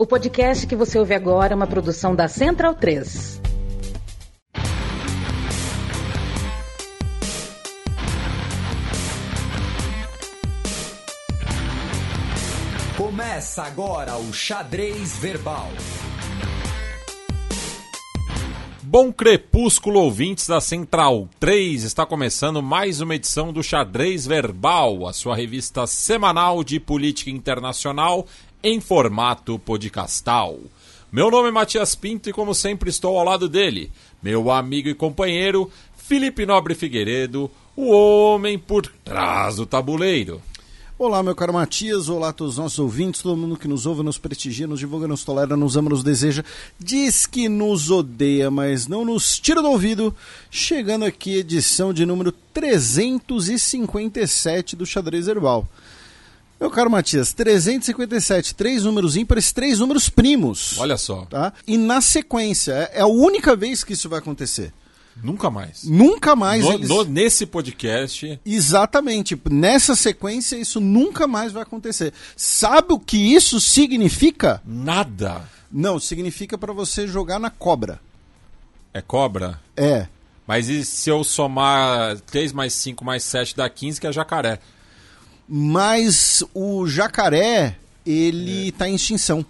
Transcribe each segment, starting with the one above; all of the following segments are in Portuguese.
O podcast que você ouve agora é uma produção da Central 3. Começa agora o Xadrez Verbal. Bom crepúsculo, ouvintes da Central 3. Está começando mais uma edição do Xadrez Verbal, a sua revista semanal de política internacional em formato podcastal. Meu nome é Matias Pinto e, como sempre, estou ao lado dele, meu amigo e companheiro Felipe Nobre Figueiredo, o homem por trás do tabuleiro. Olá, meu caro Matias, olá a todos os nossos ouvintes, todo mundo que nos ouve, nos prestigia, nos divulga, nos tolera, nos ama, nos deseja, diz que nos odeia, mas não nos tira do ouvido. Chegando aqui, edição de número 357 do Xadrez Herbal. Meu caro Matias, 357, três números ímpares, três números primos. Olha só. Tá? E na sequência, é, é a única vez que isso vai acontecer. Nunca mais. Nunca mais No- eles... no- nesse podcast, Exatamente. Nessa sequência, isso nunca mais vai acontecer. Sabe o que isso significa? nada Não, significa para você jogar na cobra. é cobra. É. Mas e se eu somar 3 mais 5 mais 7 dá 15, que é jacaré? Mas o jacaré, ele tá em extinção.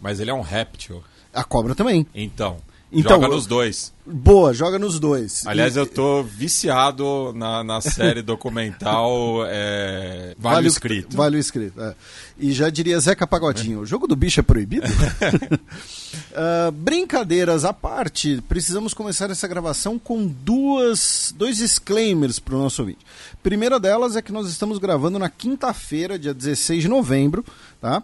Mas ele é um réptil. A cobra também. Então, Então, joga nos dois. Boa, joga nos dois. Aliás, E- eu tô viciado na, na série documental é, Vale, o o- Escrito. Vale o escrito. é. E já diria Zeca Pagodinho: o jogo do bicho é proibido? Ah, brincadeiras à parte, precisamos começar essa gravação com duas, dois disclaimers para o nosso ouvinte. Primeira delas é que nós estamos gravando na quinta-feira, dia 16 de novembro, tá?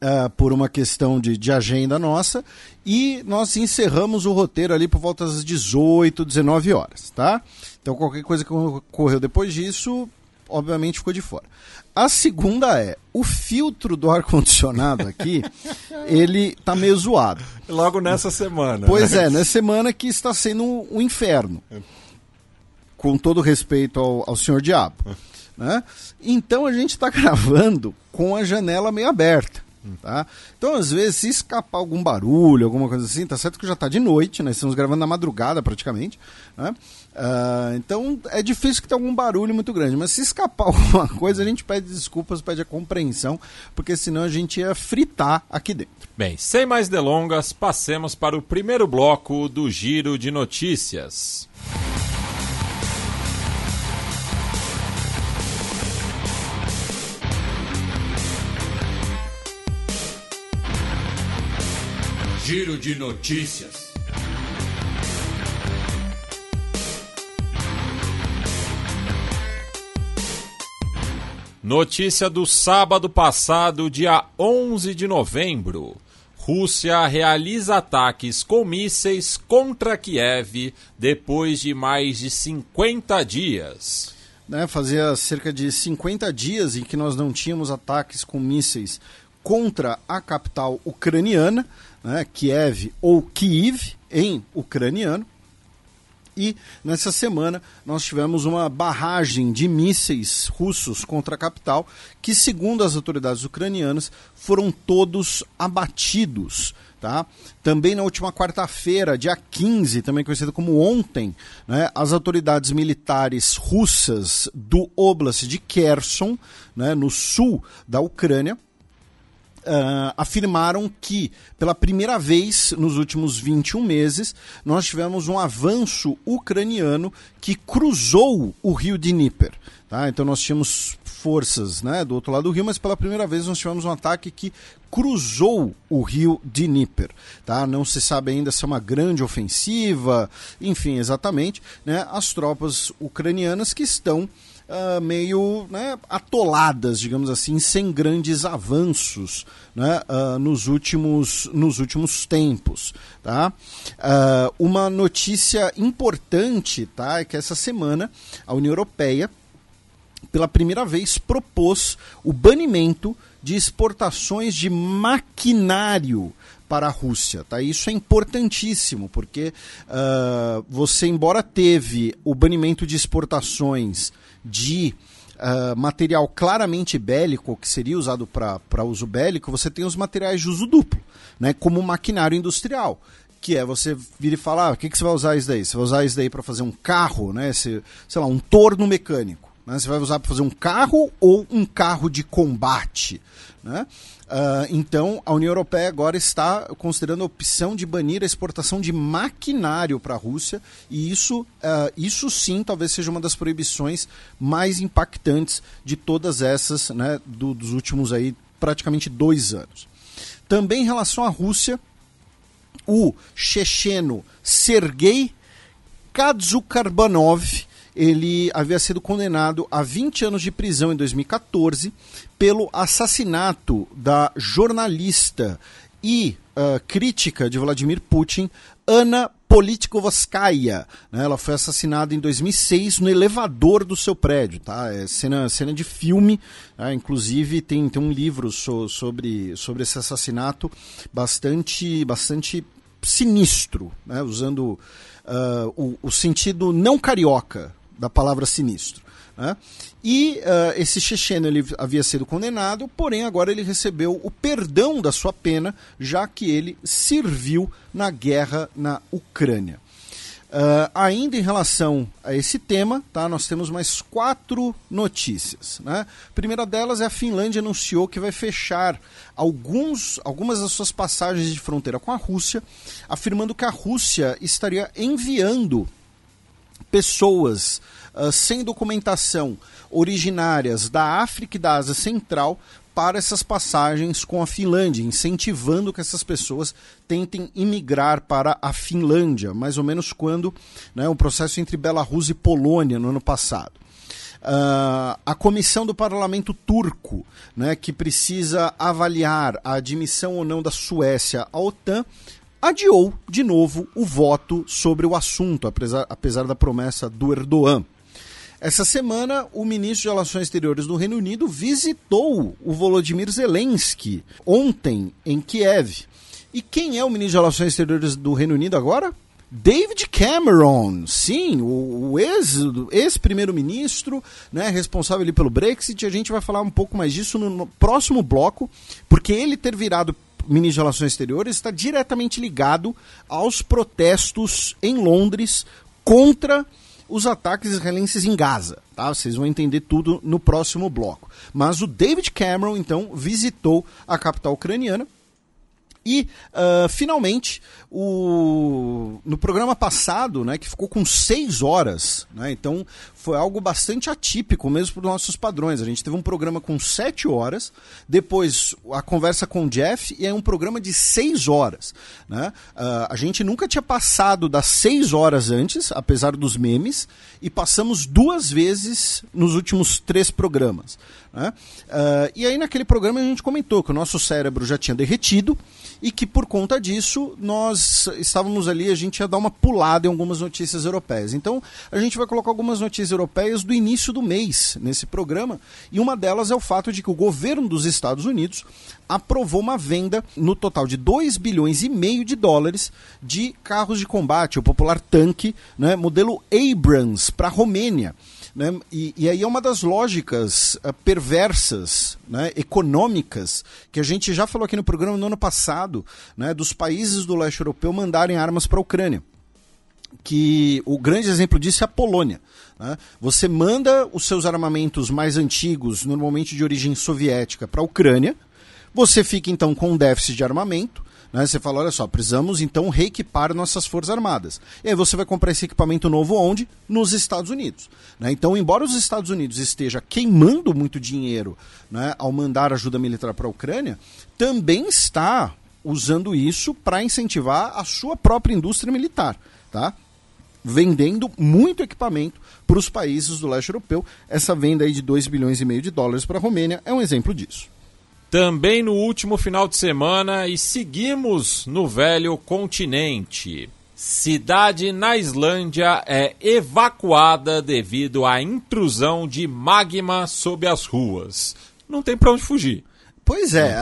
Ah, por uma questão de, de agenda nossa, e nós encerramos o roteiro ali por volta das 18, 19 horas, tá? Então qualquer coisa que ocorreu depois disso, obviamente ficou de fora. A segunda é, o filtro do ar-condicionado aqui, ele tá meio zoado. Logo nessa semana. Pois né? é, nessa semana que está sendo um, um inferno. Com todo respeito ao, ao senhor Diabo. Né? Então a gente está gravando com a janela meio aberta. Tá? Então, às vezes, se escapar algum barulho, alguma coisa assim, tá certo que já tá de noite, né? Estamos gravando na madrugada praticamente. Né? Ah, então é difícil que tenha algum barulho muito grande. Mas se escapar alguma coisa, a gente pede desculpas, pede a compreensão, porque senão a gente ia fritar aqui dentro. Bem, sem mais delongas, passemos para o primeiro bloco do Giro de Notícias. Giro de notícias. Notícia do sábado passado, dia 11 de novembro. Rússia realiza ataques com mísseis contra Kiev depois de mais de 50 dias. né, fazia cerca de 50 dias em que nós não tínhamos ataques com mísseis contra a capital ucraniana, né, Kiev ou Kiev, em ucraniano. E nessa semana nós tivemos uma barragem de mísseis russos contra a capital, que, segundo as autoridades ucranianas, foram todos abatidos. Tá? Também na última quarta-feira, dia 15, também conhecido como ontem, né, as autoridades militares russas do Oblast de Kherson, né, no sul da Ucrânia, ah, afirmaram que, pela primeira vez nos últimos 21 meses, nós tivemos um avanço ucraniano que cruzou o rio Dnieper. Tá? Então nós tínhamos forças né, do outro lado do rio, mas pela primeira vez nós tivemos um ataque que cruzou o rio Dnieper. Tá? Não se sabe ainda se é uma grande ofensiva, enfim, exatamente. Né, as tropas ucranianas que estão ah, meio né, atoladas, digamos assim, sem grandes avanços né, ah, nos, últimos, nos últimos tempos. Tá? Ah, uma notícia importante tá, é que essa semana a União Europeia pela primeira vez, propôs o banimento de exportações de maquinário para a Rússia. Tá? Isso é importantíssimo, porque uh, você, embora teve o banimento de exportações de uh, material claramente bélico, que seria usado para uso bélico, você tem os materiais de uso duplo, né, como maquinário industrial que é você vir e falar, ah, o que, que você vai usar isso daí? Você vai usar isso daí para fazer um carro, né? Se, sei lá, um torno mecânico. Né? Você vai usar para fazer um carro ou um carro de combate. Né? Uh, então, a União Europeia agora está considerando a opção de banir a exportação de maquinário para a Rússia, e isso, uh, isso sim talvez seja uma das proibições mais impactantes de todas essas né, do, dos últimos aí praticamente dois anos. Também em relação à Rússia, o checheno Sergei Kadzukarbanov, ele havia sido condenado a 20 anos de prisão em 2014 pelo assassinato da jornalista e uh, crítica de Vladimir Putin, Ana Politkovskaya. Né? Ela foi assassinada em 2006 no elevador do seu prédio. Tá? É cena, cena de filme. Né? Inclusive, tem, tem um livro so, sobre, sobre esse assassinato bastante, bastante sinistro, né? usando uh, o, o sentido não carioca da palavra sinistro. Né? E uh, esse checheno ele havia sido condenado, porém agora ele recebeu o perdão da sua pena, já que ele serviu na guerra na Ucrânia. Uh, ainda em relação a esse tema, tá, nós temos mais quatro notícias. Né? A primeira delas é a Finlândia anunciou que vai fechar alguns, algumas das suas passagens de fronteira com a Rússia, afirmando que a Rússia estaria enviando pessoas uh, sem documentação originárias da África e da Ásia Central para essas passagens com a Finlândia, incentivando que essas pessoas tentem imigrar para a Finlândia, mais ou menos quando né, o processo entre Belarus e Polônia no ano passado. Uh, a comissão do parlamento turco, né, que precisa avaliar a admissão ou não da Suécia à OTAN, adiou de novo o voto sobre o assunto, apesar, apesar da promessa do Erdogan. Essa semana, o ministro de Relações Exteriores do Reino Unido visitou o Volodymyr Zelensky ontem em Kiev. E quem é o ministro de Relações Exteriores do Reino Unido agora? David Cameron, sim, o, ex-primeiro-ministro, ex né, responsável pelo Brexit. A gente vai falar um pouco mais disso no, no próximo bloco, porque ele ter virado ministro de Relações Exteriores está diretamente ligado aos protestos em Londres contra os ataques israelenses em Gaza. Tá? Vocês vão entender tudo no próximo bloco. Mas o David Cameron, então, visitou a capital ucraniana e, uh, finalmente, o... no programa passado, né, que ficou com seis horas, né, então foi algo bastante atípico mesmo para os nossos padrões. A gente teve um programa com sete horas, depois a conversa com o Jeff e é um programa de seis horas. Né? Uh, a gente nunca tinha passado das seis horas antes, apesar dos memes, e passamos duas vezes nos últimos três programas. Né? Uh, e aí naquele programa a gente comentou que o nosso cérebro já tinha derretido e que por conta disso nós estávamos ali, a gente ia dar uma pulada em algumas notícias europeias. Então a gente vai colocar algumas notícias europeias do início do mês nesse programa e uma delas é o fato de que o governo dos Estados Unidos aprovou uma venda no total de 2 bilhões e meio de dólares de carros de combate, o popular tanque, né, modelo Abrams para a Romênia. Né? E, e, aí é uma das lógicas uh, perversas, né, econômicas, que a gente já falou aqui no programa no ano passado, né, dos países do leste europeu mandarem armas para a Ucrânia. Que o grande exemplo disso é a Polônia. Né? Você manda os seus armamentos mais antigos, normalmente de origem soviética, para a Ucrânia. Você fica então com um déficit de armamento né? Você fala, olha só, precisamos então reequipar nossas Forças Armadas. E aí você vai comprar esse equipamento novo onde? Nos Estados Unidos. Né? Então, embora os Estados Unidos esteja queimando muito dinheiro né, ao mandar ajuda militar para a Ucrânia, também está usando isso para incentivar a sua própria indústria militar. Tá? vendendo muito equipamento para os países do leste europeu. Essa venda aí de 2 bilhões e meio de dólares para a Romênia é um exemplo disso também no último final de semana e seguimos no velho continente. Cidade na Islândia é evacuada devido à intrusão de magma sob as ruas. Não tem para onde fugir. Pois é,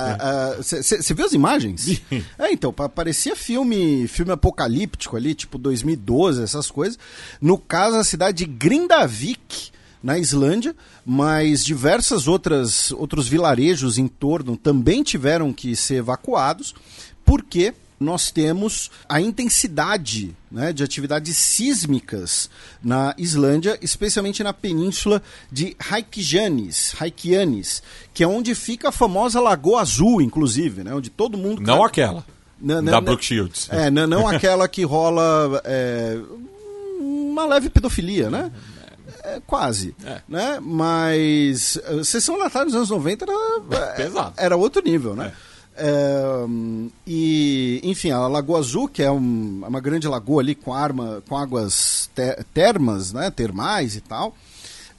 você viu as imagens? é, então, parecia filme, filme apocalíptico ali, tipo 2012, essas coisas. No caso, a cidade de Grindavik, na Islândia, mas diversas outras outros vilarejos em torno também tiveram que ser evacuados, porque nós temos a intensidade né, de atividades sísmicas na Islândia, especialmente na península de Reykjanes, Reykjanes, que é onde fica a famosa Lagoa Azul, inclusive, né, onde todo mundo... Não aquela, Não, não, da não- Brook Shields. É, não, não aquela que rola é, uma leve pedofilia, né? É, quase. É. Né? Mas a Sessão da Tarde dos anos 90 era, Pesado. era outro nível, né? É, e, enfim, a Lagoa Azul, que é um- é uma grande lagoa ali com, arma, com águas te- termas, né? termais e tal.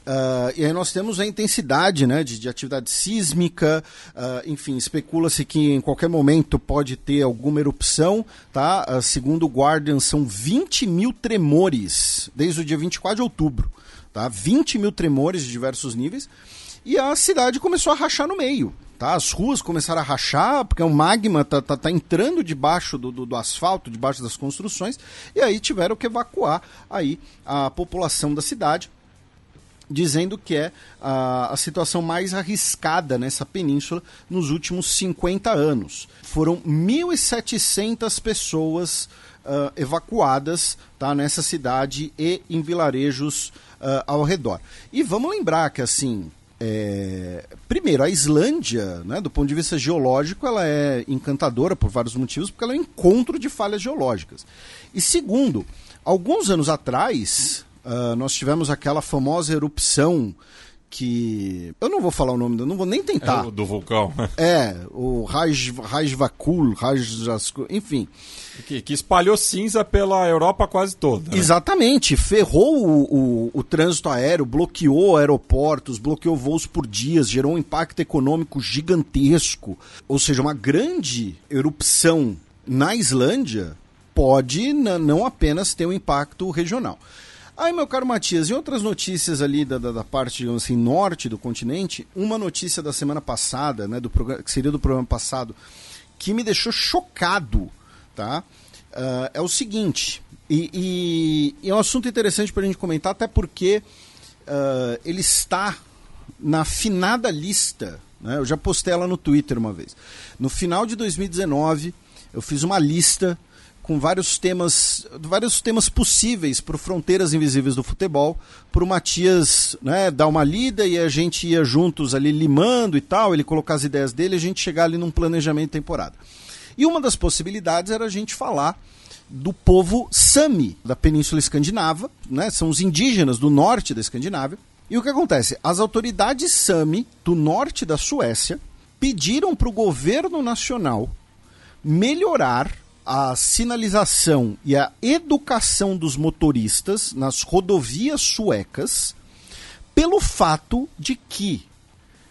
Ah, e aí nós temos a intensidade né, de, de atividade sísmica, ah, enfim, especula-se que em qualquer momento pode ter alguma erupção, tá? Ah, segundo o Guardian, são 20 mil tremores desde o dia 24 de outubro, tá? 20 mil tremores de diversos níveis, e a cidade começou a rachar no meio, tá? As ruas começaram a rachar, porque o magma tá, tá, tá entrando debaixo do, do, do asfalto, debaixo das construções, e aí tiveram que evacuar aí a população da cidade, dizendo que é a, a situação mais arriscada nessa península nos últimos 50 anos. Foram 1.700 pessoas ah, evacuadas tá, nessa cidade e em vilarejos ah, ao redor. E vamos lembrar que, assim, é, primeiro, a Islândia, né, do ponto de vista geológico, ela é encantadora por vários motivos, porque ela é um encontro de falhas geológicas. E segundo, alguns anos atrás, ah, nós tivemos aquela famosa erupção que. Eu não vou falar o nome, eu não vou nem É tentar. o do vulcão. É, o Raj, Rajvakul, Rajasku, enfim. Que, que espalhou cinza pela Europa quase toda. né? Exatamente, ferrou o, o, o trânsito aéreo, bloqueou aeroportos, bloqueou voos por dias, gerou um impacto econômico gigantesco. Ou seja, uma grande erupção na Islândia pode não apenas ter um impacto regional. Aí, meu caro Matias, e outras notícias ali da, da, da parte, digamos assim, norte do continente, uma notícia da semana passada, né, do que seria do programa passado, que me deixou chocado, tá? Ah, é o seguinte, e, e- e é um assunto interessante para a gente comentar, até porque ah, ele está na finada lista, né? eu já postei ela no Twitter uma vez. No final de 2019, eu fiz uma lista com vários temas, vários temas possíveis para Fronteiras Invisíveis do Futebol, para o Matias né, dar uma lida e a gente ia juntos ali limando e tal, ele colocar as ideias dele e a gente chegar ali num planejamento de temporada. E uma das possibilidades era a gente falar do povo Sami, da Península Escandinava, né? são os indígenas do norte da Escandinávia. E o que acontece? As autoridades Sami, do norte da Suécia, pediram para o governo nacional melhorar a sinalização e a educação dos motoristas nas rodovias suecas pelo fato de que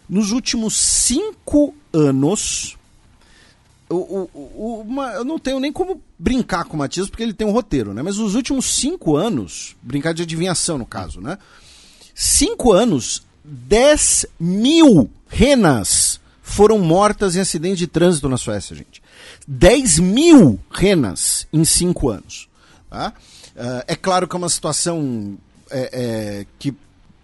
nos últimos cinco anos o, o- uma- eu não tenho nem como brincar com o Matias porque ele tem um roteiro, né? Mas nos últimos cinco anos, brincar de adivinhação no caso, né? Cinco anos, 10 mil renas foram mortas em acidente de trânsito na Suécia, gente. 10 mil renas em cinco anos. Tá? Ah, é claro que é uma situação é, é, que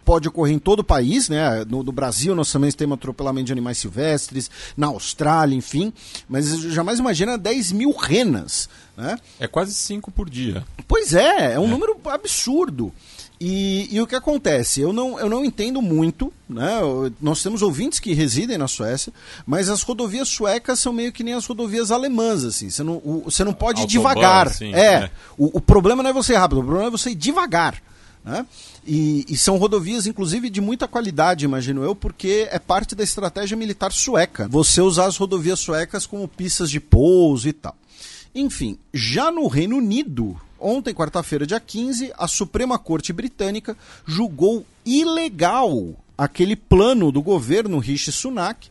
pode ocorrer em todo o país, né? No, no Brasil nós também temos atropelamento de animais silvestres, na Austrália, enfim. Mas jamais imagina 10 mil renas, né? É quase cinco por dia. Pois é, é um número absurdo. E, e o que acontece? Eu não, eu não entendo muito, né? Nós temos ouvintes que residem na Suécia, mas as rodovias suecas são meio que nem as rodovias alemãs, assim. Você não, o- você não pode Autobahn, devagar. sim, é. é. O, o problema não é você ir rápido, o problema é você ir devagar. Né? E, e são rodovias, inclusive, de muita qualidade, imagino eu, porque é parte da estratégia militar sueca. Você usar as rodovias suecas como pistas de pouso e tal. Enfim, já no Reino Unido, ontem, quarta-feira, dia 15, a Suprema Corte Britânica julgou ilegal aquele plano do governo Rishi Sunak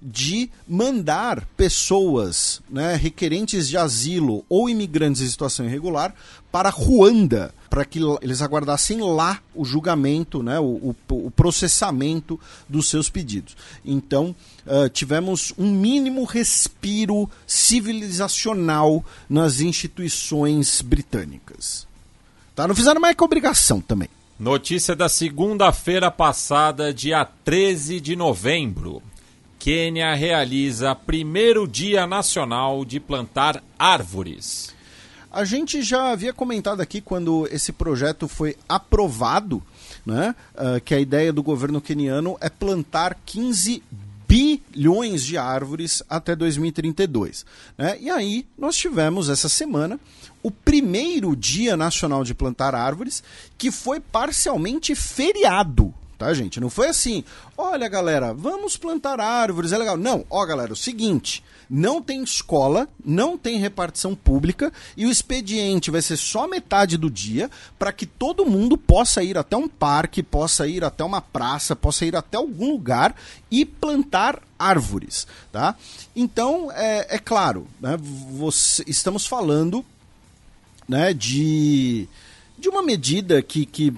de mandar pessoas né, requerentes de asilo ou imigrantes em situação irregular para Ruanda, para que eles aguardassem lá o julgamento, né, o, o- o processamento dos seus pedidos. Então, ah, tivemos um mínimo respiro civilizacional nas instituições britânicas. Tá? Não fizeram mais que obrigação também. Notícia da segunda-feira passada, dia 13 de novembro. Quênia realiza primeiro Dia Nacional de Plantar Árvores. A gente já havia comentado aqui quando esse projeto foi aprovado, né, uh, que a ideia do governo queniano é plantar 15 bilhões de árvores até 2032. Né? E aí nós tivemos essa semana o primeiro Dia Nacional de Plantar Árvores, que foi parcialmente feriado tá, gente? Não foi assim, olha, galera, vamos plantar árvores, é legal. Não, ó, galera, o seguinte, não tem escola, não tem repartição pública e o expediente vai ser só metade do dia para que todo mundo possa ir até um parque, possa ir até uma praça, possa ir até algum lugar e plantar árvores, tá? Então, é, é claro, né, você, estamos falando né, de, de uma medida que, que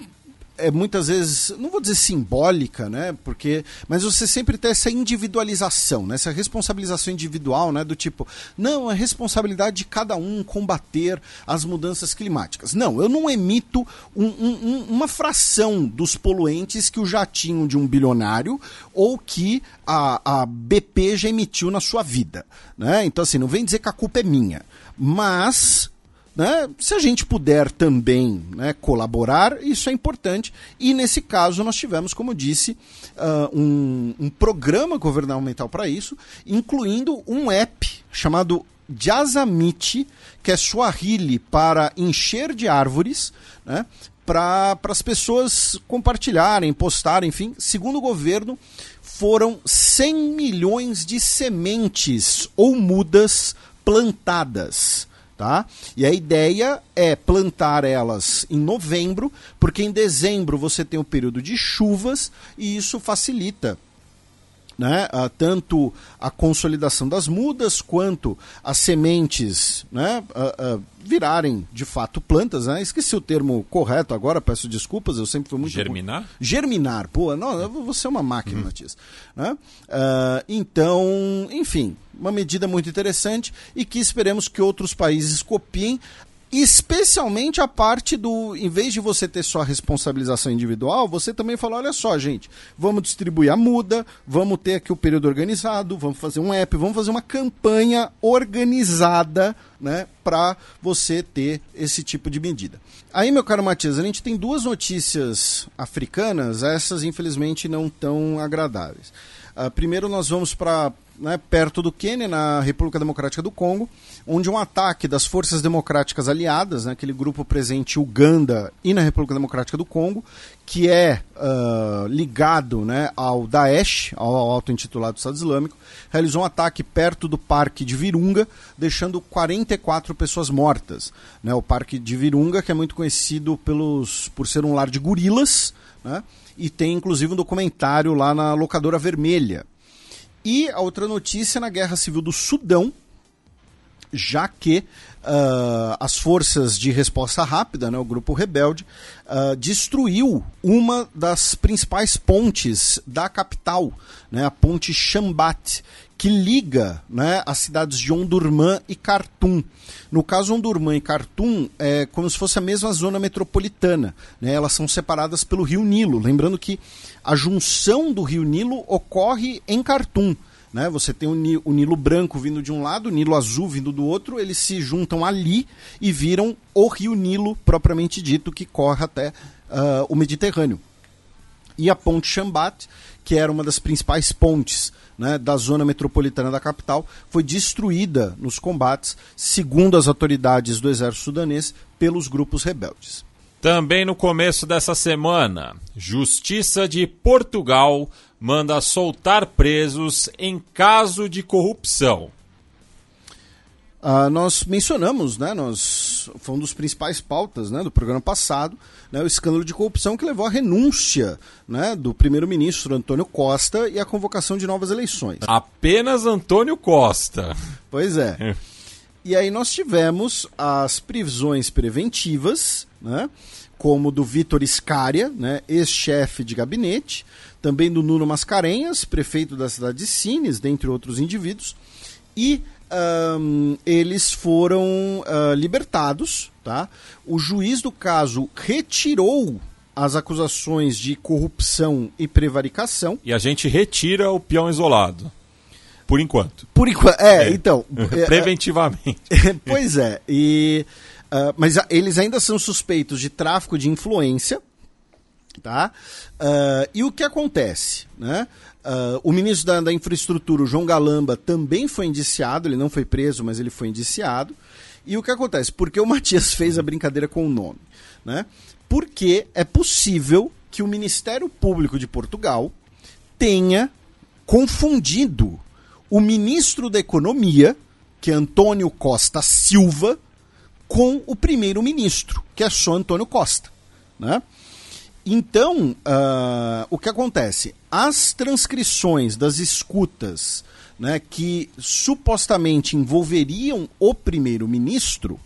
é muitas vezes, não vou dizer simbólica, né? Porque, mas você sempre tem essa individualização, né? essa responsabilização individual, né? Do tipo, não, é responsabilidade de cada um combater as mudanças climáticas. Não, eu não emito um, um, uma fração dos poluentes que o jatinho de um bilionário ou que a, a BP já emitiu na sua vida, né? Então assim, não vem dizer que a culpa é minha, mas né? Se a gente puder também né, colaborar, isso é importante. E nesse caso, nós tivemos, como disse, uh, um, um, programa governamental para isso, incluindo um app chamado Jazamite, que é Swahili para encher de árvores, né, para as pessoas compartilharem, postarem, enfim. Segundo o governo, foram 100 milhões de sementes ou mudas plantadas Tá? E a ideia é plantar elas em novembro, porque em dezembro você tem o período de chuvas e isso facilita né, tanto a consolidação das mudas quanto as sementes né, virarem de fato plantas. Né? Esqueci o termo correto agora, peço desculpas, eu sempre fui muito. Germinar? Germinar, pô, não, você é uma máquina, uhum. Matias. Né? então, enfim, uma medida muito interessante e que esperemos que outros países copiem especialmente a parte do, em vez de você ter só a responsabilização individual, você também fala, olha só, gente, vamos distribuir a muda, vamos ter aqui o período organizado, vamos fazer um app, vamos fazer uma campanha organizada, né, para você ter esse tipo de medida. Aí, meu caro Matias, a gente tem duas notícias africanas, essas infelizmente não tão agradáveis. Uh, primeiro nós vamos para né, perto do Quênia, na República Democrática do Congo, onde um ataque das forças democráticas aliadas, né, aquele grupo presente em Uganda e na República Democrática do Congo, que é uh, ligado né, ao Daesh, ao auto-intitulado Estado Islâmico, realizou um ataque perto do Parque de Virunga, deixando 44 pessoas mortas. Né, o Parque de Virunga, que é muito conhecido pelos, por ser um lar de gorilas, né, e tem inclusive um documentário lá na Locadora Vermelha. E a outra notícia na Guerra Civil do Sudão, já que uh, as forças de resposta rápida, né, o grupo rebelde, uh, destruiu uma das principais pontes da capital, né, a ponte Shambat, que liga né, as cidades de Ondurman e Khartoum. No caso, Ondurman e Khartoum é como se fosse a mesma zona metropolitana. Né, elas são separadas pelo rio Nilo. Lembrando que a junção do rio Nilo ocorre em Khartoum. Né? Você tem o, Nilo, branco vindo de um lado, o Nilo azul vindo do outro, eles se juntam ali e viram o rio Nilo propriamente dito que corre até uh, o Mediterrâneo. E a ponte Shambat, que era uma das principais pontes né, da zona metropolitana da capital, foi destruída nos combates, segundo as autoridades do exército sudanês, pelos grupos rebeldes. Também no começo dessa semana, Justiça de Portugal manda soltar presos em caso de corrupção. Uh, nós mencionamos, né, nós, foi um dos principais pautas né, do programa passado, né, o escândalo de corrupção que levou à renúncia né, do primeiro-ministro Antônio Costa e à convocação de novas eleições. Apenas Antônio Costa. Pois é. e aí nós tivemos as prisões preventivas, né, como do Vitor Iscaria, né, ex-chefe de gabinete, também do Nuno Mascarenhas, prefeito da cidade de Sines, dentre outros indivíduos, e um, eles foram uh, libertados. Tá? O juiz do caso retirou as acusações de corrupção e prevaricação. E a gente retira o peão isolado. Por enquanto. Por enquanto. É, é. então. Preventivamente. É, pois é. E, uh, mas a, eles ainda são suspeitos de tráfico de influência. Tá? Uh, e o que acontece? Né? Uh, o ministro da, da, Infraestrutura, o João Galamba, também foi indiciado. Ele não foi preso, mas ele foi indiciado. E o que acontece? Porque o Matias fez a brincadeira com o nome. Né? Porque é possível que o Ministério Público de Portugal tenha confundido o ministro da Economia, que é Antônio Costa Silva, com o primeiro-ministro, que é só Antônio Costa. Né? Então, uh, o que acontece? As transcrições das escutas né, que supostamente envolveriam o primeiro-ministro,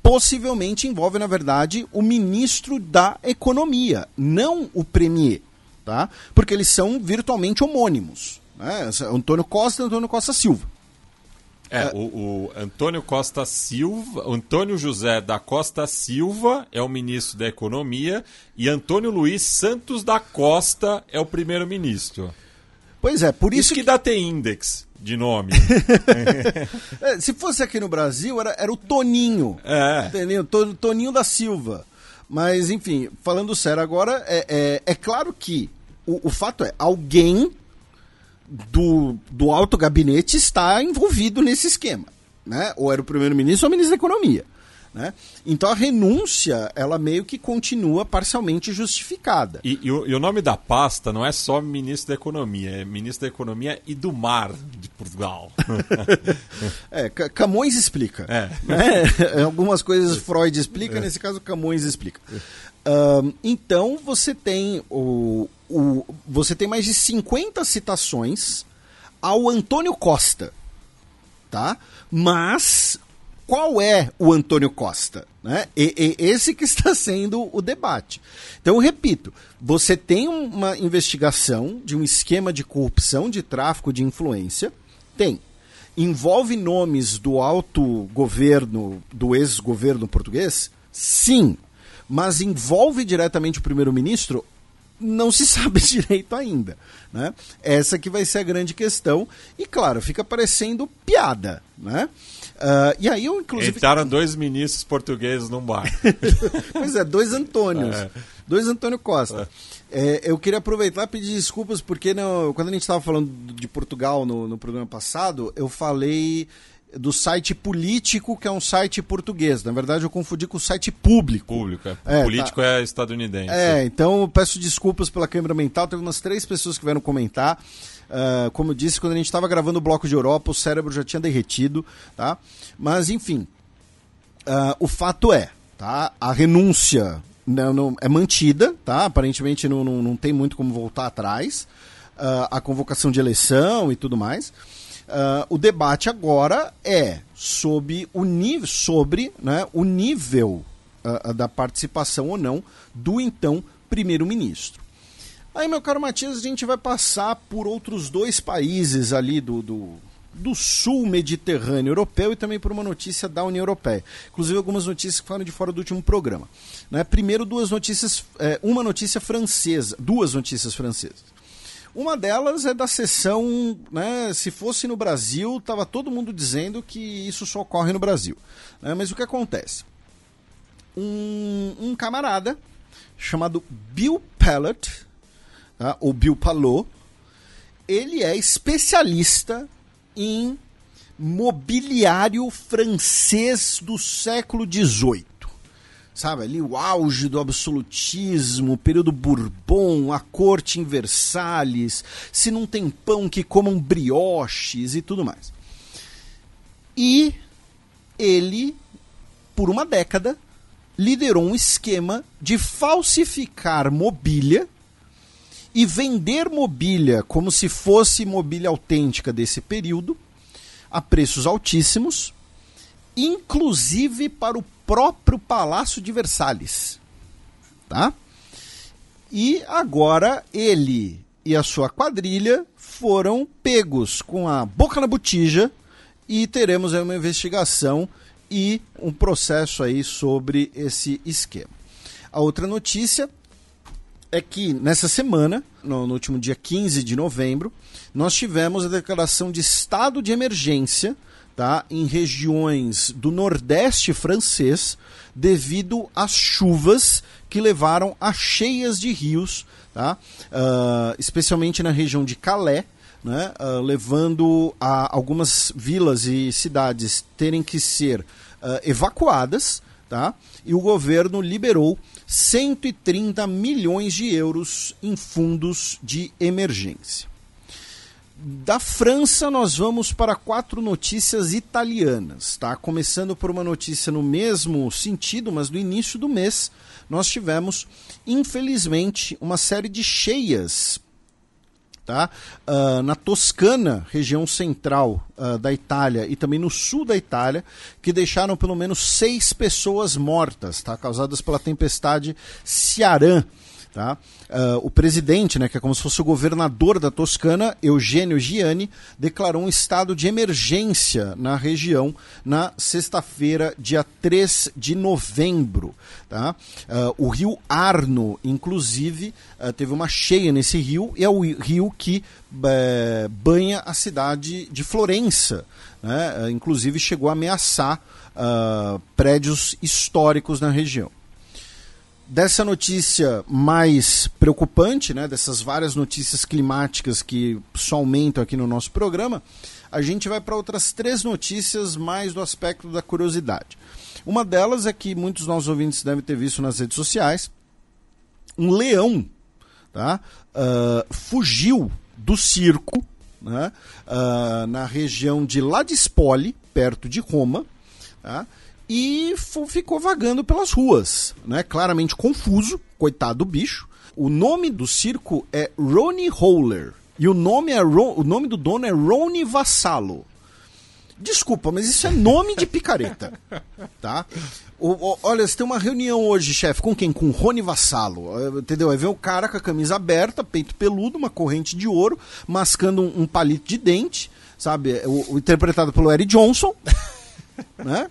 possivelmente envolve, na verdade, o ministro da Economia, não o premier, tá? Porque eles são virtualmente homônimos. Né? Antônio Costa e Antônio Costa Silva. É, é, o, o, Antônio Costa Silva, Antônio José da Costa Silva é o ministro da Economia e Antônio Luiz Santos da Costa é o primeiro-ministro. Pois é, por isso, isso que, que dá ter index de nome. é, se fosse aqui no Brasil, era, era o Toninho. É. Entendeu? Toninho da Silva. Mas, enfim, falando sério agora, é, é, é claro que o, o fato é, alguém do, do alto gabinete está envolvido nesse esquema. Né? Ou era o primeiro-ministro ou o ministro da Economia. Né? Então a renúncia, ela meio que continua parcialmente justificada. E, e, o, e, o, nome da pasta não é só ministro da Economia, é ministro da Economia e do Mar de Portugal. é, Camões explica. É. Né? Algumas coisas Freud explica, é. nesse caso Camões explica. Então você tem o, o, você tem mais de 50 citações ao Antônio Costa, tá? Mas qual é o Antônio Costa? Né? E, e, esse que está sendo o debate. Então, eu repito, você tem uma investigação de um esquema de corrupção, de tráfico de influência, tem. Envolve nomes do alto governo, do ex-governo português? Sim. Mas envolve diretamente o primeiro-ministro? não se sabe direito ainda. Né? Essa que vai ser a grande questão. E claro, fica parecendo piada. Né? Uh, e aí eu, inclusive. Entraram dois ministros portugueses num bar. pois é, dois Antônios. É. Dois Antônio Costa. É. É, eu queria aproveitar e pedir desculpas, porque no, quando a gente estava falando de Portugal no, no programa passado, eu falei do site político, que é um site português. Na verdade, eu confundi com o site público. Público, é. é político tá. é estadunidense. É, então peço desculpas pela câmera mental. Teve umas três pessoas que vieram comentar. Uh, como eu disse, quando a gente estava gravando o Bloco de Europa, o cérebro já tinha derretido, tá? Mas, enfim, uh, o fato é, tá? A renúncia não, não, é mantida, tá? Aparentemente não, não, não tem muito como voltar atrás. Uh, a convocação de eleição e tudo mais. Uh, o debate agora é sobre o nível, sobre, né, o nível uh, da participação ou não do então primeiro-ministro. Aí, meu caro Matias, a gente vai passar por outros dois países ali do, do, do sul mediterrâneo europeu e também por uma notícia da União Europeia. Inclusive algumas notícias que foram de fora do último programa. Né? Primeiro, duas notícias, é, uma notícia francesa, duas notícias francesas. Uma delas é da sessão, né, se fosse no Brasil, estava todo mundo dizendo que isso só ocorre no Brasil. Né, mas o que acontece? Um, um camarada chamado Bill Pellet, tá, ou Bill Palot, ele é especialista em mobiliário francês do século XVIII sabe, ali o auge do absolutismo, o período Bourbon, a corte em Versalhes, se não tem pão que comam brioches e tudo mais. E ele, por uma década, liderou um esquema de falsificar mobília e vender mobília como se fosse mobília autêntica desse período a preços altíssimos, inclusive para o próprio Palácio de Versalhes. Tá? E agora ele e a sua quadrilha foram pegos com a boca na botija e teremos uma investigação e um processo aí sobre esse esquema. A outra notícia é que nessa semana, no, no, último dia 15 de novembro, nós tivemos a declaração de estado de emergência tá, em regiões do nordeste francês devido às chuvas que levaram a cheias de rios, tá, uh, especialmente na região de Calais. Né, uh, levando a algumas vilas e cidades terem que ser uh, evacuadas, tá? E o governo liberou 130 milhões de euros em fundos de emergência. Da França, nós vamos para quatro notícias italianas, tá? Começando por uma notícia no mesmo sentido, mas no início do mês, nós tivemos, infelizmente, uma série de cheias Tá? Uh, na Toscana, região central uh, da Itália, e também no sul da Itália, que deixaram pelo menos seis pessoas mortas, tá? causadas pela tempestade Ciarán. Tá? Uh, o presidente, né, que é como se fosse o governador da Toscana, Eugênio Gianni, declarou um estado de emergência na região na sexta-feira, dia 3 de novembro. Tá? Uh, o rio Arno, inclusive, uh, teve uma cheia nesse rio, e é o rio que eh, banha a cidade de Florença. Né? inclusive chegou a ameaçar prédios históricos na região dessa notícia mais preocupante, né, dessas várias notícias climáticas que só aumentam aqui no nosso programa, a gente vai para outras três notícias mais do aspecto da curiosidade. Uma delas é que muitos dos nossos ouvintes devem ter visto nas redes sociais. Um leão tá, uh, fugiu do circo né, uh, na região de Ladispoli, perto de Roma. Tá, e ficou vagando pelas ruas, né? Claramente confuso, coitado do bicho. O nome do circo é Ronnie Roller e o nome é Ron, o nome do dono é Ronnie Vassalo. Desculpa, mas isso é nome de picareta, tá? O, o, olha, você tem uma reunião hoje, chefe, com quem? Com Rony Vassalo, eh, entendeu? Aí vem o cara com a camisa aberta, peito peludo, uma corrente de ouro, mascando um, um palito de dente, sabe? O, o interpretado pelo Eric Johnson, né?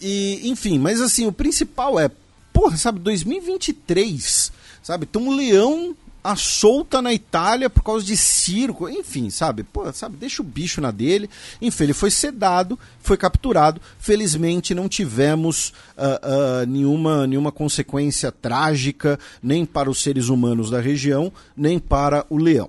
E, enfim, mas assim, o principal é, porra, sabe, 2023, sabe, tem um leão à solta na Itália por causa de circo, enfim, sabe, pô, sabe, deixa o bicho na dele. Enfim, ele foi sedado, foi capturado. Felizmente não tivemos uh, uh, nenhuma, nenhuma consequência trágica, nem para os seres humanos da região, nem para o leão.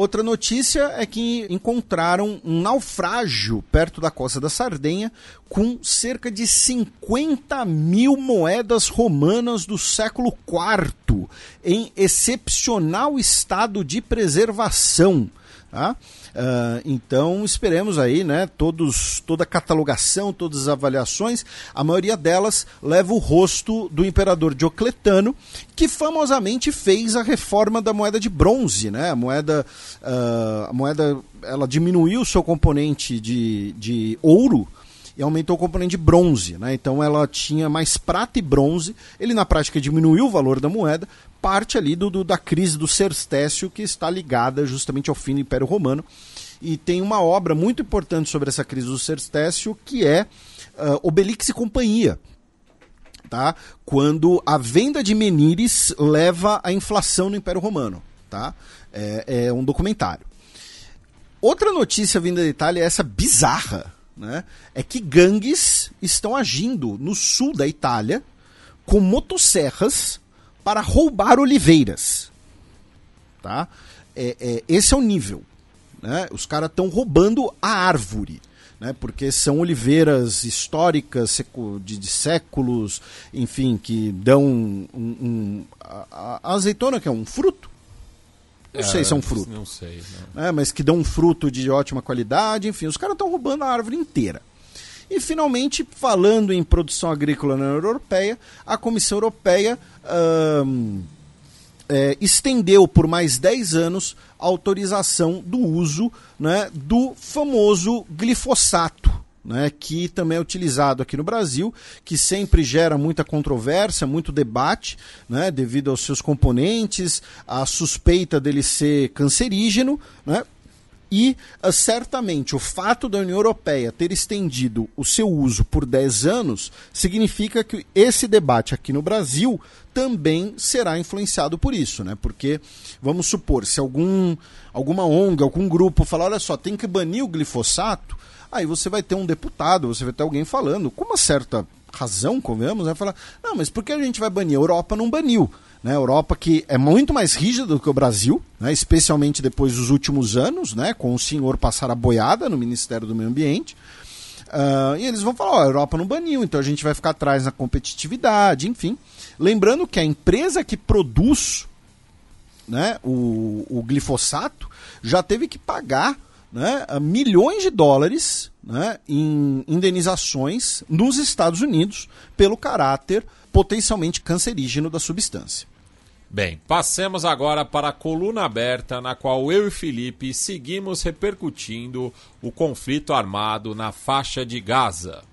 Outra notícia é que encontraram um naufrágio perto da costa da Sardenha com cerca de 50 mil moedas romanas do século IV em excepcional estado de preservação. Tá? Uh, então esperemos aí, né? Todos, toda a catalogação, todas as avaliações, a maioria delas leva o rosto do imperador Diocletano, que famosamente fez a reforma da moeda de bronze, né? A moeda, uh, a moeda ela diminuiu o seu componente de, de ouro e aumentou o componente de bronze. Né? Então ela tinha mais prata e bronze. Ele na prática diminuiu o valor da moeda, parte ali do, do, da crise do Cerstécio, que está ligada justamente ao fim do Império Romano. E tem uma obra muito importante sobre essa crise do Cerstécio, que é uh, Obelix e Companhia. Tá? Quando a venda de menires leva à inflação no Império Romano. Tá? É, é um documentário. Outra notícia vinda da Itália é essa bizarra, né? É que gangues estão agindo no sul da Itália com motosserras para roubar oliveiras. Tá? É, é, esse é o nível. Né? Os caras estão roubando a árvore. Né? Porque são oliveiras históricas de, de séculos, enfim, que dão um, um, a, a, azeitona que é um fruto. Não é, sei se é um fruto. Não sei. Não. É, mas que dão um fruto de ótima qualidade, enfim, os caras estão roubando a árvore inteira. E finalmente, falando em produção agrícola na União Europeia, a Comissão Europeia é, estendeu por mais 10 anos a autorização do uso né, do famoso glifosato. Né, que também é utilizado aqui no Brasil, que sempre gera muita controvérsia, muito debate, né, devido aos seus componentes, a suspeita dele ser cancerígeno, né, E uh, certamente o fato da União Europeia ter estendido o seu uso por 10 anos significa que esse debate aqui no Brasil também será influenciado por isso, né? Porque, vamos supor, se algum, alguma ONG, algum grupo falar, olha só, tem que banir o glifosato, aí você vai ter um deputado, você vai ter alguém falando, com uma certa razão, convenhamos, vai falar, não, mas por que a gente vai banir? A Europa não baniu. Né, Europa que é muito mais rígida do que o Brasil, né, especialmente depois dos últimos anos, né, com o senhor passar a boiada no Ministério do Meio Ambiente. Uh, e eles vão falar: ó, a Europa não baniu, então a gente vai ficar atrás na competitividade, enfim. Lembrando que a empresa que produz né, o, o glifosato já teve que pagar né, milhões de dólares né, em indenizações nos Estados Unidos pelo caráter potencialmente cancerígeno da substância. Bem, passemos agora para a coluna aberta, na qual eu e Felipe seguimos repercutindo o conflito armado na faixa de Gaza.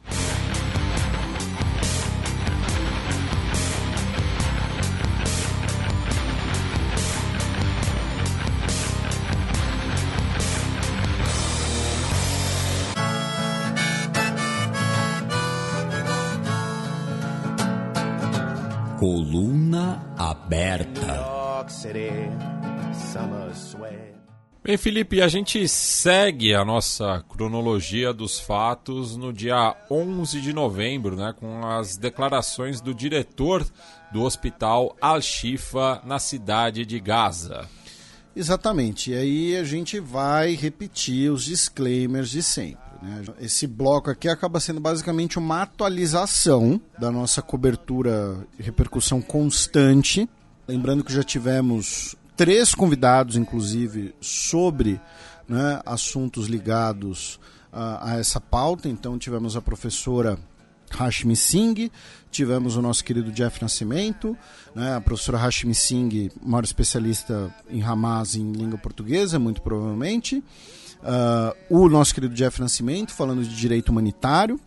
Coluna aberta. Bem, Felipe, a gente segue a nossa cronologia dos fatos no dia 11 de novembro, né, com as declarações do diretor do hospital Al-Shifa na cidade de Gaza. Exatamente. E aí a gente vai repetir os disclaimers de sempre. Né? Esse bloco aqui acaba sendo basicamente uma atualização da nossa cobertura e repercussão constante. Lembrando que já tivemos três convidados, inclusive, sobre né, assuntos ligados a essa pauta. Então, tivemos a professora Hashmi Singh, tivemos o nosso querido Jeff Nascimento, né, a professora Hashmi Singh, maior especialista em Hamas em língua portuguesa, muito provavelmente. Uh, o nosso querido Jeff Nascimento falando de direito humanitário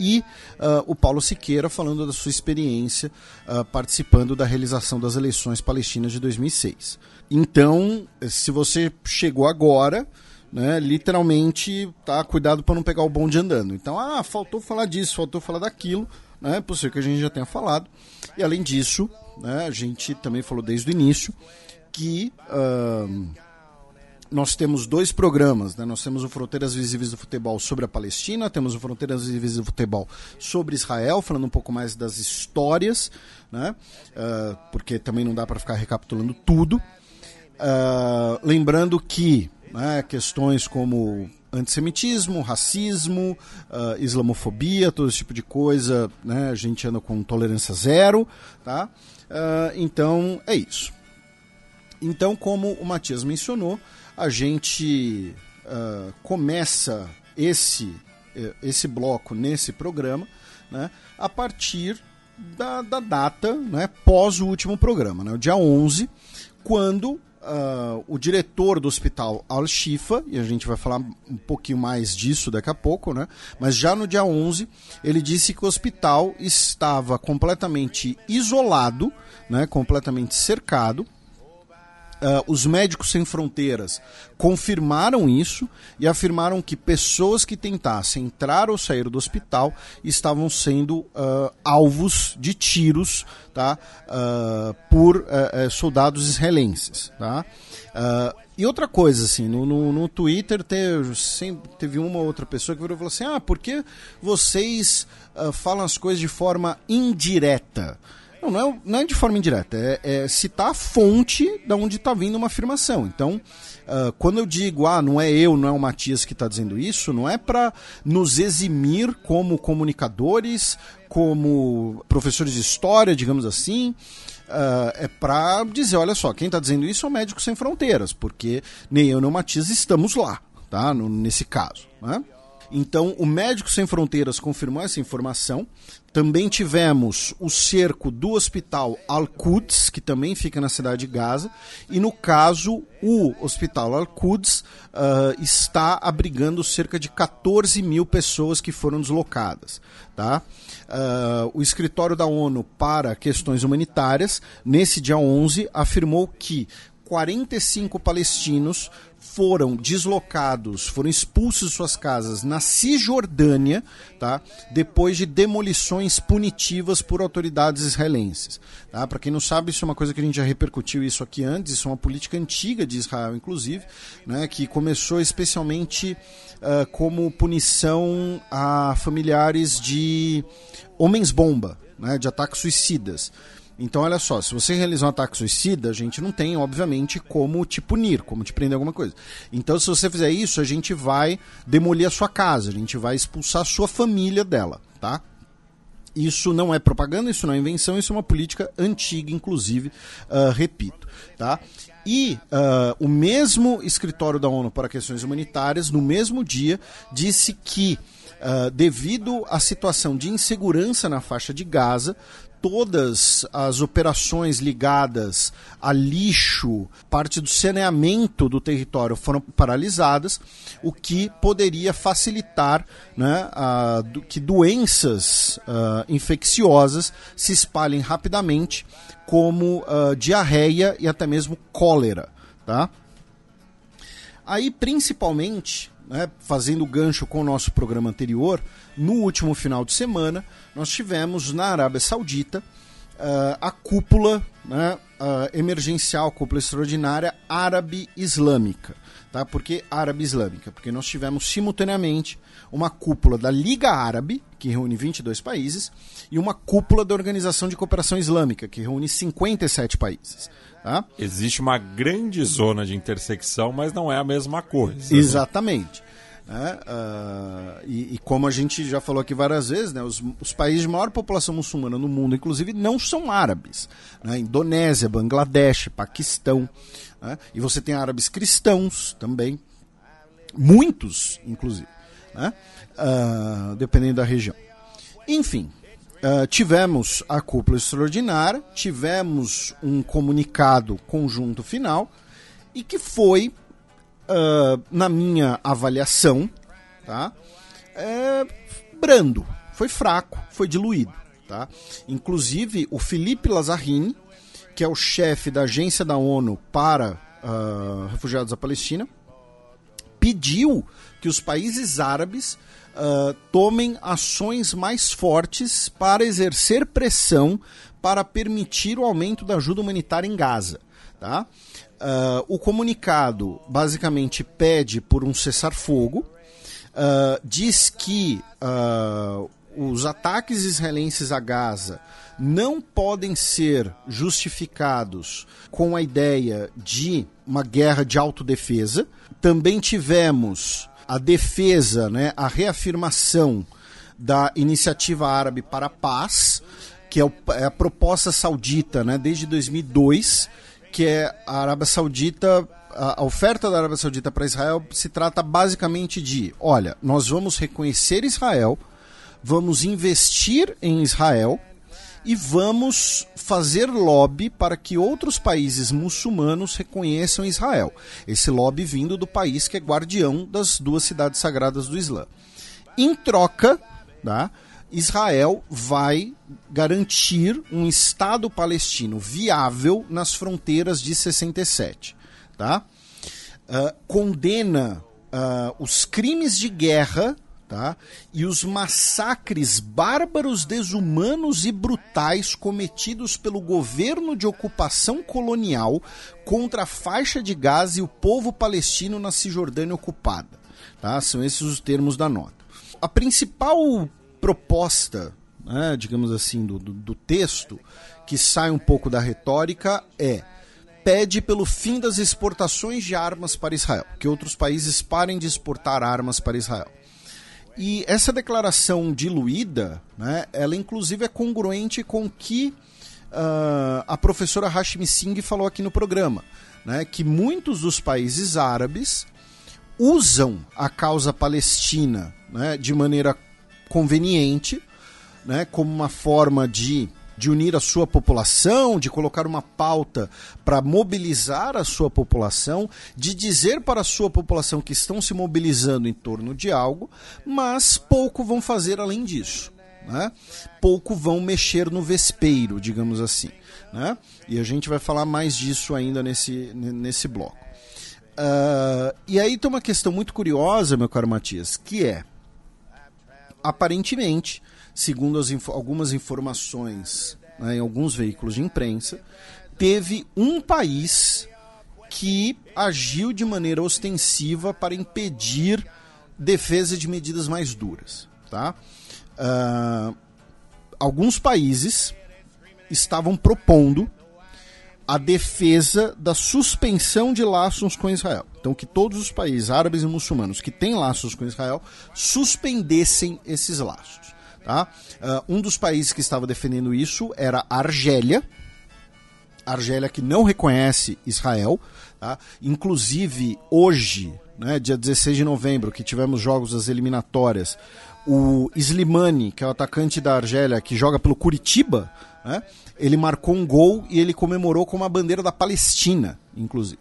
e uh, o Paulo Siqueira falando da sua experiência uh, participando da realização das eleições palestinas de 2006. Então, se você chegou agora, né, literalmente tá cuidado para não pegar o bonde andando. Então, ah, faltou falar disso, faltou falar daquilo, né, é possível que a gente já tenha falado. E além disso, né, a gente também falou desde o início que uh, nós temos dois programas, né? Nós temos o Fronteiras Visíveis do Futebol sobre a Palestina, temos o Fronteiras Visíveis do Futebol sobre Israel, falando um pouco mais das histórias, né? Uh, porque também não dá para ficar recapitulando tudo. Uh, lembrando que né, questões como antissemitismo, racismo, uh, islamofobia, todo esse tipo de coisa, né? A gente anda com tolerância zero, tá? então é isso. Então, como o Matias mencionou, a gente uh, começa esse, eh, esse bloco nesse programa né, a partir da, da data né, pós o último programa, né, o dia 11, quando uh, o diretor do hospital Al-Shifa, e a gente vai falar um pouquinho mais disso daqui a pouco, né, mas já no dia 11 ele disse que o hospital estava completamente isolado, né, completamente cercado, Uh, os Médicos Sem Fronteiras confirmaram isso e afirmaram que pessoas que tentassem entrar ou sair do hospital estavam sendo uh, alvos de tiros tá? Uh, por soldados israelenses. Tá? e outra coisa, assim, no, no, no Twitter teve, sempre, teve uma ou outra pessoa que virou e falou assim: ah, por que vocês falam as coisas de forma indireta? Não, não é, não é de forma indireta, é, é citar a fonte de onde está vindo uma afirmação. Então, uh, quando eu digo, ah, não é eu, não é o Matias que está dizendo isso, não é para nos eximir como comunicadores, como professores de história, digamos assim. Uh, é para dizer, olha só, quem está dizendo isso é o Médico Sem Fronteiras, porque nem eu nem o Matias estamos lá, tá? No, nesse caso. Né? Então, o Médico Sem Fronteiras confirmou essa informação. Também tivemos o cerco do hospital Al-Quds, que também fica na cidade de Gaza. E no caso, o hospital Al-Quds uh, está abrigando cerca de 14 mil pessoas que foram deslocadas. Tá? Uh, o escritório da ONU para questões humanitárias, nesse dia 11, afirmou que 45 palestinos foram deslocados, foram expulsos de suas casas na Cisjordânia, tá? depois de demolições punitivas por autoridades israelenses. Tá? Para quem não sabe, isso é uma coisa que a gente já repercutiu isso aqui antes, isso é uma política antiga de Israel, inclusive, né? que começou especialmente uh, como punição a familiares de homens-bomba, né? de ataques suicidas. Então, olha só, se você realizar um ataque suicida, a gente não tem, obviamente, como te punir, como te prender alguma coisa. Então, se você fizer isso, a gente vai demolir a sua casa, a gente vai expulsar a sua família dela, tá? Isso não é propaganda, isso não é invenção, isso é uma política antiga, inclusive, uh, repito, tá? E uh, o mesmo escritório da ONU para questões humanitárias, no mesmo dia, disse que Uh, devido à situação de insegurança na faixa de Gaza, todas as operações ligadas a lixo, parte do saneamento do território foram paralisadas, o que poderia facilitar né, a, que doenças uh, infecciosas se espalhem rapidamente, como uh, diarreia e até mesmo cólera. Tá? Aí, principalmente, né, fazendo gancho com o nosso programa anterior, no último final de semana, nós tivemos na Arábia Saudita uh, a cúpula né, uh, emergencial, cúpula extraordinária árabe islâmica. Tá? Por que árabe islâmica? Porque nós tivemos simultaneamente uma cúpula da Liga Árabe, que reúne 22 países, e uma cúpula da Organização de Cooperação Islâmica, que reúne 57 países. Tá? Existe uma grande zona de intersecção, mas não é a mesma coisa. Exatamente. Né? Uh, e, e, como a gente já falou aqui várias vezes, né, os, os, países de maior população muçulmana no mundo, inclusive, não são árabes. Né? Indonésia, Bangladesh, Paquistão. Né? E você tem árabes cristãos também. Muitos, inclusive. Uh, dependendo da região. Enfim, Uh, tivemos a cúpula extraordinária, tivemos um comunicado conjunto final e que foi uh, na minha avaliação, tá? É, brando, foi fraco, foi diluído. Tá? Inclusive, o Felipe Lazzarini, que é o chefe da agência da ONU para uh, refugiados da Palestina, pediu que os países árabes uh, tomem ações mais fortes para exercer pressão para permitir o aumento da ajuda humanitária em Gaza. Tá? Uh, o comunicado basicamente pede por um cessar-fogo, uh, diz que uh, os ataques israelenses a Gaza não podem ser justificados com a ideia de uma guerra de autodefesa. Também tivemos a defesa, né, a reafirmação da Iniciativa Árabe para a Paz, que é, é a proposta saudita né, desde 2002 que é a Arábia Saudita a oferta da Arábia Saudita para Israel se trata basicamente de: olha, nós vamos reconhecer Israel, vamos investir em Israel e vamos fazer lobby para que outros países muçulmanos reconheçam Israel. Esse lobby vindo do país que é guardião das duas cidades sagradas do Islã. Em troca, tá? Israel vai garantir um Estado palestino viável nas fronteiras de 67. Tá? Uh, condena uh, os crimes de guerra tá? e os massacres bárbaros, desumanos e brutais cometidos pelo governo de ocupação colonial contra a faixa de Gaza e o povo palestino na Cisjordânia ocupada. Tá? São esses os termos da nota. A principal proposta, né, digamos assim, do, do, do texto, que sai um pouco da retórica, é pede pelo fim das exportações de armas para Israel, que outros países parem de exportar armas para Israel. E essa declaração diluída, né, ela inclusive é congruente com o que uh, a professora Hashmi Singh falou aqui no programa, né, que muitos dos países árabes usam a causa palestina né, de maneira conveniente, né, como uma forma de, de unir a sua população, de colocar uma pauta para mobilizar a sua população, de dizer para a sua população que estão se mobilizando em torno de algo, mas pouco vão fazer além disso. Né? Pouco vão mexer no vespeiro, digamos assim. Né? E a gente vai falar mais disso ainda nesse, nesse bloco. Uh, e aí tem uma questão muito curiosa, meu caro Matias, que é, aparentemente, segundo inf algumas informações né, em alguns veículos de imprensa, teve um país que agiu de maneira ostensiva para impedir defesa de medidas mais duras. Tá? Uh, alguns países estavam propondo a defesa da suspensão de laços com Israel. Então, que todos os países árabes e muçulmanos que têm laços com Israel suspendessem esses laços. Tá? Uh, um dos países que estava defendendo isso era a Argélia. A Argélia que não reconhece Israel. Tá? Inclusive, hoje, né, dia 16 de novembro, que tivemos jogos das eliminatórias, o Slimani, que é o atacante da Argélia, que joga pelo Curitiba, né, ele marcou um gol e ele comemorou com uma bandeira da Palestina, inclusive.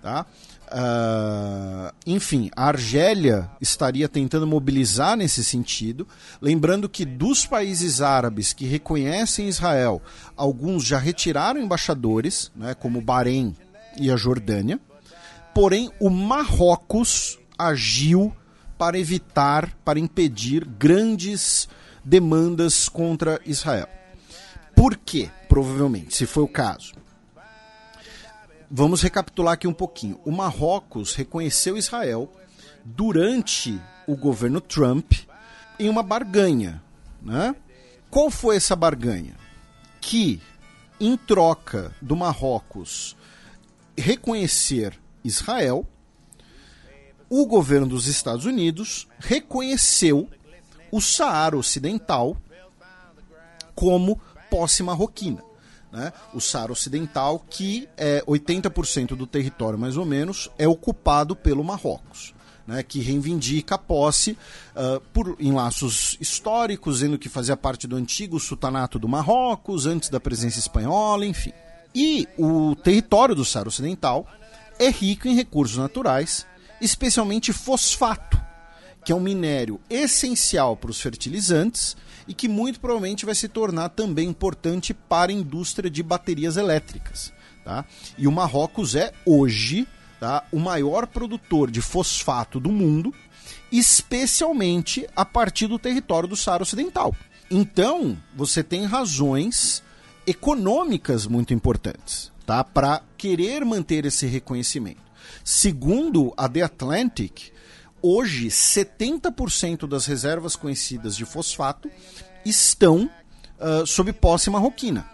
Tá? Uh, enfim, a Argélia estaria tentando mobilizar nesse sentido. Lembrando que dos países árabes que reconhecem Israel, alguns já retiraram embaixadores, né, como o Bahrein e a Jordânia. Porém, o Marrocos agiu para evitar, para impedir grandes demandas contra Israel. Por quê? Provavelmente, se foi o caso. Vamos recapitular aqui um pouquinho. O Marrocos reconheceu Israel durante o governo Trump em uma barganha. Né? Qual foi essa barganha? Que, em troca do Marrocos reconhecer Israel, o governo dos Estados Unidos reconheceu o Saara Ocidental como posse marroquina. Né? O Saara Ocidental, que é 80% do território, mais ou menos, é ocupado pelo Marrocos. Né, que reivindica a posse uh, por, em laços históricos, dizendo que fazia parte do antigo sultanato do Marrocos, antes da presença espanhola, enfim. E o território do Saara Ocidental é rico em recursos naturais, especialmente fosfato, que é um minério essencial para os fertilizantes e que muito provavelmente vai se tornar também importante para a indústria de baterias elétricas. Tá? E o Marrocos é hoje tá, o maior produtor de fosfato do mundo, especialmente a partir do território do Saara Ocidental. Então, você tem razões econômicas muito importantes tá, para querer manter esse reconhecimento. Segundo a The Atlantic, hoje 70% das reservas conhecidas de fosfato estão uh, sob posse marroquina,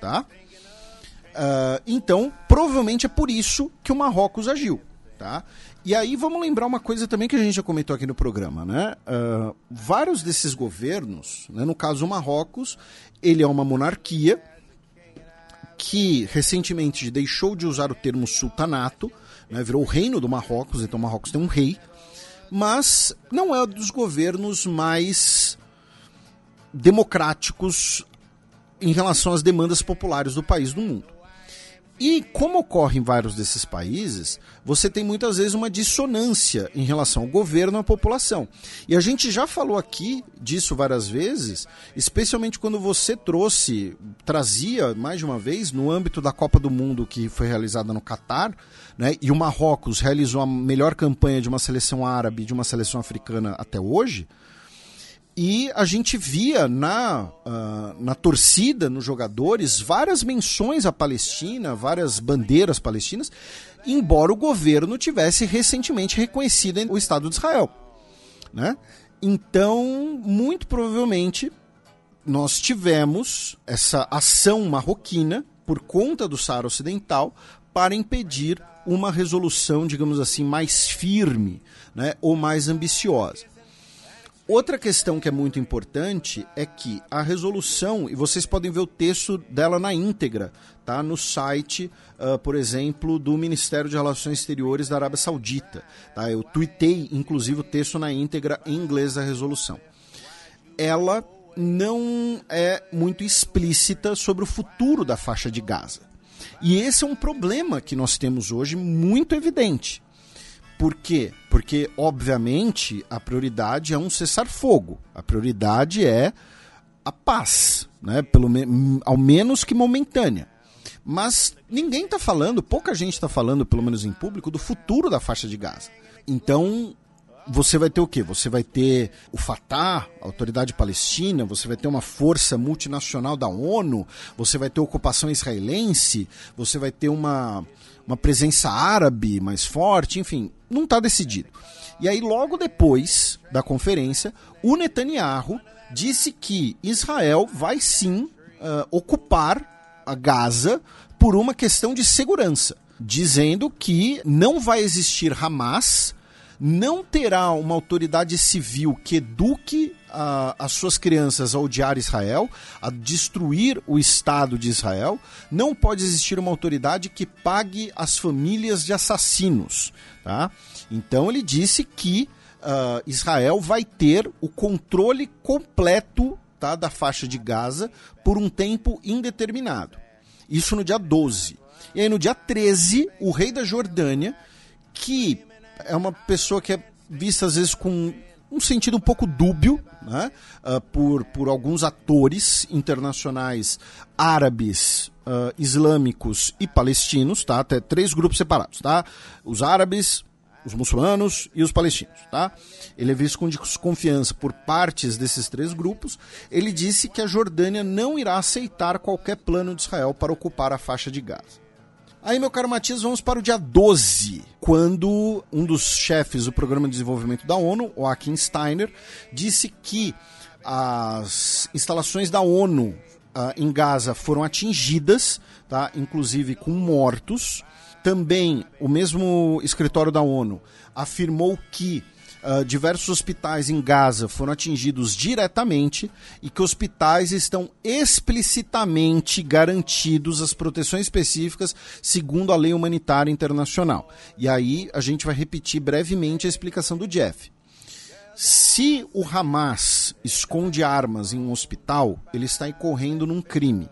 tá? Uh, então, provavelmente é por isso que o Marrocos agiu, tá? E aí vamos lembrar uma coisa também que a gente já comentou aqui no programa, né? Uh, vários desses governos, né, no caso o Marrocos, ele é uma monarquia que recentemente deixou de usar o termo sultanato, né, virou o reino do Marrocos, então o Marrocos tem um rei, mas não é dos governos mais democráticos em relação às demandas populares do país do mundo. E como ocorre em vários desses países, você tem muitas vezes uma dissonância em relação ao governo e à população. E a gente já falou aqui disso várias vezes, especialmente quando você trouxe, trazia mais de uma vez, no âmbito da Copa do Mundo que foi realizada no Catar, né, e o Marrocos realizou a melhor campanha de uma seleção árabe e de uma seleção africana até hoje. E a gente via na, uh, na torcida, nos jogadores, várias menções à Palestina, várias bandeiras palestinas, embora o governo tivesse recentemente reconhecido o Estado de Israel. Né? Então, muito provavelmente, nós tivemos essa ação marroquina por conta do Saara Ocidental para impedir uma resolução, digamos assim, mais firme né, ou mais ambiciosa. Outra questão que é muito importante é que a resolução, e vocês podem ver o texto dela na íntegra, tá? no site, uh, por exemplo, do Ministério de Relações Exteriores da Arábia Saudita. Tá? Eu tuitei, inclusive, o texto na íntegra em inglês da resolução. Ela não é muito explícita sobre o futuro da faixa de Gaza. E esse é um problema que nós temos hoje muito evidente. Por quê? Porque, obviamente, a prioridade é um cessar-fogo. A prioridade é a paz, né? Pelo me ao menos que momentânea. Mas ninguém está falando, pouca gente está falando, pelo menos em público, do futuro da faixa de Gaza. Então, você vai ter o quê? Você vai ter o Fatah, a autoridade palestina, você vai ter uma força multinacional da ONU, você vai ter ocupação israelense, você vai ter uma, uma presença árabe mais forte, enfim, não está decidido. E aí, logo depois da conferência, o Netanyahu disse que Israel vai sim uh, ocupar a Gaza por uma questão de segurança, dizendo que não vai existir Hamas não terá uma autoridade civil que eduque a, as suas crianças a odiar Israel, a destruir o Estado de Israel. Não pode existir uma autoridade que pague as famílias de assassinos. Tá? Então ele disse que uh, Israel vai ter o controle completo tá, da faixa de Gaza por um tempo indeterminado. Isso no dia 12. E aí no dia 13, o rei da Jordânia, que é uma pessoa que é vista às vezes com um sentido um pouco dúbio né? Uh, por, por alguns atores internacionais árabes, uh, islâmicos e palestinos, tá? Até três grupos separados, tá? Os árabes, os muçulmanos e os palestinos, tá? Ele é visto com desconfiança por partes desses três grupos. Ele disse que a Jordânia não irá aceitar qualquer plano de Israel para ocupar a faixa de Gaza. Aí, meu caro Matias, vamos para o dia 12, quando um dos chefes do Programa de Desenvolvimento da ONU, Akin Steiner, disse que as instalações da ONU uh, em Gaza foram atingidas, tá? inclusive com mortos. Também o mesmo escritório da ONU afirmou que Uh, diversos hospitais em Gaza foram atingidos diretamente e que hospitais estão explicitamente garantidos as proteções específicas segundo a lei humanitária internacional. E aí a gente vai repetir brevemente a explicação do Jeff. Se o Hamas esconde armas em um hospital, ele está incorrendo num crime.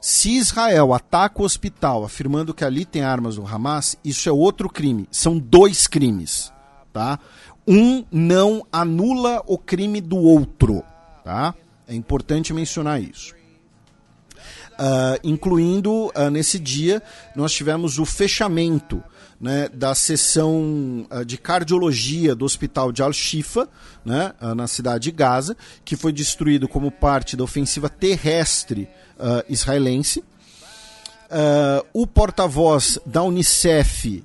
Se Israel ataca o hospital afirmando que ali tem armas do Hamas, isso é outro crime. São dois crimes, tá? Um não anula o crime do outro, tá? É importante mencionar isso. Uh, incluindo uh, nesse dia nós tivemos o fechamento né, da sessão uh, de cardiologia do hospital de Al-Shifa, né, na cidade de Gaza, que foi destruído como parte da ofensiva terrestre israelense. o porta-voz da Unicef,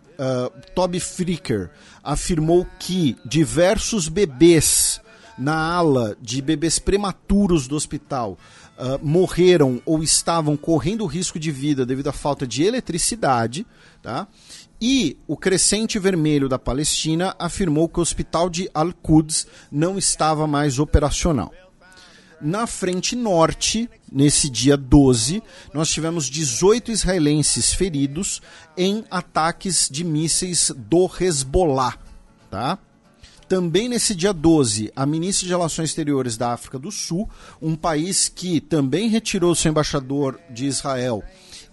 Toby Fricker, afirmou que diversos bebês na ala de bebês prematuros do hospital uh, morreram ou estavam correndo risco de vida devido à falta de eletricidade, tá? E o Crescente Vermelho da Palestina afirmou que o hospital de Al-Quds não estava mais operacional. Na frente norte, nesse dia 12, nós tivemos 18 israelenses feridos em ataques de mísseis do Hezbollah. Tá? Também nesse dia 12, a ministra de Relações Exteriores da África do Sul, um país que também retirou seu embaixador de Israel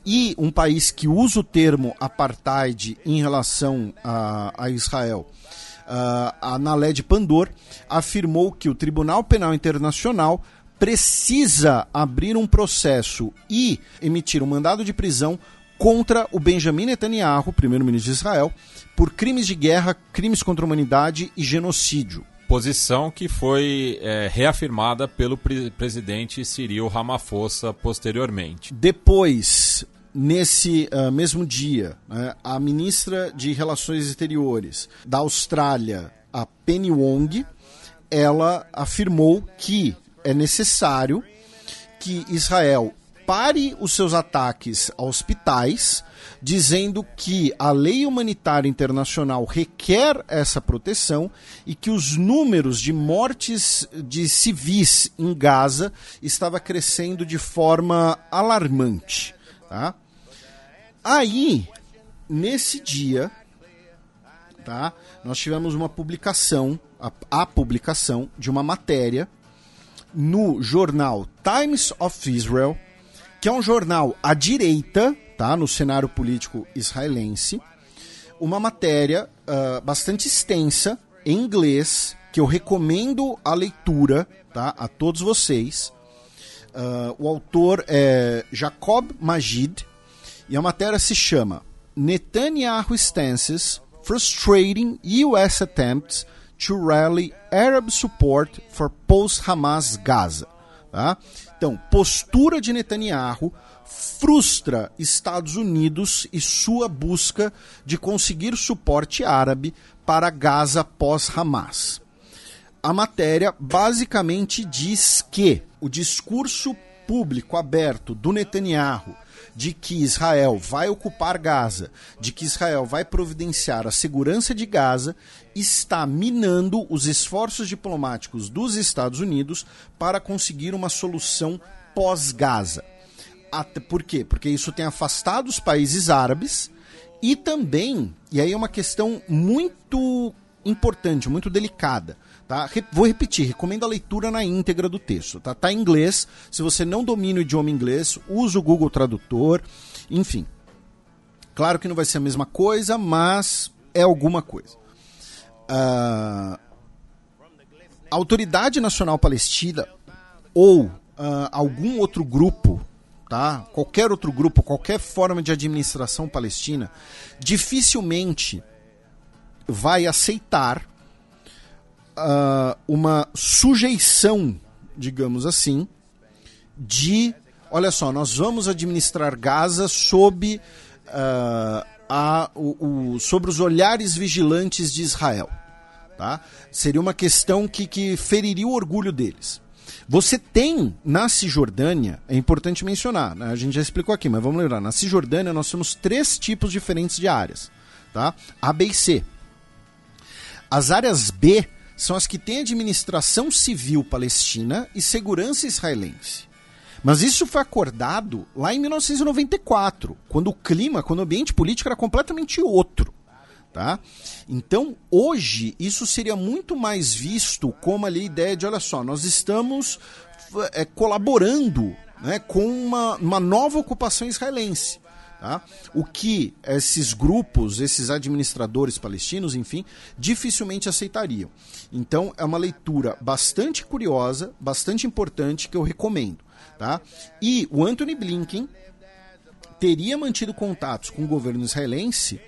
e um país que usa o termo apartheid em relação a, a Israel, uh, a Naled Pandor, afirmou que o Tribunal Penal Internacional precisa abrir um processo e emitir um mandado de prisão contra o Benjamin Netanyahu, primeiro-ministro de Israel, por crimes de guerra, crimes contra a humanidade e genocídio. Posição que foi é, reafirmada pelo pre presidente Cyril Ramaphosa posteriormente. Depois, nesse uh, mesmo dia, né, a ministra de Relações Exteriores da Austrália, a Penny Wong, ela afirmou que é necessário que Israel pare os seus ataques a hospitais, dizendo que a lei humanitária internacional requer essa proteção e que os números de mortes de civis em Gaza estava crescendo de forma alarmante. Tá? Aí, nesse dia, tá, nós tivemos uma publicação, a, a publicação de uma matéria no jornal Times of Israel, que é um jornal à direita, tá, no cenário político israelense, uma matéria uh, bastante extensa em inglês que eu recomendo a leitura, tá, a todos vocês. Uh, o autor é Jacob Majid, E a matéria se chama Netanyahu Stances Frustrating US Attempts to Rally Arab Support for Post-Hamas Gaza. Tá? Então, postura de Netanyahu frustra Estados Unidos e sua busca de conseguir suporte árabe para Gaza pós-Hamas. A matéria basicamente diz que o discurso público aberto do Netanyahu de que Israel vai ocupar Gaza, de que Israel vai providenciar a segurança de Gaza, está minando os esforços diplomáticos dos Estados Unidos para conseguir uma solução pós-Gaza. Por quê? Porque isso tem afastado os países árabes e também, e aí é uma questão muito importante, muito delicada. Tá? Vou repetir, recomendo a leitura na íntegra do texto. Tá? tá em inglês. Se você não domina o idioma inglês, use o Google Tradutor. Enfim. Claro que não vai ser a mesma coisa, mas é alguma coisa. Uh, a Autoridade Nacional Palestina ou uh, algum outro grupo, tá? qualquer outro grupo, qualquer forma de administração palestina, dificilmente vai aceitar uh, uma sujeição, digamos assim, de, olha só, nós vamos administrar Gaza sob, uh, a, o, o, sobre os olhares vigilantes de Israel. Tá? Seria uma questão que, que feriria o orgulho deles. Você tem na Cisjordânia, é importante mencionar, né? a gente já explicou aqui, mas vamos lembrar: na Cisjordânia nós temos três tipos diferentes de áreas: tá? A, B e C. As áreas B são as que têm administração civil palestina e segurança israelense. Mas isso foi acordado lá em 1994, quando o clima, quando o ambiente político era completamente outro. Tá? Então, hoje, isso seria muito mais visto como ali a ideia de: olha só, nós estamos é, colaborando né, com uma, uma nova ocupação israelense. Tá? O que esses grupos, esses administradores palestinos, enfim, dificilmente aceitariam. Então é uma leitura bastante curiosa, bastante importante que eu recomendo. Tá? E o Anthony Blinken teria mantido contatos com o governo israelense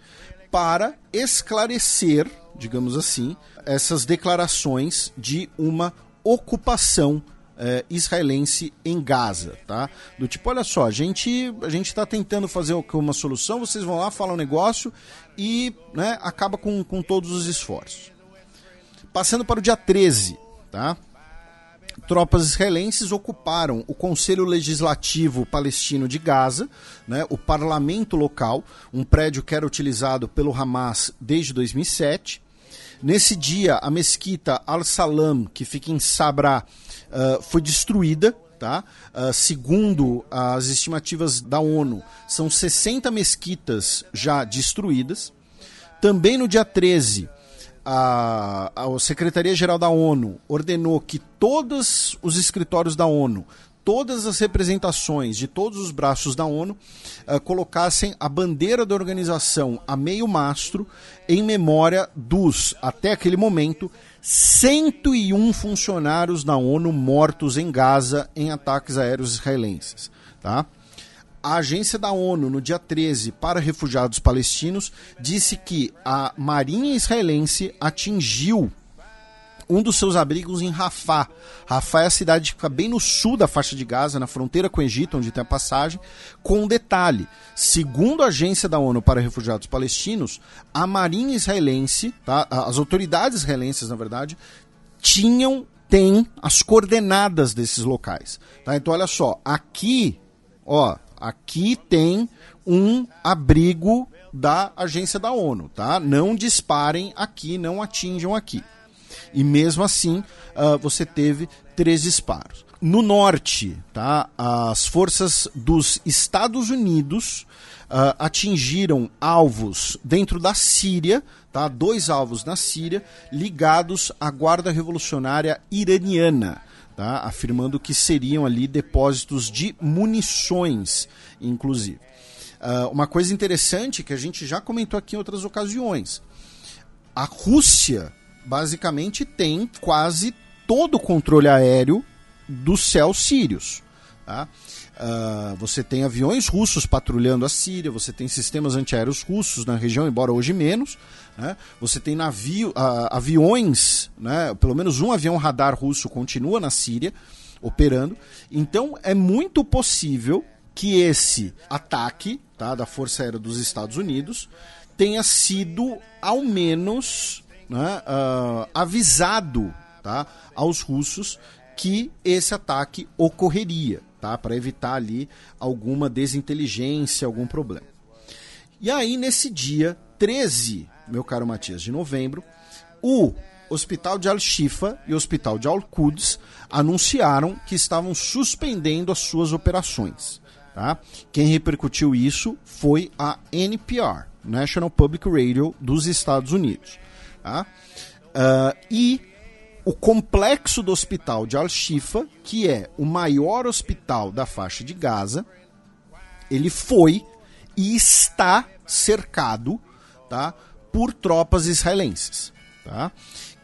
para esclarecer, digamos assim, essas declarações de uma ocupação é, israelense em Gaza, tá? Do tipo, olha só, a gente a gente está tentando fazer uma solução, vocês vão lá, falam um negócio e né, acaba com, com todos os esforços. Passando para o dia 13, tá? Tropas israelenses ocuparam o Conselho Legislativo Palestino de Gaza, né, o parlamento local, um prédio que era utilizado pelo Hamas desde 2007. Nesse dia, a mesquita Al-Salam, que fica em Sabra, uh, foi destruída. Tá? Uh, segundo as estimativas da ONU, são 60 mesquitas já destruídas. Também no dia 13, a, a Secretaria-Geral da ONU ordenou que todos os escritórios da ONU, todas as representações de todos os braços da ONU uh, colocassem a bandeira da organização a meio mastro em memória dos, até aquele momento, 101 funcionários da ONU mortos em Gaza em ataques aéreos israelenses. Tá? A agência da ONU, no dia 13, para refugiados palestinos, disse que a marinha israelense atingiu um dos seus abrigos em Rafah. Rafah é a cidade que fica bem no sul da faixa de Gaza, na fronteira com o Egito, onde tem a passagem, com um detalhe. Segundo a agência da ONU para refugiados palestinos, a marinha israelense, tá? as autoridades israelenses, na verdade, tinham, têm as coordenadas desses locais. Tá? Então, olha só, aqui, ó, aqui tem um abrigo da agência da ONU, tá? Não disparem aqui, não atinjam aqui. E mesmo assim, uh, você teve três disparos. No norte, tá, as forças dos Estados Unidos uh, atingiram alvos dentro da Síria, tá, dois alvos na Síria, ligados à Guarda Revolucionária Iraniana. Tá, afirmando que seriam ali depósitos de munições, inclusive. Uh, uma coisa interessante que a gente já comentou aqui em outras ocasiões: a Rússia basicamente tem quase todo o controle aéreo do céu sírios. Tá? Uh, você tem aviões russos patrulhando a Síria, você tem sistemas antiaéreos russos na região, embora hoje menos. Né? Você tem navio, uh, aviões, né? pelo menos um avião radar russo continua na Síria operando. Então é muito possível que esse ataque tá, da Força Aérea dos Estados Unidos tenha sido, ao menos, né, uh, avisado tá, aos russos que esse ataque ocorreria, tá, para evitar ali alguma desinteligência, algum problema. E aí, nesse dia 13, meu caro Matias, de novembro, o Hospital de Al-Shifa e o Hospital de Al-Quds anunciaram que estavam suspendendo as suas operações. Tá? Quem repercutiu isso foi a NPR, National Public Radio dos Estados Unidos. Tá? Uh, e o complexo do hospital de Al-Shifa, que é o maior hospital da faixa de Gaza, ele foi e está cercado tá, por tropas israelenses. Tá?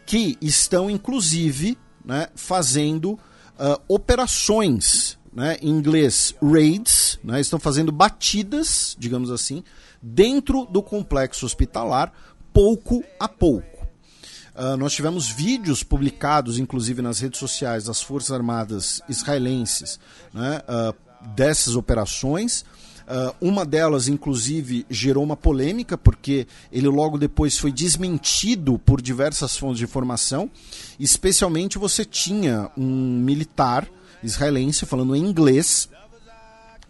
Que estão, inclusive, né, fazendo uh, operações, né, em inglês raids, né, estão fazendo batidas, digamos assim, dentro do complexo hospitalar, pouco a pouco. Uh, nós tivemos vídeos publicados, inclusive nas redes sociais das Forças Armadas israelenses, né, uh, dessas operações. Uh, uma delas, inclusive, gerou uma polêmica, porque ele logo depois foi desmentido por diversas fontes de informação. Especialmente você tinha um militar israelense falando em inglês.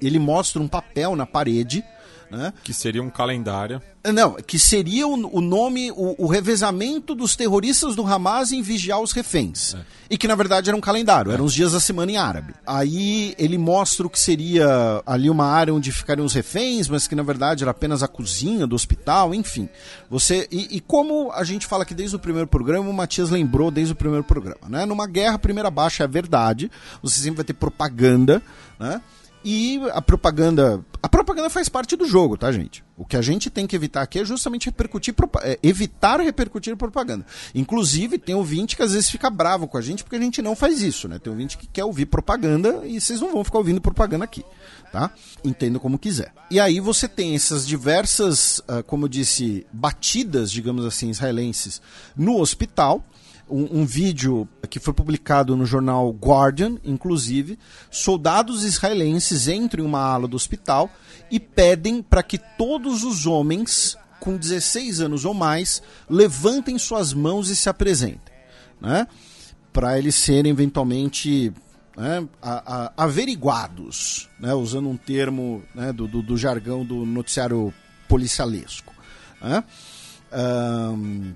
Ele mostra um papel na parede né? Que seria um calendário. Não, que seria o, o nome, o, o, revezamento dos terroristas do Hamas em vigiar os reféns. É. E que na verdade era um calendário, é. eram os dias da semana em árabe. Aí ele mostra o que seria ali uma área onde ficariam os reféns, mas que na verdade era apenas a cozinha do hospital, enfim. Você e, e como a gente fala aqui desde o primeiro programa, o Matias lembrou desde o primeiro programa, né? Numa guerra, a primeira baixa é a verdade, você sempre vai ter propaganda, né? E a propaganda. A propaganda faz parte do jogo, tá, gente? O que a gente tem que evitar aqui é justamente repercutir, é, evitar repercutir propaganda. Inclusive, tem ouvinte que às vezes fica bravo com a gente porque a gente não faz isso, né? Tem ouvinte que quer ouvir propaganda e vocês não vão ficar ouvindo propaganda aqui, tá? Entenda como quiser. E aí você tem essas diversas, uh, como eu disse, batidas, digamos assim, israelenses no hospital um, um, vídeo que foi publicado no jornal Guardian, inclusive, soldados israelenses entram em uma ala do hospital e pedem para que todos os homens com 16 anos ou mais levantem suas mãos e se apresentem, né? Para eles serem eventualmente né, averiguados, né, usando um termo né, do, do, do, jargão do noticiário policialesco. Né? Um,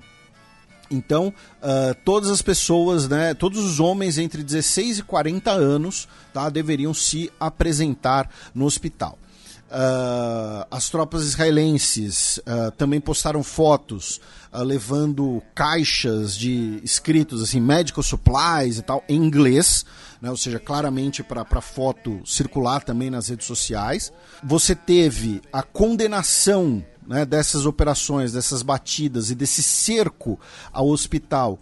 então, uh, todas as pessoas, né, todos os homens entre 16 e 40 anos tá, deveriam se apresentar no hospital. Uh, as tropas israelenses uh, também postaram fotos levando caixas de escritos assim, medical supplies e tal, em inglês, né, ou seja, claramente para foto circular também nas redes sociais. Você teve a condenação né, dessas operações, dessas batidas e desse cerco ao hospital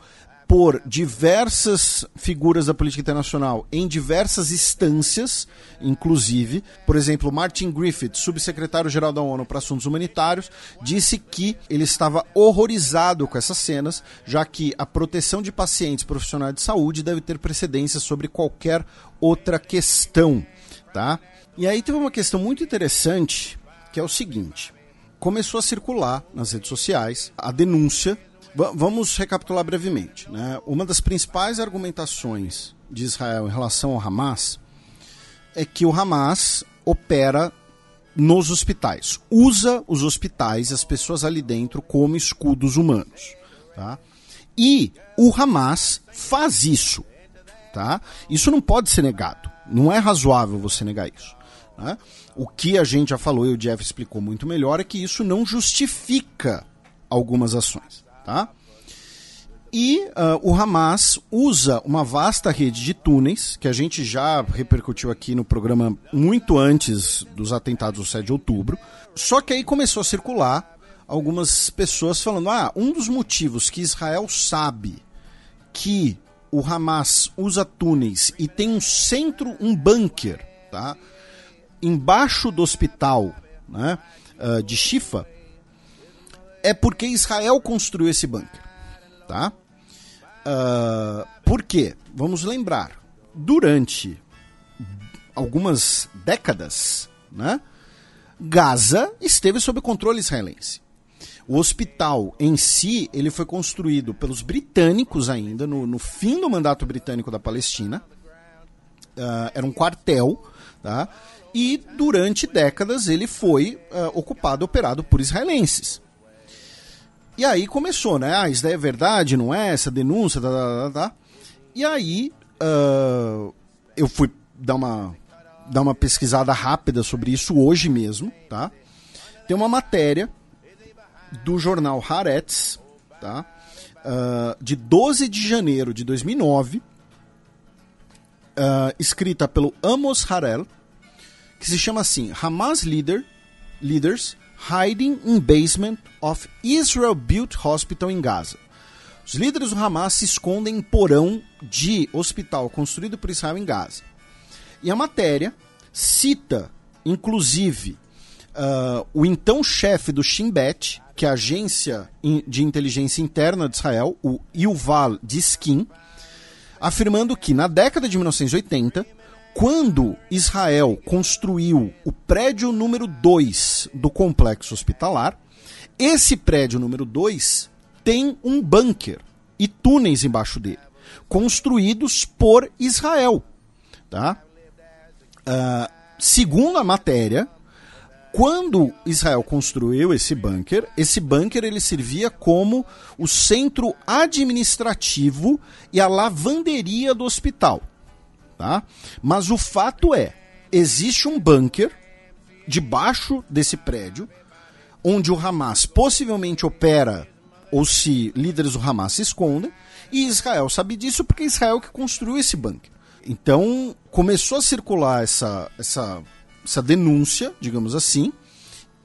por diversas figuras da política internacional em diversas instâncias, inclusive, por exemplo, Martin Griffith, subsecretário-geral da ONU para Assuntos Humanitários, disse que ele estava horrorizado com essas cenas, já que a proteção de pacientes profissionais de saúde deve ter precedência sobre qualquer outra questão, tá? E aí teve uma questão muito interessante, que é o seguinte: começou a circular nas redes sociais a denúncia. V vamos recapitular brevemente. Né? Uma das principais argumentações de Israel em relação ao Hamas é que o Hamas opera nos hospitais, usa os hospitais e as pessoas ali dentro como escudos humanos. Tá? E o Hamas faz isso. Tá? Isso não pode ser negado. Não é razoável você negar isso. Né? O que a gente já falou e o Jeff explicou muito melhor é que isso não justifica algumas ações. Tá? E uh, o Hamas usa uma vasta rede de túneis, que a gente já repercutiu aqui no programa muito antes dos atentados do 7 de outubro. Só que aí começou a circular algumas pessoas falando: ah, um dos motivos que Israel sabe que o Hamas usa túneis e tem um centro, um bunker, tá? Embaixo do hospital né, uh, de Shifa é porque Israel construiu esse bunker. Tá? Uh, por quê? Vamos lembrar. Durante algumas décadas, né, Gaza esteve sob controle israelense. O hospital em si, ele foi construído pelos britânicos ainda, no, no fim do mandato britânico da Palestina. Uh, era um quartel, tá? E durante décadas ele foi uh, ocupado, operado por israelenses. E aí começou, né? Ah, isso daí é verdade, não é? Essa denúncia, tá, tá, tá, tá. E aí uh, eu fui dar uma, dar uma pesquisada rápida sobre isso hoje mesmo, tá? Tem uma matéria do jornal Haaretz, tá? Uh, de 12 de janeiro de 2009, uh, escrita pelo Amos Harel, que se chama assim: Hamas leader, Leaders Hiding in Basement of Israel Built Hospital in Gaza. Os líderes do Hamas se escondem em porão de hospital construído por Israel em Gaza. E a matéria cita, inclusive, uh, o então chefe do Shin Bet, que é a agência de inteligência interna de Israel, o Yuval Diskin, afirmando que na década de 1980, quando Israel construiu o prédio número 2 do complexo hospitalar, esse prédio número 2 tem um bunker e túneis embaixo dele, construídos por Israel. Tá? Uh, segundo a matéria, quando Israel construiu esse bunker, esse bunker ele servia como o centro administrativo e a lavanderia do hospital, tá? Mas o fato é, existe um bunker debaixo desse prédio onde o Hamas possivelmente opera ou se líderes do Hamas se escondem e Israel sabe disso porque é Israel que construiu esse bunker. Então começou a circular essa, essa essa denúncia, digamos assim,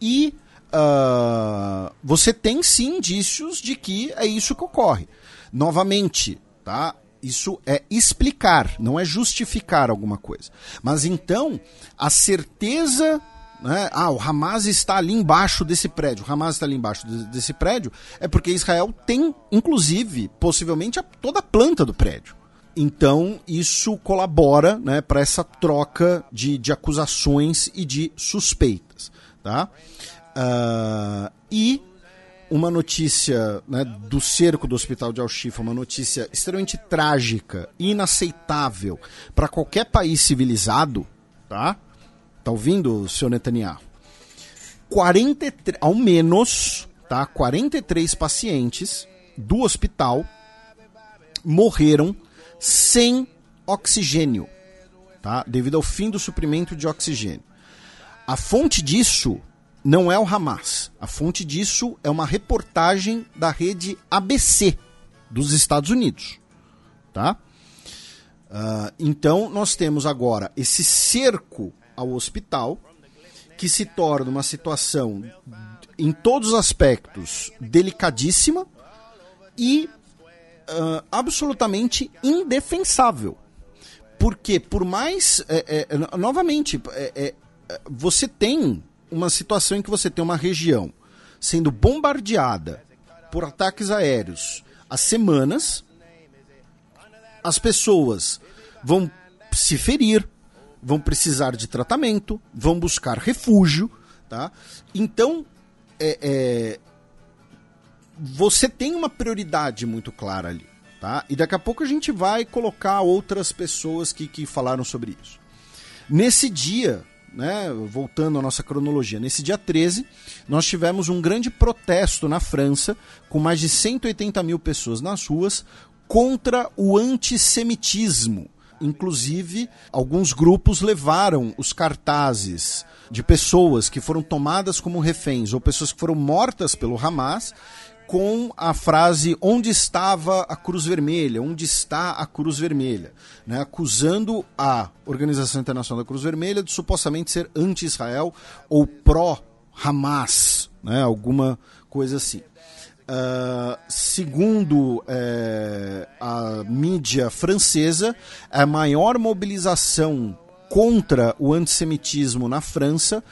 e uh, você tem sim indícios de que é isso que ocorre. Novamente, tá? Isso é explicar, não é justificar alguma coisa. Mas então, a certeza né? Ah, o Hamas está ali embaixo desse prédio. O Hamas está ali embaixo desse prédio é porque Israel tem, inclusive, possivelmente, a, toda a planta do prédio. Então, isso colabora né, para essa troca de, de acusações e de suspeitas. Tá? Uh, e uma notícia né, do cerco do hospital de Al-Shifa, uma notícia extremamente trágica, inaceitável para qualquer país civilizado, tá? Tá ouvindo, senhor Netanyahu? 43, ao menos, tá? 43 pacientes do hospital morreram sem oxigênio, tá? Devido ao fim do suprimento de oxigênio. A fonte disso não é o Hamas. A fonte disso é uma reportagem da rede ABC dos Estados Unidos, tá? Uh, então nós temos agora esse cerco ao hospital que se torna uma situação em todos os aspectos delicadíssima e uh, absolutamente indefensável. Porque, por mais. É, é, novamente, é, é, você tem uma situação em que você tem uma região sendo bombardeada por ataques aéreos há semanas, as pessoas vão se ferir, vão precisar de tratamento, vão buscar refúgio, tá? Então, é, é, você tem uma prioridade muito clara ali, tá? E daqui a pouco a gente vai colocar outras pessoas que, que falaram sobre isso. Nesse dia, né, voltando à nossa cronologia, nesse dia 13, nós tivemos um grande protesto na França, com mais de 180 mil pessoas nas ruas, contra o antissemitismo. Inclusive, alguns grupos levaram os cartazes de pessoas que foram tomadas como reféns ou pessoas que foram mortas pelo Hamas com a frase onde estava a Cruz Vermelha, onde está a Cruz Vermelha, né? acusando a Organização Internacional da Cruz Vermelha de supostamente ser anti-Israel ou pró-Hamas, né? alguma coisa assim. Uh, segundo é, a mídia francesa, a maior mobilização contra o antissemitismo na França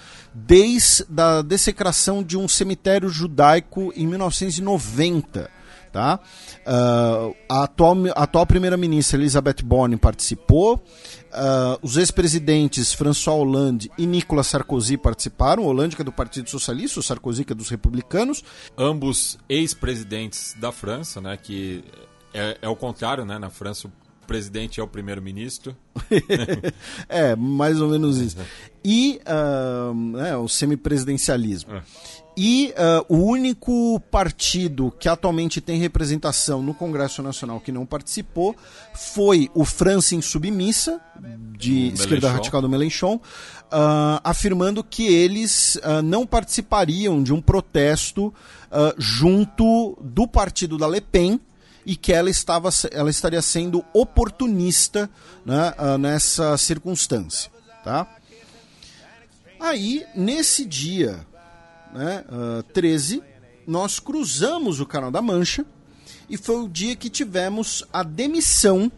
desde a dessecração de um cemitério judaico em 1990. Tá? Uh, a, atual, atual primeira-ministra Elisabeth Borne participou, uh, os ex-presidentes François Hollande e Nicolas Sarkozy participaram, Hollande que é do Partido Socialista, o Sarkozy que é dos republicanos. Ambos ex-presidentes da França, né, que é, é o contrário, né, na França o presidente é o primeiro-ministro. é, mais ou menos isso. E uh, é, o semipresidencialismo. É. E uh, o único partido que atualmente tem representação no Congresso Nacional que não participou foi o França em Submissa, de esquerda radical do Melenchon, uh, afirmando que eles uh, não participariam de um protesto junto do partido da Le Pen e que ela, estava, ela estaria sendo oportunista né, nessa circunstância. Tá? Aí, nesse dia, né, uh, 13, nós cruzamos o Canal da Mancha e foi o dia que tivemos a demissão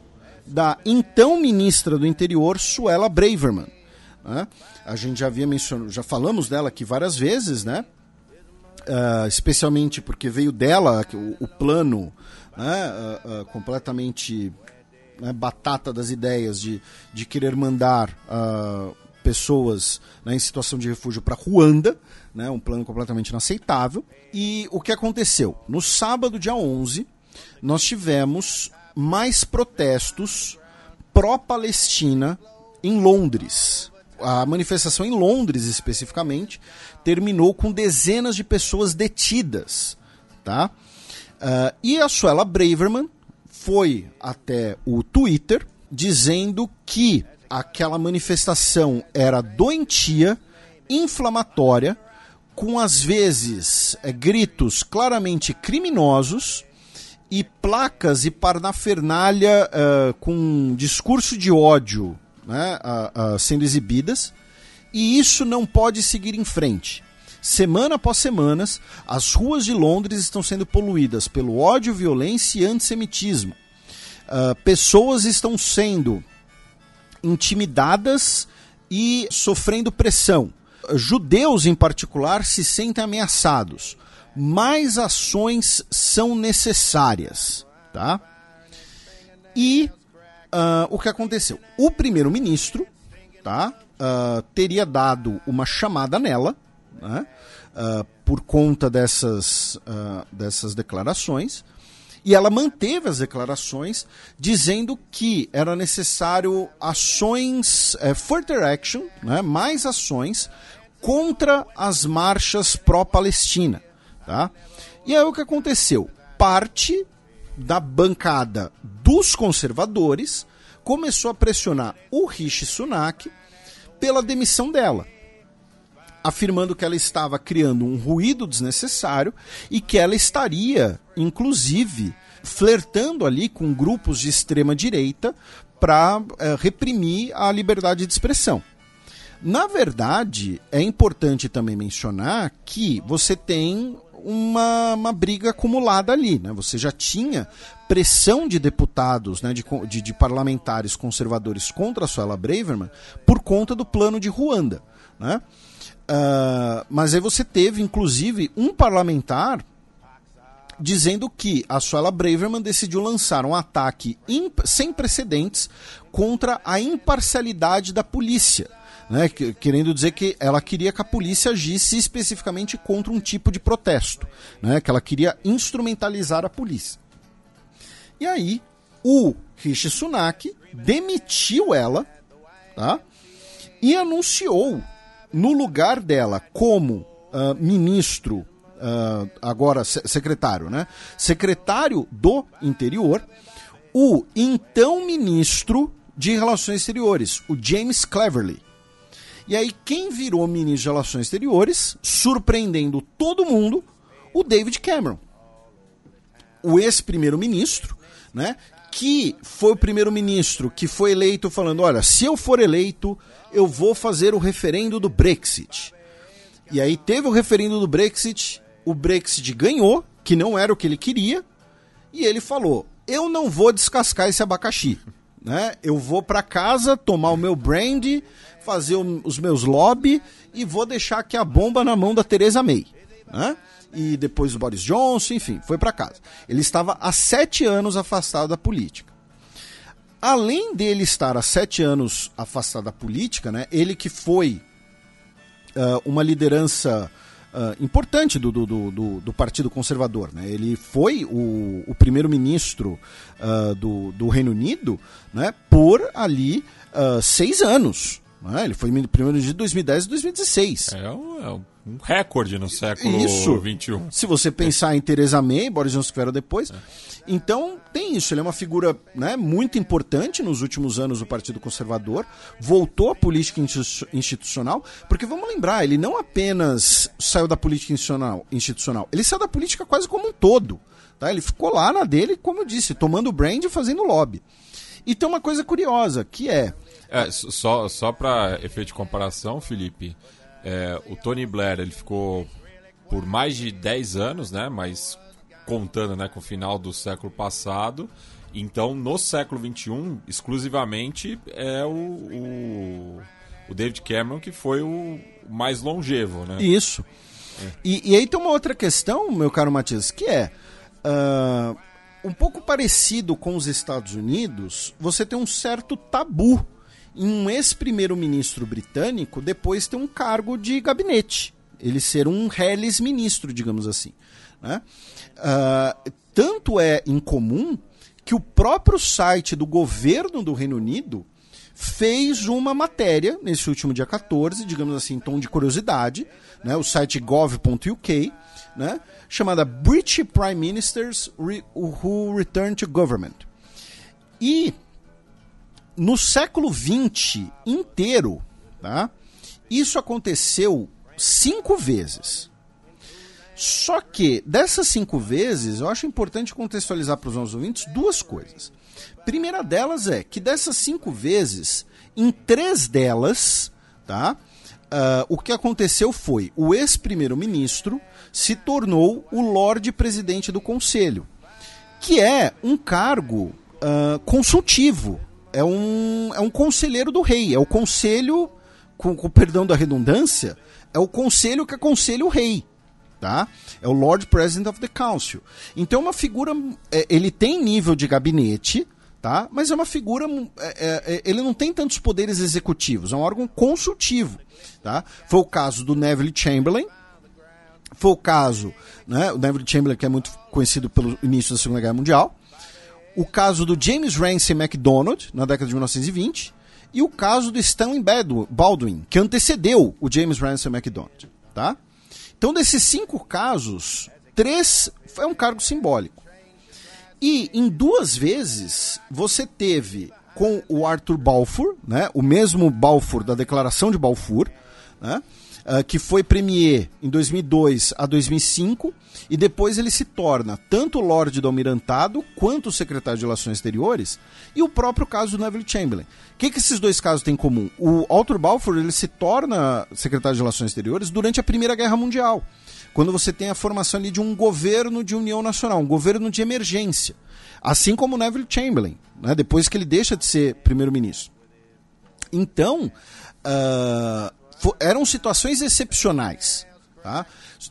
da então ministra do Interior, Suela Braverman. Né? A gente já havia mencionado, já falamos dela aqui várias vezes, né? Uh, especialmente porque veio dela o, o plano né, uh, uh, completamente né, batata das ideias de, de querer mandar pessoas né, em situação de refúgio para Ruanda, né, um plano completamente inaceitável. E o que aconteceu? No sábado, dia 11, nós tivemos mais protestos pró-Palestina em Londres. A manifestação em Londres, especificamente, terminou com dezenas de pessoas detidas. Tá? Uh, e a Suela Braverman foi até o Twitter dizendo que aquela manifestação era doentia, inflamatória, com às vezes é, gritos claramente criminosos e placas e parnafernália uh, com discurso de ódio né, uh, sendo exibidas, e isso não pode seguir em frente. Semana após semana, as ruas de Londres estão sendo poluídas pelo ódio, violência e antissemitismo. pessoas estão sendo intimidadas e sofrendo pressão. Judeus, em particular, se sentem ameaçados. Mais ações são necessárias. Tá? E uh, o que aconteceu? O primeiro-ministro tá, uh, teria dado uma chamada nela, né, uh, por conta dessas, dessas declarações, e ela manteve as declarações dizendo que era necessário ações, é, further action, né, mais ações contra as marchas pró-Palestina. Tá? E aí o que aconteceu? Parte da bancada dos conservadores começou a pressionar o Rishi Sunak pela demissão dela, afirmando que ela estava criando um ruído desnecessário e que ela estaria, inclusive, flertando ali com grupos de extrema direita para é, reprimir a liberdade de expressão. Na verdade, é importante também mencionar que você tem uma, uma briga acumulada ali. Né? Você já tinha pressão de deputados, né, de, de, de parlamentares conservadores contra a Suela Braverman por conta do plano de Ruanda. Né? Uh, mas aí você teve, inclusive, um parlamentar dizendo que a Suela Braverman decidiu lançar um ataque sem precedentes contra a imparcialidade da polícia né, querendo dizer que ela queria que a polícia agisse especificamente contra um tipo de protesto, né, que ela queria instrumentalizar a polícia. E aí, o Rishi Sunak demitiu ela tá, e anunciou no lugar dela como uh, ministro, uh, agora secretário, né, secretário do interior, o então ministro de Relações Exteriores, o James Cleverly. E aí, quem virou ministro de Relações Exteriores, surpreendendo todo mundo, o David Cameron. O ex-primeiro-ministro, né? Que foi o primeiro-ministro que foi eleito falando: olha, se eu for eleito, eu vou fazer o referendo do Brexit. E aí teve o referendo do Brexit, o Brexit ganhou, que não era o que ele queria, e ele falou: eu não vou descascar esse abacaxi. né? Eu vou para casa tomar o meu brandy, fazer os meus lobby e vou deixar aqui a bomba na mão da Teresa May, né? E depois o Boris Johnson, enfim, foi para casa. Ele estava há sete anos afastado da política. Além dele estar há sete anos afastado da política, né? Ele que foi uh, uma liderança uh, importante do, do, do, do, Partido Conservador. Né? Ele foi o, o primeiro-ministro uh, do, do Reino Unido né, por ali seis anos. Né? Ele foi primeiro-ministro de 2010 e 2016. É, um, é um recorde no século XXI. Se você pensar em Theresa May, Boris Johnson que vieram depois. É. Então, tem isso. Ele é uma figura né, muito importante nos últimos anos do Partido Conservador, voltou à política institucional, porque vamos lembrar, ele não apenas saiu da política institucional, ele saiu da política quase como um todo. Tá? Ele ficou lá na dele, como eu disse, tomando brand e fazendo lobby. E tem uma coisa curiosa, que é. é só só para efeito de comparação, Felipe, é, o Tony Blair ele ficou por mais de 10 anos, né? Mas contando né, com o final do século passado. Então, no século XXI, exclusivamente, é o, o, o David Cameron que foi o mais longevo, né? Isso. É. E, e, aí tem uma outra questão, meu caro Matias, que é... Uh, um pouco parecido com os Estados Unidos, você tem um certo tabu em um ex-primeiro-ministro britânico depois ter um cargo de gabinete. Ele ser um reles ministro, digamos assim. Né? Uh, tanto é incomum que o próprio site do governo do Reino Unido fez uma matéria nesse último dia 14, digamos assim, em tom de curiosidade, né, o site gov.uk, né, chamada British Prime Ministers Who Return to Government. E no século XX inteiro, tá, isso aconteceu cinco vezes. Só que, dessas cinco vezes, eu acho importante contextualizar para os nossos ouvintes duas coisas. Primeira delas é que dessas cinco vezes, em três delas, tá? Uh, o que aconteceu foi o ex-primeiro-ministro se tornou o Lorde Presidente do Conselho, que é um cargo uh, consultivo, é um, é um conselheiro do rei, é o conselho, com, com perdão da redundância, é o conselho que aconselha o rei tá? É o Lord President of the Council. Então é uma figura, é, ele tem nível de gabinete, tá? Mas é uma figura, é, é, é, ele não tem tantos poderes executivos, é um órgão consultivo, tá? Foi o caso do Neville Chamberlain, foi o caso, né? O Neville Chamberlain que é muito conhecido pelo início da Segunda Guerra Mundial, o caso do James Ramsay MacDonald na década de 1920 e o caso do Stanley Baldwin que antecedeu o James Ramsay MacDonald, tá? Então, desses cinco casos, três é um cargo simbólico. E em duas vezes você teve com o Arthur Balfour, né, o mesmo Balfour da Declaração de Balfour, né, uh, que foi premier em 2002 a 2005 e depois ele se torna tanto Lorde do Almirantado quanto secretário de Relações Exteriores e o próprio caso do Neville Chamberlain. O que, que esses dois casos têm em comum? O Arthur Balfour ele se torna secretário de Relações Exteriores durante a Primeira Guerra Mundial, quando você tem a formação ali de um governo de união nacional, um governo de emergência. Assim como o Neville Chamberlain, né, depois que ele deixa de ser primeiro-ministro. Então, uh, eram situações excepcionais. Tá?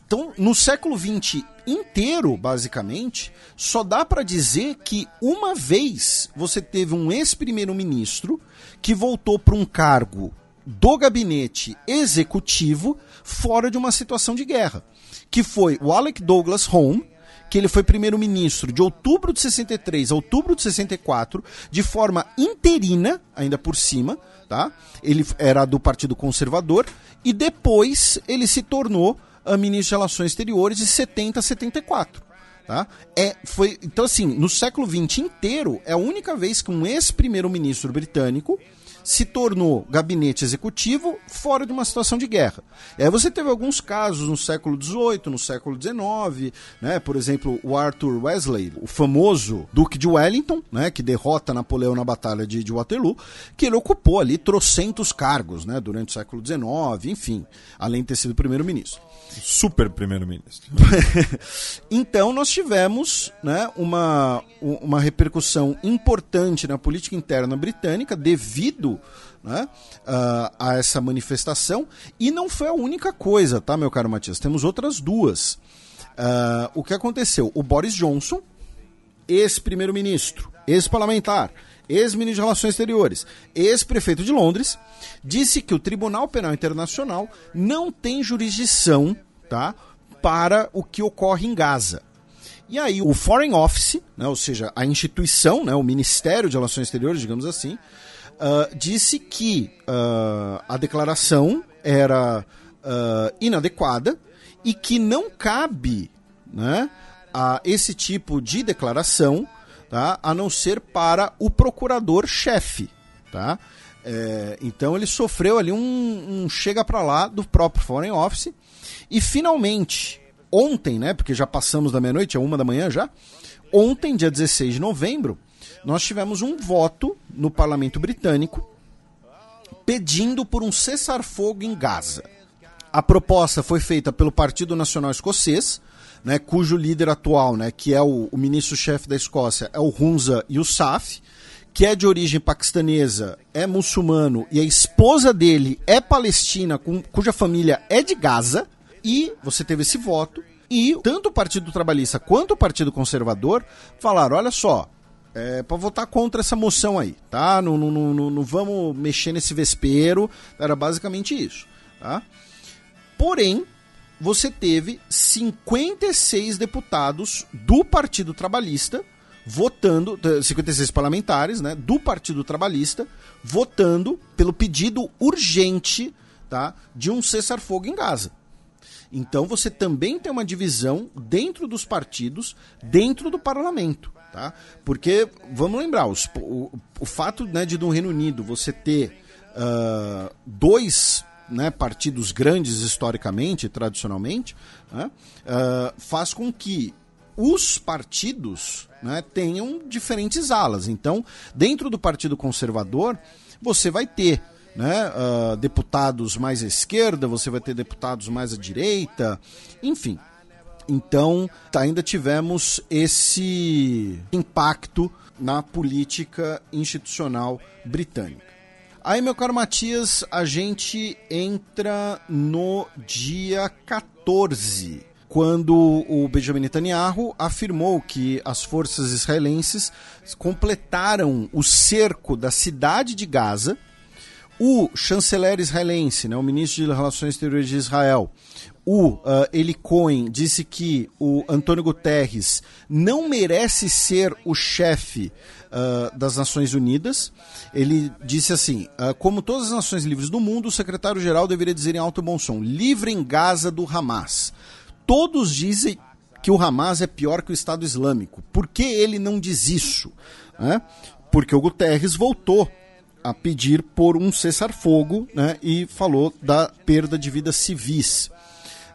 Então, no século XX inteiro, basicamente, só dá para dizer que uma vez você teve um ex-primeiro-ministro que voltou para um cargo do gabinete executivo fora de uma situação de guerra, que foi o Alec Douglas Home, que ele foi primeiro-ministro de outubro de 63 a outubro de 64, de forma interina, ainda por cima, tá? Ele era do Partido Conservador e depois ele se tornou ministro de Relações Exteriores de 70 a 74. Tá? É, foi, então, assim, no século XX inteiro, é a única vez que um ex-primeiro-ministro britânico se tornou gabinete executivo fora de uma situação de guerra. E aí você teve alguns casos no século XVIII, no século XIX, né? por exemplo, o Arthur Wesley, o famoso Duque de Wellington, né? que derrota Napoleão na Batalha de, de Waterloo, que ele ocupou ali trocentos cargos né? durante o século XIX, enfim, além de ter sido primeiro-ministro. Super primeiro-ministro. então nós tivemos né, uma, uma repercussão importante na política interna britânica devido né, uh, a essa manifestação. E não foi a única coisa, tá, meu caro Matias? Temos outras duas. Uh, o que aconteceu? O Boris Johnson, ex-primeiro-ministro, ex-parlamentar, ex-ministro de Relações Exteriores, ex-prefeito de Londres, disse que o Tribunal Penal Internacional não tem jurisdição tá, para o que ocorre em Gaza. E aí o Foreign Office, né, ou seja, a instituição, né, o Ministério de Relações Exteriores, digamos assim, uh, disse que uh, a declaração era uh, inadequada e que não cabe né, a esse tipo de declaração, tá, a não ser para o procurador-chefe. Tá? É, então ele sofreu ali um, um chega para lá do próprio Foreign Office e finalmente ontem, né, porque já passamos da meia-noite, é uma da manhã já, ontem, dia 16 de novembro, nós tivemos um voto no parlamento britânico pedindo por um cessar-fogo em Gaza. A proposta foi feita pelo Partido Nacional Escocês, né, cujo líder atual, né, que é o, o ministro-chefe da Escócia, é o Hunza Yousaf, que é de origem paquistanesa, é muçulmano e a esposa dele é palestina, com, cuja família é de Gaza. E você teve esse voto. E tanto o Partido Trabalhista quanto o Partido Conservador falaram: olha só, é, para votar contra essa moção aí, tá? Não, não, não, não, vamos mexer nesse vespeiro. Era basicamente isso, tá? Porém, você teve 56 deputados do Partido Trabalhista votando, 56 parlamentares, né, do Partido Trabalhista, votando pelo pedido urgente, tá, de um cessar-fogo em Gaza. Então você também tem uma divisão dentro dos partidos, dentro do parlamento. Tá? Porque, vamos lembrar, os, o, o fato né, de no Reino Unido você ter uh, dois né, partidos grandes historicamente, tradicionalmente, né, uh, faz com que os partidos né, tenham diferentes alas. Então, dentro do Partido Conservador, você vai ter né, uh, deputados mais à esquerda, você vai ter deputados mais à direita, enfim. Então, ainda tivemos esse impacto na política institucional britânica. Aí, meu caro Matias, a gente entra no dia 14, quando o Benjamin Netanyahu afirmou que as forças israelenses completaram o cerco da cidade de Gaza o chanceler israelense, né, o ministro de Relações Exteriores de Israel, o uh, Eli Cohen, disse que o Antônio Guterres não merece ser o chefe uh, das Nações Unidas. Ele disse assim: uh, como todas as nações livres do mundo, o secretário-geral deveria dizer em alto e bom som: livre em Gaza do Hamas. Todos dizem que o Hamas é pior que o Estado Islâmico. Por que ele não diz isso? Né? Porque o Guterres voltou a pedir por um cessar-fogo né, e falou da perda de vidas civis.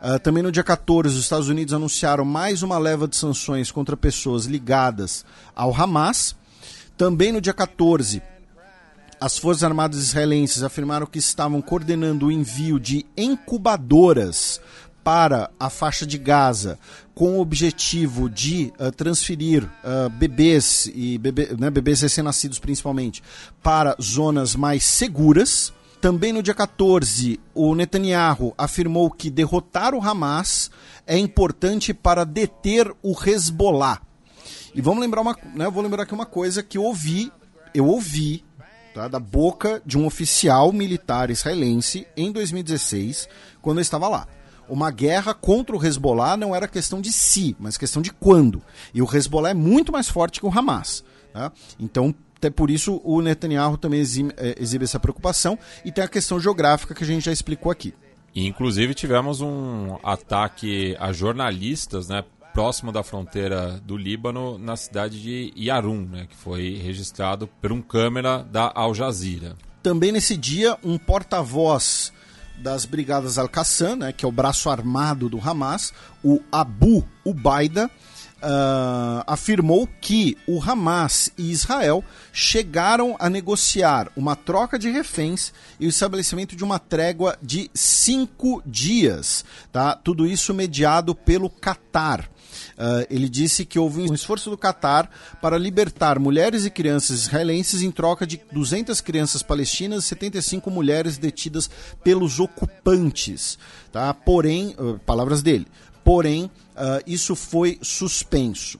Uh, também no dia 14, os Estados Unidos anunciaram mais uma leva de sanções contra pessoas ligadas ao Hamas. Também no dia 14, as Forças Armadas israelenses afirmaram que estavam coordenando o envio de incubadoras para a faixa de Gaza com o objetivo de uh, transferir uh, bebês e bebê, né, bebês recém-nascidos principalmente para zonas mais seguras. Também no dia 14, o Netanyahu afirmou que derrotar o Hamas é importante para deter o Hezbollah. E vamos lembrar uma, né, vou lembrar aqui uma coisa que eu ouvi, eu ouvi tá, da boca de um oficial militar israelense em 2016, quando eu estava lá uma guerra contra o Hezbollah não era questão de si, mas questão de quando. E o Hezbollah é muito mais forte que o Hamas. Tá? Então, até por isso, o Netanyahu também exibe, é, exibe essa preocupação. E tem a questão geográfica que a gente já explicou aqui. inclusive, tivemos um ataque a jornalistas, né? próximo da fronteira do Líbano, na cidade de Yarum, né, que foi registrado por um câmera da Al Jazeera. também nesse dia, um porta-voz das Brigadas Al-Qassam, né, que é o braço armado do Hamas, o Abu Ubaida, uh, afirmou que o Hamas e Israel chegaram a negociar uma troca de reféns e o estabelecimento de uma trégua de cinco dias. Tá? Tudo isso mediado pelo Catar. Uh, ele disse que houve um esforço do Catar para libertar mulheres e crianças israelenses em troca de 200 crianças palestinas e 75 mulheres detidas pelos ocupantes. Tá? Porém, uh, palavras dele, porém, uh, isso foi suspenso.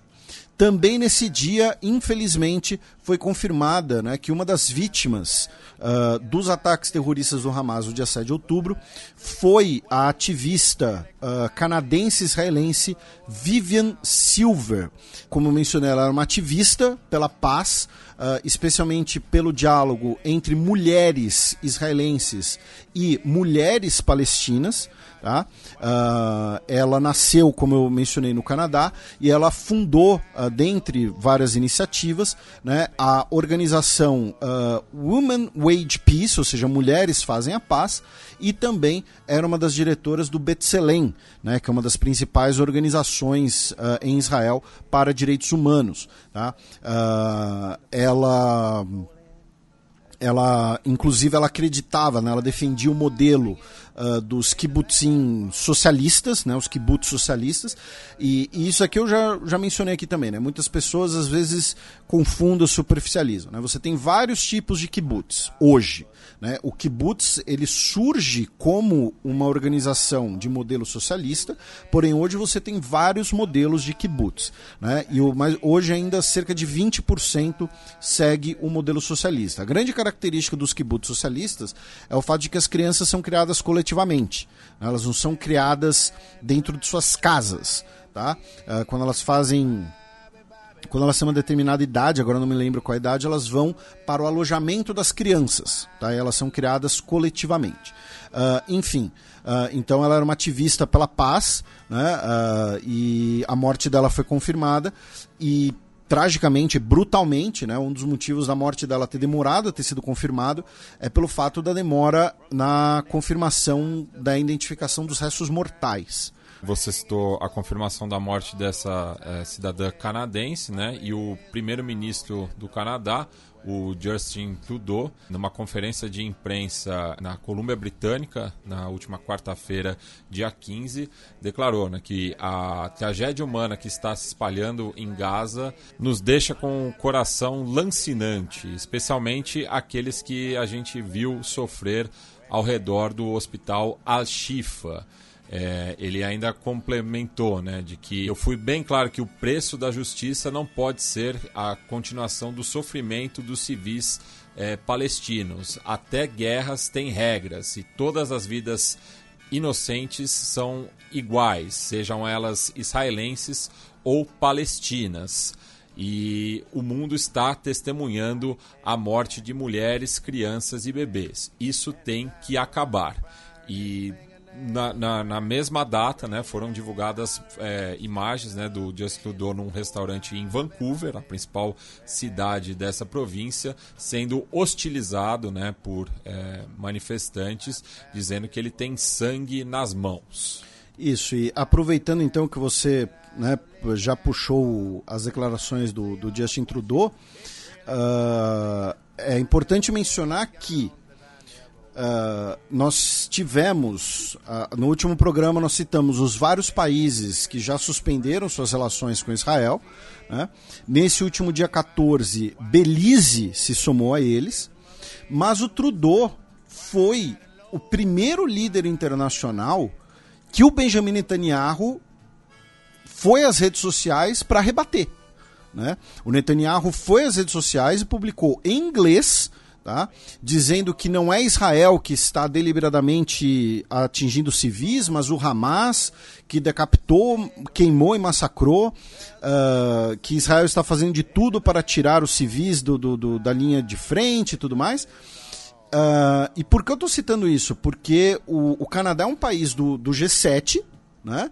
Também nesse dia, infelizmente, foi confirmada né, que uma das vítimas uh, dos ataques terroristas do Hamas no dia 7 de outubro foi a ativista uh, canadense-israelense Vivian Silver. Como eu mencionei, ela era uma ativista pela paz, uh, especialmente pelo diálogo entre mulheres israelenses e mulheres palestinas. Tá? Uh, ela nasceu, como eu mencionei, no Canadá e ela fundou, uh, dentre várias iniciativas, né, a organização uh, Women Wage Peace, ou seja, Mulheres Fazem a Paz, e também era uma das diretoras do Betselem, né, que é uma das principais organizações em Israel para direitos humanos. Tá? ela ela inclusive ela acreditava, né, ela defendia o modelo uh, dos kibbutzim socialistas, né, os kibbutz socialistas, e, e, isso aqui eu já, já mencionei aqui também, né, muitas pessoas às vezes confundem o superficialismo, né, você tem vários tipos de kibbutz hoje, né? O kibbutz ele surge como uma organização de modelo socialista, porém hoje você tem vários modelos de kibbutz. Né? E o, mas hoje ainda cerca de 20% segue o modelo socialista. A grande característica dos kibbutz socialistas é o fato de que as crianças são criadas coletivamente. Né? Elas não são criadas dentro de suas casas. Tá? Uh, quando elas fazem quando elas têm uma determinada idade, agora não me lembro qual idade, elas vão para o alojamento das crianças, tá? Elas são criadas coletivamente. Uh, enfim, uh, então ela era uma ativista pela paz, né? Uh, e a morte dela foi confirmada e tragicamente, brutalmente, né, um dos motivos da morte dela ter demorado a ter sido confirmado é pelo fato da demora na confirmação da identificação dos restos mortais. Você citou a confirmação da morte dessa é, cidadã canadense, né? E o primeiro-ministro do Canadá, o Justin Trudeau, numa conferência de imprensa na Colômbia Britânica, na última quarta-feira, dia 15, declarou né, que a tragédia humana que está se espalhando em Gaza nos deixa com o coração lancinante, especialmente aqueles que a gente viu sofrer ao redor do hospital Al-Shifa é, ele ainda complementou, né, de que eu fui bem claro que o preço da justiça não pode ser a continuação do sofrimento dos civis é, palestinos. Até guerras têm regras e todas as vidas inocentes são iguais, sejam elas israelenses ou palestinas. E o mundo está testemunhando a morte de mulheres, crianças e bebês. Isso tem que acabar. E na, na, na, mesma data, né, foram divulgadas é, imagens né, do Justin Trudeau num restaurante em Vancouver, a principal cidade dessa província, sendo hostilizado né, por é, manifestantes, dizendo que ele tem sangue nas mãos. Isso, e aproveitando então que você né, já puxou as declarações do, do Justin Trudeau, uh, é importante mencionar que Uh, nós tivemos, uh, no último programa, nós citamos os vários países que já suspenderam suas relações com Israel. Né? Nesse último dia 14, Belize se somou a eles, mas o Trudeau foi o primeiro líder internacional que o Benjamin Netanyahu foi às redes sociais para rebater. Né? O Netanyahu foi às redes sociais e publicou em inglês tá? dizendo que não é Israel que está deliberadamente atingindo civis, mas o Hamas que decapitou, queimou e massacrou, uh, que Israel está fazendo de tudo para tirar os civis do, do, do da linha de frente e tudo mais. Uh, e por que eu estou citando isso? Porque o, o, Canadá é um país do, do G7, né?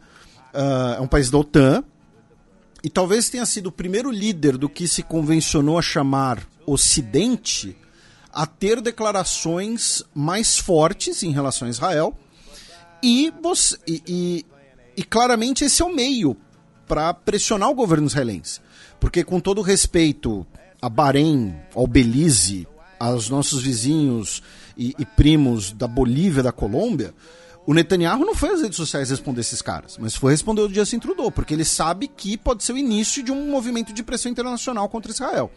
Uh, é um país da OTAN, e talvez tenha sido o primeiro líder do que se convencionou a chamar Ocidente a ter declarações mais fortes em relação a Israel e, você, e, e, e claramente esse é o meio para pressionar o governo israelense. Porque, com todo respeito a Bahrein, ao Belize, aos nossos vizinhos e, e primos da Bolívia, da Colômbia, o Netanyahu não foi às redes sociais responder esses caras, mas foi responder o Justin Trudeau, porque ele sabe que pode ser o início de um movimento de pressão internacional contra Israel.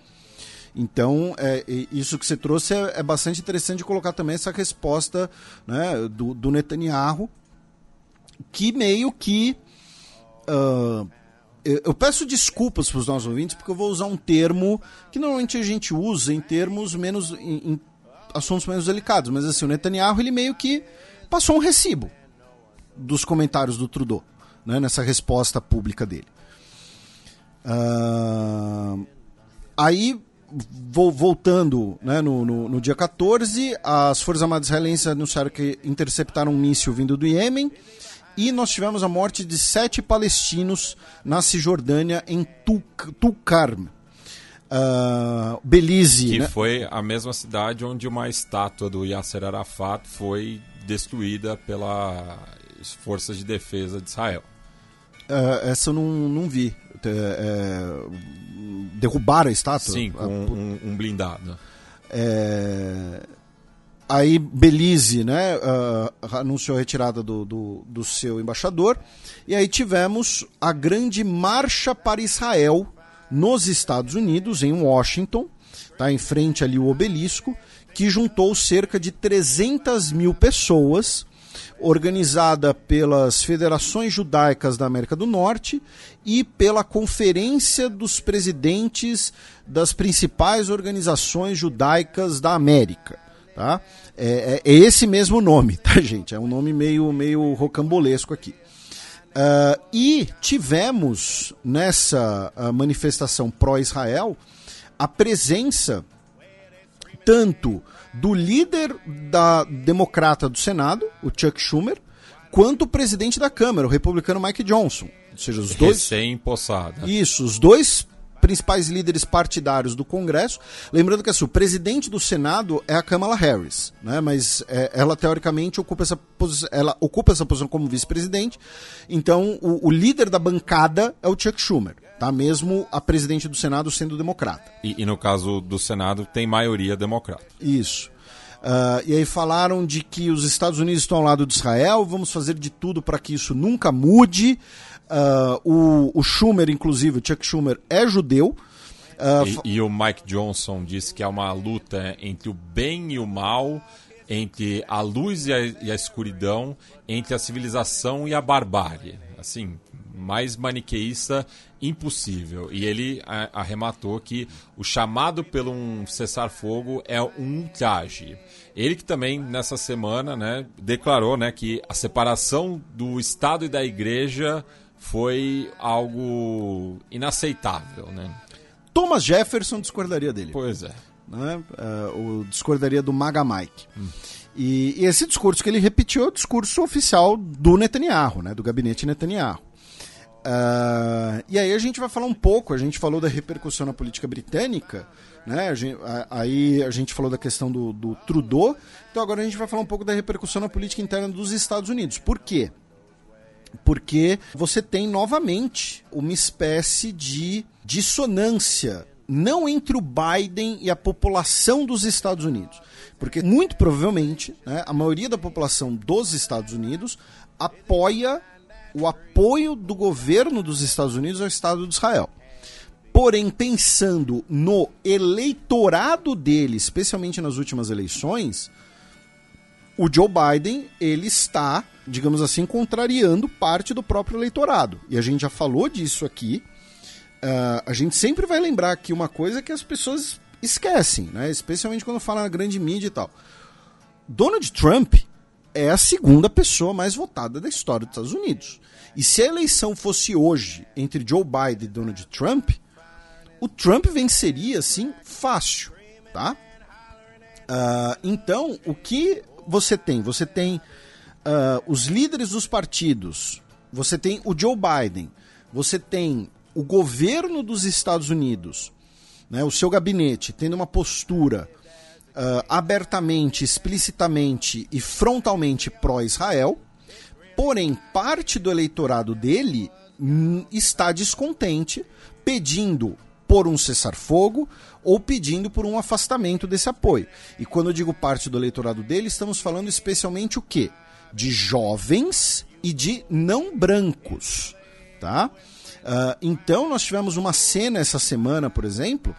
Então, é, isso que você trouxe é, é, bastante interessante de colocar também essa resposta né, do, do Netanyahu, que meio que. Uh, eu peço desculpas para os nossos ouvintes, porque eu vou usar um termo que normalmente a gente usa em termos menos. em, em assuntos menos delicados, mas assim, o Netanyahu ele meio que passou um recibo dos comentários do Trudeau, né, nessa resposta pública dele. Uh, aí voltando né, no, no, no, dia 14, as Forças Armadas Israelenses anunciaram que interceptaram um míssil vindo do Iêmen e nós tivemos a morte de sete palestinos na Cisjordânia, em Tulkarm. Uh, Belize. Que né? foi a mesma cidade onde uma estátua do Yasser Arafat foi destruída pelas forças de defesa de Israel. Uh, essa eu não, não vi. É, derrubaram a estátua? Sim, com um, um blindado. É, aí Belize né, uh, anunciou a retirada do, do, do, seu embaixador. E aí tivemos a grande marcha para Israel nos Estados Unidos, em Washington, tá, em frente ali o obelisco, que juntou cerca de 300 mil pessoas organizada pelas Federações Judaicas da América do Norte e pela Conferência dos Presidentes das principais organizações judaicas da América. Tá? É, é, é esse mesmo nome, tá, gente? É um nome meio, meio rocambolesco aqui. Uh, e tivemos nessa uh, manifestação pró-Israel a presença tanto do líder da democrata do Senado, o Chuck Schumer, quanto o presidente da Câmara, o republicano Mike Johnson. Ou seja, os dois. Recém-possada. Isso, os dois principais líderes partidários do Congresso. Lembrando que assim, o presidente do Senado é a Kamala Harris, né? mas é, ela teoricamente ocupa essa, posição, ela ocupa essa posição como vice-presidente. Então o, o, líder da bancada é o Chuck Schumer, tá? mesmo a presidente do Senado sendo democrata. E, e no caso do Senado tem maioria democrata. Isso. Uh, e aí falaram de que os Estados Unidos estão ao lado de Israel, vamos fazer de tudo para que isso nunca mude. Uh, o, o, Schumer, inclusive, o Chuck Schumer, é judeu. Uh, e, e, o Mike Johnson disse que é uma luta entre o bem e o mal, entre a luz e a, e a escuridão, entre a civilização e a barbárie. Assim, mais maniqueísta impossível. E ele arrematou que o chamado pelo um cessar-fogo é um ultraje. Ele que também nessa semana, né, declarou, né, que a separação do Estado e da Igreja foi algo inaceitável, né? Thomas Jefferson discordaria dele. Pois é. Né? Uh, o discordaria do Maga Mike. Hum. E, e, esse discurso que ele repetiu é o discurso oficial do Netanyahu, né? do gabinete Netanyahu. Uh, e aí a gente vai falar um pouco, a gente falou da repercussão na política britânica, né? A gente, a, aí a gente falou da questão do, do Trudeau, então agora a gente vai falar um pouco da repercussão na política interna dos Estados Unidos. Por quê? porque você tem novamente uma espécie de dissonância não entre o Biden e a população dos Estados Unidos, porque muito provavelmente né, a maioria da população dos Estados Unidos apoia o apoio do governo dos Estados Unidos ao Estado de Israel. Porém, pensando no eleitorado dele, especialmente nas últimas eleições, o Joe Biden ele está, digamos assim, contrariando parte do próprio eleitorado. E a gente já falou disso aqui. Uh, a gente sempre vai lembrar aqui uma coisa que as pessoas esquecem, né? especialmente quando fala na grande mídia e tal. Donald Trump é a segunda pessoa mais votada da história dos Estados Unidos. E se a eleição fosse hoje entre Joe Biden e Donald Trump, o Trump venceria, assim, fácil, tá? Uh, então, o que você tem? Você tem uh, os líderes dos partidos, você tem o Joe Biden, você tem o governo dos Estados Unidos, né, o seu gabinete, tendo uma postura uh, abertamente, explicitamente e frontalmente pró-Israel, porém parte do eleitorado dele hum, está descontente, pedindo por um cessar-fogo ou pedindo por um afastamento desse apoio. E quando eu digo parte do eleitorado dele, estamos falando especialmente o quê? De jovens e de não brancos, tá? Uh, então nós tivemos uma cena essa semana, por exemplo,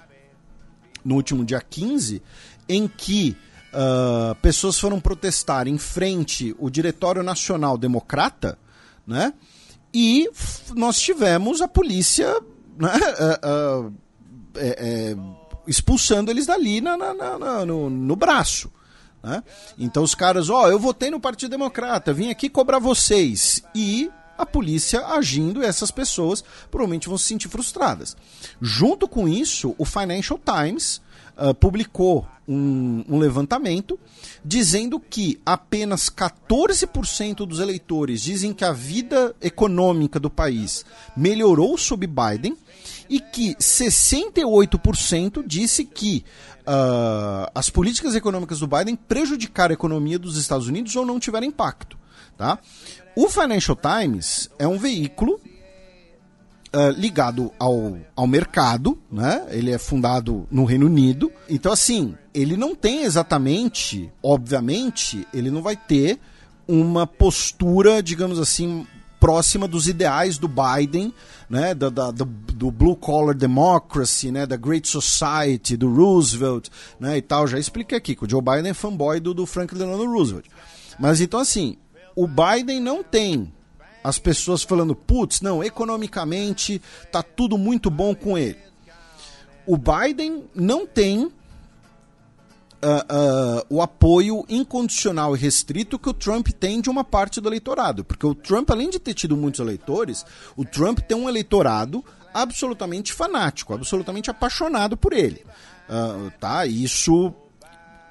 no último dia 15, em que uh, pessoas foram protestar em frente ao Diretório Nacional Democrata, né? E nós tivemos a polícia né, uh, uh, é, é, expulsando eles dali na, na, na, no, no, braço. Né? Então os caras, ó, oh, eu votei no Partido Democrata, vim aqui cobrar vocês. E a polícia agindo, essas pessoas provavelmente vão se sentir frustradas. Junto com isso, o Financial Times uh, publicou um, um, levantamento dizendo que apenas 14% dos eleitores dizem que a vida econômica do país melhorou sob Biden e que 68% disse que uh, as políticas econômicas do Biden prejudicaram a economia dos Estados Unidos ou não tiveram impacto. Tá? O Financial Times é um veículo Uh, ligado ao, ao mercado, né? Ele é fundado no Reino Unido. Então, assim, ele não tem exatamente, obviamente, ele não vai ter uma postura, digamos assim, próxima dos ideais do Biden, né? Da, da do, do, blue collar democracy, né? Da Great Society, do Roosevelt, né? E tal. Já expliquei aqui que o Joe Biden é fanboy do, do Franklin Delano Roosevelt. Mas então, assim, o Biden não tem as pessoas falando, putz, não, economicamente tá tudo muito bom com ele. O Biden não tem uh, uh, o apoio incondicional e restrito que o Trump tem de uma parte do eleitorado. Porque o Trump, além de ter tido muitos eleitores, o Trump tem um eleitorado absolutamente fanático, absolutamente apaixonado por ele. Uh, tá? Isso.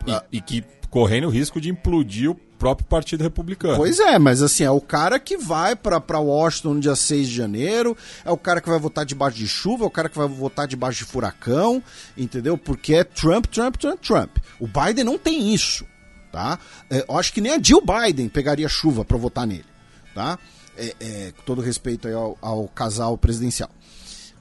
E, e que correndo o risco de implodir o próprio Partido Republicano. Pois é, mas assim, é o cara que vai para Washington no dia 6 de janeiro, é o cara que vai votar debaixo de chuva, é o cara que vai votar debaixo de furacão, entendeu? Porque é Trump, Trump, Trump, Trump. O Biden não tem isso, tá? É, eu acho que nem a Jill Biden pegaria chuva para votar nele, tá? É, é, com todo respeito ao, ao casal presidencial.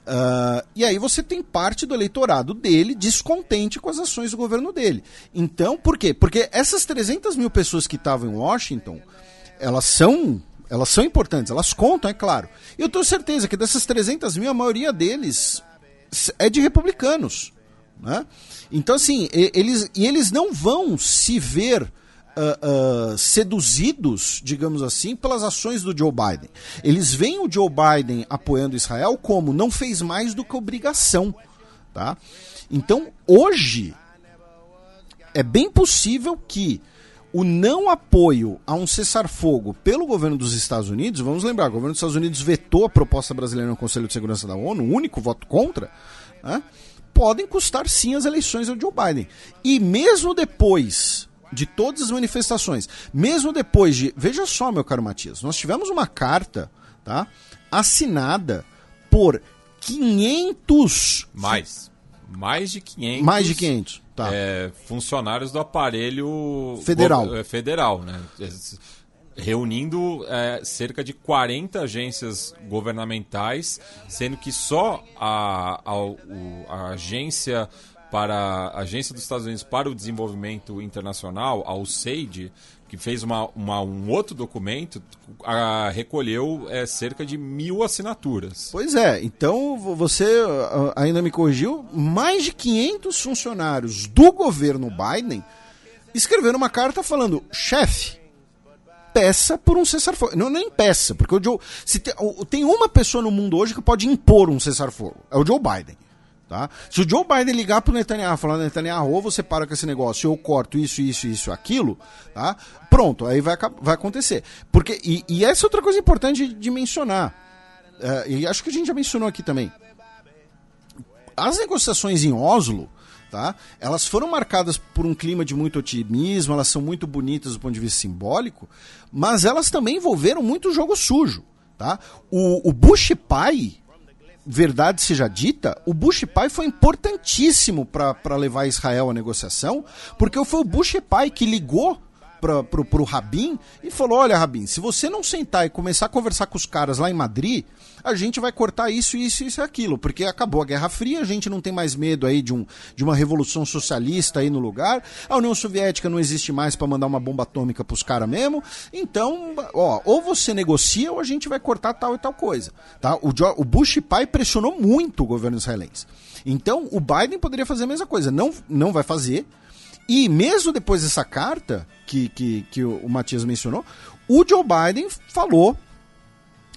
Uh, e aí você tem parte do eleitorado dele descontente com as ações do governo dele. Então, por quê? Porque essas 300 mil pessoas que estavam em Washington, elas são elas são importantes, elas contam, é claro. E eu tenho certeza que dessas 300 mil, a maioria deles é de republicanos. Né? Então, assim, eles, e eles não vão se ver uh, seduzidos, digamos assim, pelas ações do Joe Biden. Eles veem o Joe Biden apoiando Israel como não fez mais do que obrigação. Tá? Então, hoje, é bem possível que o não apoio a um cessar-fogo pelo governo dos Estados Unidos, vamos lembrar, o governo dos Estados Unidos vetou a proposta brasileira no Conselho de Segurança da ONU, o único voto contra, né, podem custar sim as eleições ao Joe Biden. E mesmo depois de todas as manifestações. Mesmo depois de. Veja só, meu caro Matias, nós tivemos uma carta tá, assinada por 500. Mais. Mais de 500. Mais de 500. Tá. É, funcionários do aparelho federal. É, federal, né? Reunindo é, cerca de 40 agências governamentais, sendo que só a, a, a agência para a Agência dos Estados Unidos para o Desenvolvimento Internacional, a USAID, que fez uma, uma, um outro documento, a, recolheu é, cerca de mil assinaturas. Pois é, então você ainda me corrigiu, mais de 500 funcionários do governo Biden escreveram uma carta falando, chefe, peça por um cessar-fogo. Não nem peça, porque o Joe, se tem, tem uma pessoa no mundo hoje que pode impor um cessar-fogo, é o Joe Biden. Tá? Se o Joe Biden ligar pro Netanyahu falando, Netanyahu, você para com esse negócio, eu corto isso, isso, isso, aquilo, tá? Pronto, aí vai, vai acontecer. Porque, e, e essa é outra coisa importante de, de mencionar, uh, e acho que a gente já mencionou aqui também. As negociações em Oslo, tá? Elas foram marcadas por um clima de muito otimismo, elas são muito bonitas do ponto de vista simbólico, mas elas também envolveram muito jogo sujo, tá? O, o Bush pai verdade seja dita, o Bush pai foi importantíssimo para levar Israel à negociação, porque foi o Bush pai que ligou para pro, pro Rabin e falou: Olha, Rabin, se você não sentar e começar a conversar com os caras lá em Madrid, a gente vai cortar isso, isso, isso e aquilo, porque acabou a Guerra Fria, a gente não tem mais medo aí de, um, de uma revolução socialista aí no lugar, a União Soviética não existe mais para mandar uma bomba atômica pros caras mesmo, então, ó, ou você negocia ou a gente vai cortar tal e tal coisa, tá? O, o Bush pai pressionou muito o governo israelense. Então, o Biden poderia fazer a mesma coisa, não, não vai fazer, e mesmo depois dessa carta que, que, que o Matias mencionou, o Joe Biden falou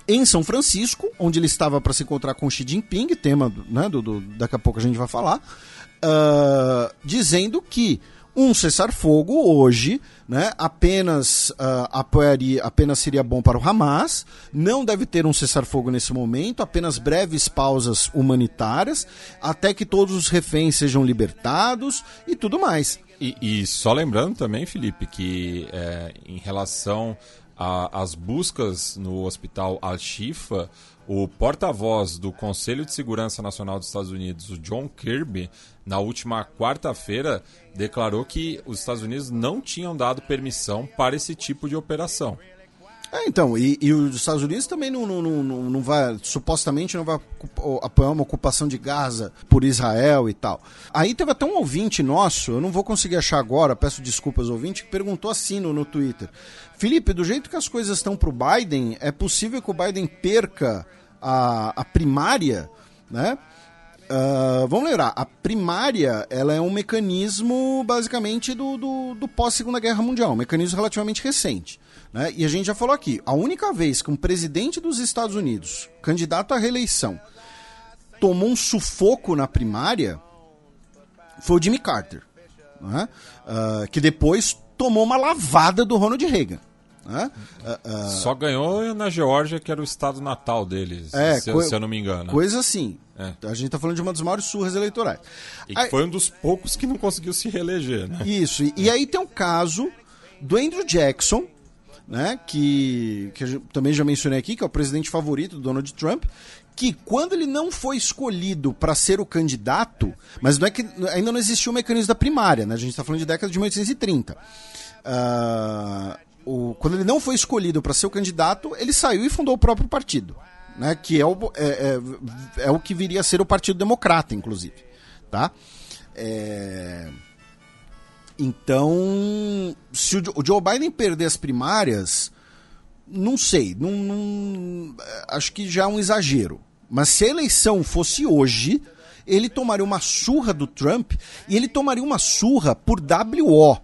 em São Francisco, onde ele estava para se encontrar com Xi Jinping, tema né, do, do, daqui a pouco a gente vai falar, uh, dizendo que um cessar-fogo hoje né, apenas uh, apoiaria, apenas seria bom para o Hamas, não deve ter um cessar-fogo nesse momento, apenas breves pausas humanitárias, até que todos os reféns sejam libertados e tudo mais. E, e só lembrando também, Felipe, que é, em relação às buscas no hospital Al-Shifa, o porta-voz do Conselho de Segurança Nacional dos Estados Unidos, o John Kirby, na última quarta-feira, declarou que os Estados Unidos não tinham dado permissão para esse tipo de operação. É, então, e, e, os Estados Unidos também não, não, não, não vai, supostamente não vai apoiar uma ocupação de Gaza por Israel e tal. Aí teve até um ouvinte nosso, eu não vou conseguir achar agora, peço desculpas ao ouvinte, que perguntou assim no, no Twitter. Felipe, do jeito que as coisas estão para o Biden, é possível que o Biden perca a, a primária, né? Uh, vamos lembrar, a primária ela é um mecanismo basicamente do, do, do pós-segunda guerra mundial, um mecanismo relativamente recente. Né? E a gente já falou aqui, a única vez que um presidente dos Estados Unidos, candidato à reeleição, tomou um sufoco na primária foi o Jimmy Carter, né? uh, que depois tomou uma lavada do Ronald Reagan. Né? Uh, uh, Só ganhou na Geórgia, que era o estado natal deles, é, se, se, eu não me engano. Coisa assim. É. A gente está falando de uma das maiores surras eleitorais. E aí, foi um dos poucos que não conseguiu se reeleger, né? Isso. E, e aí tem um caso do Andrew Jackson, né, que, que também já mencionei aqui, que é o presidente favorito do Donald Trump, que quando ele não foi escolhido para ser o candidato, mas não é que ainda não existia o mecanismo da primária, né? A gente está falando de década de 1830. Uh, o, quando ele não foi escolhido para ser o candidato, ele saiu e fundou o próprio partido, né? Que é o, é, é, é o que viria a ser o Partido Democrata, inclusive, tá? É... Então, se o Joe Biden perder as primárias, não sei, não, não, acho que já é um exagero. Mas se a eleição fosse hoje, ele tomaria uma surra do Trump e ele tomaria uma surra por WO,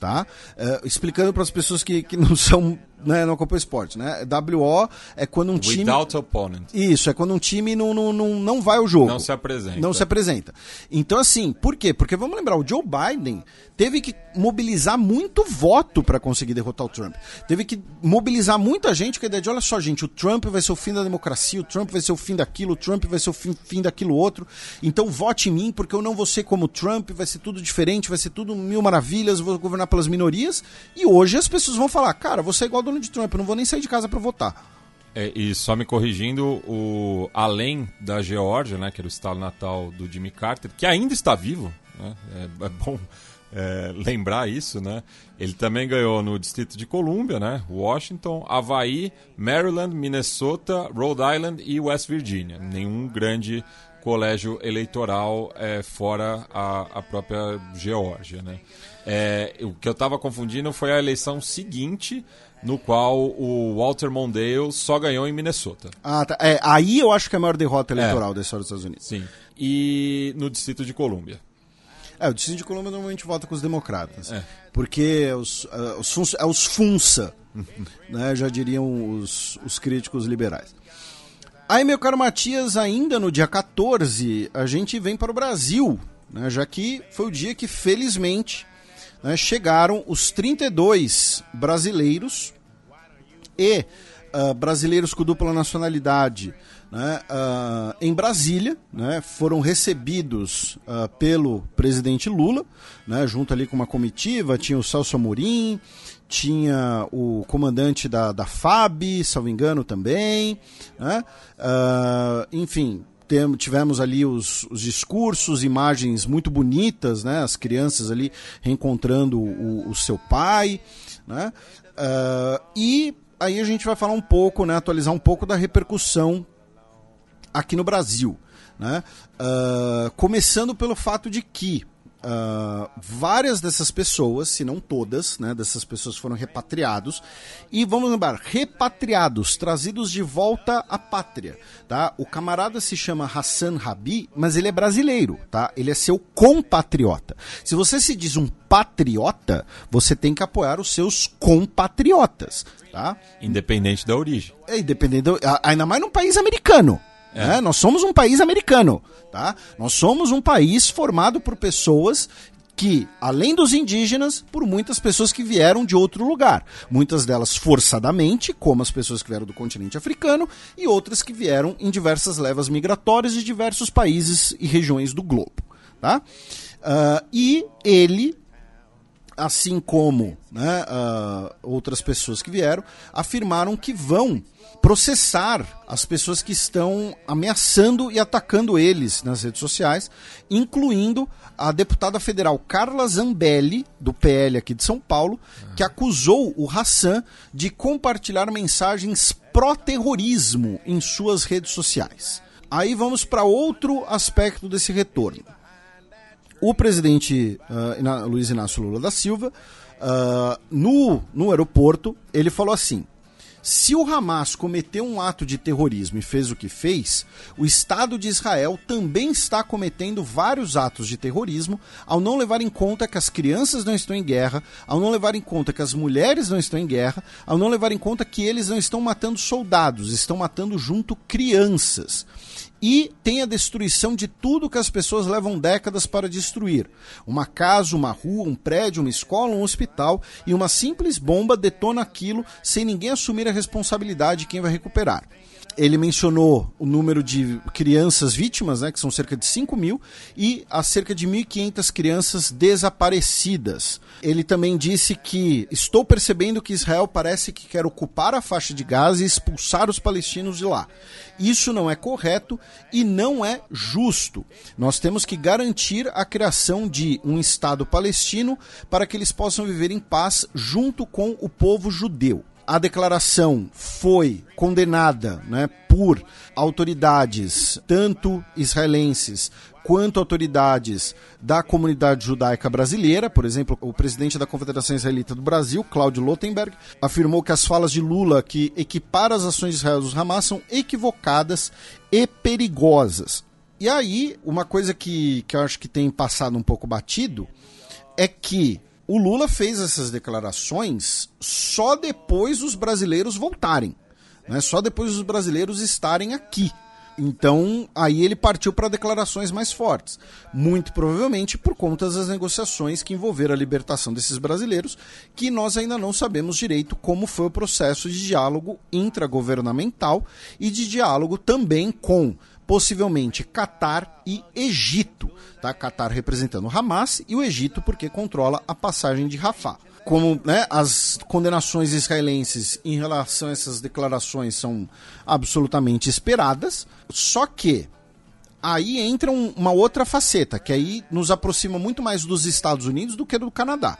tá? Uh, explicando para as pessoas que, que não são né, não acompanha esporte, né? WO é quando um time. Without opponent. Isso, é quando um time não, não, não, não vai ao jogo. Não se apresenta. Não se apresenta. Então, assim, por quê? Porque vamos lembrar, o Joe Biden teve que mobilizar muito voto para conseguir derrotar o Trump. Teve que mobilizar muita gente com a ideia de: olha só, gente, o Trump vai ser o fim da democracia, o Trump vai ser o fim daquilo, o Trump vai ser o fim, fim daquilo outro. Então vote em mim, porque eu não vou ser como o Trump, vai ser tudo diferente, vai ser tudo mil maravilhas, vou governar pelas minorias. E hoje as pessoas vão falar: cara, você é igual Donald Trump, eu não vou nem sair de casa para votar. É, e só me corrigindo, o além da Geórgia, né, que era o estado natal do Jimmy Carter, que ainda está vivo, né, é, é bom é, lembrar isso, né? Ele também ganhou no Distrito de Colômbia, né? Washington, Havaí, Maryland, Minnesota, Rhode Island e West Virginia. Nenhum grande colégio eleitoral é, fora a, a própria Geórgia, né? É, o que eu estava confundindo foi a eleição seguinte, no qual o Walter Mondale só ganhou em Minnesota. Ah, tá. É, aí eu acho que é a maior derrota eleitoral é. da história dos Estados Unidos. Sim. E no Distrito de Colômbia. É, o Distrito de Colômbia normalmente vota com os democratas. É. Porque é os, uh, os, é os funça, né, já diriam os, os críticos liberais. Aí, meu caro Matias, ainda no dia 14, a gente vem para o Brasil, né, já que foi o dia que, felizmente, né, chegaram os 32 brasileiros e uh, brasileiros com dupla nacionalidade né, uh, em Brasília, né, foram recebidos uh, pelo presidente Lula, né, junto ali com uma comitiva, tinha o Celso Amorim, tinha o comandante da, da FAB, salvo engano também, né, uh, enfim, tivemos ali os, os, discursos, imagens muito bonitas, né? As crianças ali reencontrando o, o seu pai, né? Uh, e aí a gente vai falar um pouco, né? Atualizar um pouco da repercussão aqui no Brasil, né? Uh, começando pelo fato de que Uh, várias dessas pessoas, se não todas, né, dessas pessoas foram repatriados. E vamos lembrar, repatriados, trazidos de volta à pátria. Tá? O camarada se chama Hassan Rabi, mas ele é brasileiro, tá? Ele é seu compatriota. Se você se diz um patriota, você tem que apoiar os seus compatriotas, tá? Independente da origem. É, independente, do, ainda mais num país americano. É. Né? Nós somos um país americano, tá? Nós somos um país formado por pessoas que, além dos indígenas, por muitas pessoas que vieram de outro lugar. Muitas delas forçadamente, como as pessoas que vieram do continente africano, e outras que vieram em diversas levas migratórias de diversos países e regiões do globo. Tá? Uh, e ele, assim como né, uh, outras pessoas que vieram, afirmaram que vão processar as pessoas que estão ameaçando e atacando eles nas redes sociais, incluindo a deputada federal Carla Zambelli, do PL aqui de São Paulo, que acusou o Hassan de compartilhar mensagens pró-terrorismo em suas redes sociais. Aí vamos para outro aspecto desse retorno. O presidente uh, Luiz Inácio Lula da Silva, uh, no, no aeroporto, ele falou assim: se o Hamas cometeu um ato de terrorismo e fez o que fez, o Estado de Israel também está cometendo vários atos de terrorismo ao não levar em conta que as crianças não estão em guerra, ao não levar em conta que as mulheres não estão em guerra, ao não levar em conta que eles não estão matando soldados, estão matando junto crianças e tem a destruição de tudo que as pessoas levam décadas para destruir. Uma casa, uma rua, um prédio, uma escola, um hospital e uma simples bomba detona aquilo sem ninguém assumir a responsabilidade de quem vai recuperar ele mencionou o número de crianças vítimas, né, que são cerca de 5 mil, e as cerca de 1.500 crianças desaparecidas. Ele também disse que estou percebendo que Israel parece que quer ocupar a faixa de Gaza e expulsar os palestinos de lá. Isso não é correto e não é justo. Nós temos que garantir a criação de um Estado palestino para que eles possam viver em paz junto com o povo judeu a declaração foi condenada né, por autoridades, tanto israelenses quanto autoridades da comunidade judaica brasileira, por exemplo, o presidente da Confederação Israelita do Brasil, Cláudio Lotenberg, afirmou que as falas de Lula que equipara as ações de Israel dos Hamas são equivocadas e perigosas. E aí, uma coisa que, que eu acho que tem passado um pouco batido é que o Lula fez essas declarações só depois os brasileiros voltarem, né? só depois os brasileiros estarem aqui. Então, aí ele partiu para declarações mais fortes. Muito provavelmente por conta das negociações que envolveram a libertação desses brasileiros, que nós ainda não sabemos direito como foi o processo de diálogo intragovernamental e de diálogo também com possivelmente Catar e Egito. Tá? Catar representando Hamas e o Egito porque controla a passagem de Rafah. Como né, as condenações israelenses em relação a essas declarações são absolutamente esperadas, só que aí entra um, uma outra faceta, que aí nos aproxima muito mais dos Estados Unidos do que do Canadá,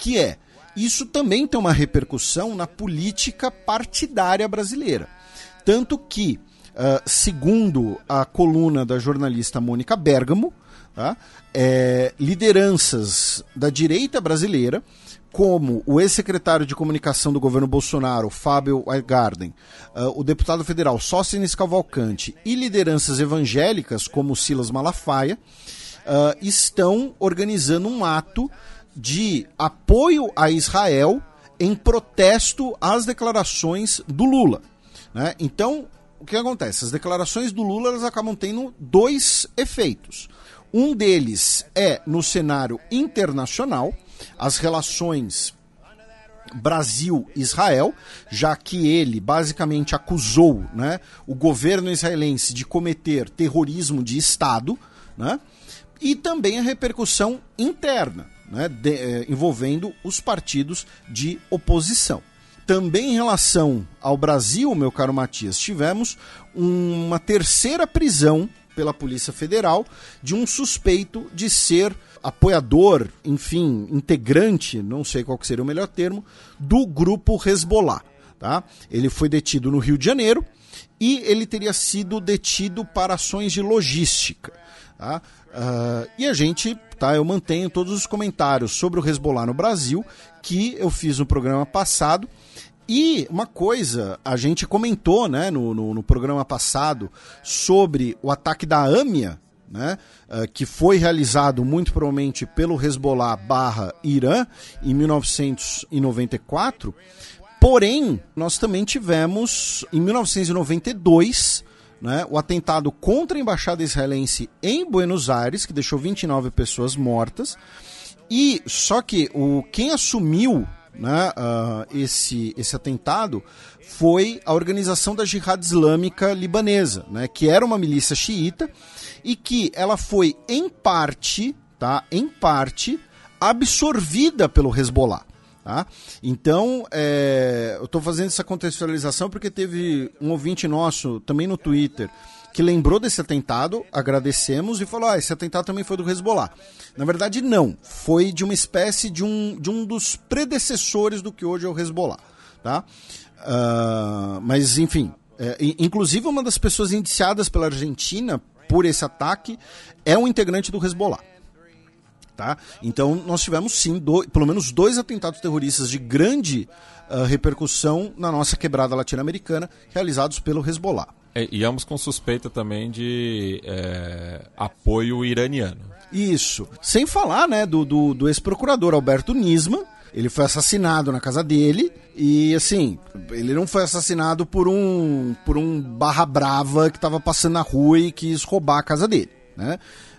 que é isso também tem uma repercussão na política partidária brasileira. Tanto que Uh, segundo a coluna da jornalista Mônica Bergamo, tá? é, lideranças da direita brasileira, como o ex-secretário de comunicação do governo Bolsonaro, Fábio Weigarden, uh, o deputado federal Sócines Cavalcante e lideranças evangélicas, como Silas Malafaia, uh, estão organizando um ato de apoio a Israel em protesto às declarações do Lula. Né? Então, o que acontece? As declarações do Lula elas acabam tendo dois efeitos. Um deles é no cenário internacional, as relações Brasil-Israel, já que ele basicamente acusou né, o governo israelense de cometer terrorismo de Estado, né, e também a repercussão interna, né, de, eh, envolvendo os partidos de oposição. Também em relação ao Brasil, meu caro Matias, tivemos uma terceira prisão pela Polícia Federal de um suspeito de ser apoiador, enfim, integrante, não sei qual seria o melhor termo, do grupo Hezbollah. Tá? Ele foi detido no Rio de Janeiro e ele teria sido detido para ações de logística. Tá? Uh, e a gente, tá, eu mantenho todos os comentários sobre o Hezbollah no Brasil que eu fiz no programa passado. E uma coisa, a gente comentou né, no, no, no programa passado sobre o ataque da AMIA, né, uh, que foi realizado muito provavelmente pelo Hezbollah barra Irã em 1994. Porém, nós também tivemos em 1992 né, o atentado contra a embaixada israelense em Buenos Aires, que deixou 29 pessoas mortas. E só que o quem assumiu né, uh, esse, esse atentado foi a organização da Jihad Islâmica Libanesa, né, que era uma milícia xiita e que ela foi em parte, tá, em parte absorvida pelo Hezbollah. Tá? Então, é, eu estou fazendo essa contextualização porque teve um ouvinte nosso também no Twitter que lembrou desse atentado, agradecemos e falou: ah, esse atentado também foi do Hezbollah. Na verdade, não. Foi de uma espécie de um, de um dos predecessores do que hoje é o Hezbollah. Tá? Uh, mas, enfim, é, inclusive uma das pessoas indiciadas pela Argentina por esse ataque é um integrante do Hezbollah. Tá? Então nós tivemos sim, do, pelo menos dois atentados terroristas de grande uh, repercussão na nossa quebrada latino-americana, realizados pelo Hezbollah. É, e ambos com suspeita também de é, apoio iraniano. Isso. Sem falar né, do, do, do ex-procurador Alberto Nisman, ele foi assassinado na casa dele e assim, ele não foi assassinado por um por um barra brava que estava passando na rua e quis roubar a casa dele, né?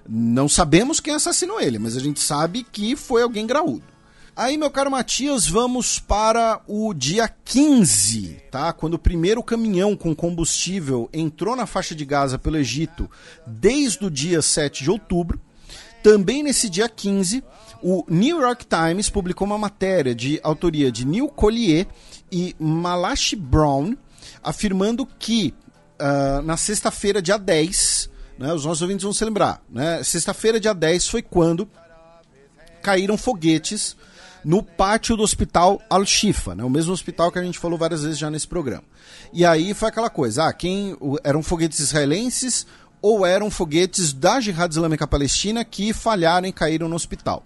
Não sabemos quem assassinou ele, mas a gente sabe que foi alguém graúdo. Aí, meu caro Matias, vamos para o dia 15, tá? Quando o primeiro caminhão com combustível entrou na faixa de Gaza pelo Egito desde o dia 7 de outubro. Também nesse dia 15, o New York Times publicou uma matéria de autoria de Neil Collier e Malachi Brown, afirmando que uh, na sexta-feira, dia 10, né, os nossos ouvintes vão se lembrar, né, sexta-feira, dia 10, foi quando caíram foguetes no pátio do hospital Al-Shifa, né, o mesmo hospital que a gente falou várias vezes já nesse programa. E aí foi aquela coisa, ah, quem eram foguetes israelenses ou eram foguetes da Jihad Islâmica Palestina que falharam e caíram no hospital.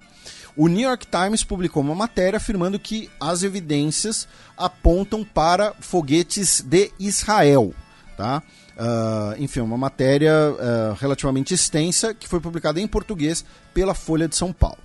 O New York Times publicou uma matéria afirmando que as evidências apontam para foguetes de Israel, tá? Uh, enfim, uma matéria uh, relativamente extensa que foi publicada em português pela Folha de São Paulo.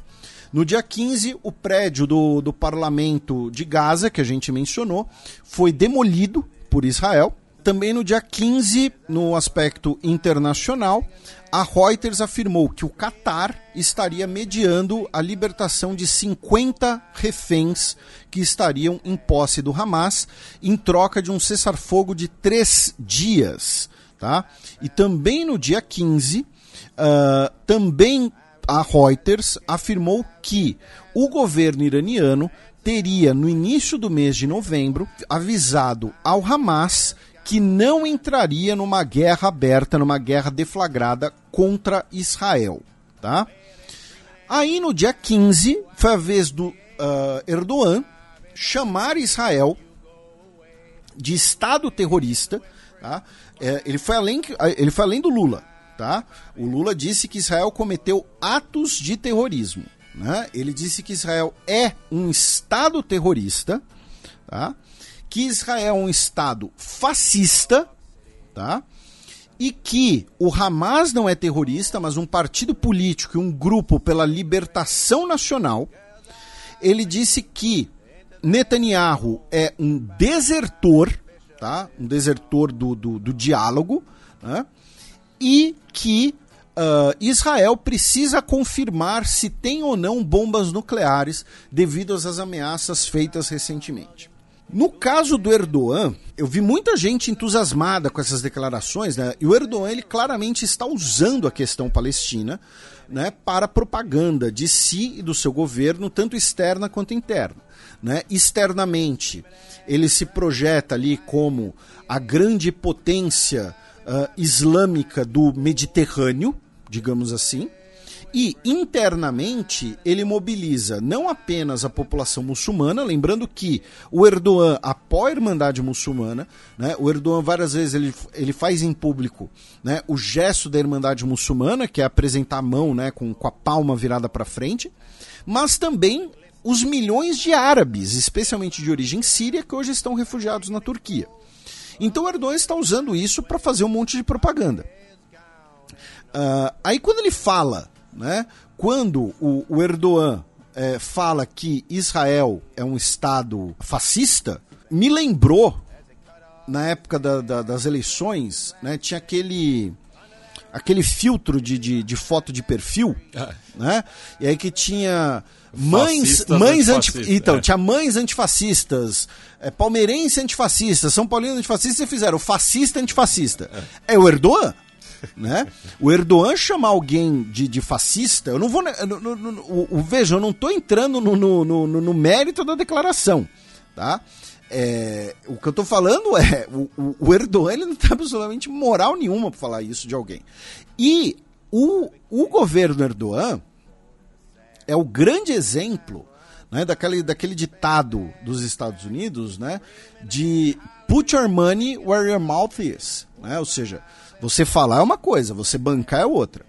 No dia 15, o prédio do, do parlamento de Gaza, que a gente mencionou, foi demolido por Israel. Também no dia 15, no aspecto internacional, a Reuters afirmou que o Catar estaria mediando a libertação de 50 reféns que estariam em posse do Hamas em troca de um cessar-fogo de três dias. Tá? E também no dia 15, uh, ah, também a Reuters afirmou que o governo iraniano teria, no início do mês de novembro, avisado ao Hamas que não entraria numa guerra aberta, numa guerra deflagrada contra Israel. Tá? Aí no dia 15, foi a vez do uh, Erdogan chamar Israel de Estado terrorista. Tá? É, ele, foi além, ele foi além do Lula. Tá? O Lula disse que Israel cometeu atos de terrorismo. Né? Ele disse que Israel é um Estado terrorista. Tá? que Israel é um Estado fascista, tá? E que o Hamas não é terrorista, mas um partido político e um grupo pela libertação nacional. Ele disse que Netanyahu é um desertor, tá? Um desertor do, do, do diálogo, né? E que Uh, Israel precisa confirmar se tem ou não bombas nucleares devido às ameaças feitas recentemente. No caso do Erdogan, eu vi muita gente entusiasmada com essas declarações, né? E o Erdogan ele claramente está usando a questão palestina, né, para propaganda de si e do seu governo, tanto externa quanto interna. Né? Externamente, ele se projeta ali como a grande potência uh, islâmica do Mediterrâneo, digamos assim. E internamente ele mobiliza não apenas a população muçulmana, lembrando que o Erdogan apoia a Irmandade Muçulmana, né? o Erdogan várias vezes ele, ele faz em público né, o gesto da Irmandade Muçulmana, que é apresentar a mão né, com, com a palma virada para frente, mas também os milhões de árabes, especialmente de origem síria, que hoje estão refugiados na Turquia. Então o Erdogan está usando isso para fazer um monte de propaganda. Uh, aí quando ele fala, né, quando o, o Erdogan é, fala que Israel é um Estado fascista, me lembrou, na época da, da, das eleições, né, tinha aquele aquele filtro de, de, de foto de perfil, ah. né? E aí que tinha mães, mães antifascistas. Então, é. tinha mães antifascistas, é, palmeirense antifascista, São Paulino antifascista e fizeram fascista antifascista. É, é o Erdogan? né? O Erdogan chamar alguém de, de fascista, eu não vou. No, no, no, o, veja, eu não estou entrando no, no, no, no, mérito da declaração, tá? É, o que eu estou falando é o, o, o Erdogan ele não tem absolutamente moral nenhuma para falar isso de alguém. E o, o governo Erdogan é o grande exemplo né, daquele, daquele ditado dos Estados Unidos, né, de put your money where your mouth is. Né? Ou seja, você falar é uma coisa, você bancar é outra.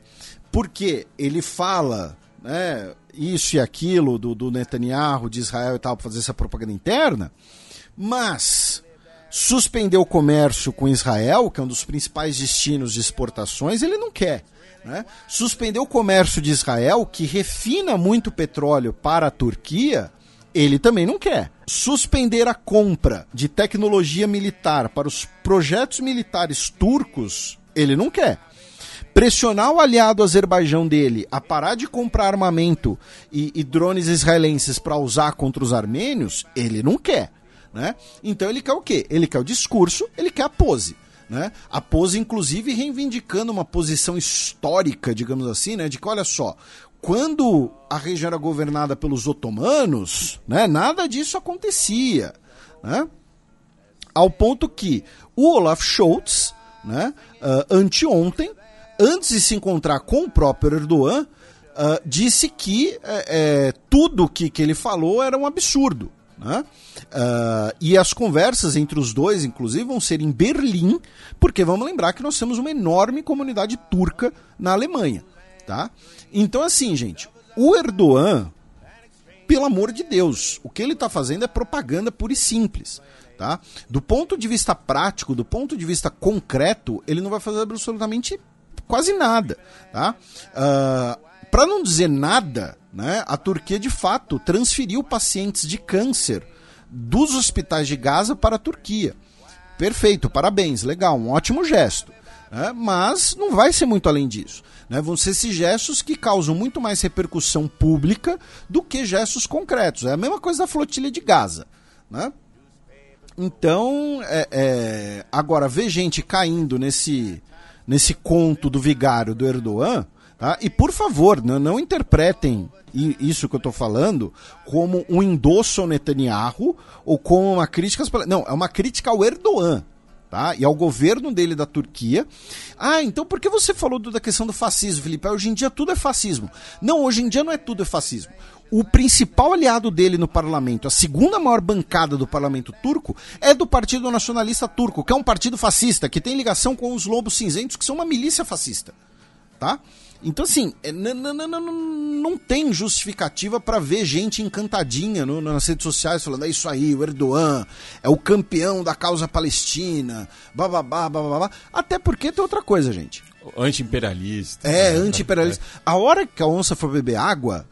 Porque ele fala né, isso e aquilo do, do Netanyahu, de Israel e tal, para fazer essa propaganda interna, mas suspender o comércio com Israel, que é um dos principais destinos de exportações, ele não quer. Né? Suspender o comércio de Israel, que refina muito petróleo para a Turquia, ele também não quer. Suspender a compra de tecnologia militar para os projetos militares turcos, ele não quer. Pressionar o aliado Azerbaijão dele a parar de comprar armamento e, e drones israelenses para usar contra os armênios, ele não quer. Né? Então ele quer o quê? Ele quer o discurso, ele quer a pose. Né? A pose, inclusive, reivindicando uma posição histórica, digamos assim, né? de que, olha só, quando a região era governada pelos otomanos, né, nada disso acontecia. Né? Ao ponto que o Olaf Scholz, né, uh, anteontem, antes de se encontrar com o próprio Erdogan, uh, disse que é, tudo que, que ele falou era um absurdo. Né? Uh, e as conversas entre os dois, inclusive, vão ser em Berlim, porque vamos lembrar que nós temos uma enorme comunidade turca na Alemanha. Tá? Então, assim, gente, o Erdogan, pelo amor de Deus, o que ele está fazendo é propaganda pura e simples. Tá? Do ponto de vista prático, do ponto de vista concreto, ele não vai fazer absolutamente quase nada. Tá? Uh, ah, Para não dizer nada, né, a Turquia de fato transferiu pacientes de câncer dos hospitais de Gaza para a Turquia. Perfeito, parabéns, legal, um ótimo gesto. Né? Mas não vai ser muito além disso. Né? Vão ser esses gestos que causam muito mais repercussão pública do que gestos concretos. É a mesma coisa da flotilha de Gaza. Né? Então, é, é... agora, ver gente caindo nesse, nesse conto do vigário do Erdogan, tá? e por favor, não, não interpretem isso que eu estou falando como um endosso ao Netanyahu ou como uma crítica. Não, é uma crítica ao Erdogan. Tá? E ao governo dele da Turquia. Ah, então por que você falou da questão do fascismo, Felipe? Hoje em dia tudo é fascismo. Não, hoje em dia não é tudo é fascismo. O principal aliado dele no parlamento, a segunda maior bancada do parlamento turco, é do Partido Nacionalista Turco, que é um partido fascista, que tem ligação com os Lobos Cinzentos, que são uma milícia fascista. Tá? Então, assim, é, não tem justificativa para ver gente encantadinha no, nas redes sociais falando: é isso aí, o Erdogan é o campeão da causa palestina, bababá, bababá. Até porque tem outra coisa, gente. Anti-imperialista. É, anti-imperialista. É. A hora que a onça for beber água,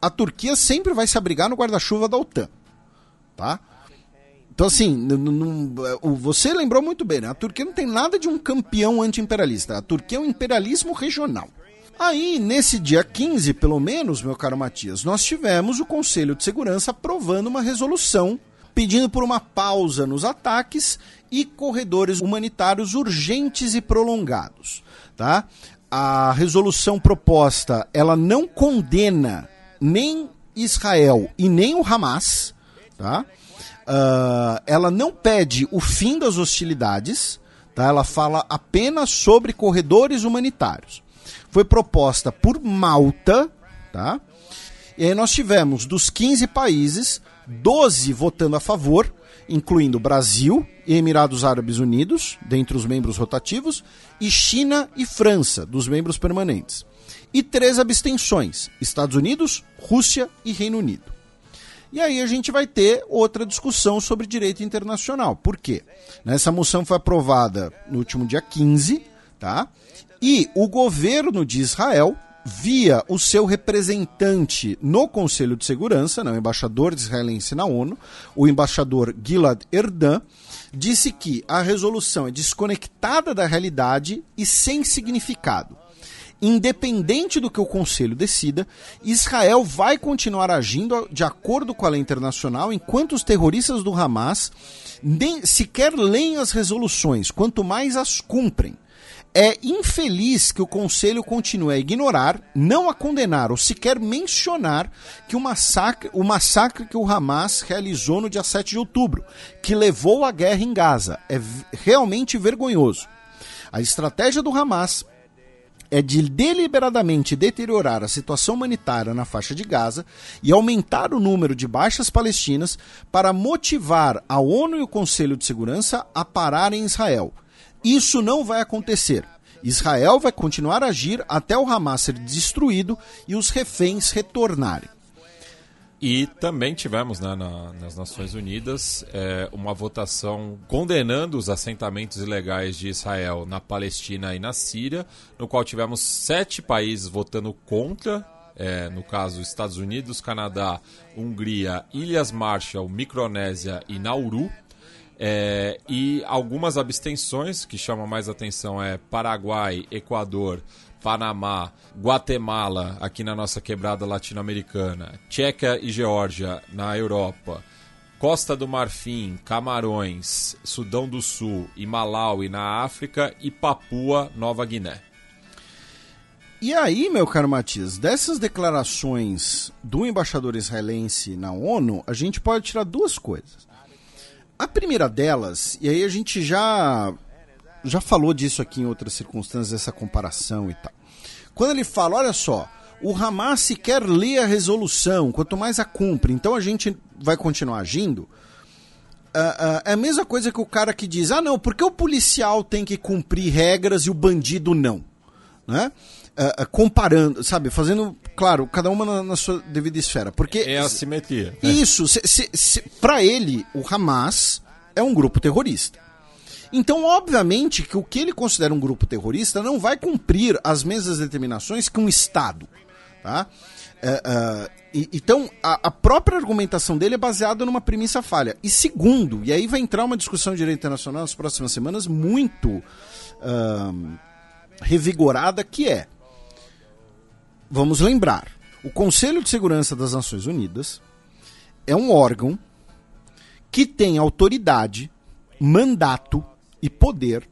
a Turquia sempre vai se abrigar no guarda-chuva da OTAN. Tá? Então, assim, você lembrou muito bem, né? A Turquia não tem nada de um campeão anti-imperialista. A Turquia é um imperialismo regional. Aí, nesse dia 15, pelo menos, meu caro Matias, nós tivemos o Conselho de Segurança aprovando uma resolução pedindo por uma pausa nos ataques e corredores humanitários urgentes e prolongados. Tá? A resolução proposta ela não condena nem Israel e nem o Hamas. Tá? Uh, ela não pede o fim das hostilidades, tá? ela fala apenas sobre corredores humanitários. Foi proposta por Malta, tá? e aí nós tivemos dos 15 países, 12 votando a favor, incluindo Brasil e Emirados Árabes Unidos, dentre os membros rotativos, e China e França, dos membros permanentes. E três abstenções: Estados Unidos, Rússia e Reino Unido. E aí a gente vai ter outra discussão sobre direito internacional. Por quê? Essa moção foi aprovada no último dia 15, tá? E o governo de Israel via o seu representante no Conselho de Segurança, né, o embaixador israelense na ONU, o embaixador Gilad Erdan, disse que a resolução é desconectada da realidade e sem significado. Independente do que o Conselho decida, Israel vai continuar agindo de acordo com a lei internacional enquanto os terroristas do Hamas nem sequer leem as resoluções, quanto mais as cumprem. É infeliz que o Conselho continue a ignorar, não a condenar ou sequer mencionar que o massacre, o massacre que o Hamas realizou no dia 7 de outubro, que levou à guerra em Gaza. É realmente vergonhoso. A estratégia do Hamas é de deliberadamente deteriorar a situação humanitária na faixa de Gaza e aumentar o número de baixas palestinas para motivar a ONU e o Conselho de Segurança a parar em Israel. Isso não vai acontecer. Israel vai continuar a agir até o Hamas ser destruído e os reféns retornarem. E também tivemos né, na, nas Nações Unidas é, uma votação condenando os assentamentos ilegais de Israel na Palestina e na Síria, no qual tivemos sete países votando contra, é, no caso Estados Unidos, Canadá, Hungria, Ilhas Marshall, Micronésia e Nauru. É, e algumas abstenções que chamam mais atenção é Paraguai, Equador, Panamá, Guatemala, aqui na nossa quebrada latino-americana, Tcheca e Geórgia, na Europa, Costa do Marfim, Camarões, Sudão do Sul e Malawi, na África, e Papua Nova Guiné. E aí, meu caro Matias, dessas declarações do embaixador israelense na ONU, a gente pode tirar duas coisas. A primeira delas, e aí a gente já já falou disso aqui em outras circunstâncias, essa comparação e tal. Quando ele fala, olha só, o Hamas sequer lê a resolução, quanto mais a cumpre, então a gente vai continuar agindo. Uh, uh, é a mesma coisa que o cara que diz: ah, não, porque o policial tem que cumprir regras e o bandido não. Né? Uh, comparando, sabe, fazendo, claro, cada uma na, na, sua devida esfera. Porque, é assimetria. Né? Isso, para ele, o Hamas é um grupo terrorista. Então, obviamente, que o que ele considera um grupo terrorista não vai cumprir as mesmas determinações que um Estado. Tá? É, é, e, então, a, a, própria argumentação dele é baseada numa premissa falha. E segundo, e aí vai entrar uma discussão de direito internacional nas próximas semanas muito revigorada, que é, vamos lembrar, o Conselho de Segurança das Nações Unidas é um órgão que tem autoridade, mandato e poder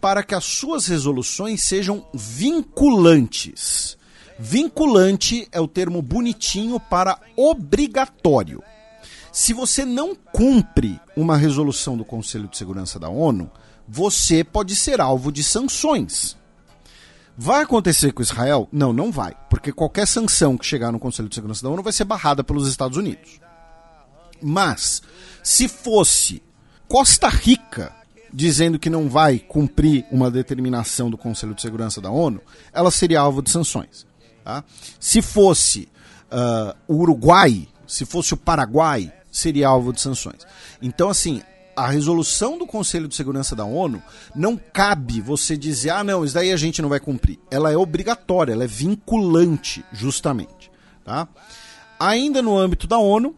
para que as suas resoluções sejam vinculantes. Vinculante é o termo bonitinho para obrigatório. Se você não cumpre uma resolução do Conselho de Segurança da ONU, você pode ser alvo de sanções. Vai acontecer com Israel? Não, não vai, porque qualquer sanção que chegar no Conselho de Segurança da ONU vai ser barrada pelos Estados Unidos. Mas, se fosse Costa Rica dizendo que não vai cumprir uma determinação do Conselho de Segurança da ONU, ela seria alvo de sanções. Tá? Se fosse uh, o Uruguai, se fosse o Paraguai, seria alvo de sanções. Então, assim, a resolução do Conselho de Segurança da ONU não cabe você dizer, ah, não, isso daí a gente não vai cumprir. Ela é obrigatória, ela é vinculante, justamente. Tá? Ainda no âmbito da ONU,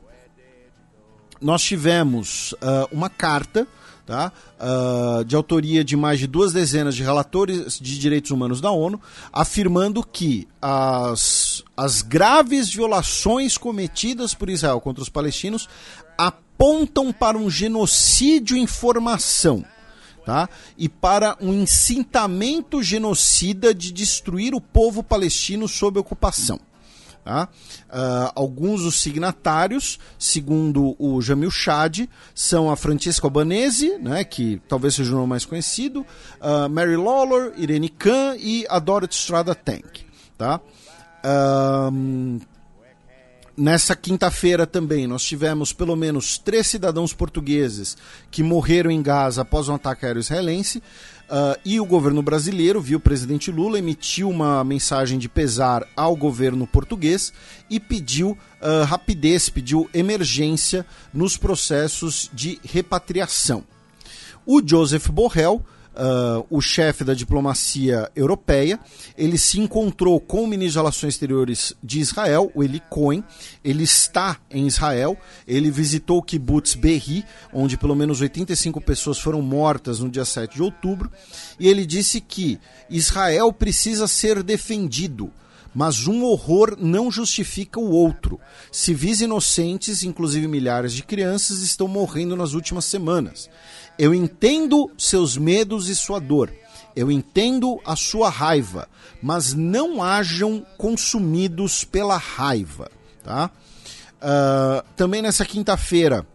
nós tivemos uh, uma carta tá? Uh, de autoria de mais de duas dezenas de relatores de direitos humanos da ONU, afirmando que as, as graves violações cometidas por Israel contra os palestinos apontam para um genocídio em formação. Tá? E para um incitamento genocida de destruir o povo palestino sob ocupação. Tá? Uh, alguns dos signatários, segundo o Jamil Chad, são a Francesca Albanese, né, que talvez seja o nome mais conhecido, uh, Mary Lawlor, Irene Khan e a Dorothy Strada Tank. Tá? Uh, nessa quinta-feira também nós tivemos pelo menos três cidadãos portugueses que morreram em Gaza após um ataque aéreo israelense. Uh, e o governo brasileiro, viu o presidente Lula, emitiu uma mensagem de pesar ao governo português e pediu uh, rapidez, pediu emergência nos processos de repatriação. O Joseph Borrell uh, o chefe da diplomacia europeia, ele se encontrou com o ministro de Relações Exteriores de Israel, o Eli Cohen. Ele está em Israel, ele visitou o kibbutz Berri, onde pelo menos 85 pessoas foram mortas no dia 7 de outubro, e ele disse que Israel precisa ser defendido mas um horror não justifica o outro. Civis inocentes, inclusive milhares de crianças, estão morrendo nas últimas semanas. Eu entendo seus medos e sua dor. Eu entendo a sua raiva, mas não hajam consumidos pela raiva. Tá? Uh, também nessa quinta-feira,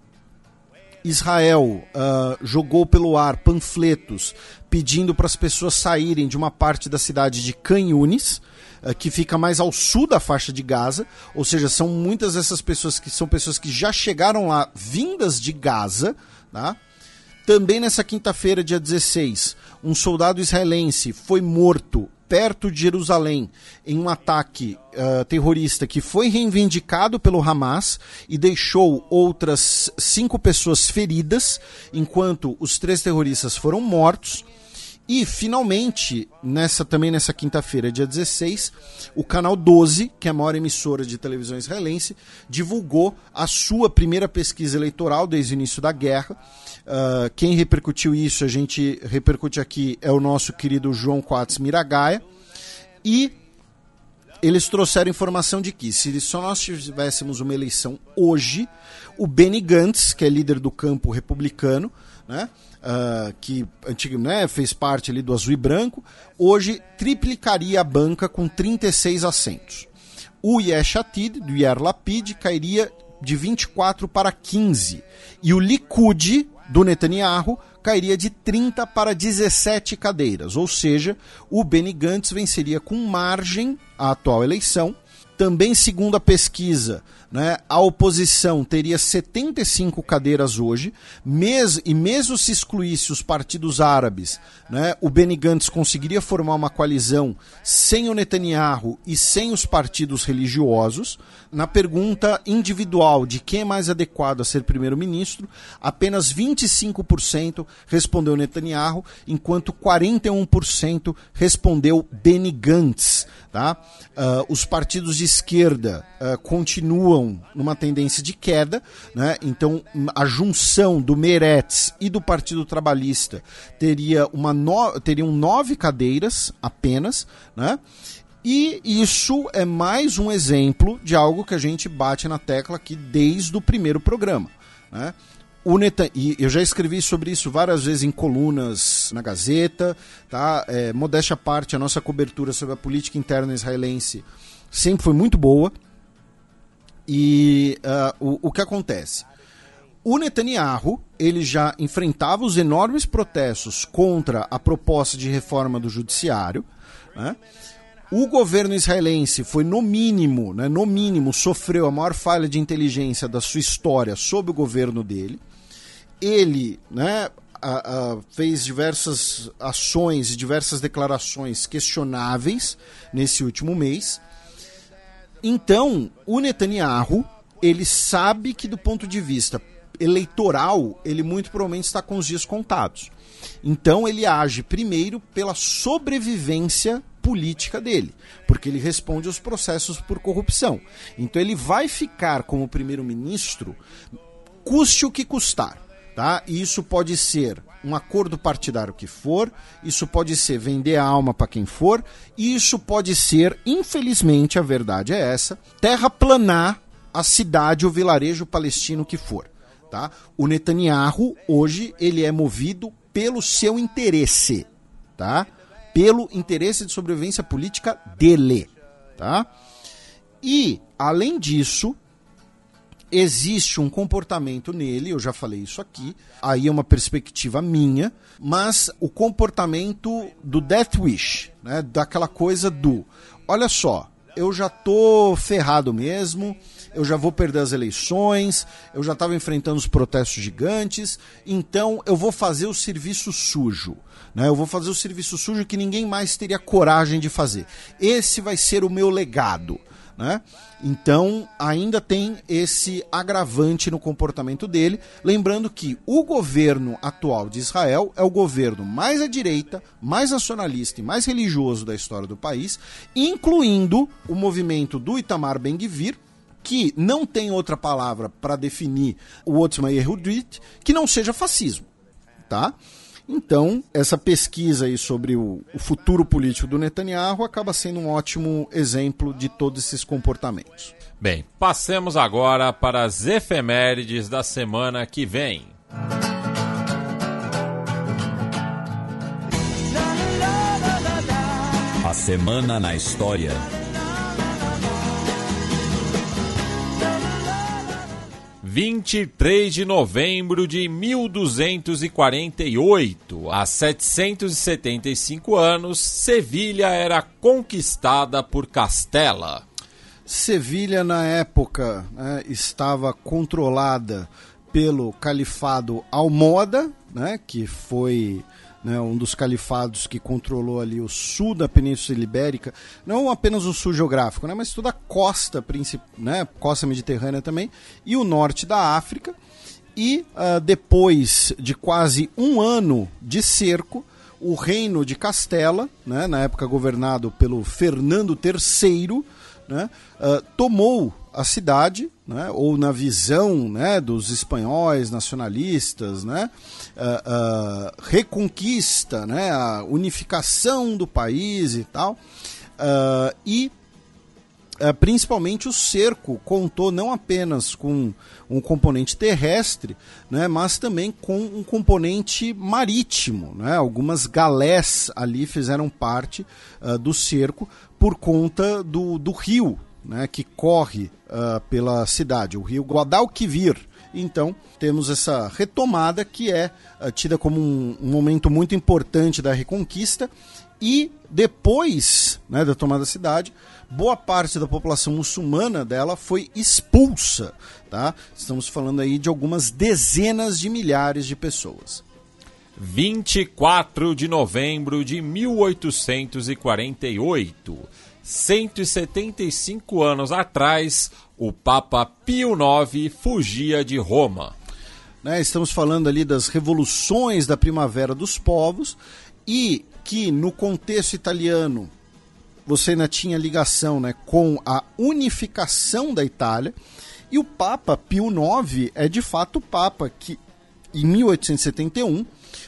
Israel uh, jogou pelo ar panfletos pedindo para as pessoas saírem de uma parte da cidade de Canhunes, uh, que fica mais ao sul da faixa de Gaza, ou seja, são muitas dessas pessoas que são pessoas que já chegaram lá vindas de Gaza, tá? Também nessa quinta-feira, dia 16, um soldado israelense foi morto perto de Jerusalém em um ataque uh, terrorista que foi reivindicado pelo Hamas e deixou outras cinco pessoas feridas, enquanto os três terroristas foram mortos. E finalmente, nessa também nessa quinta-feira, dia 16, o canal 12, que é a maior emissora de televisão israelense, divulgou a sua primeira pesquisa eleitoral desde o início da guerra. Uh, quem repercutiu isso, a gente repercute aqui, é o nosso querido João Quatz Miragaia. E eles trouxeram informação de que se só nós tivéssemos uma eleição hoje, o Benny Gantz, que é líder do campo republicano, né, uh, que antigo, né, fez parte ali do azul e branco, hoje triplicaria a banca com 36 assentos. O Yesh Atid, do Yair Lapid, cairia de 24 para 15. E o Likud, do Netanyahu, cairia de 30 para 17 cadeiras, ou seja, o Benny Gantz venceria com margem a atual eleição. Também, segundo a pesquisa, né, a oposição teria 75 cadeiras hoje, mes e mesmo se excluísse os partidos árabes, né, o Benny Gantz conseguiria formar uma coalizão sem o Netanyahu e sem os partidos religiosos. Na pergunta individual de quem é mais adequado a ser primeiro-ministro, apenas 25% respondeu Netanyahu, enquanto 41% respondeu Benny Gantz. Tá? Uh, os partidos de esquerda uh, continuam numa tendência de queda, né? então a junção do Meretz e do Partido Trabalhista teria uma no... teriam nove cadeiras apenas, né? E isso é mais um exemplo de algo que a gente bate na tecla aqui desde o primeiro programa. Né? O Netan... E eu já escrevi sobre isso várias vezes em colunas na Gazeta. Tá? É, modéstia à parte, a nossa cobertura sobre a política interna israelense sempre foi muito boa. E uh, o, o que acontece? O Netanyahu ele já enfrentava os enormes protestos contra a proposta de reforma do judiciário. Né? O governo israelense foi, no mínimo, né, no mínimo, sofreu a maior falha de inteligência da sua história sob o governo dele ele né, a, a, fez diversas ações e diversas declarações questionáveis nesse último mês. Então, o Netanyahu, ele sabe que do ponto de vista eleitoral, ele muito provavelmente está com os dias contados. Então, ele age primeiro pela sobrevivência política dele, porque ele responde aos processos por corrupção. Então, ele vai ficar como primeiro-ministro, custe o que custar. Tá? E isso pode ser um acordo partidário que for, isso pode ser vender a alma para quem for, e isso pode ser, infelizmente, a verdade é essa, terraplanar a cidade ou vilarejo palestino que for. Tá? O Netanyahu hoje ele é movido pelo seu interesse, tá? Pelo interesse de sobrevivência política dele, tá? E além disso, existe um comportamento nele, eu já falei isso aqui, aí é uma perspectiva minha, mas o comportamento do Death Wish, né, daquela coisa do, olha só, eu já tô ferrado mesmo, eu já vou perder as eleições, eu já estava enfrentando os protestos gigantes, então eu vou fazer o serviço sujo. Né? Eu vou fazer o serviço sujo que ninguém mais teria coragem de fazer. Esse vai ser o meu legado. Né? Então, ainda tem esse agravante no comportamento dele. Lembrando que o governo atual de Israel é o governo mais à direita, mais nacionalista e mais religioso da história do país, incluindo o movimento do Itamar Ben-Gvir, que não tem outra palavra para definir o Otzma Yehudit que não seja fascismo, tá? Então, essa pesquisa aí sobre o, o, futuro político do Netanyahu acaba sendo um ótimo exemplo de todos esses comportamentos. Bem, passemos agora para as efemérides da semana que vem. A Semana na História. 23 de novembro de 1248, há 775 anos, Sevilha era conquistada por Castela. Sevilha, na época, né, estava controlada pelo califado Almoda, né, que foi né, um dos califados que controlou ali o sul da Península Ibérica, não apenas o sul geográfico, né, mas toda a costa, né, costa mediterrânea também, e o norte da África. E uh, depois de quase um ano de cerco, o reino de Castela, né, na época governado pelo Fernando III, né, uh, tomou a cidade, né, ou na visão né, dos espanhóis nacionalistas, né, uh, uh, reconquista, né, a unificação do país e tal, uh, e principalmente o cerco contou não apenas com um componente terrestre, né, mas também com um componente marítimo. Né? Algumas galés ali fizeram parte do cerco por conta do, do rio né, que corre uh, pela cidade, o rio Guadalquivir. Então, temos essa retomada que é uh, tida como um, um, momento muito importante da reconquista. E depois né, da tomada da cidade, boa parte da população muçulmana dela foi expulsa. Tá? Estamos falando aí de algumas dezenas de milhares de pessoas. 24 de novembro de 1848 175 anos atrás, o Papa Pio IX fugia de Roma. Né, estamos falando ali das revoluções da primavera dos povos e que no contexto italiano você ainda tinha ligação né, com a unificação da Itália e o Papa Pio IX é de fato o Papa que em 1871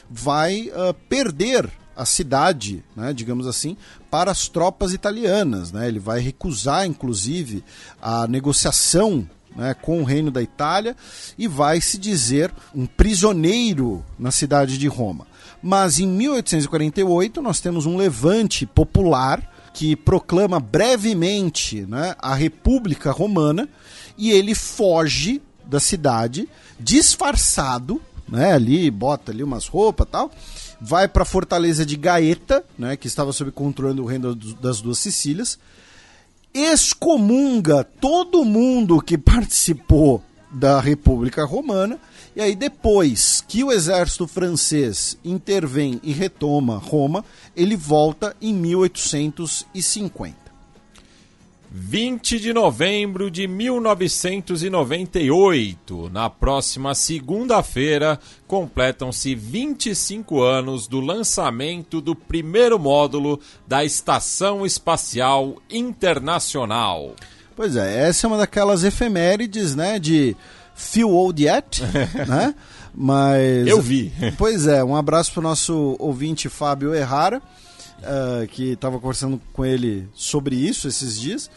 vai uh, perder a cidade, né, digamos assim, para as tropas italianas. Né? Ele vai recusar, inclusive, a negociação né, com o Reino da Itália e vai se dizer um prisioneiro na cidade de Roma. Mas em 1848 nós temos um levante popular que proclama brevemente né, a República Romana e ele foge da cidade disfarçado, né, ali bota ali umas roupas tal vai para a fortaleza de Gaeta, né, que estava sob controle do reino das duas Sicílias, excomunga todo mundo que participou da República Romana, e aí depois que o exército francês intervém e retoma Roma, ele volta em 1850. 20 de novembro de 1998. Na próxima segunda-feira, completam-se 25 anos do lançamento do primeiro módulo da Estação Espacial Internacional. Pois é, essa é uma daquelas efemérides, né, de Feel Old Yet, né? Mas eu vi. Pois é, um abraço para o nosso ouvinte Fábio Errara, uh, que estava conversando com ele sobre isso esses dias.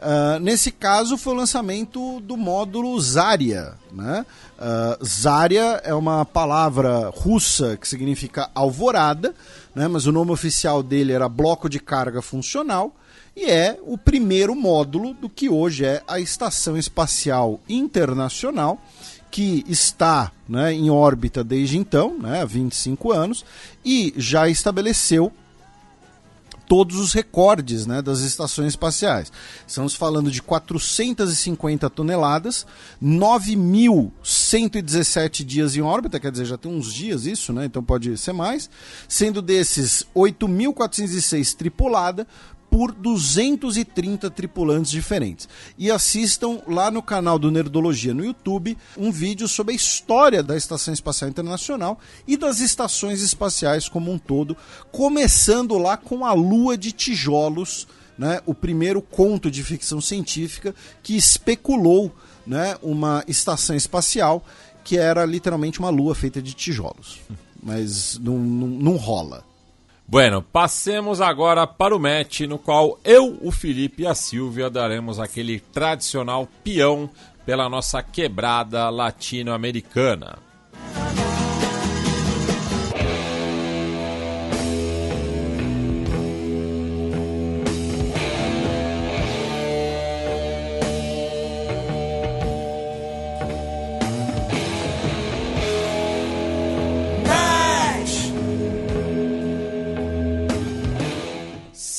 Uh, nesse caso, foi o lançamento do módulo Zarya. Né? Uh, Zarya é uma palavra russa que significa alvorada, né? mas o nome oficial dele era Bloco de Carga Funcional e é o primeiro módulo do que hoje é a Estação Espacial Internacional, que está né, em órbita desde então, né, há 25 anos, e já estabeleceu todos os recordes né, das estações espaciais. Estamos falando de 450 toneladas, 9.117 dias em órbita, quer dizer, já tem uns dias isso, né? Então pode ser mais. Sendo desses 8.406 tripulada, por 230 tripulantes diferentes. E assistam lá no canal do Nerdologia no YouTube um vídeo sobre a história da Estação Espacial Internacional e das estações espaciais como um todo, começando lá com a Lua de Tijolos, né, o primeiro conto de ficção científica que especulou né, uma estação espacial que era literalmente uma lua feita de tijolos. Mas não, não, não rola. Bueno, passemos agora para o match no qual eu, o Felipe e a Silvia daremos aquele tradicional peão pela nossa quebrada latino-americana.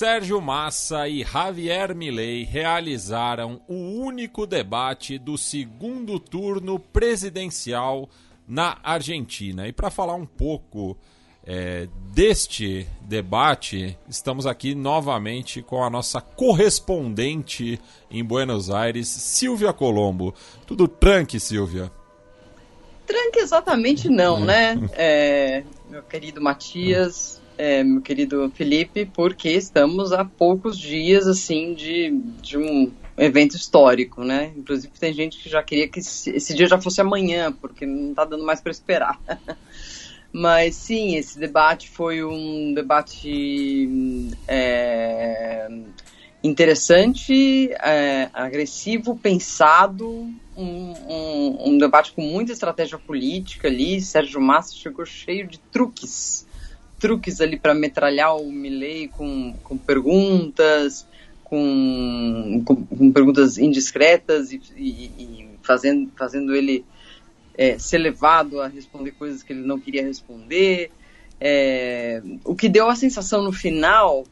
Sérgio Massa e Javier Milei realizaram o único debate do segundo turno presidencial na Argentina. E para falar um pouco é, deste debate, estamos aqui novamente com a nossa correspondente em Buenos Aires, Silvia Colombo. Tudo tranque, Silvia? Tranque exatamente não, né? É, meu querido Matias, é, meu querido Felipe, porque estamos a poucos dias, assim, de, de um evento histórico, né? Inclusive tem gente que já queria que esse dia já fosse amanhã, porque não está dando mais para esperar. Mas sim, esse debate foi um debate é, interessante, é, agressivo, pensado, um, um, um, debate com muita estratégia política ali. Sérgio Massa chegou cheio de truques truques ali para metralhar o Milley com, com perguntas, com, com, com, perguntas indiscretas e, e, e, fazendo, fazendo ele é, ser levado a responder coisas que ele não queria responder. É, o que deu a sensação no final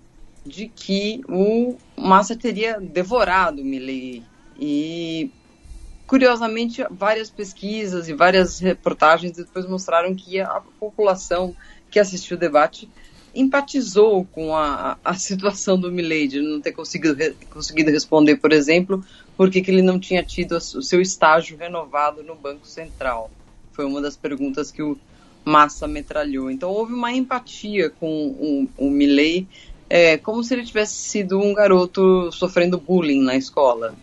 de que o Massa teria devorado o Milley. E, curiosamente, várias pesquisas e várias reportagens depois mostraram que a população que assistiu o debate empatizou com a, a situação do Milley de não ter conseguido, conseguido responder, por exemplo, porque que ele não tinha tido o seu estágio renovado no Banco Central. Foi uma das perguntas que o Massa metralhou. Então houve uma empatia com o, o Milley, é, como se ele tivesse sido um garoto sofrendo bullying na escola.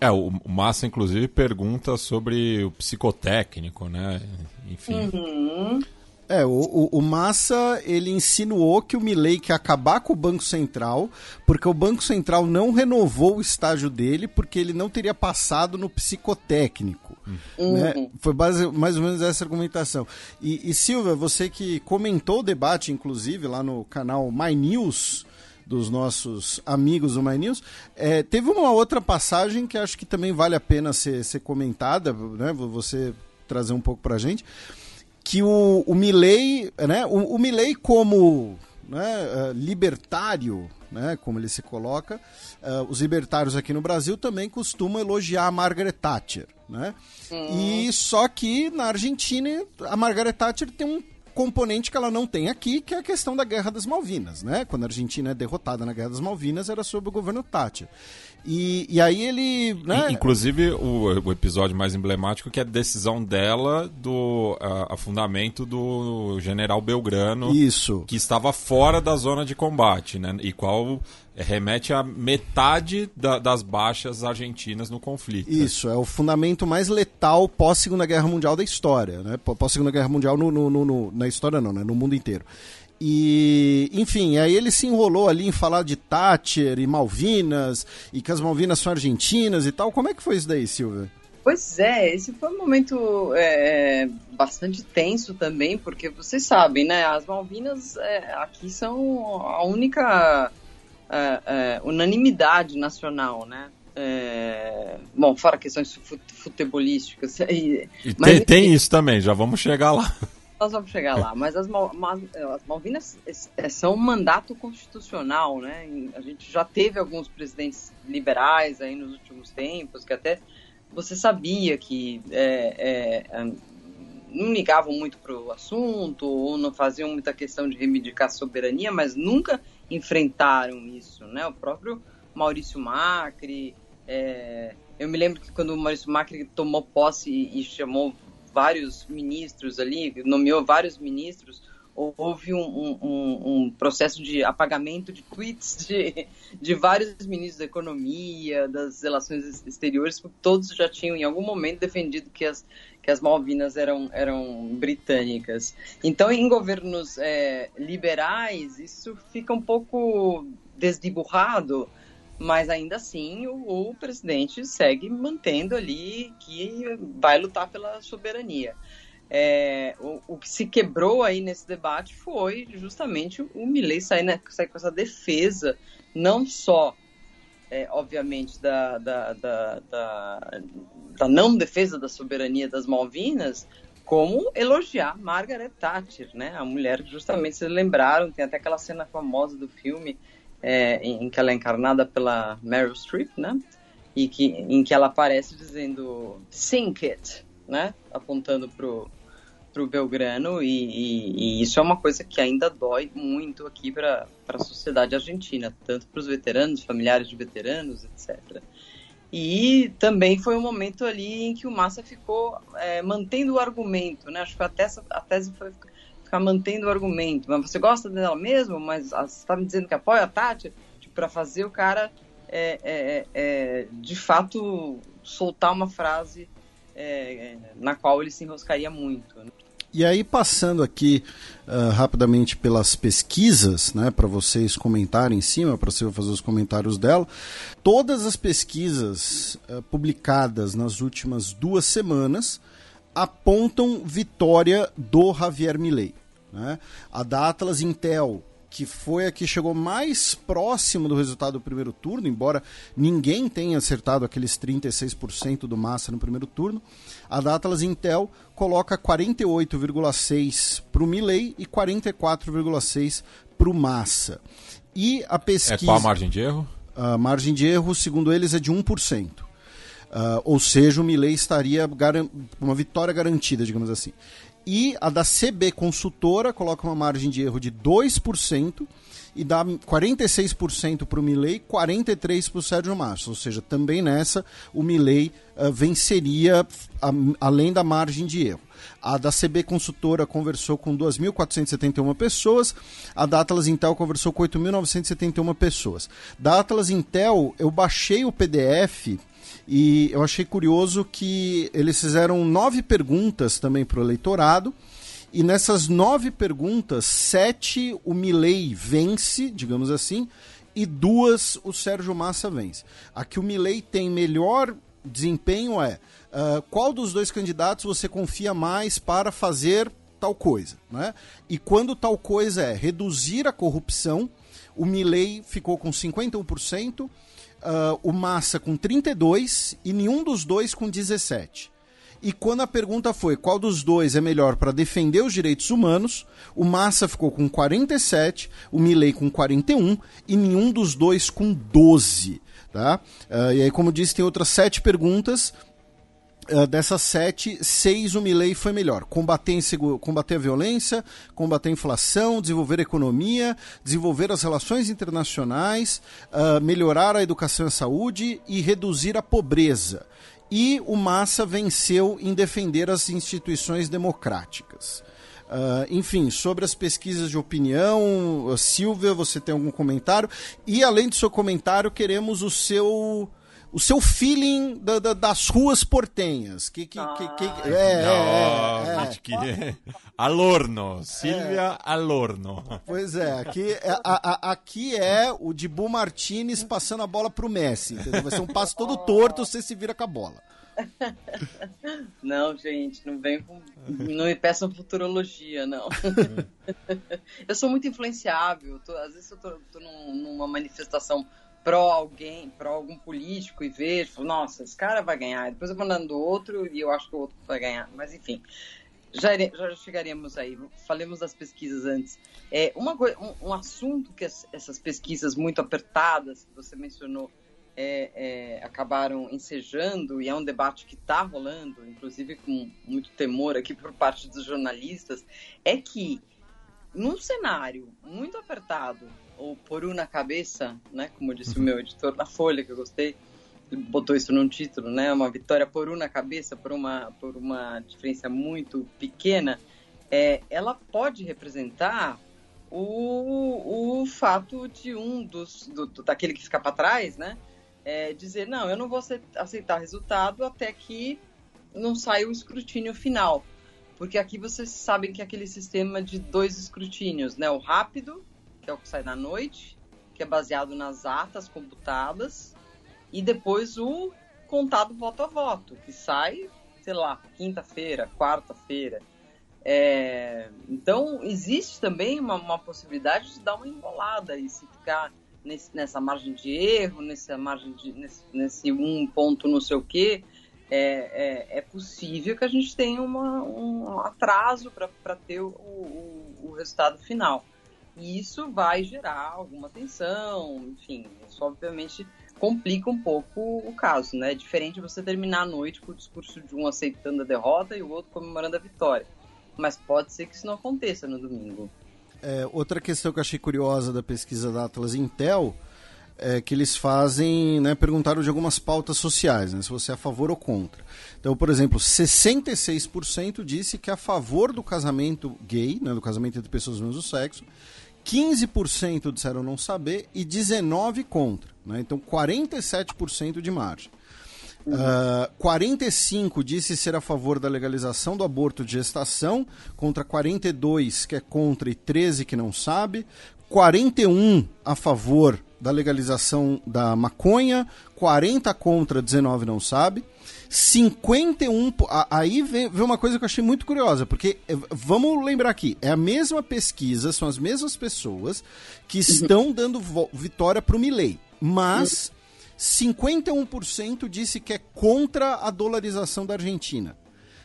É, o Massa, inclusive, pergunta sobre o psicotécnico, né? Enfim. Uhum. É, o, o, o, Massa, ele insinuou que o Milley quer acabar com o Banco Central, porque o Banco Central não renovou o estágio dele, porque ele não teria passado no psicotécnico. Uhum. Né? Foi base, mais ou menos essa argumentação. E, e Silvia, você que comentou o debate, inclusive, lá no canal My News, dos nossos amigos do My News, é, teve uma outra passagem que acho que também vale a pena ser, ser comentada, né? Você trazer um pouco pra gente que o, o Milley, né, o, o Milley como né, uh, libertário, né, como ele se coloca, uh, os libertários aqui no Brasil também costumam elogiar a Margaret Thatcher, né? E só que na Argentina a Margaret Thatcher tem um componente que ela não tem aqui, que é a questão da Guerra das Malvinas, né? Quando a Argentina é derrotada na Guerra das Malvinas, era sob o governo Thatcher. E, e aí ele. Né? Inclusive, o, o, episódio mais emblemático que é a decisão dela do uh, afundamento do general Belgrano. Isso. Que estava fora da zona de combate, né? E qual remete a metade da, das baixas argentinas no conflito. Isso, é o fundamento mais letal pós-Segunda Guerra Mundial da história, né? Pós-Segunda Guerra Mundial no, no, no, na história não, né? No mundo inteiro. E, enfim, aí ele se enrolou ali em falar de Thatcher e Malvinas, e que as Malvinas são argentinas e tal. Como é que foi isso daí, Silvia? Pois é, esse foi um momento é, bastante tenso também, porque vocês sabem, né? As Malvinas é, aqui são a única é, é unanimidade nacional, né? É, bom, fora questões futebolísticas. E, e mas, tem, tem isso também, já vamos chegar lá. Nós vamos chegar lá, mas as, Mal, as Malvinas são um mandato constitucional, né? A gente já teve alguns presidentes liberais aí nos últimos tempos que até você sabia que é, é, não ligavam muito para o assunto ou não faziam muita questão de reivindicar soberania, mas nunca enfrentaram isso, né? O próprio Maurício Macri, é, eu me lembro que quando o Maurício Macri tomou posse e, e chamou vários ministros ali, nomeou vários ministros, houve um, um, um, processo de apagamento de tweets de, de vários ministros da economia, das relações exteriores, porque todos já tinham em algum momento defendido que as, que as Malvinas eram, eram britânicas. Então, em governos é, liberais, isso fica um pouco desdiburrado, mas ainda assim o, o presidente segue mantendo ali que vai lutar pela soberania. É, o, o, que se quebrou aí nesse debate foi justamente o Milley sair, né, sair com essa defesa, não só, é, obviamente, da, da, da, da, não defesa da soberania das Malvinas, como elogiar Margaret Thatcher, né, a mulher que justamente se lembraram, tem até aquela cena famosa do filme é, em que ela é encarnada pela Meryl Streep, né, e que, em que ela aparece dizendo sink it, né, apontando pro para o Belgrano e, e, e, isso é uma coisa que ainda dói muito aqui para a sociedade argentina, tanto para os veteranos, familiares de veteranos, etc. E também foi um momento ali em que o Massa ficou é, mantendo o argumento, né? Acho que até essa, a tese foi ficar mantendo o argumento. Mas você gosta dela mesmo? Mas você está me dizendo que apoia a Tati? Tipo, para fazer o cara, é, é, é, de fato, soltar uma frase é, na qual ele se enroscaria muito. Né? E aí, passando aqui uh, rapidamente pelas pesquisas, né, para vocês comentarem em cima, para você fazer os comentários dela, todas as pesquisas uh, publicadas nas últimas duas semanas apontam vitória do Javier Milei. Né? A da Atlas Intel que foi a que chegou mais próximo do resultado do primeiro turno, embora ninguém tenha acertado aqueles 36% do Massa no primeiro turno. A Datlas Intel coloca 48,6% para o Milley e 44,6% para o Massa. E a pesquisa... É qual a margem de erro? A margem de erro, segundo eles, é de 1%. Uh, ah, ou seja, o Milley estaria uma vitória garantida, digamos assim. E a da CB Consultora coloca uma margem de erro de 2% e dá 46% para o Milley, 43% para o Sérgio Massa. Ou seja, também nessa o Milley uh, venceria a, além da margem de erro. A da CB Consultora conversou com 2.471 pessoas, a da Atlas Intel conversou com 8.971 pessoas. Da Atlas Intel, eu baixei o PDF e eu achei curioso que eles fizeram nove perguntas também para o eleitorado. E nessas nove perguntas, sete o Milley vence, digamos assim, e duas o Sérgio Massa vence. A que o Milley tem melhor desempenho é uh, qual dos dois candidatos você confia mais para fazer tal coisa. Né? E quando tal coisa é reduzir a corrupção, o Milley ficou com 51%, uh, o Massa com 32 e nenhum dos dois com 17. E quando a pergunta foi qual dos dois é melhor para defender os direitos humanos, o Massa ficou com 47, o Milley com 41 e nenhum dos dois com 12. Tá? Uh, e aí, como disse, tem outras sete perguntas. Uh, dessas sete, seis o Milley foi melhor. Combater, combater a violência, combater a inflação, desenvolver a economia, desenvolver as relações internacionais, uh, melhorar a educação e a saúde e reduzir a pobreza. E o Massa venceu em defender as instituições democráticas. Uh, enfim, sobre as pesquisas de opinião, Silvia, você tem algum comentário? E além do seu comentário, queremos o seu o seu feeling da, da, das ruas portenhas. Que, que, que, que Ah, é, é, Não, é, é. acho que Alorno, Silvia Alorno. Pois é, aqui é, a- a- aqui é o Dibu Martinez passando a bola pro Messi. Entendeu? Vai ser um passo todo torto, você se vira com a bola. Não, gente, não vem com. Não me peçam futurologia, não. eu sou muito influenciável. tô- às vezes eu tô, tô num- numa manifestação pró alguém, pró algum político e vejo, falo, nossa, esse cara vai ganhar. Depois eu vou mandando do outro e eu acho que o outro vai ganhar. Mas enfim. Já, já chegaremos aí. Falemos das pesquisas antes. É, uma um, um assunto que as- essas pesquisas muito apertadas que você mencionou é, é, acabaram ensejando, e é um debate que está rolando, inclusive com muito temor aqui por parte dos jornalistas, é que num cenário muito apertado, ou por um na cabeça, né, como disse o meu editor da Folha, que eu gostei, botou isso num título, né, uma vitória por um na cabeça, por uma, por uma diferença muito pequena, é, ela pode representar o, o fato de um dos, do, daquele que fica para trás, né, é, dizer, não, eu não vou aceit- aceitar resultado até que não saia o escrutínio final. Porque aqui vocês sabem que é aquele sistema de dois escrutínios, né? O rápido, que é o que sai na noite, que é baseado nas atas computadas, e depois o contado voto a voto, que sai, sei lá, quinta-feira, quarta-feira. É, então, existe também uma, uma possibilidade de dar uma embolada e se ficar nesse- nessa margem de erro, nessa margem de, nesse, nesse um ponto não sei o quê, é, é, é possível que a gente tenha uma, um atraso para ter o, o, o resultado final. E isso vai gerar alguma tensão, enfim, isso obviamente complica um pouco o caso, né? É diferente você terminar a noite com o discurso de um aceitando a derrota e o outro comemorando a vitória. Mas pode ser que isso não aconteça no domingo. É, outra questão que eu achei curiosa da pesquisa da Atlas Intel é que eles fazem, né, perguntaram de algumas pautas sociais, né, se você é a favor ou contra. Então, por exemplo, 66% disse que é a favor do casamento gay, né, do casamento entre pessoas do mesmo sexo, 15% disseram não saber e 19% contra. Né, então, 47% de margem. Uh, 45 disse ser a favor da legalização do aborto de gestação, contra 42 que é contra e 13 que não sabe, 41 a favor da legalização da maconha, 40 contra, 19 não sabe. 51. po- a- Aí vem, vem uma coisa que eu achei muito curiosa, porque eh, vamos lembrar aqui: é a mesma pesquisa, são as mesmas pessoas que estão dando vitória para o Milley, mas 51% disse que é contra a dolarização da Argentina.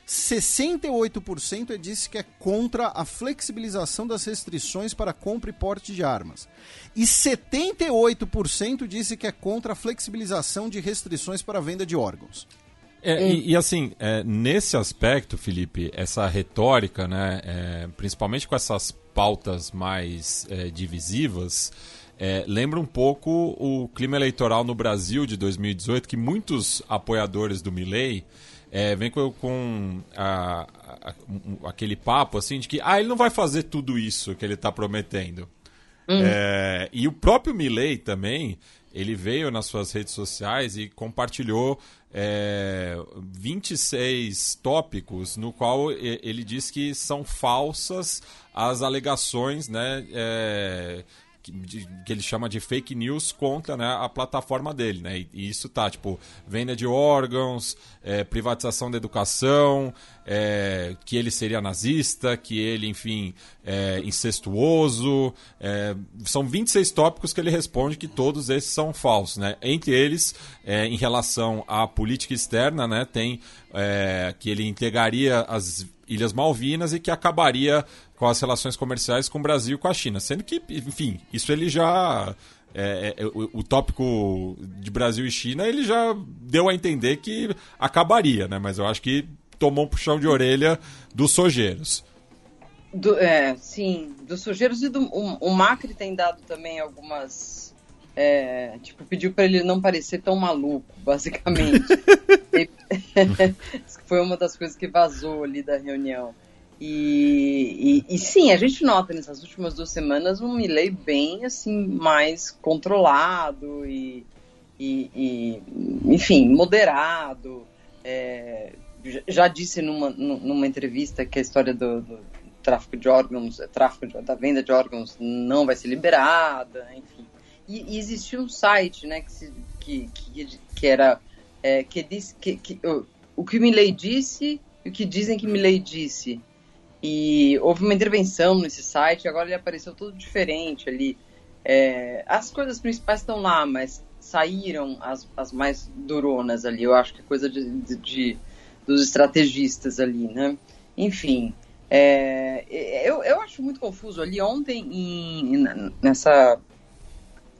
68% é disse que é contra a flexibilização das restrições para compra e porte de armas. E 78% disse que é contra a flexibilização de restrições para a venda de órgãos. É, e, e, assim, é, nesse aspecto, Felipe, essa retórica, né, é, principalmente com essas pautas mais é, divisivas, é, lembra um pouco o clima eleitoral no Brasil de 2018, que muitos apoiadores do Milley vêm com, com a- a- um- aquele papo assim de que ah, ele não vai fazer tudo isso que ele está prometendo. É, e o próprio Milley também, ele veio nas suas redes sociais e compartilhou é, 26 tópicos no qual ele diz que são falsas as alegações, né, é, que, ele chama de fake news contra né, a plataforma dele, né? E, isso tá, tipo, venda de órgãos, é, privatização da educação, é, que ele seria nazista, que ele, enfim, é incestuoso. é, são 26 tópicos que ele responde que todos esses são falsos, né? Entre eles, é, em relação à política externa, né? Tem é, que ele entregaria as Ilhas Malvinas e que acabaria com as relações comerciais com o Brasil e com a China. Sendo que, enfim, isso ele já. é, é, o, o tópico de Brasil e China ele já deu a entender que acabaria, né? Mas eu acho que tomou um puxão de orelha dos sojeiros. Do- é, sim, dos sujeiros e do. O, o Macri tem dado também algumas. é, tipo, pediu para ele não parecer tão maluco, basicamente. E- Foi uma das coisas que vazou ali da reunião. E, e, e sim, a gente nota nessas últimas duas semanas um Milley bem assim, mais controlado e, e, enfim, moderado. É, já disse numa, numa entrevista que a história do, do tráfico de órgãos, tráfico de, da venda de órgãos não vai ser liberada, enfim. E, e existia um site, né, que, se, que, que, que, era é, que diz que, que o, o que Milley disse e o que dizem que Milley disse. E houve uma intervenção nesse site, agora ele apareceu todo diferente ali. É, as coisas principais estão lá, mas saíram as, as mais duronas ali. Eu acho que é coisa de, de, de dos estrategistas ali, né? Enfim, é, eu, eu acho muito confuso ali ontem em, nessa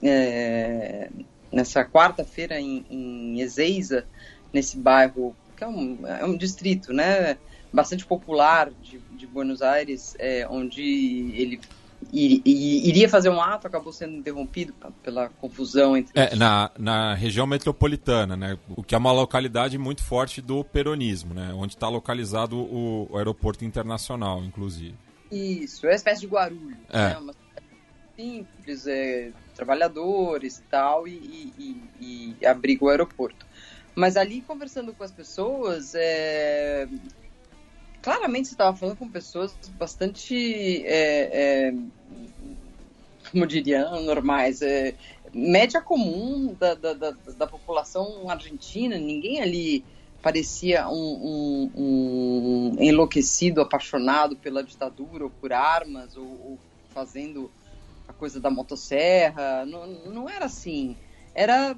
é, nessa quarta-feira em, em Ezeiza, nesse bairro que é um, é um distrito, né? Bastante popular de, de Buenos Aires, é, onde ele iria fazer um ato, acabou sendo interrompido pela confusão entre. É, na, na região metropolitana, né? O que é uma localidade muito forte do peronismo, né? Onde está localizado o, o, aeroporto internacional, inclusive. Isso, é uma espécie de Guarulhos. É. Né? Uma simples, é, trabalhadores e tal, e, e, e, e abriga o aeroporto. Mas ali, conversando com as pessoas, é, claramente você estava falando com pessoas bastante, é, é, como diria, normais, é, média comum da, da, da, da, população argentina. Ninguém ali parecia um, um, um, enlouquecido, apaixonado pela ditadura ou por armas ou, ou fazendo a coisa da motosserra. Não, não era assim. Era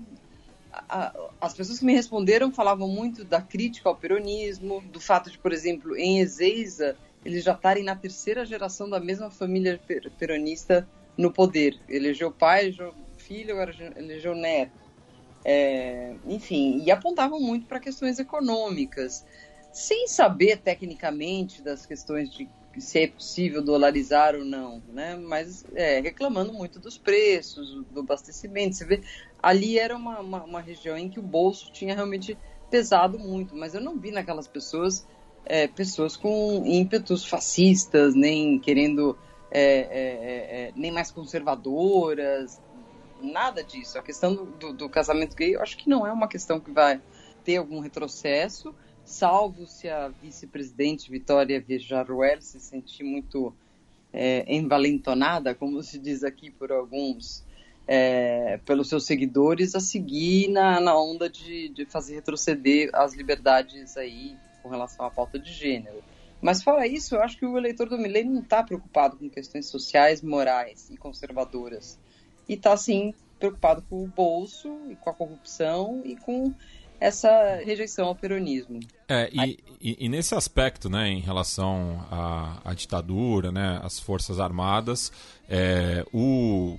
a, as pessoas que me responderam falavam muito da crítica ao peronismo, do fato de, por exemplo, em Ezeiza, eles já estarem na terceira geração da mesma família peronista no poder. Elegeu pai, elegeu filho, agora elegeu neto. É, enfim, e apontavam muito para questões econômicas, sem saber tecnicamente das questões de se é possível dolarizar ou não, né? Mas é, reclamando muito dos preços, do abastecimento. Você vê, ali era uma, uma, uma, região em que o bolso tinha realmente pesado muito, mas eu não vi naquelas pessoas é, pessoas com ímpetos fascistas, nem querendo é, é, é, é nem mais conservadoras, nada disso. A questão do, do, do casamento gay, eu acho que não é uma questão que vai ter algum retrocesso salvo se a vice-presidente Vitória Villarruel se sentir muito é, envalentonada, como se diz aqui por alguns, é, pelos seus seguidores, a seguir na, na onda de, de fazer retroceder as liberdades aí com relação à pauta de gênero. Mas fora isso, eu acho que o eleitor do Milley não está preocupado com questões sociais, morais e conservadoras. E está, sim, preocupado com o bolso e com a corrupção e com essa rejeição ao peronismo. É, e, e, e, nesse aspecto, né, em relação à, à ditadura, né, às forças armadas, é, o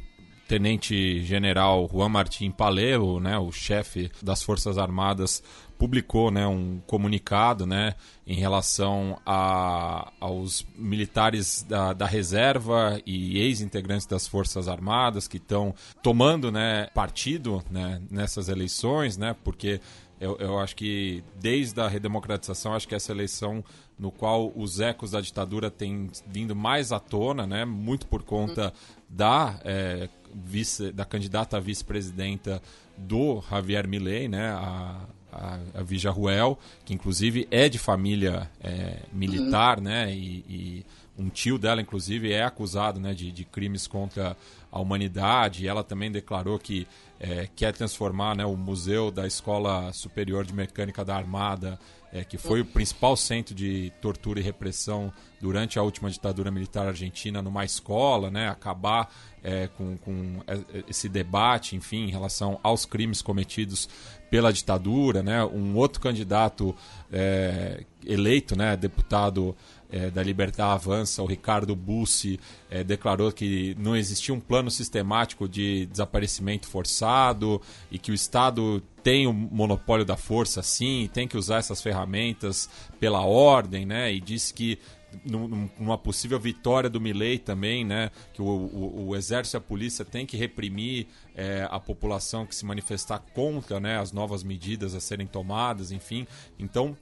tenente-general Juan Martín Paleo, né, o chefe das forças armadas, publicou né, um comunicado né, em relação a, aos militares da, da reserva e ex-integrantes das Forças Armadas que estão tomando né, partido né, nessas eleições, né, porque eu, eu acho que desde a redemocratização, acho que essa eleição no qual os ecos da ditadura têm vindo mais à tona, né, muito por conta da, é, vice, da candidata a vice-presidenta do Javier Milei, né, a, a, a Vija Ruel, que inclusive é de família é, militar, né, e, e, um tio dela, inclusive, é acusado né, de, de crimes contra a humanidade. Ela também declarou que é, quer transformar né, o Museu da Escola Superior de Mecânica da Armada, é, que foi o principal centro de tortura e repressão durante a última ditadura militar argentina, numa escola, né, acabar é, com, com, esse debate, enfim, em relação aos crimes cometidos pela ditadura. Né, um outro candidato é, eleito, né, deputado é, da Libertar Avança, o Ricardo Bussi, é, declarou que não existia um plano sistemático de desaparecimento forçado e que o Estado tem o monopólio da força, sim, tem que usar essas ferramentas pela ordem, né? E disse que numa possível vitória do Milley também, né, que o, o, o, exército e a polícia têm que reprimir é, a população que se manifestar contra né, as novas medidas a serem tomadas, enfim. Então,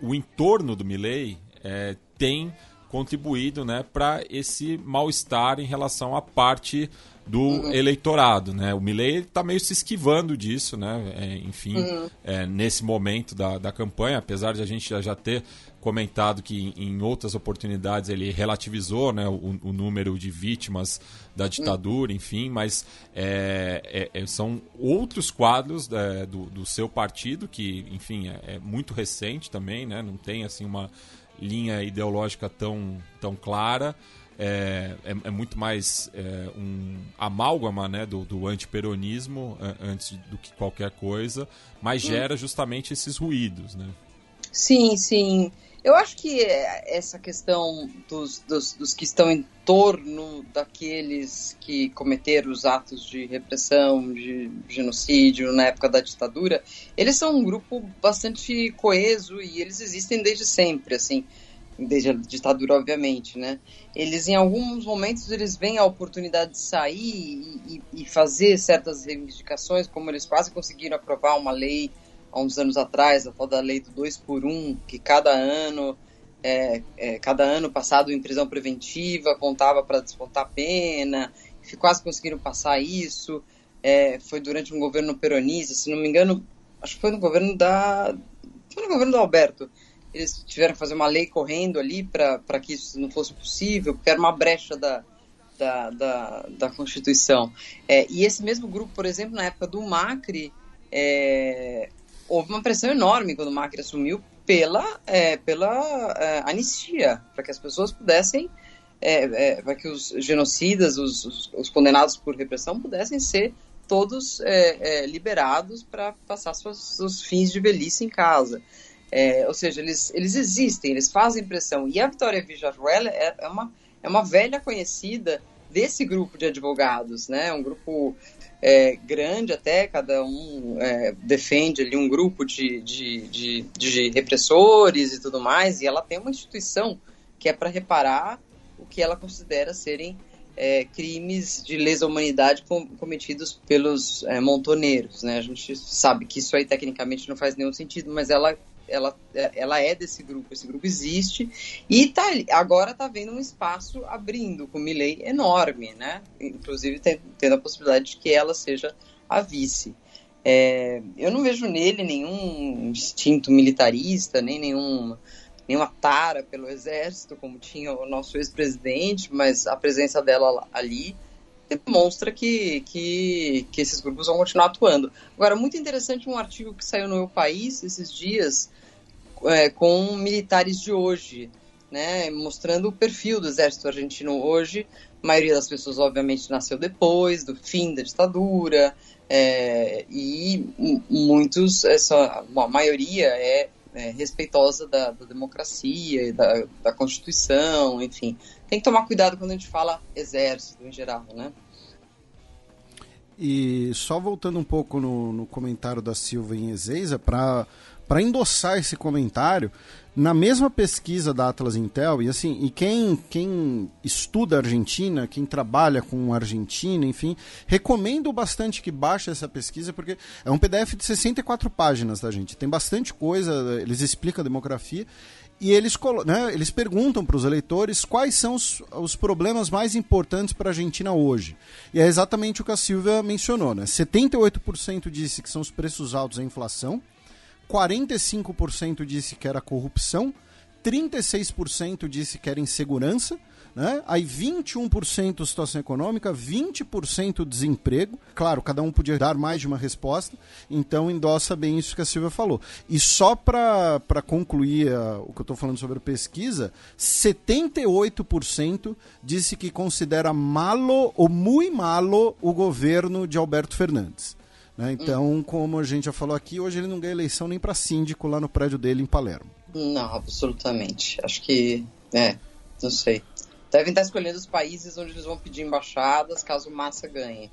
o entorno do Milley é, tem contribuído né, para esse mal-estar em relação à parte do uhum. eleitorado, né? O Milley está meio se esquivando disso, né? É, enfim, uhum. é, nesse momento da, da campanha, apesar de a gente já, já ter comentado que em outras oportunidades ele relativizou né, o, o número de vítimas da ditadura, uhum. enfim, mas é, é, é, são outros quadros é, do, do seu partido que, enfim, é, é, muito recente também, né? Não tem assim uma linha ideológica tão, tão clara é, é, é, muito mais é, um amálgama né, do, do antiperonismo é, antes do que qualquer coisa, mas gera justamente esses ruídos. Né? Sim, sim. Eu acho que essa questão dos, dos, dos, que estão em torno daqueles que cometeram os atos de repressão, de genocídio na época da ditadura, eles são um grupo bastante coeso e eles existem desde sempre, assim desde a ditadura, obviamente, né? Eles, em alguns momentos, eles veem a oportunidade de sair e, e, e, fazer certas reivindicações, como eles quase conseguiram aprovar uma lei há uns anos atrás, a tal da lei do 2 por 1 um, que cada ano, é, é, cada ano passado em prisão preventiva contava para descontar a pena, quase conseguiram passar isso. É, foi durante um governo peronista, se não me engano, acho que foi no governo da. Foi no governo do Alberto eles tiveram que fazer uma lei correndo ali para que isso não fosse possível, porque era uma brecha da, da, da, da Constituição. É, e esse mesmo grupo, por exemplo, na época do Macri, é, houve uma pressão enorme quando o Macri assumiu pela, é, pela é, anistia, para que as pessoas pudessem, é, é, para que os genocidas, os, os, os, condenados por repressão, pudessem ser todos liberados para passar seus, seus fins de velhice em casa. É, ou seja, eles, eles existem, eles fazem pressão. E a Vitória Villarruel é, é, uma, é uma velha conhecida desse grupo de advogados, né? Um grupo é, grande até, cada um é, defende ali um grupo de, de, de, de, repressores e tudo mais, e ela tem uma instituição que é para reparar o que ela considera serem é, crimes de lesa humanidade com, cometidos pelos é, montoneiros, né? A gente sabe que isso aí tecnicamente não faz nenhum sentido, mas ela ela, ela é desse grupo, esse grupo existe, e tá, agora está vendo um espaço abrindo com Milley enorme, né? Inclusive tendo a possibilidade de que ela seja a vice. É, eu não vejo nele nenhum instinto militarista, nem nenhum, nenhuma tara pelo exército, como tinha o nosso ex-presidente, mas a presença dela ali demonstra que, que, que, esses grupos vão continuar atuando. Agora, muito interessante um artigo que saiu no meu país esses dias é, com militares de hoje, né, mostrando o perfil do exército argentino hoje. A maioria das pessoas, obviamente, nasceu depois do fim da ditadura, é, e muitos, essa, a maioria é, é respeitosa da, da democracia, da, da Constituição, enfim. Tem que tomar cuidado quando a gente fala exército em geral, né? E só voltando um pouco no, no comentário da Silva em Ezeiza, para para endossar esse comentário, na mesma pesquisa da Atlas Intel, e assim, e quem, quem estuda Argentina, quem trabalha com Argentina, enfim, recomendo bastante que baixe essa pesquisa, porque é um PDF de 64 páginas, tá, gente? Tem bastante coisa, eles explicam a demografia, e eles, né, eles perguntam para os eleitores quais são os, os problemas mais importantes para a Argentina hoje. E é exatamente o que a Silvia mencionou, né? 78% disse que são os preços altos e a inflação, 45% disse que era corrupção, 36% disse que era insegurança, né? aí 21% situação econômica, 20% desemprego. Claro, cada um podia dar mais de uma resposta, então endossa bem isso que a Silvia falou. E só para concluir uh, o que eu estou falando sobre a pesquisa, 78% disse que considera malo ou muito malo o governo de Alberto Fernandes. Né? Então, como a gente já falou aqui, hoje ele não ganha eleição nem para síndico lá no prédio dele em Palermo. Não, absolutamente. Acho que, é, não sei. Devem estar escolhendo os países onde eles vão pedir embaixadas caso Massa ganhe.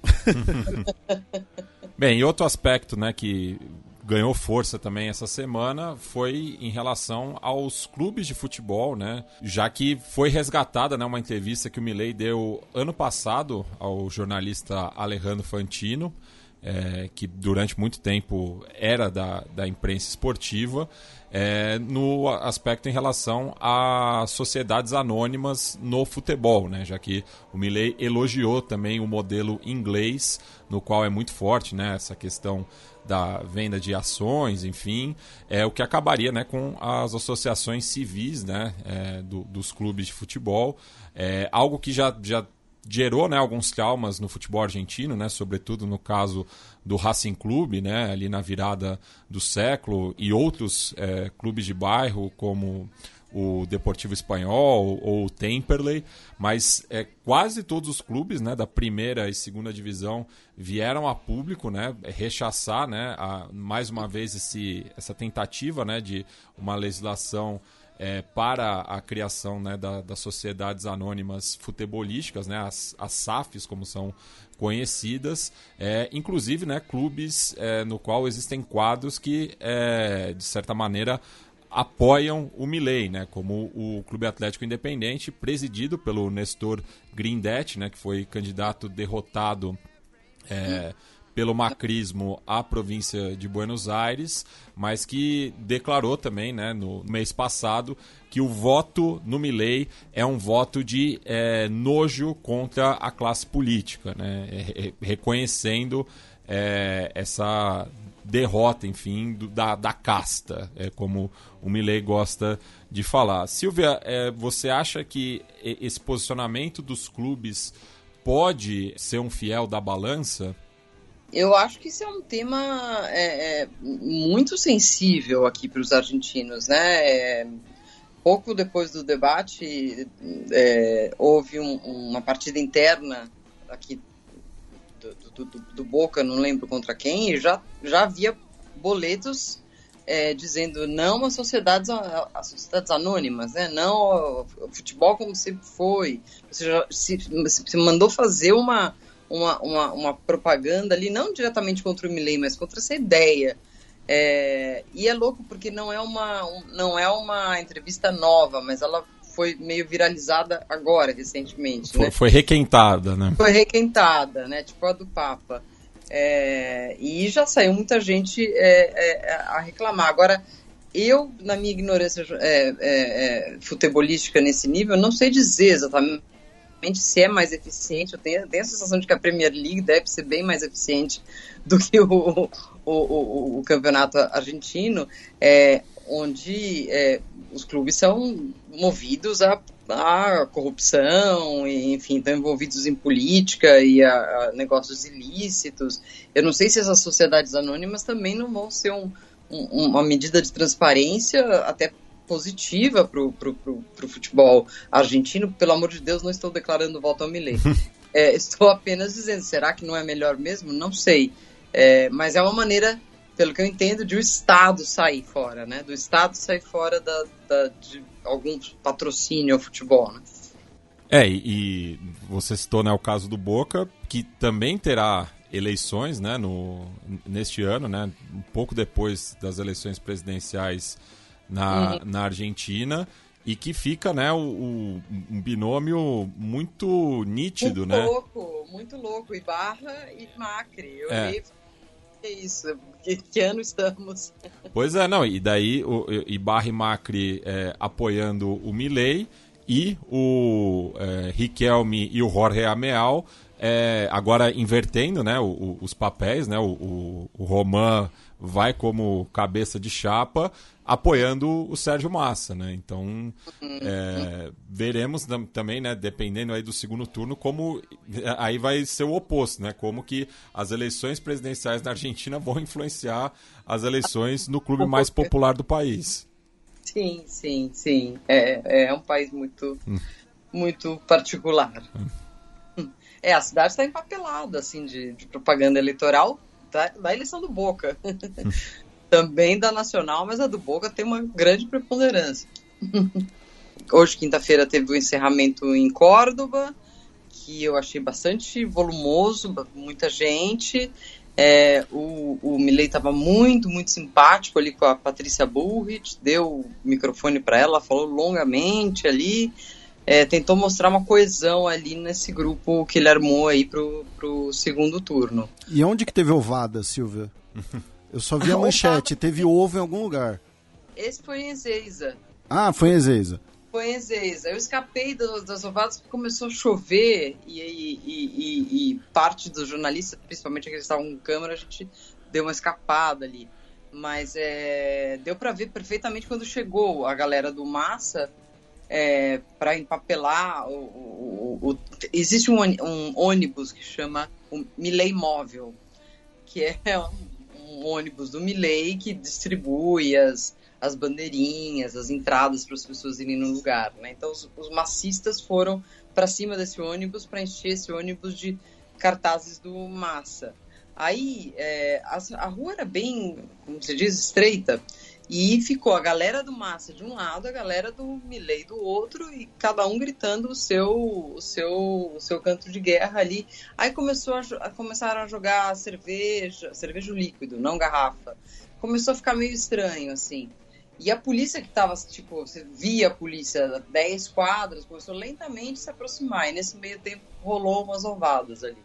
Bem, e outro aspecto, né, que ganhou força também essa semana foi em relação aos clubes de futebol, né? Já que foi resgatada né, uma entrevista que o Milley deu ano passado ao jornalista Alejandro Fantino, é, que durante muito tempo era da, da imprensa esportiva, é, no aspecto em relação a sociedades anônimas no futebol, né? já que o Milley elogiou também o modelo inglês, no qual é muito forte né? essa questão da venda de ações, enfim, é o que acabaria né, com as associações civis né, é, do, dos clubes de futebol, é, algo que já, já gerou né, alguns traumas no futebol argentino, né, sobretudo no caso do Racing Clube, né, ali na virada do século, e outros é, clubes de bairro, como o Deportivo Espanhol ou o Temperley, mas é, quase todos os clubes né, da primeira e segunda divisão vieram a público né, rechaçar né, a, mais uma vez esse, essa tentativa né, de uma legislação é, para a criação né, da, das sociedades anônimas futebolísticas, né, as, as SAFs, como são conhecidas, é, inclusive né, clubes é, no qual existem quadros que, é, de certa maneira, apoiam o Milley, né, como o Clube Atlético Independente, presidido pelo Nestor Grindetti, né, que foi candidato derrotado é, pelo macrismo à província de Buenos Aires, mas que declarou também, né, no mês passado, que o voto no Milley é um voto de é, nojo contra a classe política, né, reconhecendo é, essa derrota, enfim, do, da, da casta, é como o Milley gosta de falar. Silvia, é, você acha que esse posicionamento dos clubes pode ser um fiel da balança? Eu acho que isso é um tema é, é, muito sensível aqui para os argentinos, né? É, pouco depois do debate, é, houve um, uma partida interna aqui do, do, do, Boca, não lembro contra quem, e já, já havia boletos é, dizendo não às sociedades, às sociedades anônimas, né? não ao futebol como sempre foi. Você já se, se mandou fazer uma, uma, uma, uma, propaganda ali, não diretamente contra o Milley, mas contra essa ideia. É, e é louco porque não é, uma, um, não é uma entrevista nova, mas ela foi meio viralizada agora, recentemente. Foi, né? foi requentada, né? Foi requentada, né? Tipo a do Papa. É, e já saiu muita gente é, é, a reclamar. Agora, eu, na minha ignorância é, é, é, futebolística nesse nível, não sei dizer exatamente se é mais eficiente. Eu tenho, tenho, a sensação de que a Premier League deve ser bem mais eficiente do que o, o, o, o campeonato argentino. É, onde é, os clubes são movidos a, a corrupção, e, enfim, estão envolvidos em política e a, a, negócios ilícitos. Eu não sei se essas sociedades anônimas também não vão ser um, uma medida de transparência até positiva para o futebol argentino. Pelo amor de Deus, não estou declarando voto ao Milei. É, estou apenas dizendo, será que não é melhor mesmo? Não sei. É, mas é uma maneira pelo que eu entendo, de o Estado sair fora, né? Do Estado sair fora da, da de algum patrocínio ao futebol, né? É, e, você citou né, o caso do Boca, que também terá eleições né, no, neste ano, né, um pouco depois das eleições presidenciais na, uhum. na Argentina, e que fica né, o, o um binômio muito nítido, muito né? Muito louco, muito louco. Ibarra e Macri. Eu é é isso? Que, que, ano estamos? Pois é, não, e daí o Ibarra e Macri é, apoiando o Milley e o é, Riquelme e o Jorge Ameal é, agora invertendo né, o, o, os papéis, né, o, o, Roman vai como cabeça de chapa apoiando o Sérgio Massa, né? Então é, veremos também, né, dependendo aí do segundo turno, como aí vai ser o oposto, né? Como que as eleições presidenciais na Argentina vão influenciar as eleições no clube mais popular do país. Sim, sim, sim. É, é um país muito, hum. muito particular. Hum. É, a cidade está empapelada, assim, de, de propaganda eleitoral da, da eleição do Boca. Também da Nacional, mas a do Boca tem uma grande preponderância. Hoje, quinta-feira, teve o encerramento em Córdoba, que eu achei bastante volumoso, muita gente. É, o, o Milley estava muito, muito simpático ali com a Patrícia Bullrich, deu o microfone para ela, falou longamente ali. É, tentou mostrar uma coesão ali nesse grupo que ele armou aí pro, pro segundo turno. E onde que teve ovada, Silvia? Eu só vi a manchete, teve ovo em algum lugar. Esse foi em Ezeiza. Ah, foi em Ezeiza. Foi em Ezeiza. Eu escapei das, das ovadas porque começou a chover e, e, e, e parte dos jornalistas, principalmente aqueles que estavam com câmera, a gente deu uma escapada ali. Mas é, deu para ver perfeitamente quando chegou a galera do Massa é, para empapelar. O, o, o, existe um, um, ônibus que chama o Milley Móvel, que é um, um ônibus do Milley que distribui as, as bandeirinhas, as entradas para as pessoas irem no lugar. Né? Então, os, os massistas foram para cima desse ônibus para encher esse ônibus de cartazes do Massa. Aí é, a, a, rua era bem, como se diz, estreita. E ficou a galera do Massa de um lado, a galera do Milley do outro, e cada um gritando o seu, o seu, o seu canto de guerra ali. Aí começou a, a, começaram a jogar cerveja, cerveja líquido, não garrafa. Começou a ficar meio estranho, assim. E a polícia que estava, tipo, você via a polícia 10 quadras, começou lentamente a se aproximar. E nesse meio tempo rolou umas ovadas ali.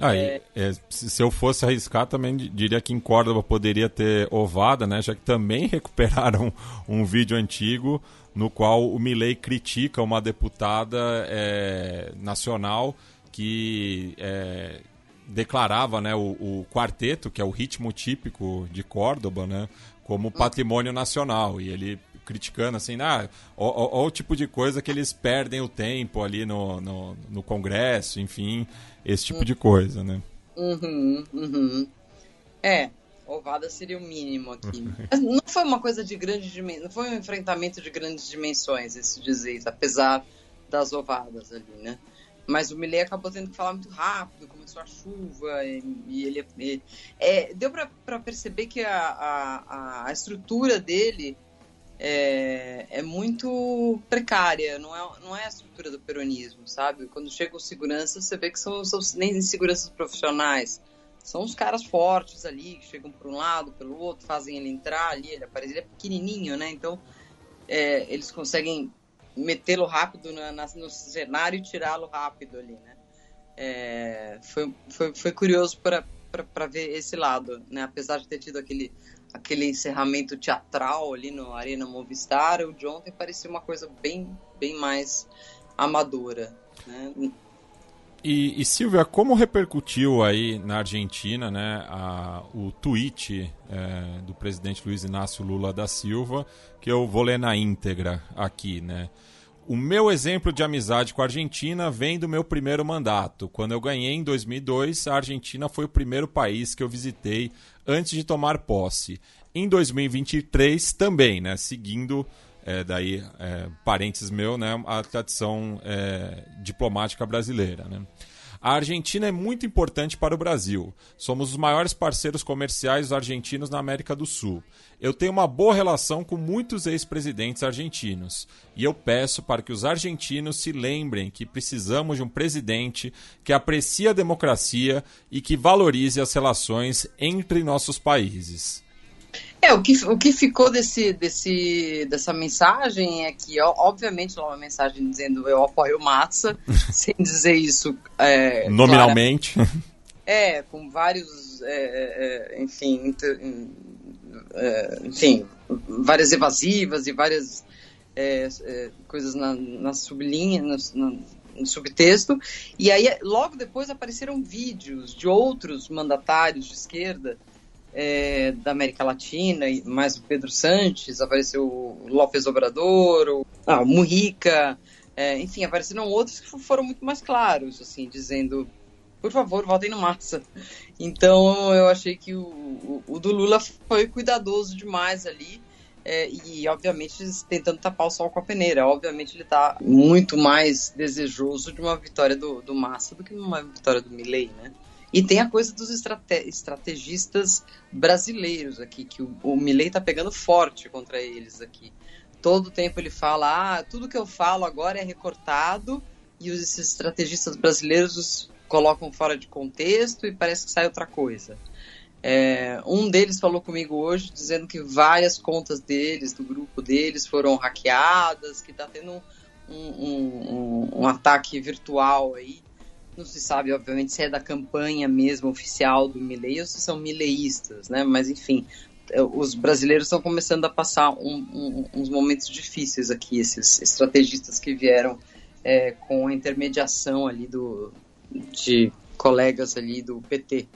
Aí, é... é, se eu fosse arriscar, também diria que em Córdoba poderia ter ovada, né? Já que também recuperaram um vídeo antigo no qual o Milley critica uma deputada é, nacional que é, declarava né, o, o, quarteto, que é o ritmo típico de Córdoba, né, como patrimônio nacional. E ele criticando assim, ah, o, o, tipo de coisa que eles perdem o tempo ali no, no, no Congresso, enfim, esse tipo de coisa, né? Uhum, uhum. É, ovada seria o mínimo aqui. não foi uma coisa de grande dimensão, não foi um enfrentamento de grandes dimensões, esse dizer, apesar das ovadas ali, né? Mas o Milley acabou tendo que falar muito rápido, começou a chuva, e, e ele. E, é, deu para perceber que a, a, a estrutura dele é, é, muito precária, não é, não é a estrutura do peronismo, sabe? Quando chega os seguranças, você vê que são, são nem seguranças profissionais, são os caras fortes ali, que chegam por um lado, pelo outro, fazem ele entrar ali, ele aparece, ele é pequenininho, né? Então, é, eles conseguem metê-lo rápido na, na, no cenário e tirá-lo rápido ali, né? É, foi, foi, foi curioso para ver esse lado, né? Apesar de ter tido aquele aquele encerramento teatral ali no Arena Movistar, o de ontem parecia uma coisa bem, bem mais amadora. Né? E, e Silvia, como repercutiu aí na Argentina né, a, o tweet é, do presidente Luiz Inácio Lula da Silva, que eu vou ler na íntegra aqui, né? O meu exemplo de amizade com a Argentina vem do meu primeiro mandato. Quando eu ganhei em 2002, a Argentina foi o primeiro país que eu visitei antes de tomar posse. Em 2023 também, né? Seguindo é, daí é, parentes meu, né? A tradição é, diplomática brasileira, né? A Argentina é muito importante para o Brasil. Somos os maiores parceiros comerciais argentinos na América do Sul. Eu tenho uma boa relação com muitos ex-presidentes argentinos. E eu peço para que os argentinos se lembrem que precisamos de um presidente que aprecie a democracia e que valorize as relações entre nossos países. É, o que, o que ficou desse, desse, dessa mensagem é que, obviamente, é uma mensagem dizendo eu apoio Massa, sem dizer isso. É, Nominalmente. É, com vários, é, é, é enfim, inter, é, enfim, várias evasivas e várias coisas na, na sublinha, no, no subtexto. E aí, logo depois, apareceram vídeos de outros mandatários de esquerda é, da América Latina, mais o Pedro Sanches, apareceu o López Obrador, o, ah, o Mujica, é, enfim, apareceram outros que foram muito mais claros, assim, dizendo, por favor, votem no Massa. Então eu achei que o, o, o do Lula foi cuidadoso demais ali. É, e obviamente tentando tapar o sol com a peneira. Obviamente ele está muito mais desejoso de uma vitória do, do Massa do que uma vitória do Milley, né? E tem a coisa dos estrate estrategistas brasileiros aqui, que o, o Milley tá pegando forte contra eles aqui. Todo tempo ele fala, ah, tudo que eu falo agora é recortado, e os, estrategistas brasileiros os colocam fora de contexto e parece que sai outra coisa. É, um deles falou comigo hoje dizendo que várias contas deles, do grupo deles, foram hackeadas, que está tendo um, um, um, um, ataque virtual aí. Não se sabe, obviamente, se é da campanha mesmo oficial do Milley ou se são mileístas, né? Mas, enfim, é, os brasileiros estão começando a passar um, uns momentos difíceis aqui, esses estrategistas que vieram é, com a intermediação ali do, de colegas ali do PT.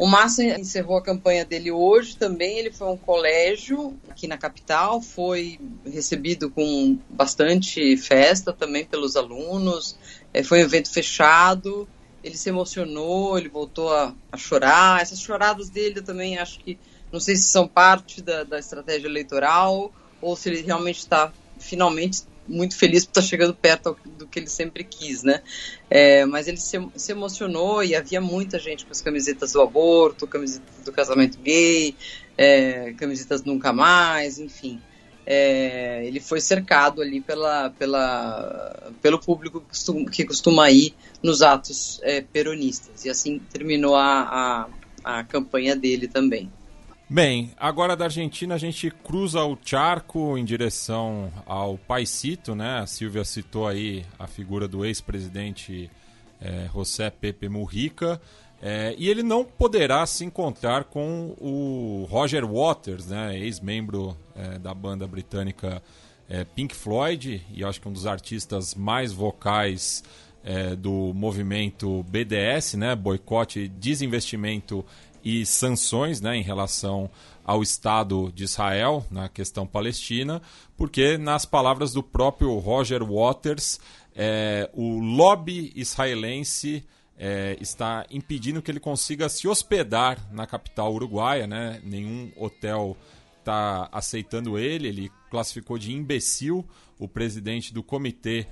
O Massa encerrou a campanha dele hoje também. Ele foi a um colégio aqui na capital, foi recebido com bastante festa também pelos alunos. É, foi um evento fechado. Ele se emocionou, ele voltou a, a, chorar. Essas choradas dele eu também acho que não sei se são parte da, da estratégia eleitoral ou se ele realmente está finalmente muito feliz por estar chegando perto do que ele sempre quis, né? É, mas ele se, se, emocionou e havia muita gente com as camisetas do aborto, camisetas do casamento gay, é, camisetas nunca mais, enfim. É, ele foi cercado ali pela, pela, pelo público que costuma, que costuma ir nos atos é, peronistas. E assim terminou a, a, a campanha dele também. Bem, agora da Argentina a gente cruza o charco em direção ao Paisito, né? A Silvia citou aí a figura do ex-presidente é, José Pepe Mujica. É, e ele não poderá se encontrar com o Roger Waters, né, ex-membro é, da banda britânica é, Pink Floyd, e acho que um dos artistas mais vocais é, do movimento BDS, né, boicote, desinvestimento e sanções né, em relação ao Estado de Israel na questão palestina, porque, nas palavras do próprio Roger Waters, é, o lobby israelense é, está impedindo que ele consiga se hospedar na capital uruguaia, né? nenhum hotel está aceitando ele, ele classificou de imbecil o presidente do Comitê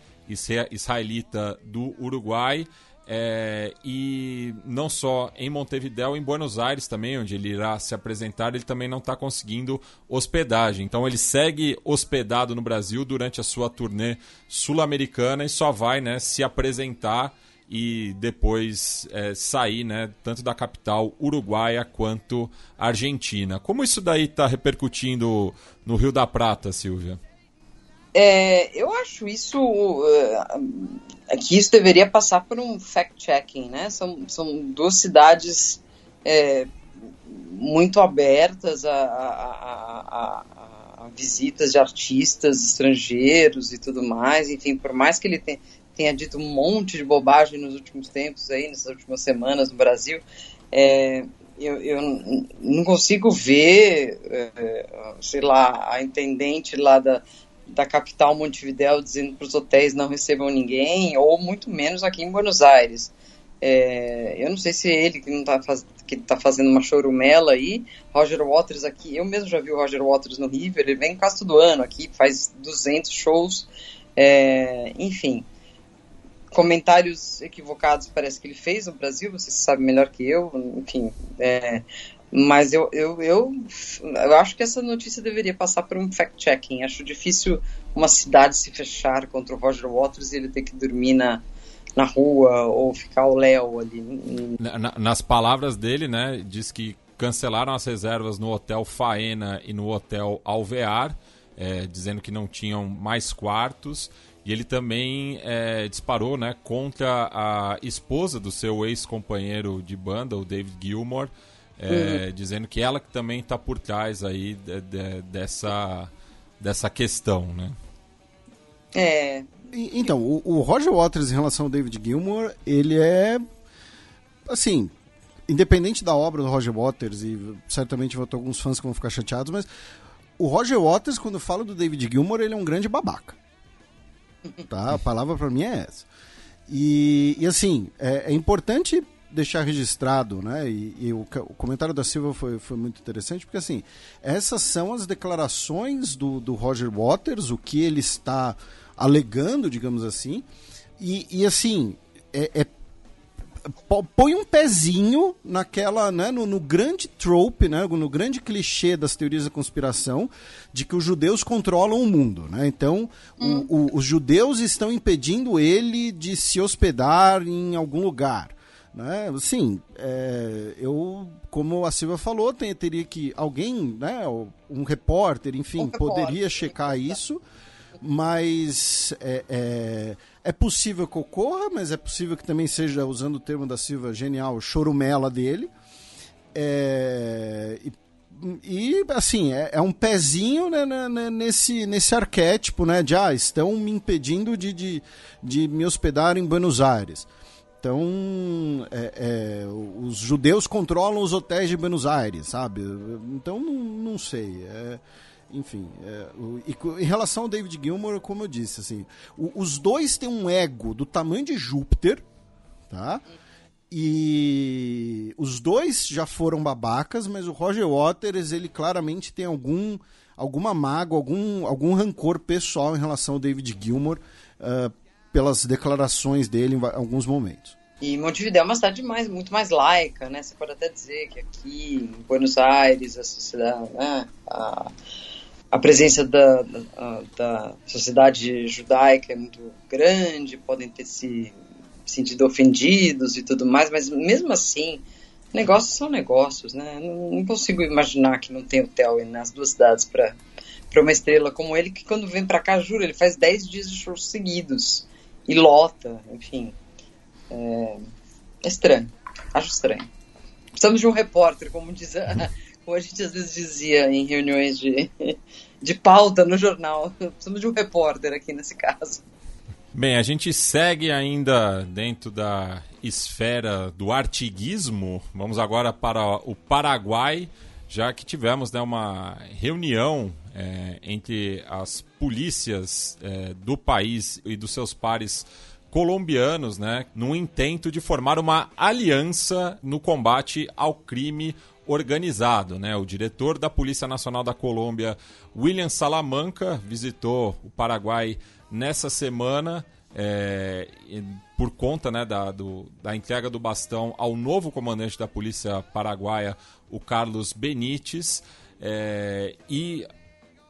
Israelita do Uruguai. É, e não só em Montevideo, em Buenos Aires também, onde ele irá se apresentar, ele também não está conseguindo hospedagem. Então ele segue hospedado no Brasil durante a sua turnê sul-americana e só vai né, se apresentar e depois é, sair né, tanto da capital uruguaia quanto argentina. Como isso daí está repercutindo no Rio da Prata, Silvia? É, eu acho isso uh, que isso deveria passar por um fact-checking, né? São, são duas cidades é, muito abertas a, a, a, a, visitas de artistas estrangeiros e tudo mais. Enfim, por mais que ele tenha, tenha dito um monte de bobagem nos últimos tempos aí, nessas últimas semanas no Brasil, é, eu, eu, não consigo ver, é, sei lá, a intendente lá da, da capital Montevideo dizendo para os hotéis não recebam ninguém, ou muito menos aqui em Buenos Aires. É, eu não sei se é ele que não está que tá fazendo uma chorumela aí. Roger Waters aqui, eu mesmo já vi o Roger Waters no River, ele vem quase todo ano aqui, faz 200 shows. É, enfim, comentários equivocados parece que ele fez no Brasil, você sabe melhor que eu. Enfim, é, mas eu, eu, eu, eu acho que essa notícia deveria passar por um fact-checking. Acho difícil uma cidade se fechar contra o Roger Waters e ele ter que dormir na, na rua ou ficar o Léo ali. nas palavras dele, né, diz que cancelaram as reservas no Hotel Faena e no Hotel Alvear, é, dizendo que não tinham mais quartos. E ele também é, disparou né, contra a esposa do seu ex-companheiro de banda, o David Gilmour, é, uhum. dizendo que ela que também está por trás aí de, de, dessa, dessa questão, né? É. Então, o, o, Roger Waters em relação ao David Gilmour, ele é assim, independente da obra do Roger Waters e certamente vou ter alguns fãs que vão ficar chateados, mas o Roger Waters quando fala do David Gilmour, ele é um grande babaca. Tá? A palavra para mim é essa. E, e assim, é, é importante deixar registrado, né? E, e o, o, comentário da Silva foi, foi muito interessante, porque assim, essas são as declarações do, do Roger Waters, o que ele está alegando, digamos assim, e, e assim, é, é põe um pezinho naquela, né, no, no, grande trope, né, no grande clichê das teorias da conspiração de que os judeus controlam o mundo, né? Então, hum. o, o, os judeus estão impedindo ele de se hospedar em algum lugar. Né? Sim, é, eu, como a Silvia falou, tem, teria que alguém, né, um repórter, enfim, um repórter. poderia checar isso, Mas é, é, é, possível que ocorra, mas é possível que também seja, usando o termo da Silva genial, chorumela dele. É, e, e, assim, é, é, um pezinho né, né, né, nesse, nesse arquétipo né, de ah, estão me impedindo de, de, de me hospedar em Buenos Aires. Então, é, é, os judeus controlam os hotéis de Buenos Aires, sabe? Então, não, não sei. É, enfim, é, o, e, em relação ao David Gilmour, como eu disse, assim, o, os dois têm um ego do tamanho de Júpiter, tá? E os dois já foram babacas, mas o Roger Waters, ele claramente tem algum alguma mágoa, algum, algum rancor pessoal em relação ao David Gilmour. Uh, pelas declarações dele em alguns momentos. E Montevideo é uma cidade mais, muito mais laica, né? Você pode até dizer que aqui em Buenos Aires a sociedade, né? A presença da, da, da, sociedade judaica é muito grande, podem ter se sentido ofendidos e tudo mais, mas mesmo assim, negócios são negócios, né? Não, não consigo imaginar que não tem hotel nas duas cidades para para uma estrela como ele, que quando vem para cá, juro, ele faz 10 dias de shows seguidos e lota, enfim. É, é estranho. Acho estranho. Precisamos de um repórter, como, diz a, como a gente às vezes dizia em reuniões de, de pauta no jornal. Precisamos de um repórter aqui nesse caso. Bem, a gente segue ainda dentro da esfera do artiguismo. Vamos agora para o Paraguai, já que tivemos né, uma reunião é, entre as polícias é, do país e dos seus pares colombianos, né, no intento de formar uma aliança no combate ao crime organizado. Né? O diretor da Polícia Nacional da Colômbia, William Salamanca, visitou o Paraguai nessa semana. É, por conta né, da, do, da entrega do bastão ao novo comandante da polícia paraguaia, o Carlos Benítez. É, e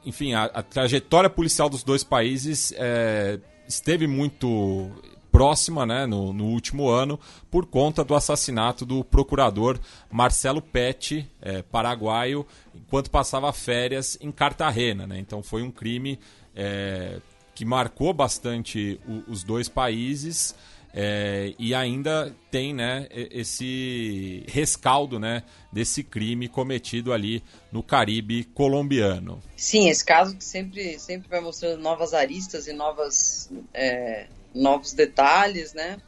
enfim, a, a, trajetória policial dos dois países é, esteve muito próxima né, no, no, último ano por conta do assassinato do procurador Marcelo Pet, é, paraguaio, enquanto passava férias em Cartagena. Né? Então foi um crime é, que marcou bastante o, os dois países. É, e ainda tem né, esse rescaldo né, desse crime cometido ali no Caribe colombiano. Sim, esse caso que sempre, sempre vai mostrando novas aristas e novas, é, novos detalhes, né?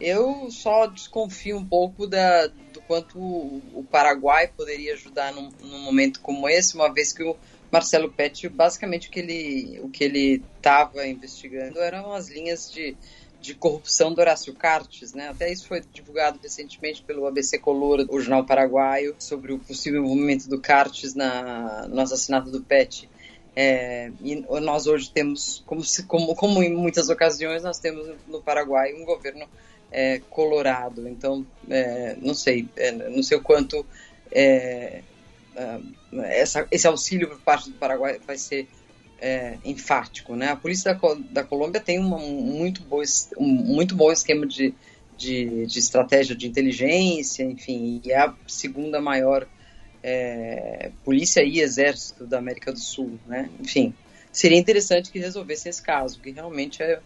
Eu só desconfio um pouco da, do quanto o Paraguai poderia ajudar num, num momento como esse, uma vez que o Marcelo Pet, basicamente o que ele o que ele estava investigando eram as linhas de de corrupção do Horácio Cartes, né? Até isso foi divulgado recentemente pelo ABC Color, o jornal paraguaio, sobre o possível envolvimento do Cartes na, no assassinato do Pet. É, e nós hoje temos, como, se, como, como em muitas ocasiões, nós temos no Paraguai um governo é, colorado. Então, é, não sei, é, não sei o quanto é, é, essa, esse auxílio por parte do Paraguai vai ser enfático. Né? A polícia da, da Colômbia tem uma, um, muito bom, um muito bom esquema de, de, de, estratégia de inteligência, enfim, e é a segunda maior é, polícia e exército da América do Sul. Né? Enfim, seria interessante que resolvesse esse caso, que realmente é,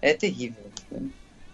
é terrível. Né?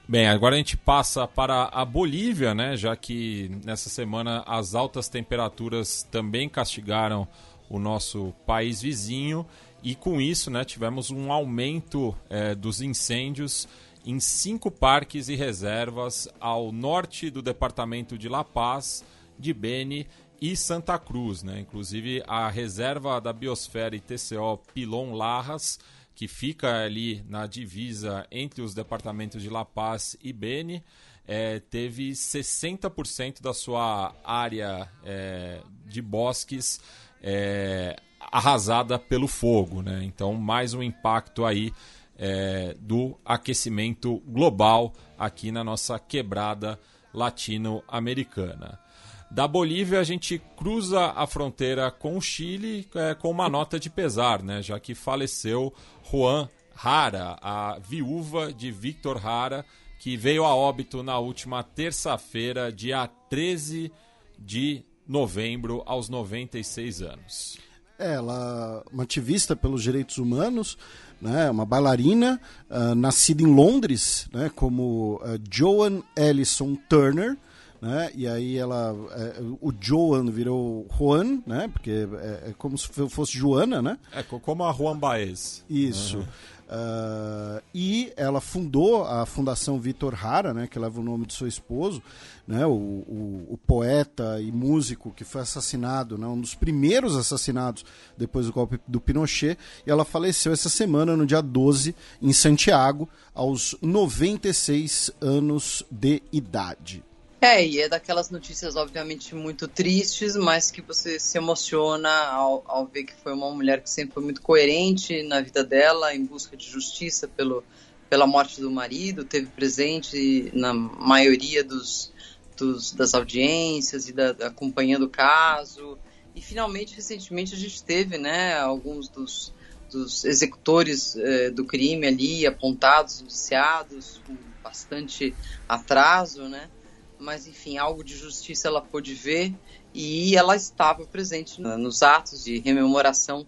Bem, agora a gente passa para a Bolívia, né? Já que nessa semana as altas temperaturas também castigaram o nosso país vizinho e com isso, né, tivemos um aumento é, dos incêndios em cinco parques e reservas ao norte do departamento de La Paz, de Beni e Santa Cruz. Né? Inclusive, a reserva da biosfera ITCO Pilon Larras, que fica ali na divisa entre os departamentos de La Paz e Beni, é, teve 60% da sua área é, de bosques é, arrasada pelo fogo. Né? Então, mais um impacto aí é, do aquecimento global aqui na nossa quebrada latino-americana. Da Bolívia, a gente cruza a fronteira com o Chile é, com uma nota de pesar, né? já que faleceu Juan Rara, a viúva de Victor Rara, que veio a óbito na última terça-feira, dia 13 de novembro, aos 96 anos. É, ela uma ativista pelos direitos humanos, né, uma bailarina, uh, nascida em Londres, né, como uh, Joan Ellison Turner, né, e aí ela, uh, o Joan virou Juan, né, porque é, é, como se fosse Joana, né? É como a Juan Baez. Isso. Uhum. Uh, e ela fundou a Fundação Vitor Hara, né, que leva o nome de seu esposo, né, o, o, o poeta e músico que foi assassinado, né, um dos primeiros assassinados depois do golpe do Pinochet, e ela faleceu essa semana, no dia 12, em Santiago, aos 96 anos de idade. É, e é daquelas notícias, obviamente, muito tristes, mas que você se emociona ao, ao, ver que foi uma mulher que sempre foi muito coerente na vida dela, em busca de justiça pelo, pela morte do marido, teve presente na maioria dos, dos das audiências e da, acompanhando o caso. E finalmente, recentemente, a gente teve né, alguns dos, dos executores eh, do crime ali apontados, indiciados, com bastante atraso, né? Mas enfim, algo de justiça ela pôde ver e ela estava presente nos atos de rememoração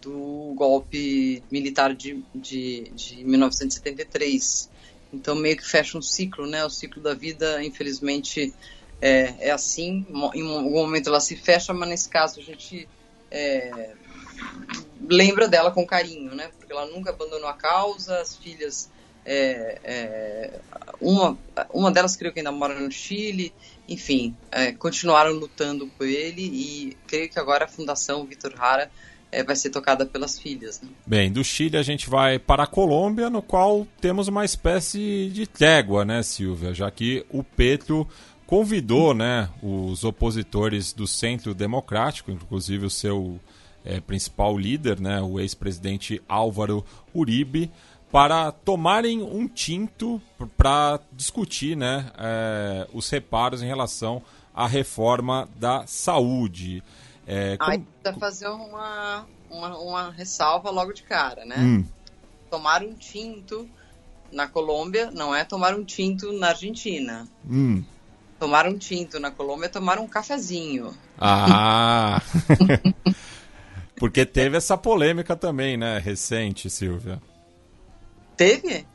do golpe militar de, de, de 1973. Então meio que fecha um ciclo, né? O ciclo da vida, infelizmente, é, é assim. Em algum momento ela se fecha, mas nesse caso a gente é, lembra dela com carinho, né? Porque ela nunca abandonou a causa, as filhas é, é, uma, uma delas creio que ainda mora no Chile, enfim, é, continuaram lutando por ele e creio que agora a Fundação Vitor Hara é, vai ser tocada pelas filhas. Né? Bem, do Chile a gente vai para a Colômbia, no qual temos uma espécie de trégua, né, Silvia? Já que o Petro convidou né, os opositores do Centro Democrático, inclusive o seu é, principal líder, né, o ex-presidente Álvaro Uribe, para tomarem um tinto para discutir né, é, os reparos em relação à reforma da saúde. É, com... Aí precisa fazer uma, uma, uma, ressalva logo de cara, né? Hum. Tomar um tinto na Colômbia não é tomar um tinto na Argentina. Hum. Tomar um tinto na Colômbia é tomar um cafezinho. Ah! Porque teve essa polêmica também, né, recente, Silvia. Teve?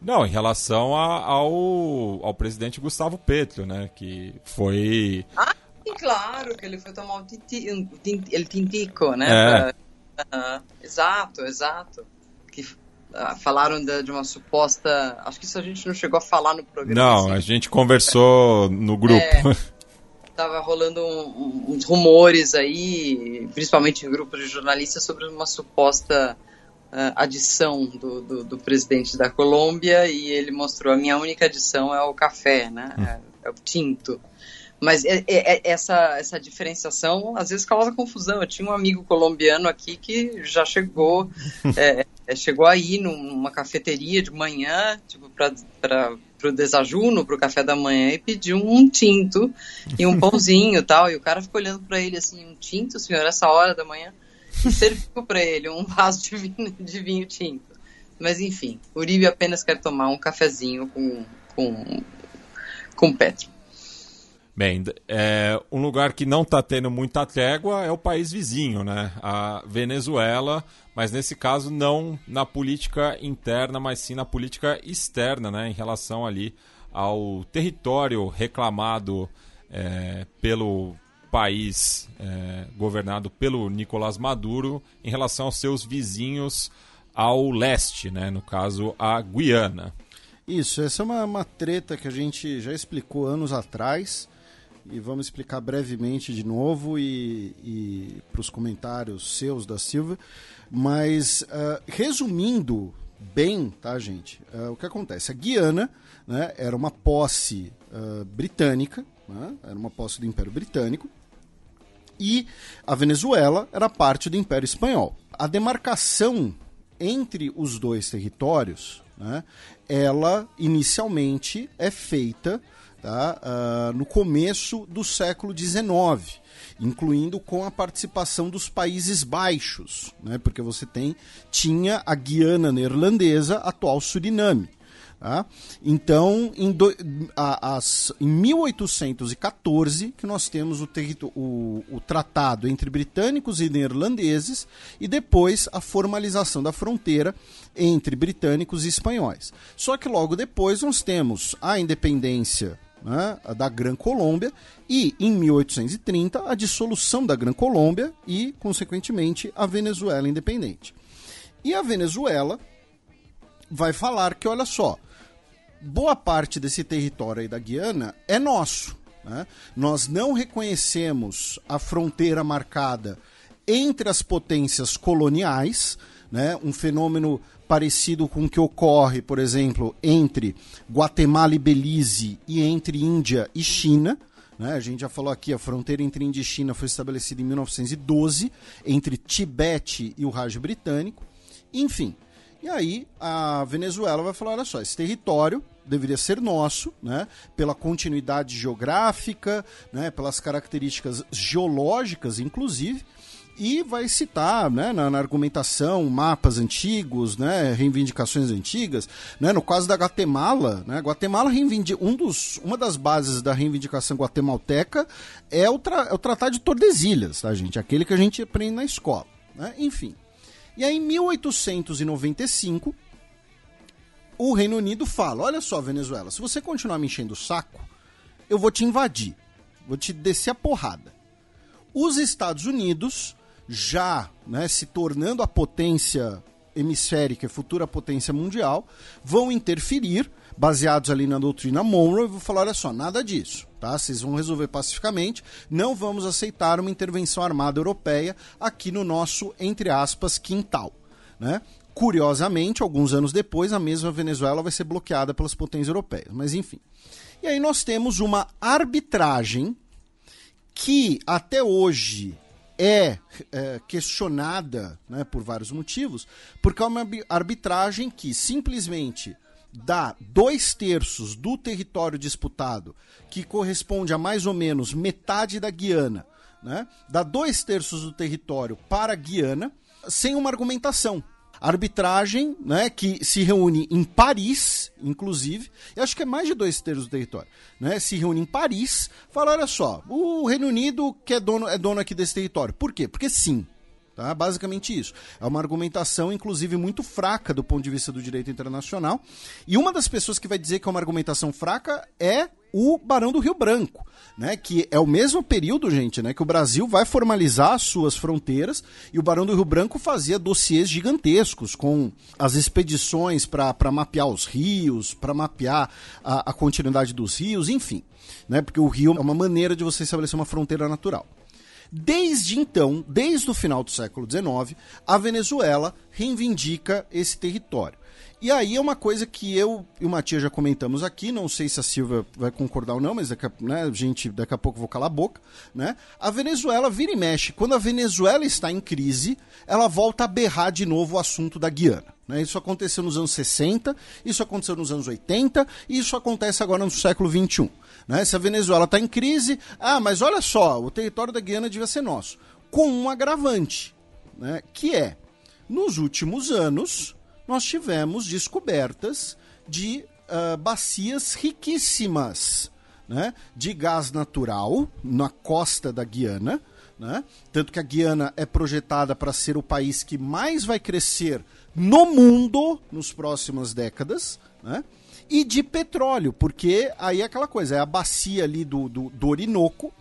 Não, em relação a, ao, ao presidente Gustavo Petro, né? Que foi. Ah, sim, claro, que ele foi tomar o tinti, um, ele tintico, né? É. Pra, uh, exato, exato. Que uh, falaram de, de, uma suposta. Acho que isso a gente não chegou a falar no programa. Não, assim. a gente conversou no grupo. É, tava rolando um, um, uns rumores aí, principalmente em grupos de jornalistas, sobre uma suposta uh, adição do, do, do, presidente da Colômbia e ele mostrou a minha única adição é o café, né? Hum. É, é, o tinto. Mas é, é, é, essa, essa diferenciação às vezes causa confusão. Eu tinha um amigo colombiano aqui que já chegou, é, é, chegou aí numa cafeteria de manhã, tipo, para o desajuno, para o café da manhã, e pediu um tinto e um pãozinho tal. E o cara ficou olhando para ele assim: um tinto, senhor, essa hora da manhã? serviu para ele um vaso de vinho, de vinho tinto. Mas enfim, Uribe apenas quer tomar um cafezinho com, com, com Petro. Bem, é, um lugar que não está tendo muita trégua é o país vizinho, né? A Venezuela, mas nesse caso não na política interna, mas sim na política externa, né? Em relação ali ao território reclamado é, pelo país é, governado pelo Nicolás Maduro em relação aos seus vizinhos ao leste, né? no caso a Guiana. Isso, essa é uma, uma treta que a gente já explicou anos atrás e vamos explicar brevemente de novo e, e para os comentários seus da Silva. Mas, uh, resumindo bem, tá, gente? Uh, o que acontece? A Guiana né, era uma posse uh, britânica, né, era uma posse do Império Britânico, e a Venezuela era parte do Império Espanhol. A demarcação entre os dois territórios, né, ela inicialmente é feita tá, uh, no começo do século XIX, incluindo com a participação dos Países Baixos, né, porque você tem tinha a Guiana Neerlandesa, atual Suriname. Tá? Então, em, do, a, as, em 1814, que nós temos o, o, o, tratado entre britânicos e neerlandeses, e depois a formalização da fronteira entre britânicos e espanhóis. Só que logo depois nós temos a independência né, da Gran Colômbia e, em 1830, a dissolução da Gran Colômbia e, consequentemente, a Venezuela independente. E a Venezuela vai falar que, olha só, boa parte desse território aí da Guiana é nosso. Né? Nós não reconhecemos a fronteira marcada entre as potências coloniais, né? um fenômeno parecido com o que ocorre, por exemplo, entre Guatemala e Belize e entre Índia e China. Né? A gente já falou aqui, a fronteira entre Índia e China foi estabelecida em 1912, entre Tibete e o Raj britânico. Enfim, e aí a Venezuela vai falar: olha só, esse território deveria ser nosso, né, pela continuidade geográfica, né, pelas características geológicas, inclusive, e vai citar né, na, na, argumentação mapas antigos, né, reivindicações antigas. Né, no caso da Guatemala, né, Guatemala reivindica, um dos, uma das bases da reivindicação guatemalteca é o, tra, é o Tratado de Tordesilhas, tá, gente? Aquele que a gente aprende na escola. Né? Enfim. E aí, em 1895, o Reino Unido fala: Olha só, Venezuela, se você continuar me enchendo o saco, eu vou te invadir, vou te descer a porrada. Os Estados Unidos, já né, se tornando a potência hemisférica e futura potência mundial, vão interferir, baseados ali na doutrina Monroe, e vou falar: olha só, nada disso. Tá? Vocês vão resolver pacificamente. Não vamos aceitar uma intervenção armada europeia aqui no nosso, entre aspas, quintal. Né? Curiosamente, alguns anos depois, a mesma Venezuela vai ser bloqueada pelas potências europeias. Mas enfim. E aí nós temos uma arbitragem que até hoje é, é, questionada né, por vários motivos, porque é uma arbitragem que simplesmente dá dois terços do território disputado, que corresponde a mais ou menos metade da Guiana, né? dá dois terços do território para a Guiana, sem uma argumentação. arbitragem, né, que se reúne em Paris, inclusive, eu acho que é mais de dois terços do território, né, se reúne em Paris, fala, olha só, o Reino Unido que é dono, é dono aqui desse território. Por quê? Porque sim. Tá? Basicamente isso. É uma argumentação, inclusive, muito fraca do ponto de vista do direito internacional. E uma das pessoas que vai dizer que é uma argumentação fraca é o Barão do Rio Branco, né? Que é o mesmo período, gente, né? Que o Brasil vai formalizar as suas fronteiras e o Barão do Rio Branco fazia dossiês gigantescos com as expedições para mapear os rios, para mapear a, a continuidade dos rios, enfim, né? Porque o rio é uma maneira de você estabelecer uma fronteira natural. Desde então, desde o final do século XIX, a Venezuela reivindica esse território. E aí é uma coisa que eu e o Matias já comentamos aqui, não sei se a Silvia vai concordar ou não, mas daqui a, né, gente, daqui a pouco eu vou calar a boca, né? A Venezuela vira e mexe. Quando a Venezuela está em crise, ela volta a berrar de novo o assunto da Guiana. Né? Isso aconteceu nos anos 60, isso aconteceu nos anos 80 e isso acontece agora no século 21. Né? Se a Venezuela está em crise, ah, mas olha só, o território da Guiana devia ser nosso. Com um agravante, né? que é, nos últimos anos, nós tivemos descobertas de uh, bacias riquíssimas né? de gás natural na costa da Guiana. Né? Tanto que a Guiana é projetada para ser o país que mais vai crescer no mundo nos próximas décadas. Né? E de petróleo, porque aí é aquela coisa, é a bacia ali do, do, do Orinoco,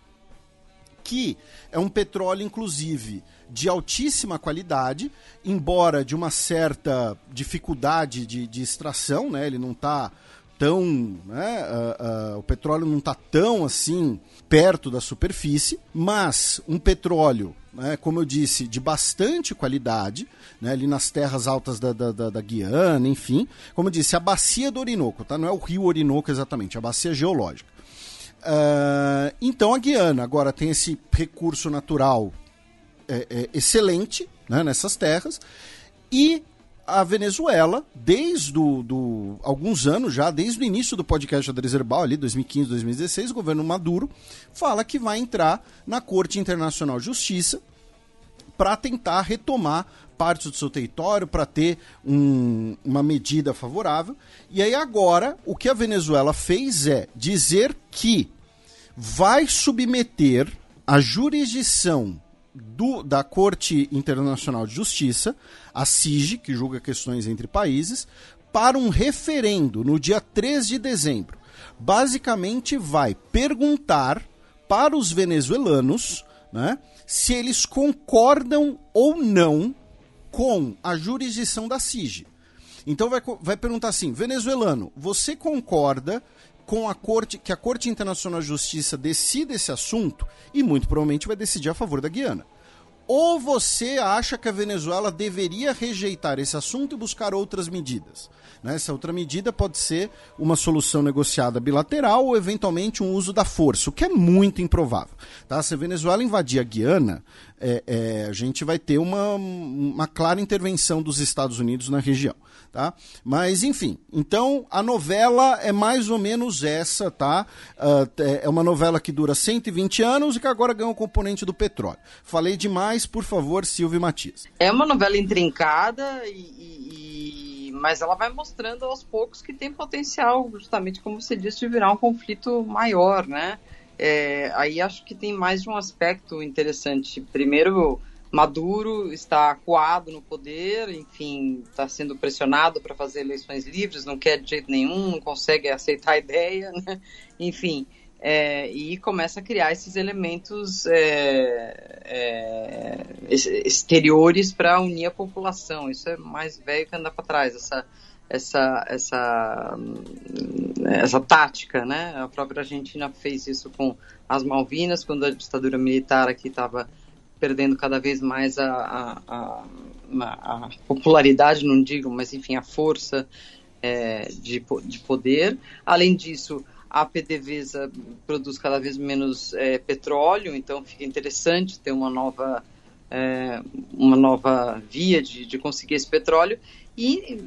que é um petróleo, inclusive, de altíssima qualidade, embora de uma certa dificuldade de, de extração, né? Ele não está tão. Né? Uh, uh, o petróleo não está tão assim perto da superfície, mas um petróleo, né, como eu disse, de bastante qualidade, né, ali nas terras altas da, da, da, da, Guiana, enfim. Como eu disse, a bacia do Orinoco, tá? não é o rio Orinoco exatamente, é a bacia geológica. Uh, então a Guiana agora tem esse recurso natural é, é, excelente né, nessas terras e a Venezuela, desde do, do, alguns anos já, desde o início do podcast Xadrez Herbal, ali 2015, 2016, o governo Maduro fala que vai entrar na Corte Internacional de Justiça para tentar retomar parte do seu território, para ter um, uma medida favorável. E aí agora, o que a Venezuela fez é dizer que vai submeter a jurisdição do, da Corte Internacional de Justiça, a CIG, que julga questões entre países, para um referendo no dia 3 de dezembro. Basicamente, vai perguntar para os venezuelanos né, se eles concordam ou não com a jurisdição da CIG. Então vai, vai perguntar assim, venezuelano, você concorda com a corte que a Corte Internacional de Justiça decida esse assunto e muito provavelmente vai decidir a favor da Guiana. Ou você acha que a Venezuela deveria rejeitar esse assunto e buscar outras medidas? Né? Essa outra medida pode ser uma solução negociada bilateral ou, eventualmente, um uso da força, o que é muito improvável. Tá? Se a Venezuela invadir a Guiana, é, é, a gente vai ter uma, uma clara intervenção dos Estados Unidos na região. Tá? Mas, enfim, então a novela é mais ou menos essa, tá? Uh, é uma novela que dura 120 anos e que agora ganha o componente do petróleo. Falei demais, por favor, Silvio Matias. É uma novela intrincada e, e, mas ela vai mostrando aos poucos que tem potencial, justamente como você disse, de virar um conflito maior, né? É, aí acho que tem mais de um aspecto interessante. Primeiro, Maduro está acuado no poder, enfim, está sendo pressionado para fazer eleições livres, não quer de jeito nenhum, não consegue aceitar a ideia, né? enfim, é, e começa a criar esses elementos é, é, exteriores para unir a população. Isso é mais velho que andar para trás, essa, essa, essa, essa tática, né? A própria Argentina fez isso com as Malvinas, quando a ditadura militar aqui estava perdendo cada vez mais a, a, a, a, popularidade, não digo, mas enfim, a força é, de, de poder. Além disso, a PDVSA produz cada vez menos é, petróleo, então fica interessante ter uma nova, é, uma nova via de, de conseguir esse petróleo. E,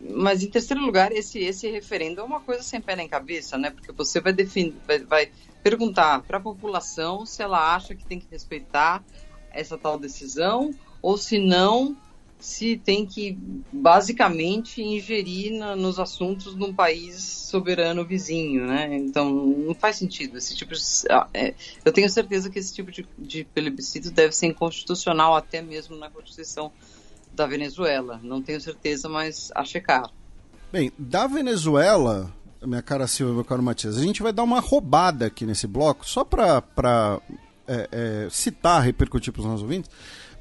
mas em terceiro lugar, esse, esse referendo é uma coisa sem pé nem cabeça, né? Porque você vai, definir, vai, vai perguntar para a população se ela acha que tem que respeitar essa tal decisão, ou se não, se tem que basicamente ingerir na, nos assuntos de um país soberano vizinho, né? Então não faz sentido esse tipo de, ah, é, eu tenho certeza que esse tipo de, de plebiscito deve ser inconstitucional até mesmo na Constituição da Venezuela. Não tenho certeza, mas a checar. Bem, da Venezuela, minha cara Silva, meu caro Matias, a gente vai dar uma roubada aqui nesse bloco, só para é, é, citar, repercutir para os nossos ouvintes,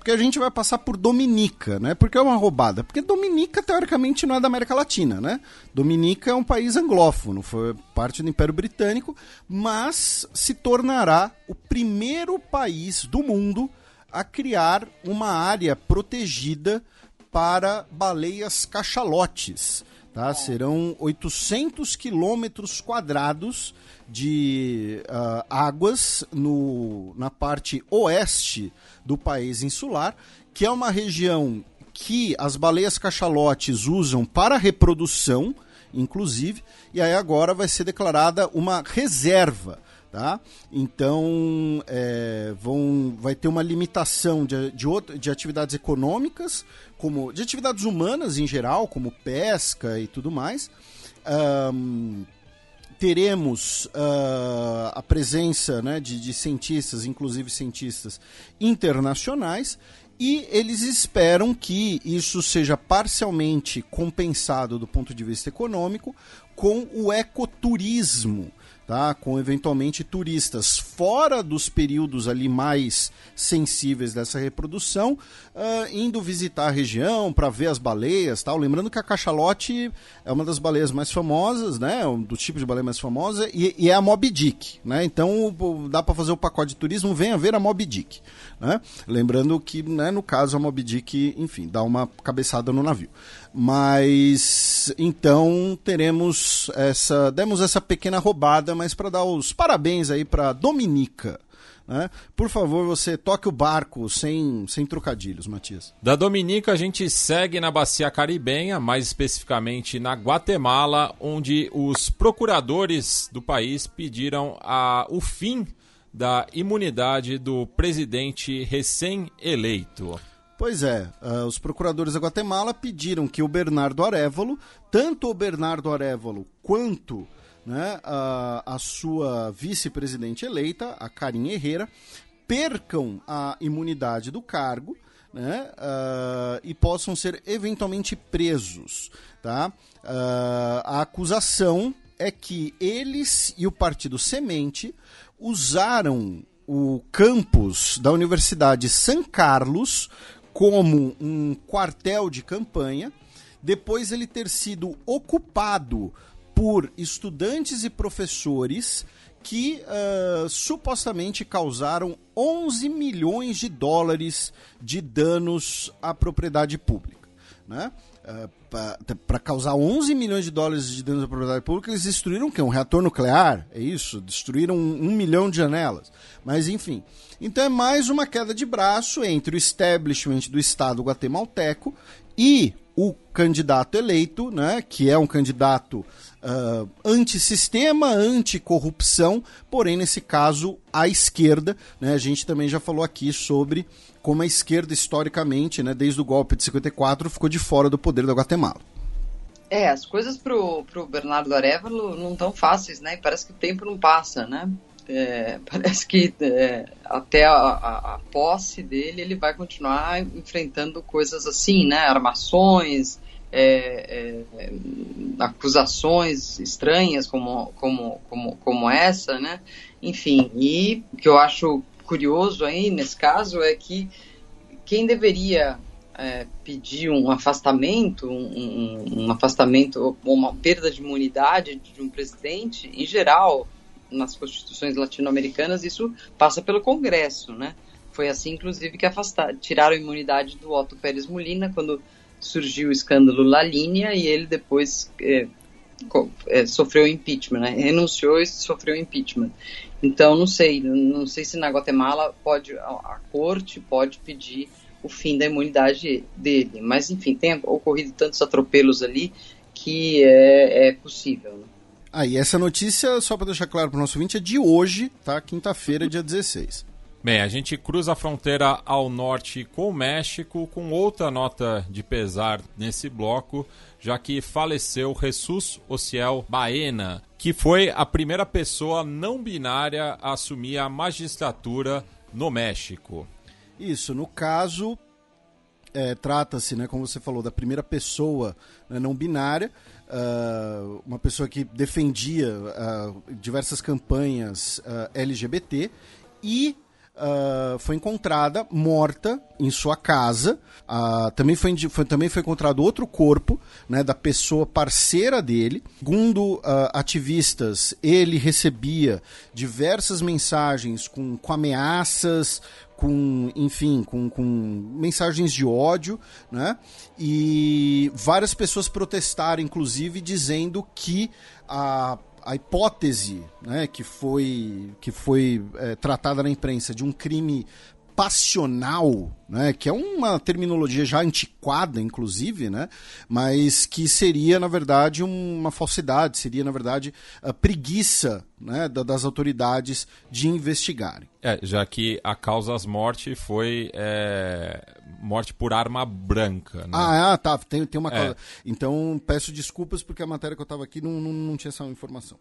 porque a gente vai passar por Dominica, né? Porque é uma roubada. Porque Dominica, teoricamente, não é da América Latina, né? Dominica é um país anglófono, foi parte do Império Britânico, mas se tornará o primeiro país do mundo a criar uma área protegida para baleias cachalotes. Tá? Serão 800 quilômetros quadrados de uh, águas no, na parte oeste do país insular, que é uma região que as baleias cachalotes usam para reprodução, inclusive, e aí agora vai ser declarada uma reserva. Tá? Então é, vão, vai ter uma limitação de, de, de atividades econômicas, como de atividades humanas em geral, como pesca e tudo mais. Um, teremos uh, a presença né, de, de, cientistas, inclusive cientistas internacionais, e eles esperam que isso seja parcialmente compensado do ponto de vista econômico com o ecoturismo tá? com eventualmente turistas fora dos períodos ali mais sensíveis dessa reprodução, uh, indo visitar a região para ver as baleias, tal. Lembrando que a cachalote é uma das baleias mais famosas, né? Um dos tipos de baleia mais famosa e, e é a Moby Dick, né? Então dá para fazer o pacote de turismo, venha ver a Moby Dick, né? Lembrando que, né, no caso a Moby Dick, enfim, dá uma cabeçada no navio. Mas então teremos essa, demos essa pequena roubada, mas para dar os parabéns aí para Dominica. Né? Por favor, você toque o barco sem, sem trocadilhos, Matias. Da Dominica, a gente segue na Bacia Caribenha, mais especificamente na Guatemala, onde os procuradores do país pediram a, o fim da imunidade do presidente recém-eleito. Pois é, uh, os procuradores da Guatemala pediram que o Bernardo Arevalo, tanto o Bernardo Arevalo quanto né, a, a sua vice-presidente eleita, a Karim Herrera, percam a imunidade do cargo né, uh, e possam ser eventualmente presos. Tá? Uh, a acusação é que eles e o partido Semente usaram o campus da Universidade San Carlos como um quartel de campanha, depois ele ter sido ocupado por estudantes e professores que uh, supostamente causaram 11 milhões de dólares de danos à propriedade pública. Né? Uh, para causar 11 milhões de dólares de danos à propriedade pública, eles destruíram o quê? Um reator nuclear? É isso? Destruíram um, um, milhão de janelas. Mas, enfim. Então é mais uma queda de braço entre o establishment do Estado guatemalteco e o candidato eleito, né, que é um candidato uh, antissistema, anticorrupção, porém, nesse caso, à esquerda. Né, a gente também já falou aqui sobre como a esquerda, historicamente, né, desde o golpe de 54, ficou de fora do poder da Guatemala. É, as coisas pro, pro Bernardo Arevalo não tão fáceis, né? Parece que o tempo não passa, né? É, parece que é, até a, a, a, posse dele ele vai continuar enfrentando coisas assim, né? Armações, é, é, acusações estranhas como, como, como, como essa, né? Enfim, e o que eu acho curioso aí nesse caso é que quem deveria é, pedir um afastamento, um, um afastamento ou uma perda de imunidade de um presidente, em geral, nas constituições latino-americanas, isso passa pelo Congresso, né? Foi assim, inclusive, que afastaram, tiraram a imunidade do Otto Pérez Molina quando surgiu o escândalo La Linha e ele depois é, é, sofreu impeachment, né? renunciou e sofreu impeachment. Então, não sei, não sei se na Guatemala pode, a, a corte pode pedir o fim da imunidade dele, mas enfim, tem ocorrido tantos atropelos ali que é, é possível. Né? Ah, e essa notícia, só para deixar claro para o nosso ouvinte, é de hoje, tá? Quinta-feira, dia 16. Bem, a gente cruza a fronteira ao norte com o México com outra nota de pesar nesse bloco, já que faleceu Jesus Ociel Baena, que foi a primeira pessoa não binária a assumir a magistratura no México. Isso, no caso, é, trata-se, né, como você falou, da primeira pessoa né, não binária, uh, uma pessoa que defendia uh, diversas campanhas uh, LGBT e uh, foi encontrada morta em sua casa. Uh, também, foi, foi, também foi encontrado outro corpo né, da pessoa parceira dele. Segundo uh, ativistas, ele recebia diversas mensagens com, com ameaças, com, enfim, com, com mensagens de ódio, né? E várias pessoas protestaram, inclusive, dizendo que a a hipótese né, que foi, que foi é, tratada na imprensa de um crime passional, né, que é uma terminologia já antiquada, inclusive, né, mas que seria, na verdade, uma falsidade, seria, na verdade, a preguiça né, das autoridades de investigarem. É, já que a causa das mortes foi é, morte por arma branca. Né? Ah, ah, tá, tem, tem uma é. causa. Então, peço desculpas porque a matéria que eu estava aqui não, não, não tinha essa informação.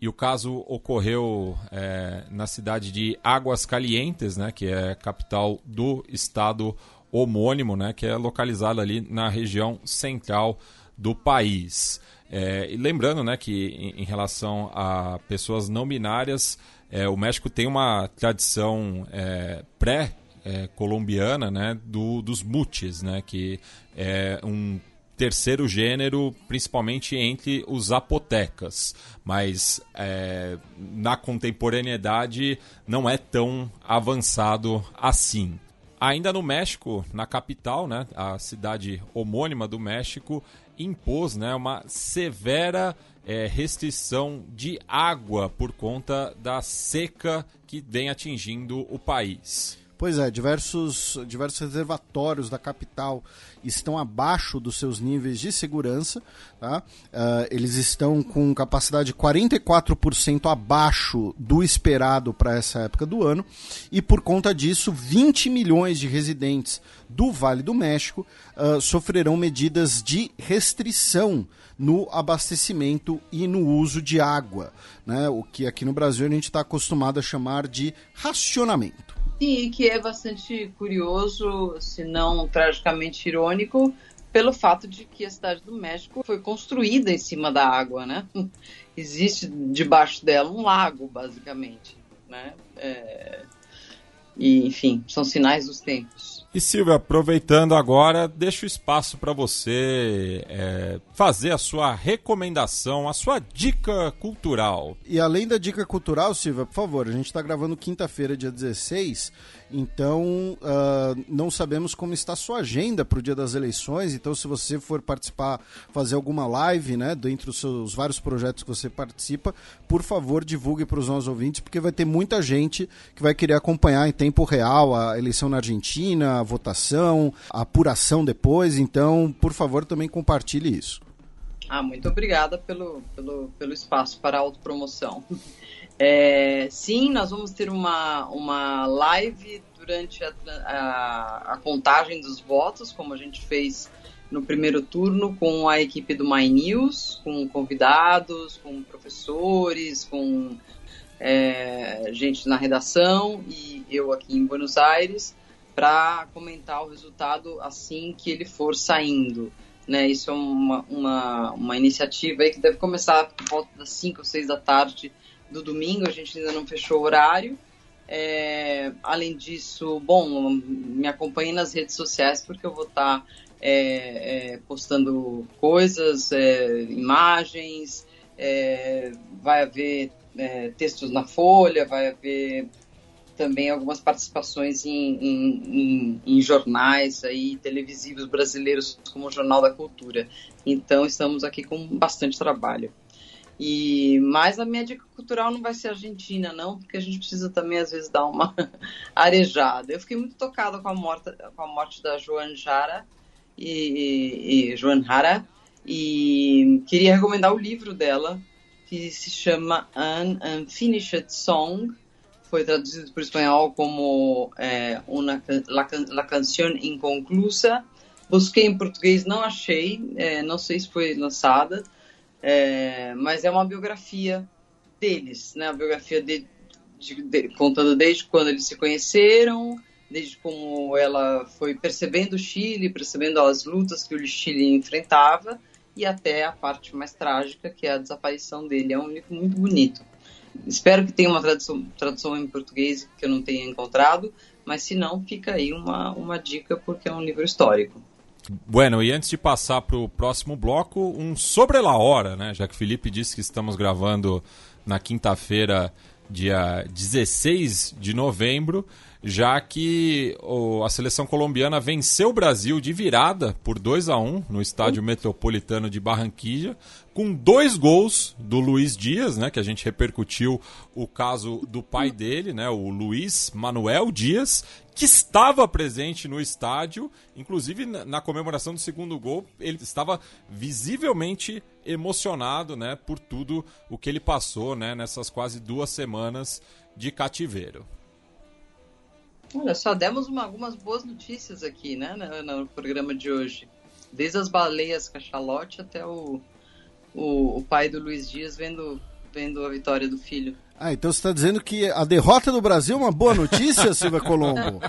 E o caso ocorreu é, na cidade de Águas Calientes, né, que é capital do estado homônimo, né, que é localizado ali na região central do país. É, e lembrando né, que em, em, relação a pessoas não binárias, é, o México tem uma tradição é, pré-colombiana né, do, dos mutes, né, que é um terceiro gênero, principalmente entre os zapotecas, mas é, na contemporaneidade não é tão avançado assim. Ainda no México, na capital, né, a cidade homônima do México, impôs né, uma severa é, restrição de água por conta da seca que vem atingindo o país. Pois é, diversos, diversos reservatórios da capital estão abaixo dos seus níveis de segurança. Tá? Uh, eles estão com capacidade 44% abaixo do esperado para essa época do ano. E por conta disso, 20 milhões de residentes do Vale do México uh, sofrerão medidas de restrição no abastecimento e no uso de água, né? o que aqui no Brasil a gente está acostumado a chamar de racionamento. Sim, que é bastante curioso, se não tragicamente irônico, pelo fato de que a cidade do México foi construída em cima da água, né? Existe debaixo dela um lago, basicamente, né? É... E, enfim, são sinais dos tempos. E Silvia, aproveitando agora, deixa o espaço para você é, fazer a sua recomendação, a sua dica cultural. E além da dica cultural, Silvia, por favor, a gente está gravando quinta-feira, dia 16 então, uh, não sabemos como está a sua agenda para o dia das eleições. Então, se você for participar, fazer alguma live, né, dentre os seus vários projetos que você participa, por favor, divulgue para os nossos ouvintes, porque vai ter muita gente que vai querer acompanhar em tempo real a eleição na Argentina, a votação, a apuração depois. Então, por favor, também compartilhe isso. Ah, muito obrigada pelo, pelo, pelo espaço para a autopromoção. É, sim, nós vamos ter uma, uma live durante a, a, a, contagem dos votos, como a gente fez no primeiro turno, com a equipe do My News, com convidados, com professores, com é, gente na redação e eu aqui em Buenos Aires, para comentar o resultado assim que ele for saindo. Né, isso é uma, uma, uma iniciativa aí que deve começar por volta das 5 ou 6 da tarde do domingo, a gente ainda não fechou o horário. É, além disso, bom, me acompanhe nas redes sociais porque eu vou estar tá, é, é, postando coisas, é, imagens, é, vai haver textos na Folha, vai haver também algumas participações em, em, em, em, jornais aí, televisivos brasileiros, como o Jornal da Cultura. Então, estamos aqui com bastante trabalho. E mas a minha dica cultural não vai ser argentina, não, porque a gente precisa também às vezes dar uma arejada. Eu fiquei muito tocada com a morte, com a morte da Joan Jara e, e Joan Jara e queria recomendar o livro dela que se chama An Unfinished Song. Foi traduzido para o espanhol como é, una, la, la Canción Inconclusa. Busquei em português, não achei, é, não sei se foi lançada é, mas é uma biografia deles, né? A biografia de, de, de, contando desde quando eles se conheceram, desde como ela foi percebendo o Chile, percebendo as lutas que o Chile enfrentava e até a parte mais trágica, que é a desaparição dele. É um livro muito bonito. Espero que tenha uma tradução, tradução em português que eu não tenha encontrado, mas se não, fica aí uma, uma dica, porque é um livro histórico. Bueno, e antes de passar para o próximo bloco, um sobre la hora, né? Já que o Felipe disse que estamos gravando na quinta-feira, dia 16 de novembro, já que o, a seleção colombiana venceu o Brasil de virada por 2 a 1 no estádio metropolitano de Barranquilla, com dois gols do Luiz Dias, né, que a gente repercutiu o caso do pai dele, né, o Luiz Manuel Dias, que estava presente no estádio, inclusive na comemoração do segundo gol, ele estava visivelmente emocionado, né, por tudo o que ele passou, né, nessas quase duas semanas de cativeiro. Olha, só demos uma, algumas boas notícias aqui, né, no, no, programa de hoje. Desde as baleias cachalote até o, o, o, pai do Luiz Dias vendo, vendo a vitória do filho. Ah, então você está dizendo que a derrota do Brasil é uma boa notícia, Silvia Colombo?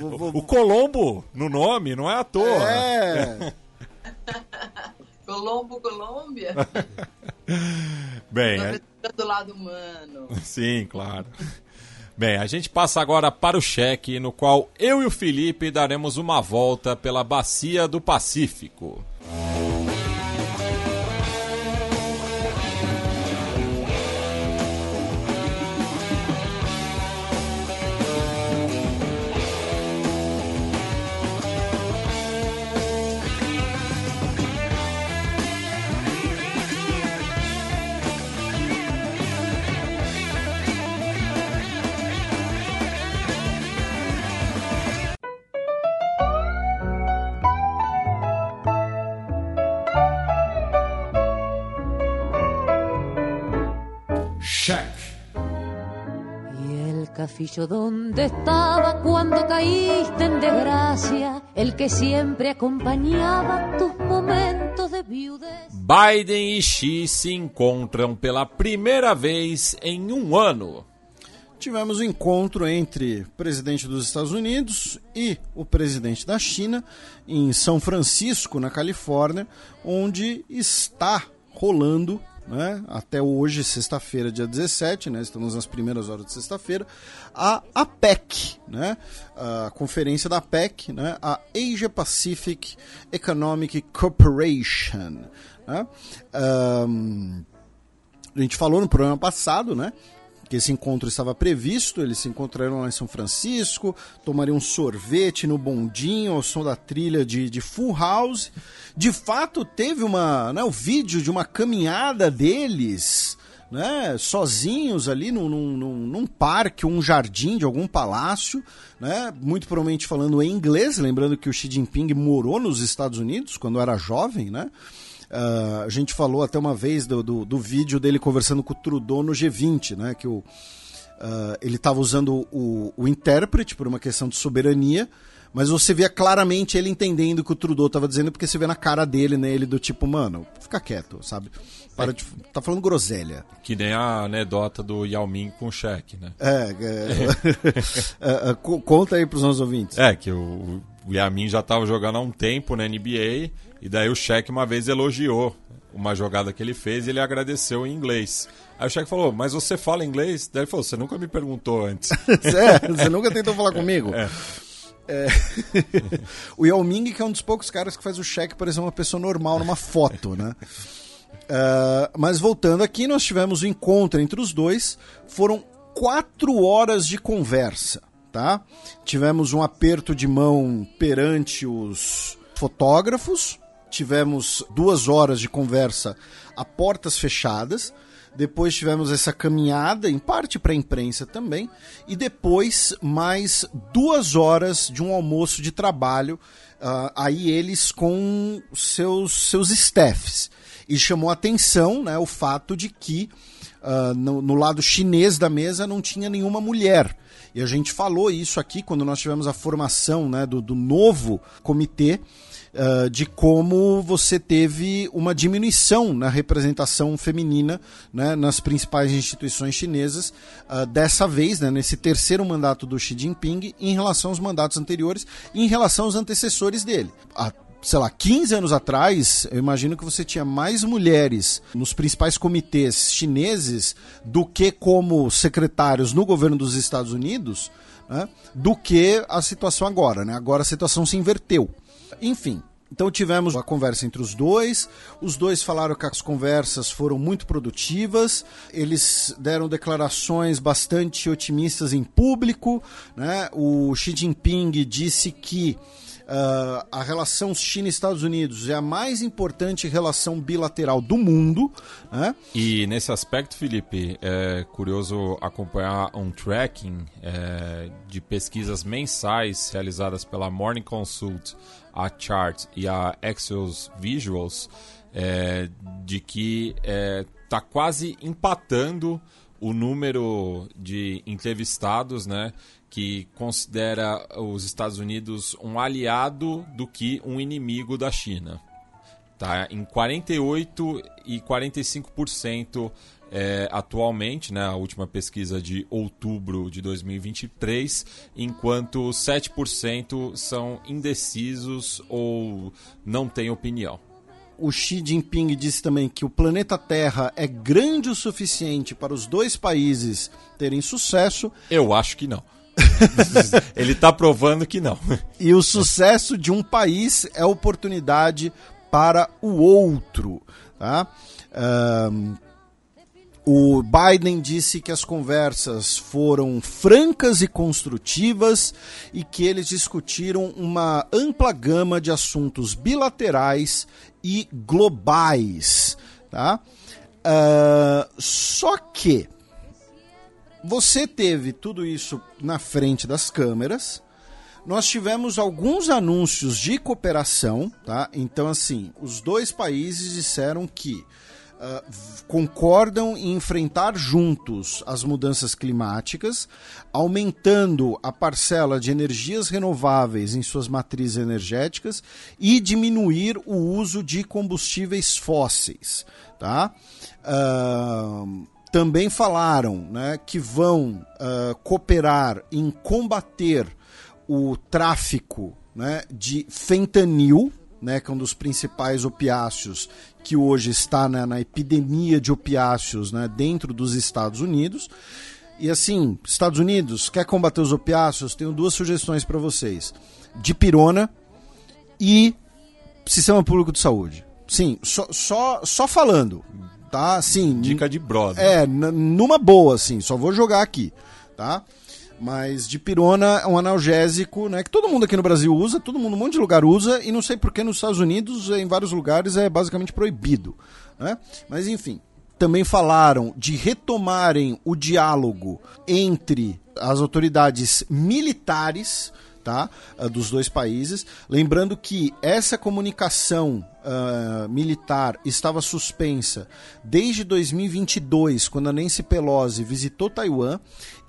O Colombo no nome, não é à toa. É. Colombo, Colômbia. Bem, é... do lado humano. Sim, claro. Bem, a gente passa agora para o cheque, no qual eu e o Felipe daremos uma volta pela Bacia do Pacífico. Cafillo, ¿dónde estaba cuando caíste en desgracia? El que siempre acompañaba tus momentos de viudez. Biden e Xi se encontram pela primeira vez em um ano. Tivemos um encontro entre o presidente dos Estados Unidos e o presidente da China em São Francisco, na Califórnia, onde está rolando né, até hoje, sexta-feira, dia 17, né, estamos nas primeiras horas de sexta-feira, a APEC, né, a conferência da APEC, né, a Asia Pacific Economic Corporation. Né, um, a gente falou no programa passado, né, que esse encontro estava previsto, eles se encontraram lá em São Francisco, tomariam um sorvete no bondinho ao som da trilha de, de Full House. De fato, teve uma, né, o vídeo de uma caminhada deles, né, sozinhos ali num, num, num parque, um jardim de algum palácio, né, muito provavelmente falando em inglês, lembrando que o Xi Jinping morou nos Estados Unidos quando era jovem, né? Uh, a gente falou até uma vez do, do, do, vídeo dele conversando com o Trudeau no G20, né? Que o, uh, ele estava usando o, o intérprete por uma questão de soberania, mas você via claramente ele entendendo o que o Trudeau estava dizendo, porque você vê na cara dele, né? Ele do tipo, mano, fica quieto, sabe? Para de, tá falando groselha. Que nem a anedota do Yao Ming com o cheque, né? É, é, é, conta aí para os nossos ouvintes. É, que o, o Yao Ming já estava jogando há um tempo na NBA e daí o Cheque uma vez elogiou uma jogada que ele fez e ele agradeceu em inglês. Aí o Cheque falou, mas você fala inglês? Daí ele falou, você nunca me perguntou antes. é, você nunca tentou falar comigo? É. É... o Yao Ming, que é um dos poucos caras que faz o cheque parecer uma pessoa normal numa foto, né? Uh, mas voltando aqui, nós tivemos o um encontro entre os dois. Foram quatro horas de conversa, tá? Tivemos um aperto de mão perante os fotógrafos, tivemos duas horas de conversa a portas fechadas. Depois tivemos essa caminhada, em parte para a imprensa também, e depois mais duas horas de um almoço de trabalho, uh, aí eles com seus, seus staffs. E chamou atenção né, o fato de que uh, no, no lado chinês da mesa não tinha nenhuma mulher. E a gente falou isso aqui quando nós tivemos a formação né, do, do novo comitê uh, de como você teve uma diminuição na representação feminina né, nas principais instituições chinesas, uh, dessa vez, né, nesse terceiro mandato do Xi Jinping, em relação aos mandatos anteriores e em relação aos antecessores dele. A sei lá, 15 anos atrás, eu imagino que você tinha mais mulheres nos principais comitês chineses do que como secretários no governo dos Estados Unidos, né, do que a situação agora. Né? Agora a situação se inverteu. Enfim, então tivemos a conversa entre os dois. Os dois falaram que as conversas foram muito produtivas. Eles deram declarações bastante otimistas em público. Né? O Xi Jinping disse que Uh, a relação China-Estados Unidos é a mais importante relação bilateral do mundo. Né? E nesse aspecto, Felipe, é curioso acompanhar um tracking é, de pesquisas mensais realizadas pela Morning Consult a Chart e a Axios Visuals é, de que está é, tá quase empatando o número de entrevistados, né, que considera os Estados Unidos um aliado do que um inimigo da China. Tá em 48 e 45% é, atualmente, né, a última pesquisa de outubro de 2023, enquanto 7% são indecisos ou não têm opinião. O Xi Jinping disse também que o planeta Terra é grande o suficiente para os dois países terem sucesso. Eu acho que não. Ele está provando que não. E o sucesso de um país é oportunidade para o outro. Tá? Um, o Biden disse que as conversas foram francas e construtivas e que eles discutiram uma ampla gama de assuntos bilaterais e globais. Tá? Uh, só que você teve tudo isso na frente das câmeras. Nós tivemos alguns anúncios de cooperação, tá? Então, assim, os dois países disseram que uh, concordam em enfrentar juntos as mudanças climáticas, aumentando a parcela de energias renováveis em suas matrizes energéticas e diminuir o uso de combustíveis fósseis. Tá? Uh, também falaram né, que vão uh, cooperar em combater o tráfico né, de fentanil, né, que é um dos principais opiáceos que hoje está né, na epidemia de opiáceos né, dentro dos Estados Unidos. E assim, Estados Unidos, quer combater os opiáceos? Tenho duas sugestões para vocês: dipirona e sistema público de saúde. Sim, só, só, só falando, tá? Sim. Dica de brother. É, numa boa, assim, só vou jogar aqui, tá? Mas dipirona é um analgésico, né? Que todo mundo aqui no Brasil usa, todo mundo, um monte de lugar usa, e não sei porque nos Estados Unidos, em vários lugares, é basicamente proibido. Né? Mas enfim. Também falaram de retomarem o diálogo entre as autoridades militares tá? Uh, dos dois países. Lembrando que essa comunicação uh, militar estava suspensa desde 2022, quando a Nancy Pelosi visitou Taiwan,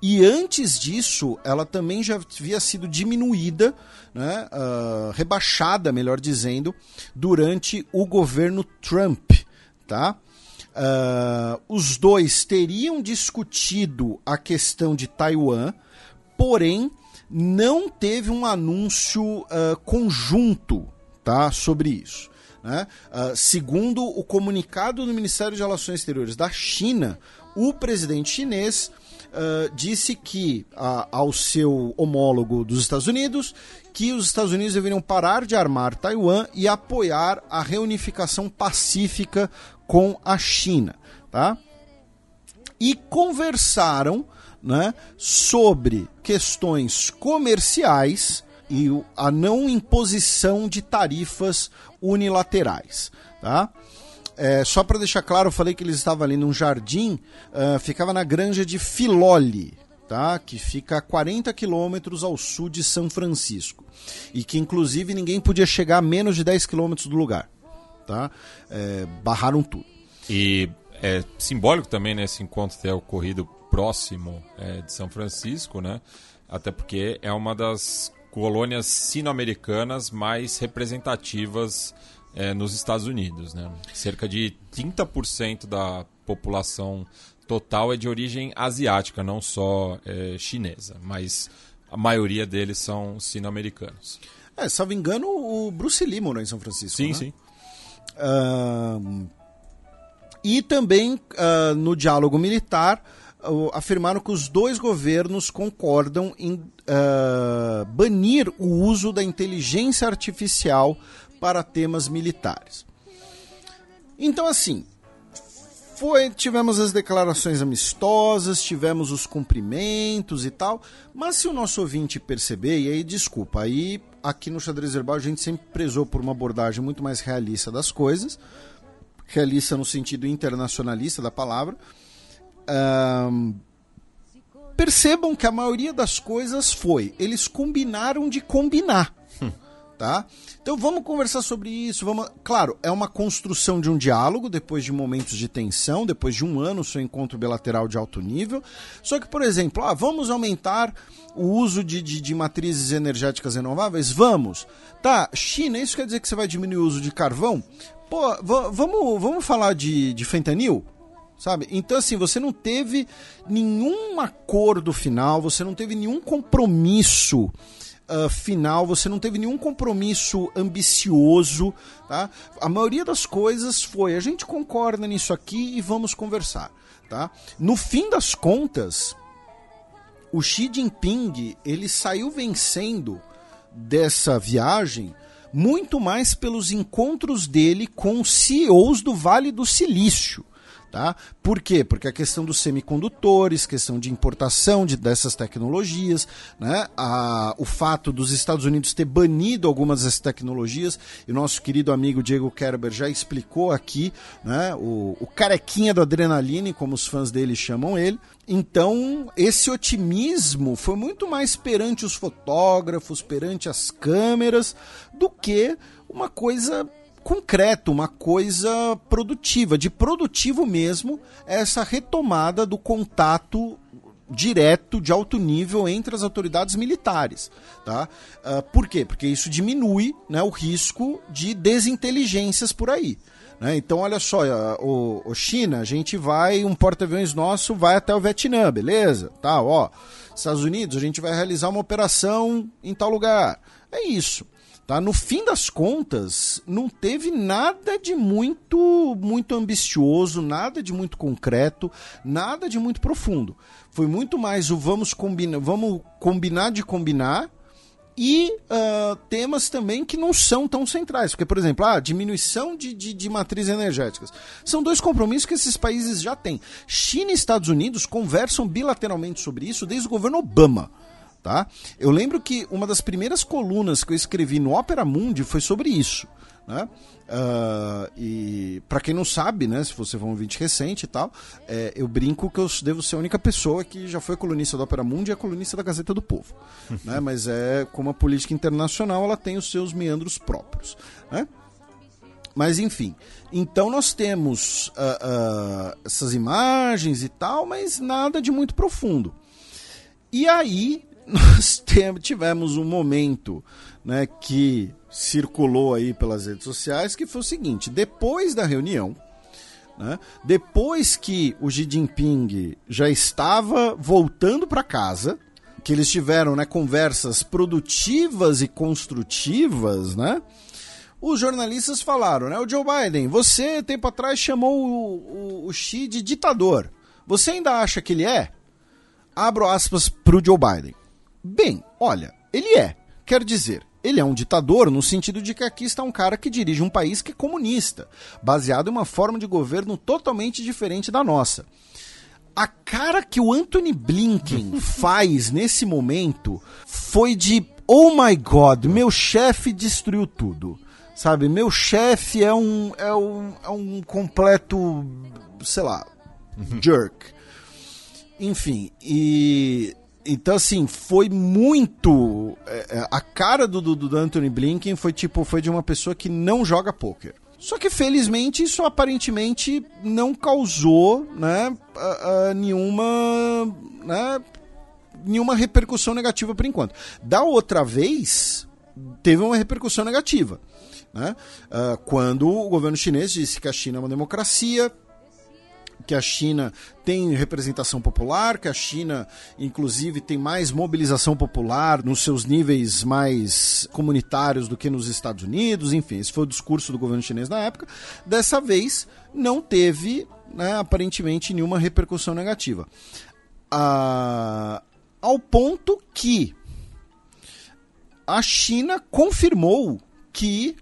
e antes disso ela também já havia sido diminuída, né? Uh, rebaixada, melhor dizendo, durante o governo Trump. Tá? Uh, os dois teriam discutido a questão de Taiwan, porém não teve um anúncio uh, conjunto tá, sobre isso. Né? Uh, segundo o comunicado do Ministério de Relações Exteriores da China, o presidente chinês uh, disse que ao seu homólogo dos Estados Unidos que os Estados Unidos deveriam parar de armar Taiwan e apoiar a reunificação pacífica com a China. Tá? E conversaram né, sobre questões comerciais e a não imposição de tarifas unilaterais. Tá? É, só para deixar claro, eu falei que eles estavam ali num jardim, uh, ficava na granja de Filoli, tá? que fica a 40 quilômetros ao sul de São Francisco. E que inclusive ninguém podia chegar a menos de 10 quilômetros do lugar. Tá? É, barraram tudo. E é simbólico também né, esse encontro ter ocorrido próximo é, de São Francisco, né? Até porque é uma das colônias sino-americanas mais representativas é, nos Estados Unidos, né? Cerca de 30% da população total é de origem asiática, não só é, chinesa, mas a maioria deles são sino-americanos. É, salvo engano, o Bruce Lee morou em São Francisco. Sim, né? sim. Uh, e também uh, no diálogo militar afirmaram que os dois governos concordam em uh, banir o uso da inteligência artificial para temas militares. Então, assim, foi, tivemos as declarações amistosas, tivemos os cumprimentos e tal, mas se o nosso ouvinte perceber, e aí desculpa, aí aqui no Xadrez Verbal a gente sempre prezou por uma abordagem muito mais realista das coisas, realista no sentido internacionalista da palavra, percebam que a maioria das coisas foi, eles combinaram de combinar. Hum. Tá? Então vamos conversar sobre isso. Vamos... Claro, é uma construção de um diálogo depois de momentos de tensão, depois de um ano seu encontro bilateral de alto nível. Só que, por exemplo, ah, vamos aumentar o uso de, de, de matrizes energéticas renováveis? Vamos. Tá, China, isso quer dizer que você vai diminuir o uso de carvão? Pô, vamos, vamos falar de, de fentanil? Sabe? Então, assim, você não teve nenhum acordo final, você não teve nenhum compromisso uh, final, você não teve nenhum compromisso ambicioso, tá? A maioria das coisas foi, a gente concorda nisso aqui e vamos conversar, tá? No fim das contas, o Xi Jinping, ele saiu vencendo dessa viagem muito mais pelos encontros dele com CEOs do Vale do Silício. Tá? Por quê? Porque a questão dos semicondutores, questão de importação de, dessas tecnologias, né? a, o fato dos Estados Unidos ter banido algumas dessas tecnologias, e o nosso querido amigo Diego Kerber já explicou aqui, né? o, o carequinha do adrenaline, como os fãs dele chamam ele. Então, esse otimismo foi muito mais perante os fotógrafos, perante as câmeras, do que uma coisa concreto, uma coisa produtiva, de produtivo mesmo, essa retomada do contato direto de alto nível entre as autoridades militares, tá? Uh, por quê? Porque isso diminui né, o risco de desinteligências por aí. Né? Então, olha só, o, o, China, a gente vai, um porta-aviões nosso vai até o Vietnã, beleza? Tá, ó. Estados Unidos, a gente vai realizar uma operação em tal lugar. É isso. Tá? No fim das contas, não teve nada de muito muito ambicioso, nada de muito concreto, nada de muito profundo. Foi muito mais o vamos combinar, vamos combinar de combinar e uh, temas também que não são tão centrais. Porque, por exemplo, a ah, diminuição de, de, de matrizes energéticas. São dois compromissos que esses países já têm. China e Estados Unidos conversam bilateralmente sobre isso desde o governo Obama. Tá? Eu lembro que uma das primeiras colunas que eu escrevi no Opera Mundi foi sobre isso. Né? Uh, e para quem não sabe, né, se você for um vídeo recente e tal, é, eu brinco que eu devo ser a única pessoa que já foi colunista do Opera Mundi e é colunista da Gazeta do Povo. né? Mas é como a política internacional, ela tem os seus meandros próprios. Né? Mas enfim, então nós temos uh, uh, essas imagens e tal, mas nada de muito profundo. E aí nós tivemos um momento né, que circulou aí pelas redes sociais, que foi o seguinte: depois da reunião, né, depois que o Xi Jinping já estava voltando para casa, que eles tiveram né, conversas produtivas e construtivas, né? Os jornalistas falaram, né? O Joe Biden, você tempo atrás chamou o, o, o Xi de ditador. Você ainda acha que ele é? Abro aspas para o Joe Biden. Bem, olha, ele é. Quer dizer, ele é um ditador no sentido de que aqui está um cara que dirige um país que é comunista, baseado em uma forma de governo totalmente diferente da nossa. A cara que o Anthony Blinken faz nesse momento foi de oh my god, meu chefe destruiu tudo. Sabe, meu chefe é um, é um é um completo, sei lá, uhum. jerk. Enfim, e então, assim, foi muito. É, é, a cara do, do, do Anthony Blinken foi tipo, foi de uma pessoa que não joga poker. Só que felizmente isso aparentemente não causou né, nenhuma, né, nenhuma repercussão negativa por enquanto. Da outra vez, teve uma repercussão negativa. Né? Uh, quando o governo chinês disse que a China é uma democracia, que a China tem representação popular, que a China, inclusive, tem mais mobilização popular nos seus níveis mais comunitários do que nos Estados Unidos, enfim, esse foi o discurso do governo chinês na época. Dessa vez, não teve, né, aparentemente, nenhuma repercussão negativa. Ah, ao ponto que a China confirmou que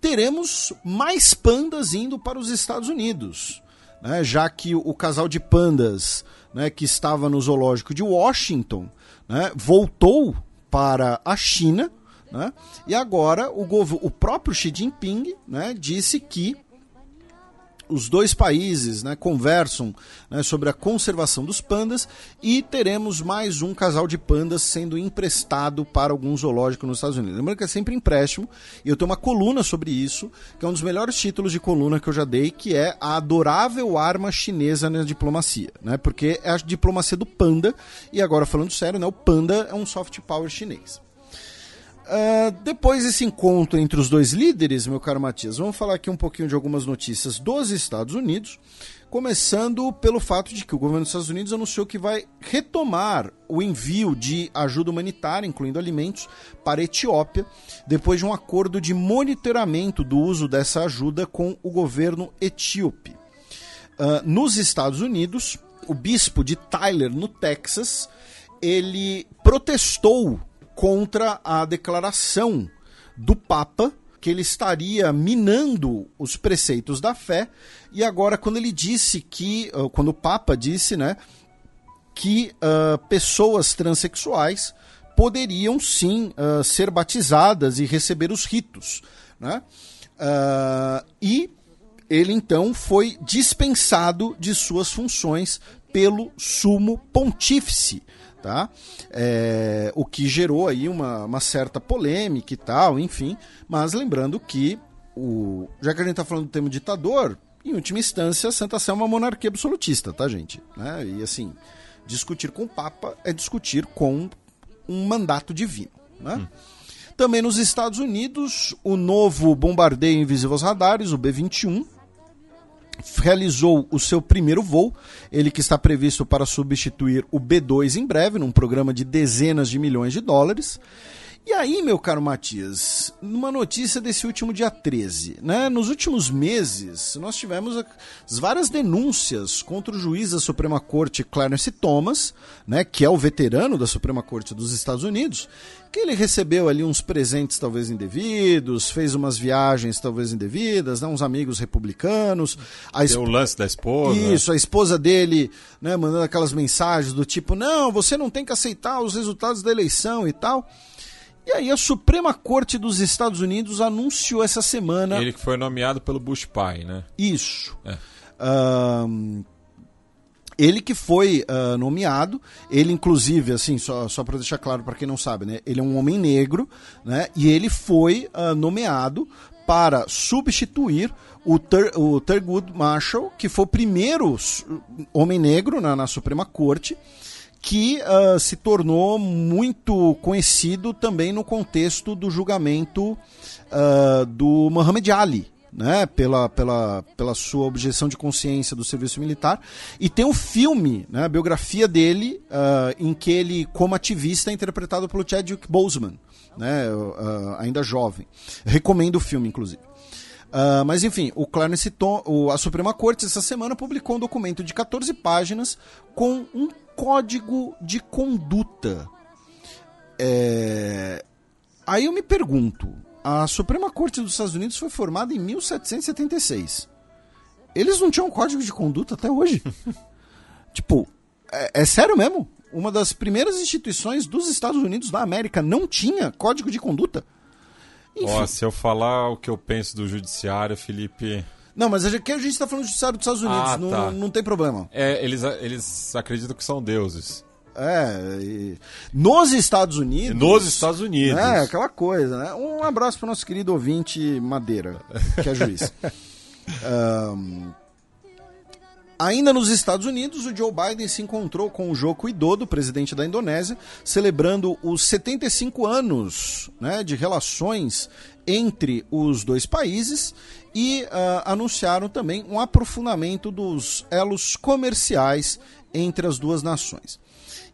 teremos mais pandas indo para os Estados Unidos né, já que o casal de pandas né, que estava no zoológico de Washington né, voltou para a China né, e agora o, o próprio Xi Jinping né, disse que os dois países né, conversam né, sobre a conservação dos pandas e teremos mais um casal de pandas sendo emprestado para algum zoológico nos Estados Unidos. Lembrando que é sempre empréstimo, e eu tenho uma coluna sobre isso, que é um dos melhores títulos de coluna que eu já dei, que é a adorável arma chinesa na diplomacia, né? Porque é a diplomacia do panda, e agora falando sério, né, o panda é um soft power chinês. Uh, depois desse encontro entre os dois líderes, meu caro Matias, vamos falar aqui um pouquinho de algumas notícias dos Estados Unidos, começando pelo fato de que o governo dos Estados Unidos anunciou que vai retomar o envio de ajuda humanitária, incluindo alimentos, para a Etiópia, depois de um acordo de monitoramento do uso dessa ajuda com o governo etíope. Uh, nos Estados Unidos, o bispo de Tyler, no Texas, ele protestou contra a declaração do Papa que ele estaria minando os preceitos da fé. E agora, quando ele disse que, ah, quando o Papa disse, né, que uh, pessoas transexuais poderiam sim uh, ser batizadas e receber os ritos, né? Uh, e ele então foi dispensado de suas funções pelo sumo pontífice tá? É, o que gerou aí uma, uma certa polêmica e tal, enfim. Mas lembrando que o, já que a gente está falando do termo ditador, em última instância, Santa Sé é uma monarquia absolutista, tá, gente? Né? E assim, discutir com o Papa é discutir com um mandato divino. Né? Hum. Também nos Estados Unidos, o novo bombardeio invisível aos radares, o B-21, realizou o seu primeiro voo, ele que está previsto para substituir o B2 em breve, num programa de dezenas de milhões de dólares. E aí, meu caro Matias, numa notícia desse último dia 13, né? Nos últimos meses, nós tivemos as várias denúncias contra o juiz da Suprema Corte Clarence Thomas, né, que é o veterano da Suprema Corte dos Estados Unidos, que ele recebeu ali uns presentes talvez indevidos, fez umas viagens talvez indevidas, né, uns amigos republicanos. A Deu o lance da esposa. Isso, a esposa dele, né, mandando aquelas mensagens do tipo, não, você não tem que aceitar os resultados da eleição e tal. E aí a Suprema Corte dos Estados Unidos anunciou essa semana. Ele que foi nomeado pelo Bush pai, né? Isso. É. Um, ele que foi uh, nomeado, ele inclusive, assim, só, só para deixar claro para quem não sabe, né? Ele é um homem negro, né? E ele foi uh, nomeado para substituir o, Ter, o Thurgood Marshall, que foi o primeiro homem negro na, na Suprema Corte que uh, se tornou muito conhecido também no contexto do julgamento uh, do Muhammad Ali. Né, pela, pela, pela sua objeção de consciência do serviço militar. E tem um filme, né, a biografia dele, uh, em que ele, como ativista, é interpretado pelo Chadwick Boseman, né, ainda jovem. Recomendo o filme, inclusive. Uh, mas enfim, o Clarence Tom, o, a Suprema Corte essa semana publicou um documento de 14 páginas com um código de conduta. É... Aí eu me pergunto: a Suprema Corte dos Estados Unidos foi formada em 1776. Eles não tinham código de conduta até hoje. tipo, é, é sério mesmo? Uma das primeiras instituições dos Estados Unidos da América não tinha código de conduta. Ó, se eu falar o que eu penso do judiciário, Felipe. Não, mas aqui a gente está falando do judiciário dos Estados Unidos, ah, não, tá. não tem problema. É, eles, eles acreditam que são deuses. É, e... nos Estados Unidos. Nos Estados Unidos. É, aquela coisa, né? Um abraço para o nosso querido ouvinte Madeira, que é juiz. um, Ainda nos Estados Unidos, o Joe Biden se encontrou com o Joko Widodo, presidente da Indonésia, celebrando os 75 anos né, de relações entre os dois países e uh, anunciaram também um aprofundamento dos elos comerciais entre as duas nações.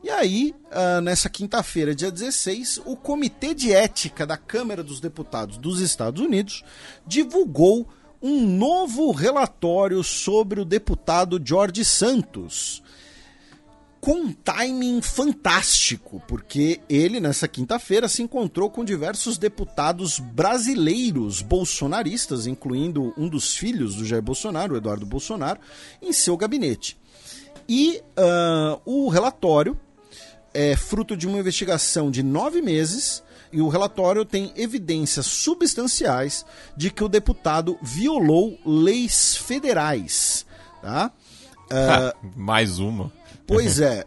E aí, uh, nessa quinta-feira, dia 16, o Comitê de Ética da Câmara dos Deputados dos Estados Unidos divulgou um novo relatório sobre o deputado Jorge Santos. Com um timing fantástico, porque ele, nessa quinta-feira, se encontrou com diversos deputados brasileiros bolsonaristas, incluindo um dos filhos do Jair Bolsonaro, o Eduardo Bolsonaro, em seu gabinete. E uh, o relatório é fruto de uma investigação de nove meses e o relatório tem evidências substanciais de que o deputado violou leis federais. Tá? Uh, mais uma. Pois é.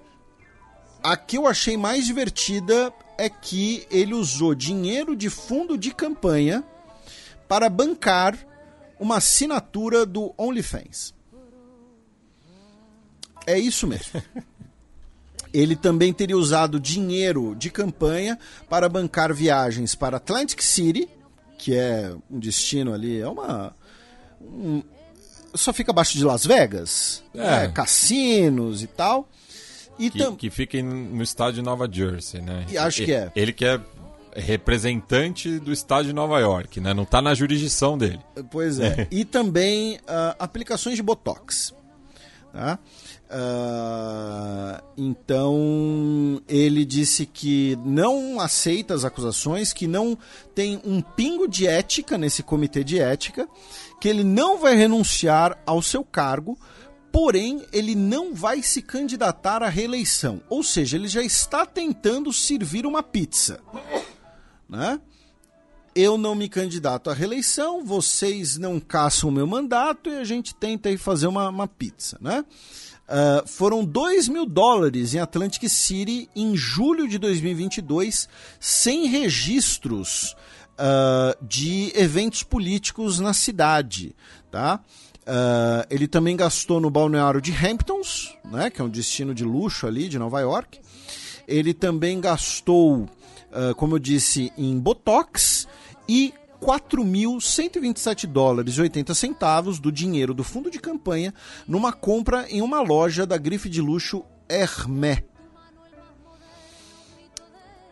A que eu achei mais divertida é que ele usou dinheiro de fundo de campanha para bancar uma assinatura do OnlyFans. É isso mesmo. Ele também teria usado dinheiro de campanha para bancar viagens para Atlantic City, que é um destino ali, é uma. Um, só fica abaixo de Las Vegas, é. Né, cassinos e tal. E que, tam... que fica no estado de Nova Jersey, né? E acho que é. Ele que é representante do estado de Nova York, né? Não está na jurisdição dele. Pois é. e também uh, aplicações de Botox. Tá? Uh, então ele disse que não aceita as acusações, que não tem um pingo de ética nesse comitê de ética, que ele não vai renunciar ao seu cargo, porém ele não vai se candidatar à reeleição. Ou seja, ele já está tentando servir uma pizza, né? Eu não me candidato à reeleição, vocês não caçam o meu mandato e a gente tenta aí fazer uma, uma pizza, né? Uh, foram 2 mil dólares em Atlantic City em julho de 2022, sem registros uh, de eventos políticos na cidade, tá? Uh, ele também gastou no balneário de Hamptons, né, que é um destino de luxo ali de Nova York. Ele também gastou, uh, como eu disse, em Botox e 4.127 dólares e 80 centavos do dinheiro do fundo de campanha numa compra em uma loja da grife de luxo Hermès.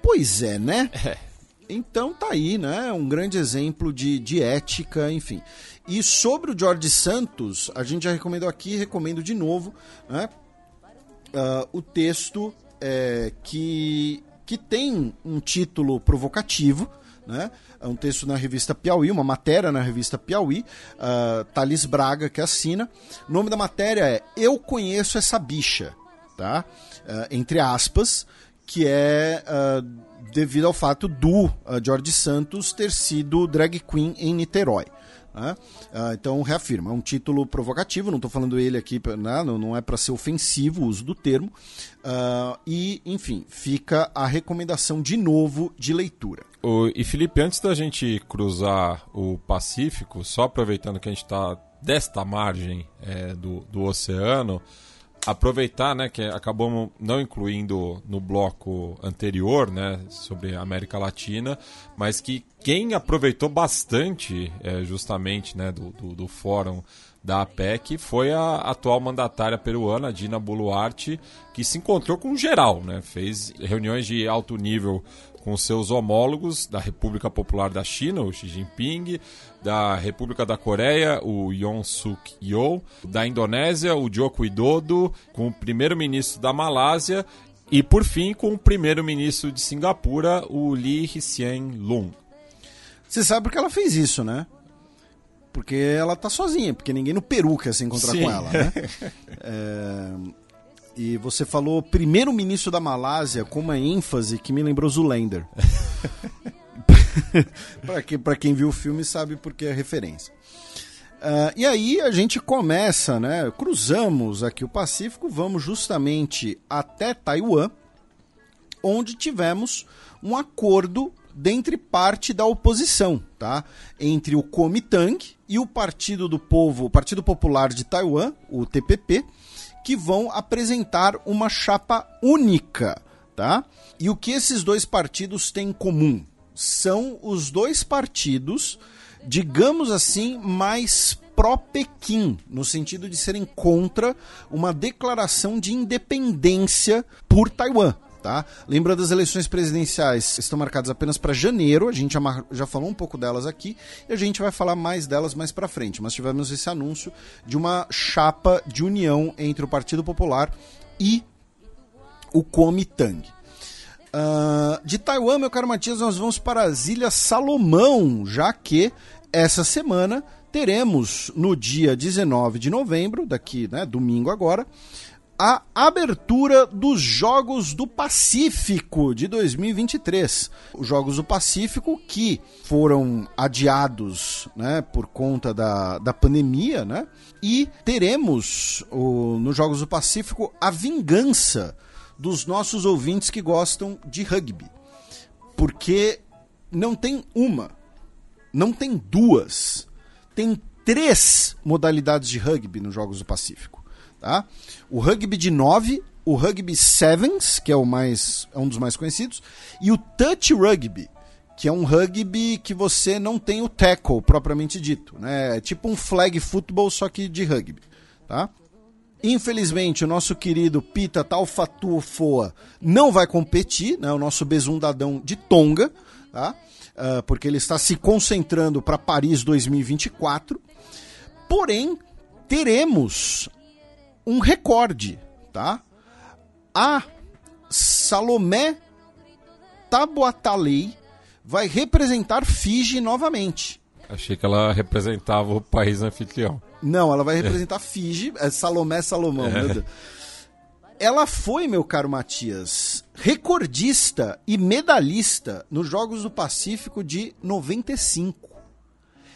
Pois é, né? É. Então tá aí, né? Um grande exemplo de, de ética, enfim. E sobre o George Santos, a gente já recomendou aqui, recomendo de novo, né? Uh, o texto é, que, que tem um título provocativo, né? É um texto na revista Piauí, uma matéria na revista Piauí, uh, Thales Braga que assina. O nome da matéria é Eu Conheço Essa Bicha, tá? Uh, entre aspas, que é uh, devido ao fato do George Santos ter sido drag queen em Niterói. Né? Uh, então, reafirma, é um título provocativo, não estou falando ele aqui, né? não, não, é para ser ofensivo o uso do termo. Uh, e, enfim, fica a recomendação de novo de leitura. O, e Felipe, antes da gente cruzar o Pacífico, só aproveitando que a gente está desta margem é, do, do oceano, aproveitar, né, que acabamos não incluindo no bloco anterior, né, sobre a América Latina, mas que quem aproveitou bastante, é, justamente, né, do, do, do, fórum da APEC foi a atual mandatária peruana, Dina Boluarte, que se encontrou com geral, né, fez reuniões de alto nível com seus homólogos da República Popular da China, o Xi Jinping, da República da Coreia, o Yoon Suk Yeol, da Indonésia, o Joko Widodo, com o primeiro-ministro da Malásia e, por fim, com o primeiro-ministro de Singapura, o Lee Hsien Loong. Você sabe porque ela fez isso, né? Porque ela tá sozinha, porque ninguém no Peru quer se encontrar Sim. com ela, né? é... E você falou primeiro-ministro da Malásia com uma ênfase que me lembrou Zulander. para quem, quem viu o filme sabe por que é referência. Uh, e aí a gente começa, né? Cruzamos aqui o Pacífico, vamos justamente até Taiwan, onde tivemos um acordo dentre parte da oposição, tá? Entre o Kuomintang e o Partido do Povo, o Partido Popular de Taiwan, o TPP, que vão apresentar uma chapa única, tá? E o que esses dois partidos têm em comum? São os dois partidos, digamos assim, mais pró-Pequim, no sentido de serem contra uma declaração de independência por Taiwan. Tá? Lembrando, as eleições presidenciais estão marcadas apenas para janeiro, a gente já, falou um pouco delas aqui e a gente vai falar mais delas mais para frente. Mas tivemos esse anúncio de uma chapa de união entre o Partido Popular e o Kuomintang. Uh, de Taiwan, meu caro Matias, nós vamos para as Ilhas Salomão, já que essa semana teremos no dia 19 de novembro, daqui, né, domingo agora, a abertura dos Jogos do Pacífico de 2023. Os Jogos do Pacífico que foram adiados né, por conta da, da pandemia, né? E teremos o, nos Jogos do Pacífico a vingança dos nossos ouvintes que gostam de rugby. Porque não tem uma, não tem duas, tem três modalidades de rugby nos Jogos do Pacífico. Tá? O rugby de 9, o rugby sevens, que é o mais é um dos mais conhecidos, e o touch rugby, que é um rugby que você não tem o tackle propriamente dito, né? É tipo um flag football só que de rugby, tá? Infelizmente, o nosso querido Pita Talfatu Foa não vai competir, né? O nosso besundadão de Tonga, tá? Uh, porque ele está se concentrando para Paris 2024. Porém, teremos um recorde, tá? A Salomé Taboatalei vai representar Fiji novamente. Achei que ela representava o país anfitrião. Não, ela vai representar é. Fiji, é Salomé Salomão, é. Ela foi, meu caro Matias, recordista e medalhista nos Jogos do Pacífico de 95.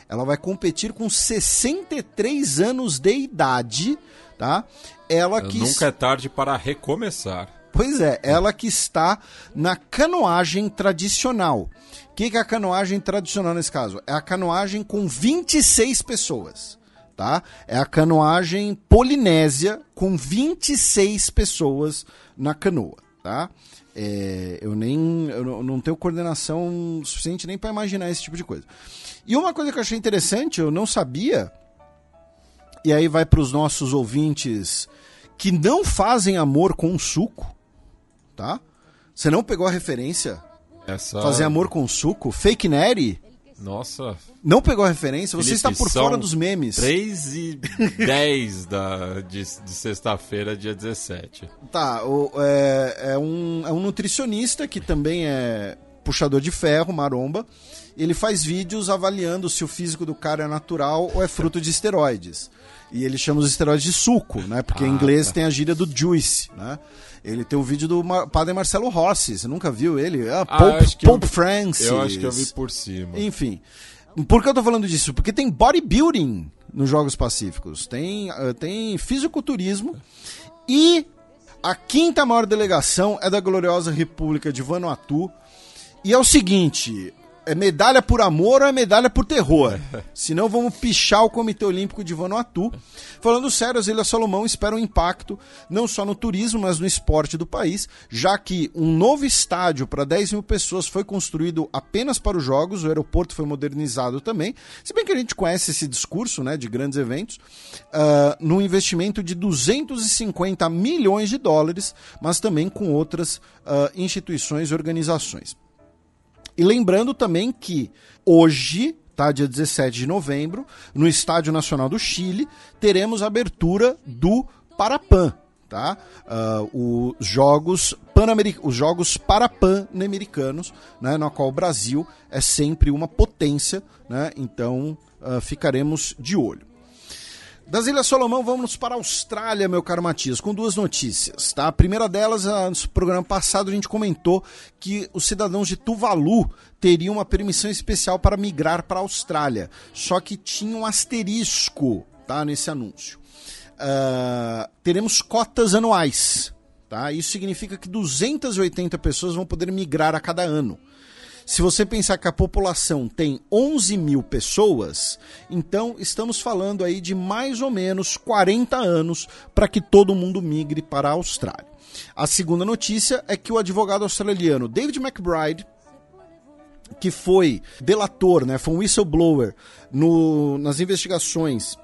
Ela vai competir com 63 anos de idade tá? Ela que Nunca é tarde para recomeçar. Pois é, ela que está na canoagem tradicional. O que, que é a canoagem tradicional nesse caso? É a canoagem com 26 pessoas. Tá? É a canoagem polinésia com 26 pessoas na canoa. Tá? É, eu nem eu não tenho coordenação suficiente nem para imaginar esse tipo de coisa. E uma coisa que eu achei interessante, eu não sabia, e aí vai para os nossos ouvintes que não fazem amor com suco, tá? Você não pegou a referência? Essa... Fazer amor com suco? Fake Neri? Nossa. Não pegou a referência? Você Felipe, está por fora dos memes. 3 e 10 da, de, de sexta-feira, dia 17. Tá, o, é, é, um, é um nutricionista que também é puxador de ferro, maromba. Ele faz vídeos avaliando se o físico do cara é natural ou é fruto de esteroides. E ele chama os esteroides de suco, né? Porque Ah, em inglês tá. tem a gíria do juice, né? Ele tem o vídeo do Mar- padre Marcelo Rossi, você nunca viu ele? Ah, Ah, Pope, acho que eu- Pope Francis. Eu acho que eu vi por cima. Enfim. Por que eu tô falando disso? Porque tem bodybuilding nos Jogos Pacíficos, tem, ah, tem fisiculturismo e a quinta maior delegação é da gloriosa República de Vanuatu. E é o seguinte, é medalha por amor ou é medalha por terror? Senão vamos pichar o Comitê Olímpico de Vanuatu. Falando sério, as Ilhas Salomão esperam impacto não só no turismo, mas no esporte do país, já que um novo estádio para 10 mil pessoas foi construído apenas para os Jogos, o aeroporto foi modernizado também, se bem que a gente conhece esse discurso né, de grandes eventos, ah, num investimento de 250 milhões de dólares, mas também com outras ah, instituições e organizações. E lembrando também que hoje, tá, dia 17 de novembro, no Estádio Nacional do Chile, teremos a abertura do Parapan, tá? Ah, os jogos os jogos Parapan-Americanos, né, na qual o Brasil é sempre uma potência, né? Então, ah, ficaremos de olho. Das Ilhas Solomão, vamos para a Austrália, meu caro Matias, com duas notícias. Tá? A primeira delas, ah, no programa passado, a gente comentou que os cidadãos de Tuvalu teriam uma permissão especial para migrar para a Austrália. Só que tinha um asterisco tá, nesse anúncio. Ah, teremos cotas anuais. Tá? Isso significa que 280 pessoas vão poder migrar a cada ano. Se você pensar que a população tem 11 mil pessoas, então estamos falando aí de mais ou menos 40 anos para que todo mundo migre para a Austrália. A segunda notícia é que o advogado australiano David McBride, que foi delator, né, foi um whistleblower no, nas investigações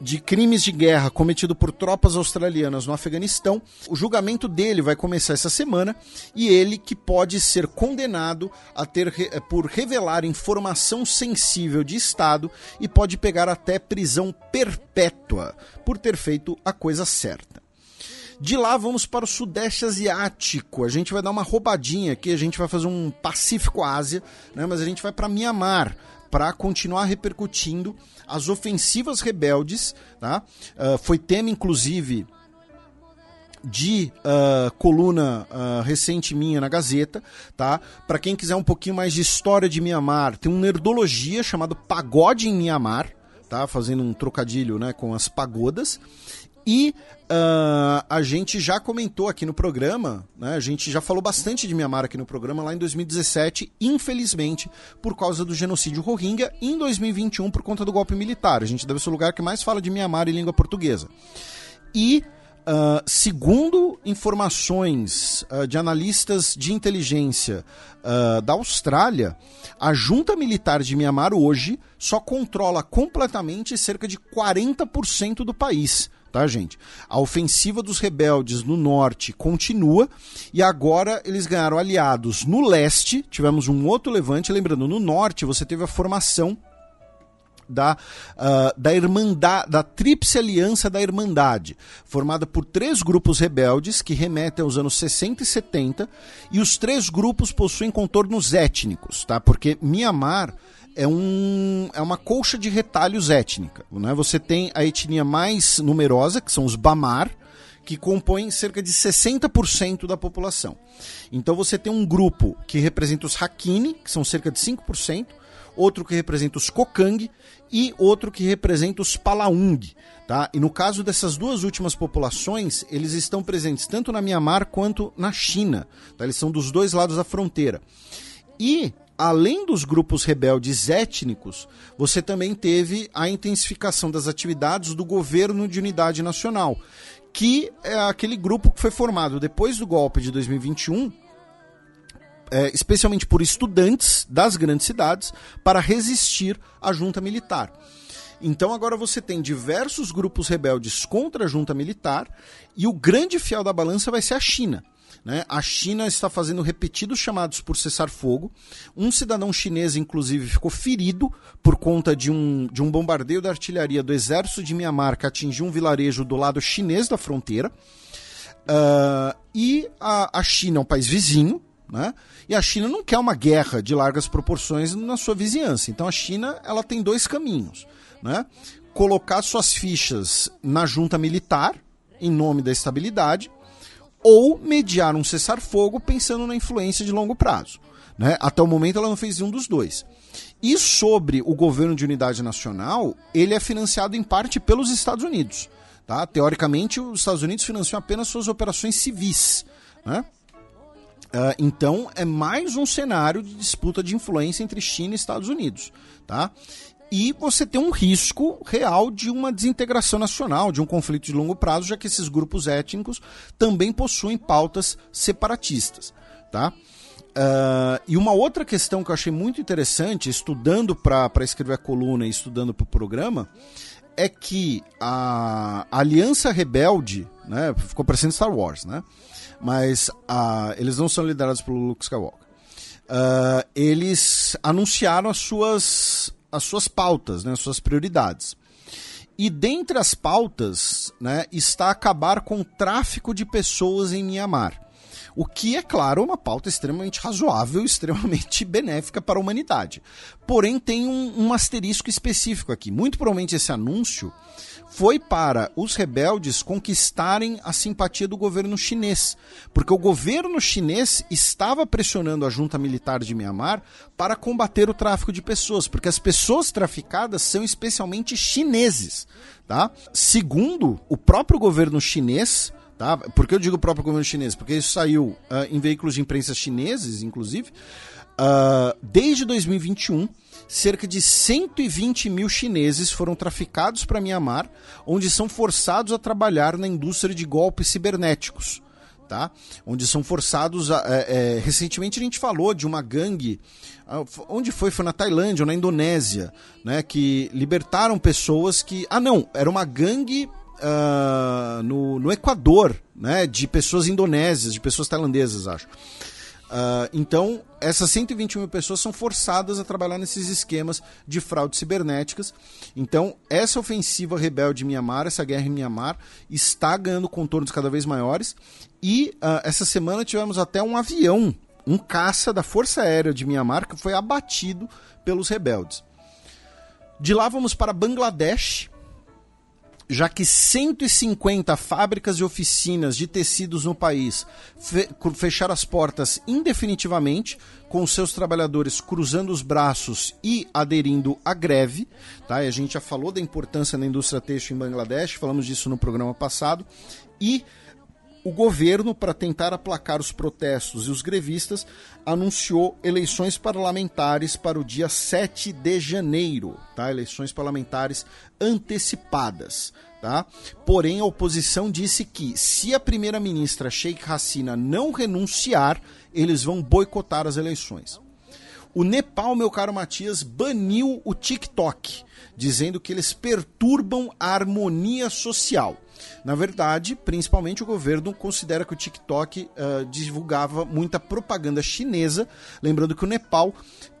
de crimes de guerra cometido por tropas australianas no Afeganistão. O julgamento dele vai começar essa semana e ele que pode ser condenado a ter eh, por revelar informação sensível de Estado e pode pegar até prisão perpétua por ter feito a coisa certa. De lá vamos para o Sudeste Asiático. A gente vai dar uma roubadinha aqui, a gente vai fazer um Pacífico Ásia, né? mas a gente vai para Mianmar para continuar repercutindo as ofensivas rebeldes. Tá? Ah, foi tema, inclusive, de ah, coluna ah, recente minha na Gazeta, tá? Para quem quiser um pouquinho mais de história de Mianmar, tem um nerdologia chamado Pagode em Mianmar, tá? Fazendo um trocadilho, né, com as pagodas. E ah, a gente já comentou aqui no programa, né? A gente já falou bastante de Mianmar aqui no programa lá em 2017, infelizmente, por causa do genocídio Rohingya, e em 2021 por conta do golpe militar. A gente deve ser o lugar que mais fala de Mianmar em língua portuguesa. E ah, segundo informações ah, de analistas de inteligência ah, da Austrália, a junta militar de Mianmar hoje só controla completamente cerca de 40% do país. Tá, gente? A ofensiva dos rebeldes no norte continua e agora eles ganharam aliados no leste. Tivemos um outro levante. Lembrando, no norte você teve a formação da, ah, da Irmandade, da Tríplice Aliança da Irmandade, formada por três grupos rebeldes que remetem aos anos 60 e 70, e os três grupos possuem contornos étnicos, tá? Porque Mianmar é, um, é uma colcha de retalhos étnica. Né? Você tem a etnia mais numerosa, que são os Bamar, que compõem cerca de 60% da população. Então você tem um grupo que representa os Hakini, que são cerca de 5%, outro que representa os Kokang e outro que representa os Palaung. Tá? E no caso dessas duas últimas populações, eles estão presentes tanto na Mianmar quanto na China. Tá? Eles são dos dois lados da fronteira. E além dos grupos rebeldes étnicos, você também teve a intensificação das atividades do governo de unidade nacional, que é aquele grupo que foi formado depois do golpe de 2021, é, especialmente por estudantes das grandes cidades, para resistir à junta militar. Então agora você tem diversos grupos rebeldes contra a junta militar e o grande fiel da balança vai ser a China. Né? A China está fazendo repetidos chamados por cessar fogo. Um cidadão chinês, inclusive, ficou ferido por conta de um, de um bombardeio da artilharia do exército de Mianmar que atingiu um vilarejo do lado chinês da fronteira. Uh, e a, a China é um país vizinho, né? E a China não quer uma guerra de largas proporções na sua vizinhança. Então a China ela tem dois caminhos. Né? Colocar suas fichas na junta militar, em nome da estabilidade, ou mediar um cessar-fogo pensando na influência de longo prazo. Né? Até o momento ela não fez nenhum dos dois. E sobre o governo de unidade nacional, ele é financiado em parte pelos Estados Unidos. Tá? Teoricamente, os Estados Unidos financiam apenas suas operações civis. Né? Uh, então, é mais um cenário de disputa de influência entre China e Estados Unidos. Tá? E você tem um risco real de uma desintegração nacional, de um conflito de longo prazo, já que esses grupos étnicos também possuem pautas separatistas. Tá? Uh, e uma outra questão que eu achei muito interessante, estudando para escrever a coluna e estudando para o programa, é que a Aliança Rebelde, né, ficou parecendo Star Wars, né? mas eles não são liderados pelo Luke Skywalker. Uh, eles anunciaram as suas as suas pautas, né, as suas prioridades. E dentre as pautas né, está acabar com o tráfico de pessoas em Mianmar. O que, é claro, uma pauta extremamente razoável, extremamente benéfica para a humanidade. Porém, tem um, um asterisco específico aqui. Muito provavelmente esse anúncio foi para os rebeldes conquistarem a simpatia do governo chinês, porque o governo chinês estava pressionando a junta militar de Myanmar para combater o tráfico de pessoas, porque as pessoas traficadas são especialmente chineses, tá? Segundo o próprio governo chinês, tá? Por que eu digo o próprio governo chinês? Porque isso saiu uh, em veículos de imprensa chineses, inclusive, uh, desde 2021 cerca de 120 mil chineses foram traficados para Mianmar, onde são forçados a trabalhar na indústria de golpes cibernéticos. Tá? Onde são forçados. A, é, é, recentemente a gente falou de uma gangue. Onde foi? Foi na Tailândia ou na Indonésia, né? Que libertaram pessoas que. Ah, não! Era uma gangue uh, no, no Equador, né? De pessoas indonésias, de pessoas tailandesas, acho. Uh, então, essas 120 mil pessoas são forçadas a trabalhar nesses esquemas de fraudes cibernéticas. Então, essa ofensiva rebelde em Mianmar, essa guerra em Mianmar, está ganhando contornos cada vez maiores. E uh, essa semana tivemos até um avião, um caça da Força Aérea de Mianmar, que foi abatido pelos rebeldes. De lá vamos para Bangladesh, já que 150 fábricas e oficinas de tecidos no país fecharam as portas indefinitivamente, com seus trabalhadores cruzando os braços e aderindo à greve. Tá? E a gente já falou da importância da indústria têxtil em Bangladesh, falamos disso no programa passado. E o governo, para tentar aplacar os protestos e os grevistas, anunciou eleições parlamentares para o dia 7 de janeiro, tá? Eleições parlamentares antecipadas, tá? Porém, a oposição disse que se a primeira-ministra Sheikh Hasina não renunciar, eles vão boicotar as eleições. O Nepal, meu caro Matias, baniu o TikTok, dizendo que eles perturbam a harmonia social. Na verdade, principalmente o governo considera que o TikTok uh, divulgava muita propaganda chinesa, lembrando que o Nepal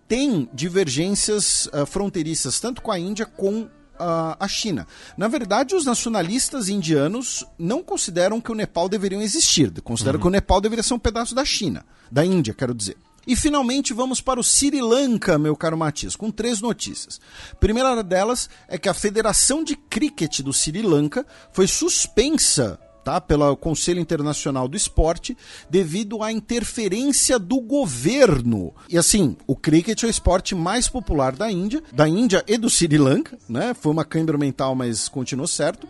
tem divergências uh, fronteiriças tanto com a Índia com a China. Na verdade, os nacionalistas indianos não consideram que o Nepal deveria existir, consideram uhum. que o Nepal deveria ser um pedaço da China, da Índia, quero dizer. E finalmente vamos para o Sri Lanka, meu caro Matias, com três notícias. A primeira delas é que a Federação de Cricket do Sri Lanka foi suspensa tá, pelo Conselho Internacional do Esporte devido à interferência do governo. E assim, o cricket é o esporte mais popular da Índia, da Índia e do Sri Lanka, né? Foi uma câimbra mental, mas continuou certo.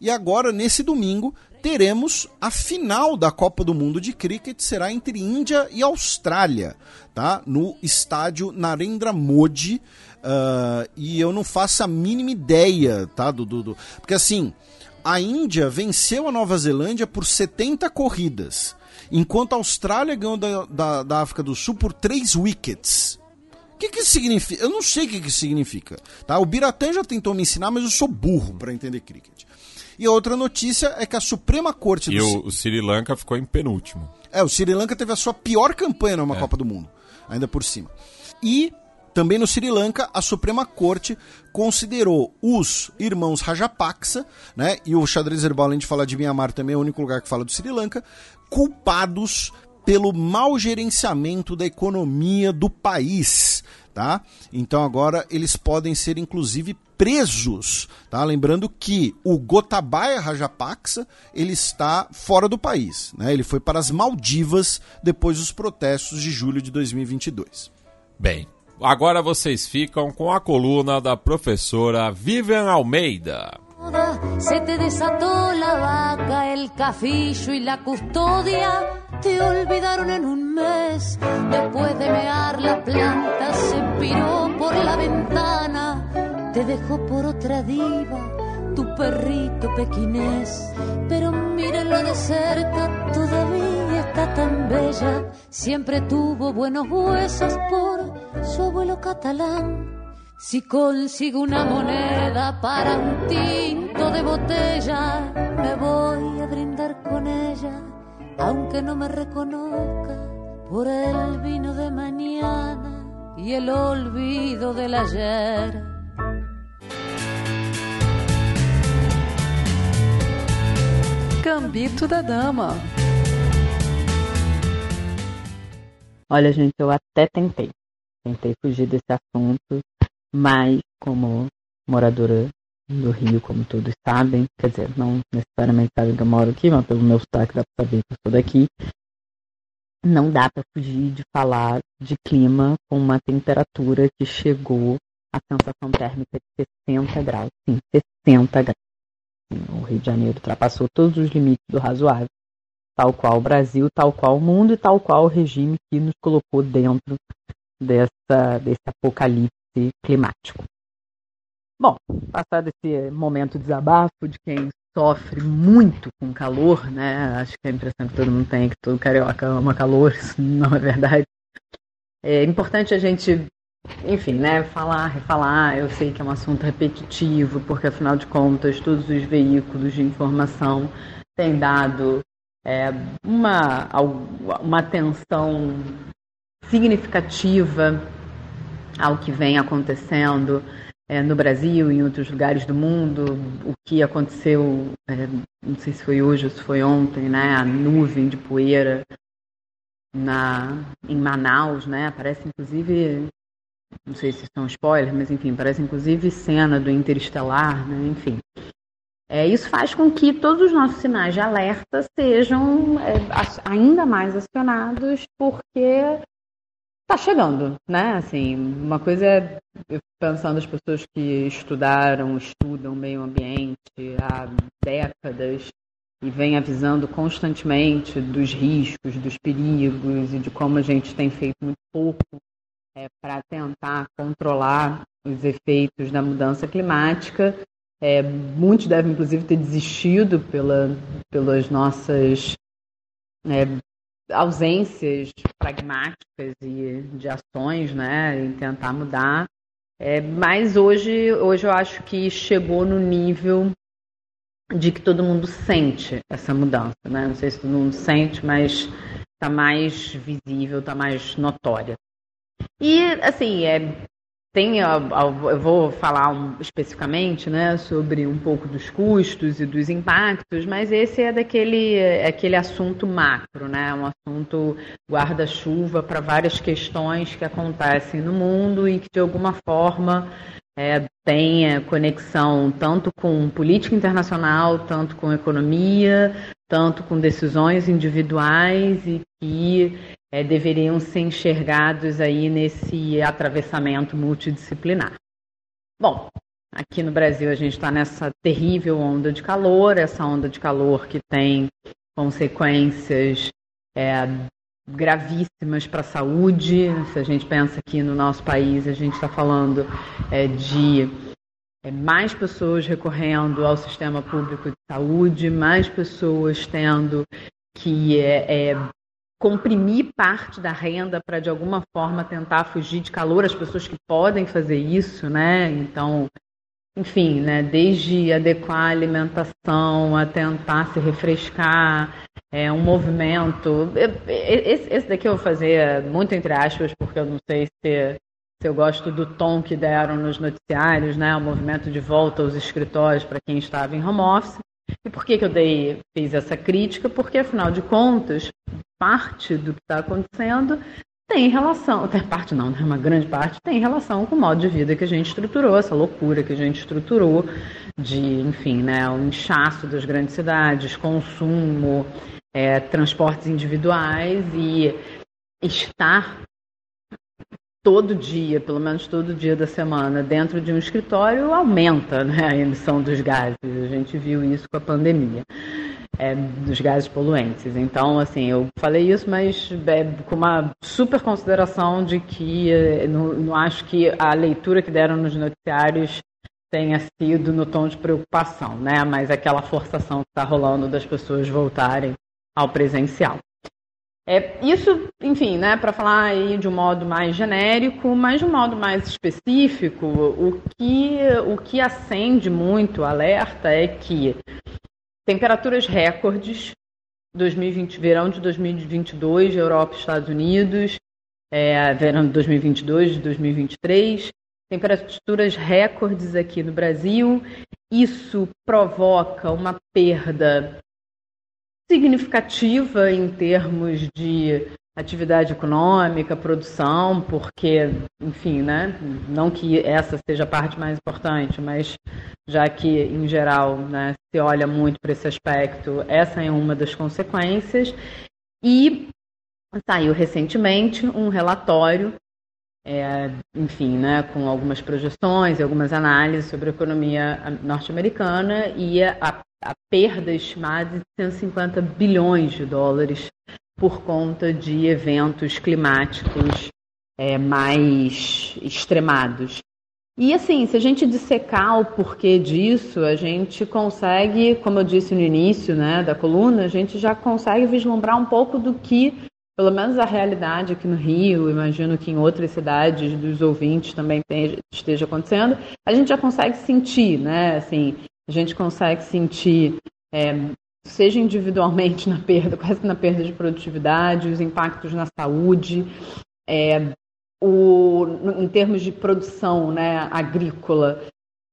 E agora, nesse domingo, teremos a final da Copa do Mundo de Cricket, será entre Índia e Austrália, tá? No estádio Narendra Modi. Uh, e eu não faço a mínima ideia, tá? Do, do, Porque assim, a Índia venceu a Nova Zelândia por 70 corridas, enquanto a Austrália ganhou da, da, da África do Sul por 3 wickets. O que, que isso significa? Eu não sei o que, que significa. Tá? O Biratã já tentou me ensinar, mas eu sou burro para entender cricket. E a outra notícia é que a Suprema Corte do... E o, o Sri Lanka ficou em penúltimo. É, o Sri Lanka teve a sua pior campanha numa é. Copa do Mundo, ainda por cima. E também no Sri Lanka, a Suprema Corte considerou os irmãos Rajapaksa, né, e o xadrez herbal, além de falar de Myanmar, também é o único lugar que fala do Sri Lanka, culpados pelo mau gerenciamento da economia do país, tá? Então agora eles podem ser inclusive presos, tá? Lembrando que o Gotabaya Rajapaksa, ele está fora do país, né? Ele foi para as Maldivas depois dos protestos de julho de 2022. Bem, Agora vocês ficam com a coluna da professora Vivian Almeida. Se te desató la vaca, el cafillo y la custodia, te olvidaron en un mes. Después de mear la planta, se piró por la ventana, te dejó por otra diva, tu perrito pequinés. Pero mírenlo de cerca, todavía está tan bella. Siempre tuvo buenos huesos por su abuelo catalán. Si consigo una moneda para un tinto de botella, me voy a brindar con ella, aunque no me reconozca por el vino de mañana y el olvido del ayer. Gambito da Dama. Olha, gente, eu até tentei. Tentei fugir desse assunto, mas como moradora do Rio, como todos sabem, quer dizer, não necessariamente sabem que eu moro aqui, mas pelo meu sotaque dá para saber que eu sou daqui, não dá para fugir de falar de clima com uma temperatura que chegou a sensação térmica de 60 graus. Sim, 60 graus. O Rio de Janeiro ultrapassou todos os limites do razoável, tal qual o Brasil, tal qual o mundo e tal qual o regime que nos colocou dentro dessa, desse apocalipse climático. Bom, passado esse momento de desabafo de quem sofre muito com calor, né? Acho que a impressão que todo mundo tem é que todo carioca ama calor, isso não é verdade. É importante a gente enfim, né, falar, refalar, eu sei que é um assunto repetitivo, porque afinal de contas todos os veículos de informação têm dado é, uma, uma atenção significativa ao que vem acontecendo é, no Brasil e em outros lugares do mundo, o que aconteceu, é, não sei se foi hoje ou se foi ontem, né, a nuvem de poeira na, em Manaus, né, parece inclusive não sei se são spoilers, mas enfim, parece inclusive cena do Interestelar, né? enfim. É, isso faz com que todos os nossos sinais de alerta sejam é, ainda mais acionados, porque está chegando, né? Assim, uma coisa é pensando as pessoas que estudaram, estudam meio ambiente há décadas e vem avisando constantemente dos riscos, dos perigos e de como a gente tem feito muito pouco é, para tentar controlar os efeitos da mudança climática. É, muitos devem, inclusive, ter desistido pela, pelas nossas é, ausências pragmáticas e de ações né, em tentar mudar. É, mas hoje, hoje eu acho que chegou no nível de que todo mundo sente essa mudança. Né? Não sei se todo mundo sente, mas está mais visível, está mais notória. E, assim, é, tem, eu vou falar um, especificamente né, sobre um pouco dos custos e dos impactos, mas esse é daquele é aquele assunto macro, né, um assunto guarda-chuva para várias questões que acontecem no mundo e que, de alguma forma, é, tem conexão tanto com política internacional, tanto com economia, tanto com decisões individuais e que é, deveriam ser enxergados aí nesse atravessamento multidisciplinar. Bom, aqui no Brasil a gente está nessa terrível onda de calor, essa onda de calor que tem consequências é, gravíssimas para a saúde. Se a gente pensa aqui no nosso país, a gente está falando é, de é, mais pessoas recorrendo ao sistema público de saúde, mais pessoas tendo que é, é comprimir parte da renda para de alguma forma tentar fugir de calor, as pessoas que podem fazer isso, né? Então, enfim, né, desde adequar a alimentação a tentar se refrescar, é um movimento. Esse, esse daqui eu vou fazer muito entre aspas, porque eu não sei se, se eu gosto do tom que deram nos noticiários, né, o movimento de volta aos escritórios para quem estava em home office. E por que, que eu dei, fiz essa crítica? Porque, afinal de contas, parte do que está acontecendo tem relação, até parte não, né? uma grande parte tem relação com o modo de vida que a gente estruturou, essa loucura que a gente estruturou de, enfim, né, o inchaço das grandes cidades, consumo, é, transportes individuais e estar todo dia, pelo menos todo dia da semana, dentro de um escritório aumenta né, a emissão dos gases. A gente viu isso com a pandemia é, dos gases poluentes. Então, assim, eu falei isso, mas é, com uma super consideração de que é, não, não acho que a leitura que deram nos noticiários tenha sido no tom de preocupação, né? Mas aquela forçação que está rolando das pessoas voltarem ao presencial. É, isso, enfim, né, para falar aí de um modo mais genérico, mas de um modo mais específico, o que, o que acende muito alerta é que Temperaturas recordes, 2020, verão de 2022, Europa e Estados Unidos, é, verão de 2022, de 2023, temperaturas recordes aqui no Brasil. Isso provoca uma perda significativa em termos de atividade econômica, produção, porque, enfim, né, não que essa seja a parte mais importante, mas já que, em geral, né, se olha muito para esse aspecto, essa é uma das consequências. E saiu recentemente um relatório, é, enfim, né, com algumas projeções e algumas análises sobre a economia norte-americana e a, a perda estimada de 150 bilhões de dólares por conta de eventos climáticos é, mais extremados. E assim, se a gente dissecar o porquê disso, a gente consegue, como eu disse no início né, da coluna, a gente já consegue vislumbrar um pouco do que, pelo menos a realidade aqui no Rio, imagino que em outras cidades dos ouvintes também esteja acontecendo, a gente já consegue sentir, né? Assim, a gente consegue sentir é, seja individualmente na perda, quase na perda de produtividade, os impactos na saúde, é, o, em termos de produção né, agrícola,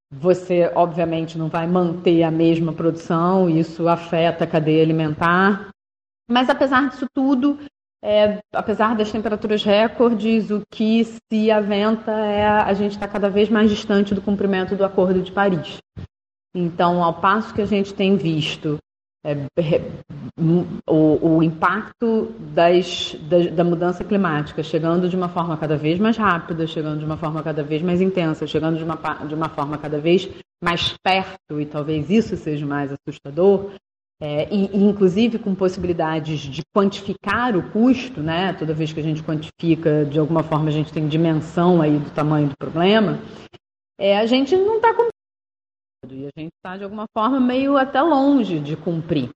você obviamente não vai manter a mesma produção, isso afeta a cadeia alimentar. Mas apesar disso tudo, é, apesar das temperaturas recordes, o que se aventa é a gente está cada vez mais distante do cumprimento do Acordo de Paris. Então, ao passo que a gente tem visto é, o, o, impacto das, da, da, mudança climática chegando de uma forma cada vez mais rápida, chegando de uma forma cada vez mais intensa, chegando de uma, de uma forma cada vez mais perto, e talvez isso seja mais assustador, é, e, e, inclusive com possibilidades de quantificar o custo, né? Toda vez que a gente quantifica, de alguma forma a gente tem dimensão aí do tamanho do problema. É, a gente não está e a gente está, de alguma forma, meio até longe de cumprir.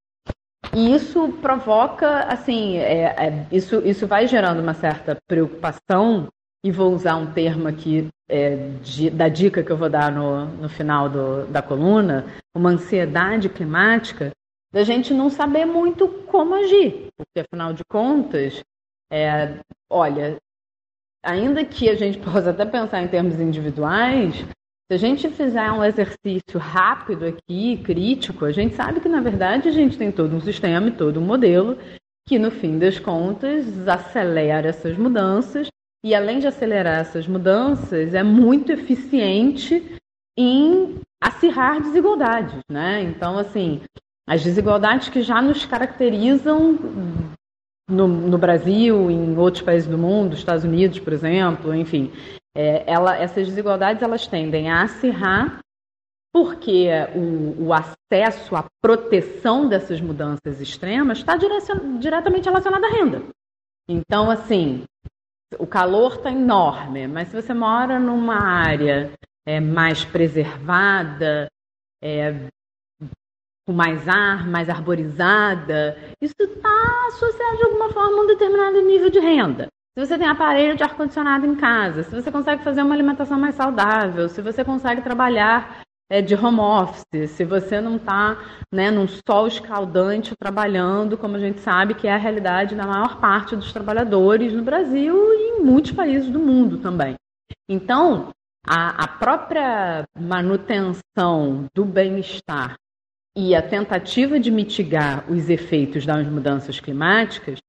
E isso provoca, assim, é, é, isso, isso vai gerando uma certa preocupação, e vou usar um termo aqui é, de, da dica que eu vou dar no, no final do, da coluna, uma ansiedade climática, da gente não saber muito como agir, porque afinal de contas, é, olha, ainda que a gente possa até pensar em termos individuais, se a gente fizer um exercício rápido aqui, crítico, a gente sabe que, na verdade, a gente tem todo um sistema e todo um modelo que, no fim das contas, acelera essas mudanças e além de acelerar essas mudanças, é muito eficiente em acirrar desigualdades, né? Então, assim, as desigualdades que já nos caracterizam no, no Brasil, em outros países do mundo, Estados Unidos, por exemplo, enfim, é, ela, essas desigualdades elas tendem a acirrar porque o, o, acesso à proteção dessas mudanças extremas está diretamente relacionado à renda. Então, assim, o calor está enorme, mas se você mora numa área é, mais preservada, é, com mais ar, mais arborizada, isso está associado de alguma forma a um determinado nível de renda. Se você tem aparelho de ar-condicionado em casa, se você consegue fazer uma alimentação mais saudável, se você consegue trabalhar é, de home office, se você não está né, num sol escaldante trabalhando, como a gente sabe que é a realidade da maior parte dos trabalhadores no Brasil e em muitos países do mundo também. Então, a, a própria manutenção do bem-estar e a tentativa de mitigar os efeitos das mudanças climáticas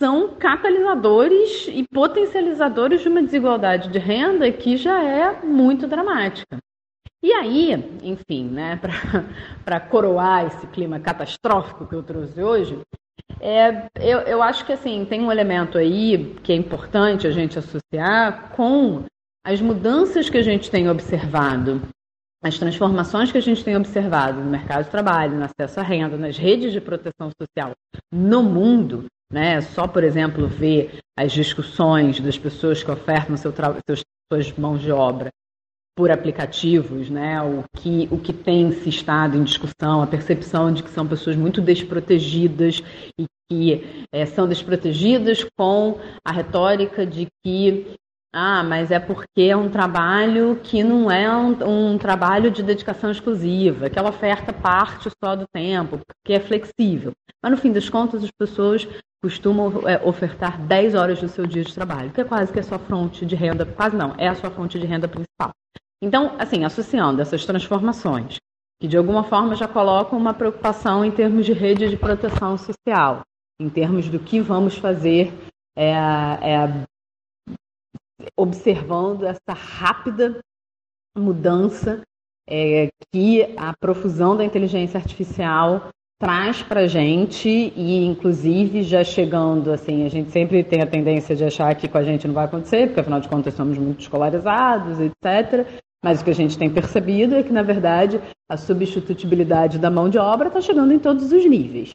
são catalisadores e potencializadores de uma desigualdade de renda que já é muito dramática. E aí, enfim, né, para coroar esse clima catastrófico que eu trouxe hoje, é, eu, eu acho que assim tem um elemento aí que é importante a gente associar com as mudanças que a gente tem observado, as transformações que a gente tem observado no mercado de trabalho, no acesso à renda, nas redes de proteção social no mundo, né? Só, por exemplo, ver as discussões das pessoas que ofertam seu seus, suas mãos de obra por aplicativos, né? O que, o que tem se estado em discussão, a percepção de que são pessoas muito desprotegidas e que é, são desprotegidas com a retórica de que ah, mas é porque é um trabalho que não é um, um, trabalho de dedicação exclusiva, que ela oferta parte só do tempo, que é flexível. Mas no fim das contas, as pessoas costumam é, ofertar 10 horas do seu dia de trabalho, que é quase que a sua fonte de renda, quase não, é a sua fonte de renda principal. Então, assim, associando essas transformações, que de alguma forma já colocam uma preocupação em termos de rede de proteção social, em termos do que vamos fazer é, é, observando essa rápida mudança é, que a profusão da inteligência artificial traz para a gente e inclusive já chegando assim a gente sempre tem a tendência de achar que com a gente não vai acontecer porque afinal de contas somos muito escolarizados etc mas o que a gente tem percebido é que, na verdade, a substitutibilidade da mão de obra está chegando em todos os níveis.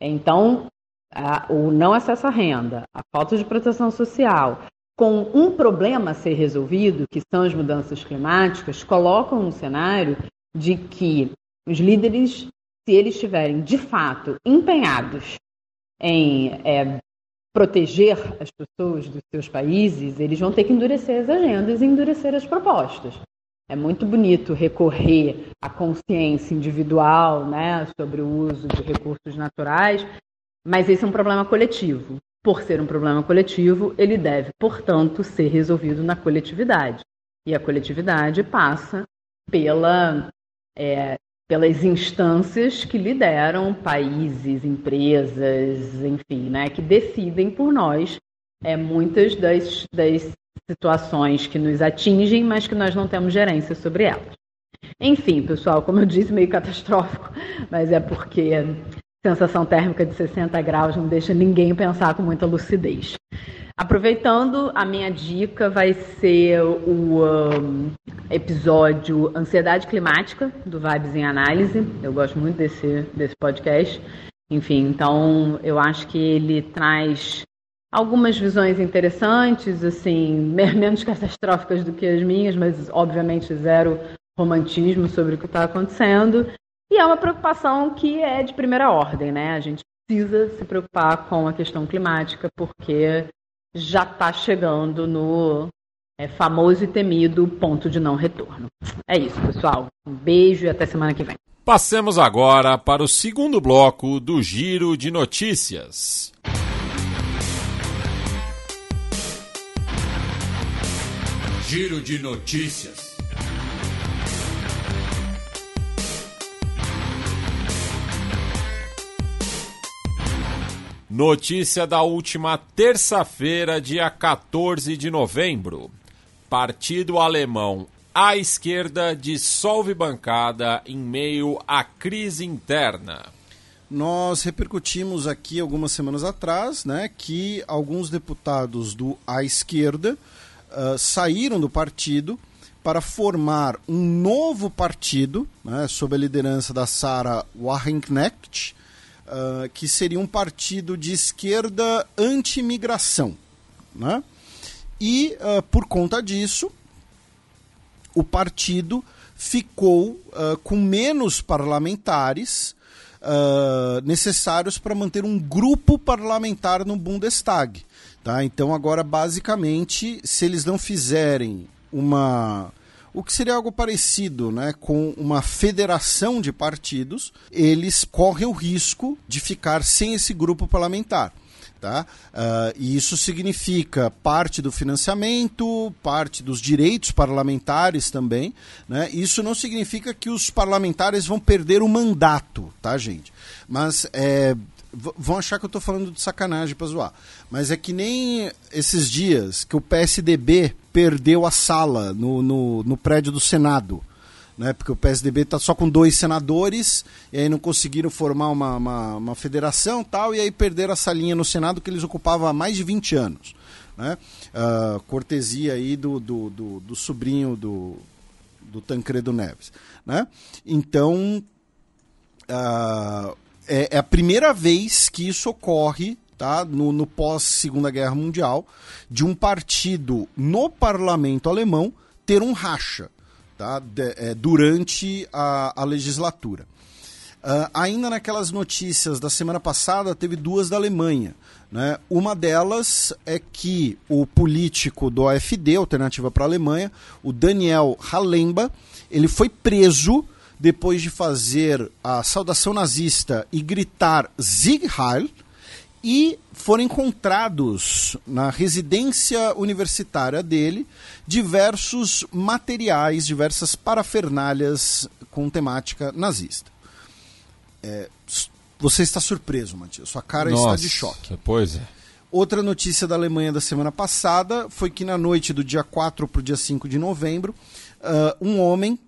Então, a, o não acesso à renda, a falta de proteção social, com um problema a ser resolvido, que são as mudanças climáticas, colocam um cenário de que os líderes, se eles estiverem de fato empenhados em é, proteger as pessoas dos seus países, eles vão ter que endurecer as agendas e endurecer as propostas. É muito bonito recorrer à consciência individual né, sobre o uso de recursos naturais, mas esse é um problema coletivo. Por ser um problema coletivo, ele deve, portanto, ser resolvido na coletividade. E a coletividade passa pela, é, pelas instâncias que lideram países, empresas, enfim, né, que decidem por nós é, muitas das, das situações que nos atingem, mas que nós não temos gerência sobre elas. Enfim, pessoal, como eu disse, meio catastrófico, mas é porque sensação térmica de 60 graus não deixa ninguém pensar com muita lucidez. Aproveitando, a minha dica vai ser o um, episódio Ansiedade Climática, do Vibes em Análise. Eu gosto muito desse, desse podcast. Enfim, então eu acho que ele traz algumas visões interessantes, assim, menos catastróficas do que as minhas, mas obviamente zero romantismo sobre o que está acontecendo. E é uma preocupação que é de primeira ordem, né? A gente precisa se preocupar com a questão climática, porque já está chegando no é, famoso e temido ponto de não retorno. É isso, pessoal. Um beijo e até semana que vem. Passemos agora para o segundo bloco do Giro de Notícias. Giro de notícias. Notícia da última terça-feira, dia 14 de novembro. Partido alemão à esquerda dissolve bancada em meio à crise interna. Nós repercutimos aqui algumas semanas atrás né, que alguns deputados do à esquerda uh, saíram do partido para formar um novo partido, né, sob a liderança da Sarah Wagenknecht, uh, que seria um partido de esquerda anti-imigração. Né? E, uh, por conta disso, o partido ficou uh, com menos parlamentares necessários para manter um grupo parlamentar no Bundestag. Tá? Então, agora, basicamente, se eles não fizerem uma o que seria algo parecido né, com uma federação de partidos, eles correm o risco de ficar sem esse grupo parlamentar. Tá? Uh, e isso significa parte do financiamento, parte dos direitos parlamentares também. Né? Isso não significa que os parlamentares vão perder o mandato, tá, gente? Mas é, vão achar que eu estou falando de sacanagem para zoar. Mas é que nem esses dias que o PSDB perdeu a sala no, no, no prédio do Senado. Né, porque o PSDB está só com dois senadores, e aí não conseguiram formar uma, uma, uma, federação tal, e aí perderam a salinha no Senado que eles ocupavam há mais de 20 anos. Né? Uh, cortesia aí do, do, do, do sobrinho do, do Tancredo Neves. Né? Então, uh, é, é a primeira vez que isso ocorre tá, no, no pós-Segunda Guerra Mundial, de um partido no parlamento alemão ter um racha tá, de, é, durante a, a legislatura. Uh, ainda naquelas notícias da semana passada, teve duas da Alemanha. Né? Uma delas é que o político do AfD, Alternativa para a Alemanha, o Daniel Halemba, ele foi preso depois de fazer a saudação nazista e gritar Sieg Heil, e foram encontrados na residência universitária dele diversos materiais, diversas parafernálias com temática nazista. É, você está surpreso, Matias. Sua cara Nossa, está de choque. Pois é. Outra notícia da Alemanha da semana passada foi que na noite do dia 4 para o dia 5 de novembro, uh, um homem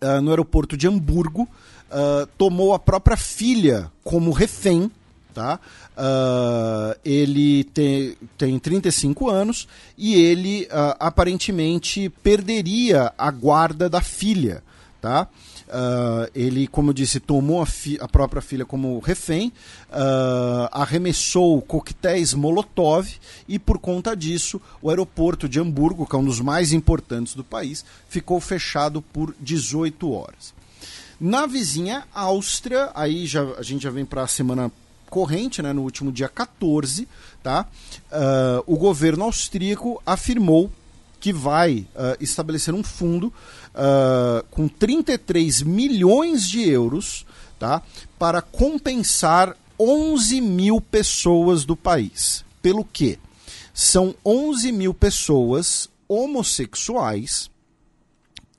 uh, no aeroporto de Hamburgo, uh, tomou a própria filha como refém. Tá? Uh, ele tem, tem 35 anos e ele aparentemente perderia a guarda da filha. Tá? Uh, ele, como eu disse, tomou a, a própria filha como refém, uh, arremessou coquetéis Molotov e, por conta disso, o aeroporto de Hamburgo, que é um dos mais importantes do país, ficou fechado por 18 horas. Na vizinha Áustria, aí já, a gente já vem para a semana corrente, né, no último dia 14, tá? Uh, o governo austríaco afirmou que vai uh, estabelecer um fundo uh, com 33 milhões de euros tá, para compensar 11 mil pessoas do país. Pelo quê? São 11 mil pessoas homossexuais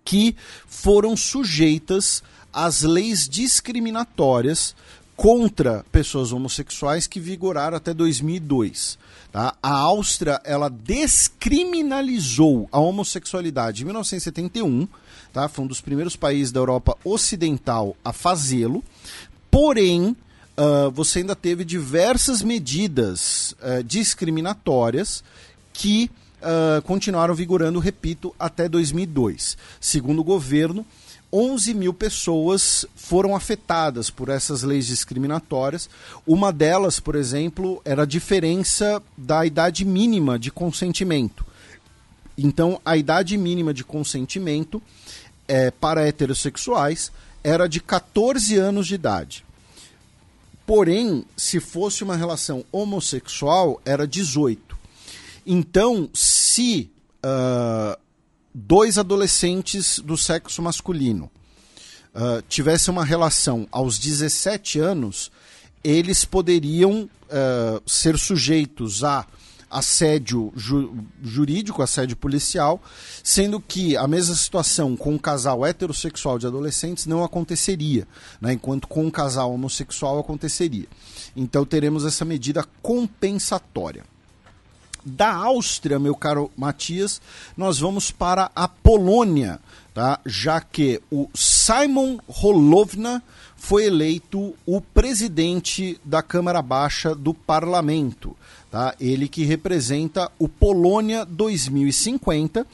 que foram sujeitas às leis discriminatórias contra pessoas homossexuais que vigoraram até 2002. Tá? A Áustria ela descriminalizou a homossexualidade em 1971, tá? foi um dos primeiros países da Europa Ocidental a fazê-lo, porém uh, você ainda teve diversas medidas uh, discriminatórias que uh, continuaram vigorando, repito, até 2002. Segundo o governo, 11 mil pessoas foram afetadas por essas leis discriminatórias. Uma delas, por exemplo, era a diferença da idade mínima de consentimento. Então, a idade mínima de consentimento é, para heterossexuais era de 14 anos de idade. Porém, se fosse uma relação homossexual, era 18. Então, se uh, dois adolescentes do sexo masculino uh, tivessem uma relação aos 17 anos, eles poderiam uh, ser sujeitos a assédio ju jurídico, assédio policial, sendo que a mesma situação com um casal heterossexual de adolescentes não aconteceria, né, enquanto com um casal homossexual aconteceria. Então teremos essa medida compensatória. Da Áustria, meu caro Matias, nós vamos para a Polônia, tá? já que o Simon Holovna foi eleito o presidente da Câmara Baixa do Parlamento. Tá? Ele que representa o Polônia 2050,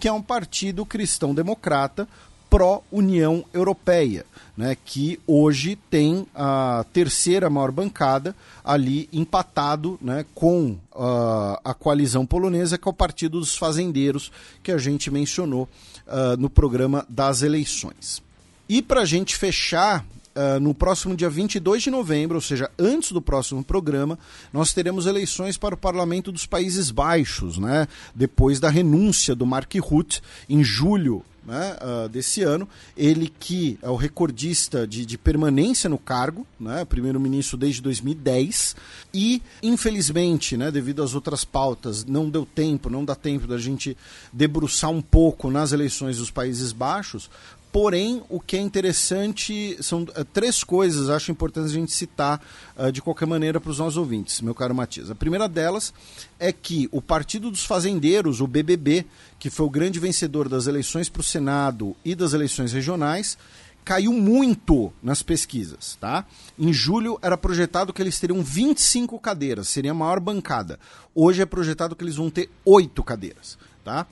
que é um partido cristão-democrata pró-União Europeia, né, que hoje tem a terceira maior bancada ali empatado né, com uh, a coalizão polonesa, que é o Partido dos Fazendeiros, que a gente mencionou uh, no programa das eleições. E para a gente fechar Uh, no próximo dia 22 de novembro, ou seja, antes do próximo programa, nós teremos eleições para o Parlamento dos Países Baixos, né? depois da renúncia do Mark Rutte em julho né, uh, desse ano. Ele que é o recordista de, de permanência no cargo, né, primeiro-ministro desde 2010, e infelizmente, né, devido às outras pautas, não deu tempo, não dá tempo da gente debruçar um pouco nas eleições dos Países Baixos, Porém, o que é interessante são uh, três coisas, acho importante a gente citar uh, de qualquer maneira para os nossos ouvintes, meu caro Matias. A primeira delas é que o Partido dos Fazendeiros, o BBB, que foi o grande vencedor das eleições para o Senado e das eleições regionais, caiu muito nas pesquisas, tá? Em julho era projetado que eles teriam 25 cadeiras, seria a maior bancada. Hoje é projetado que eles vão ter 8 cadeiras, tá?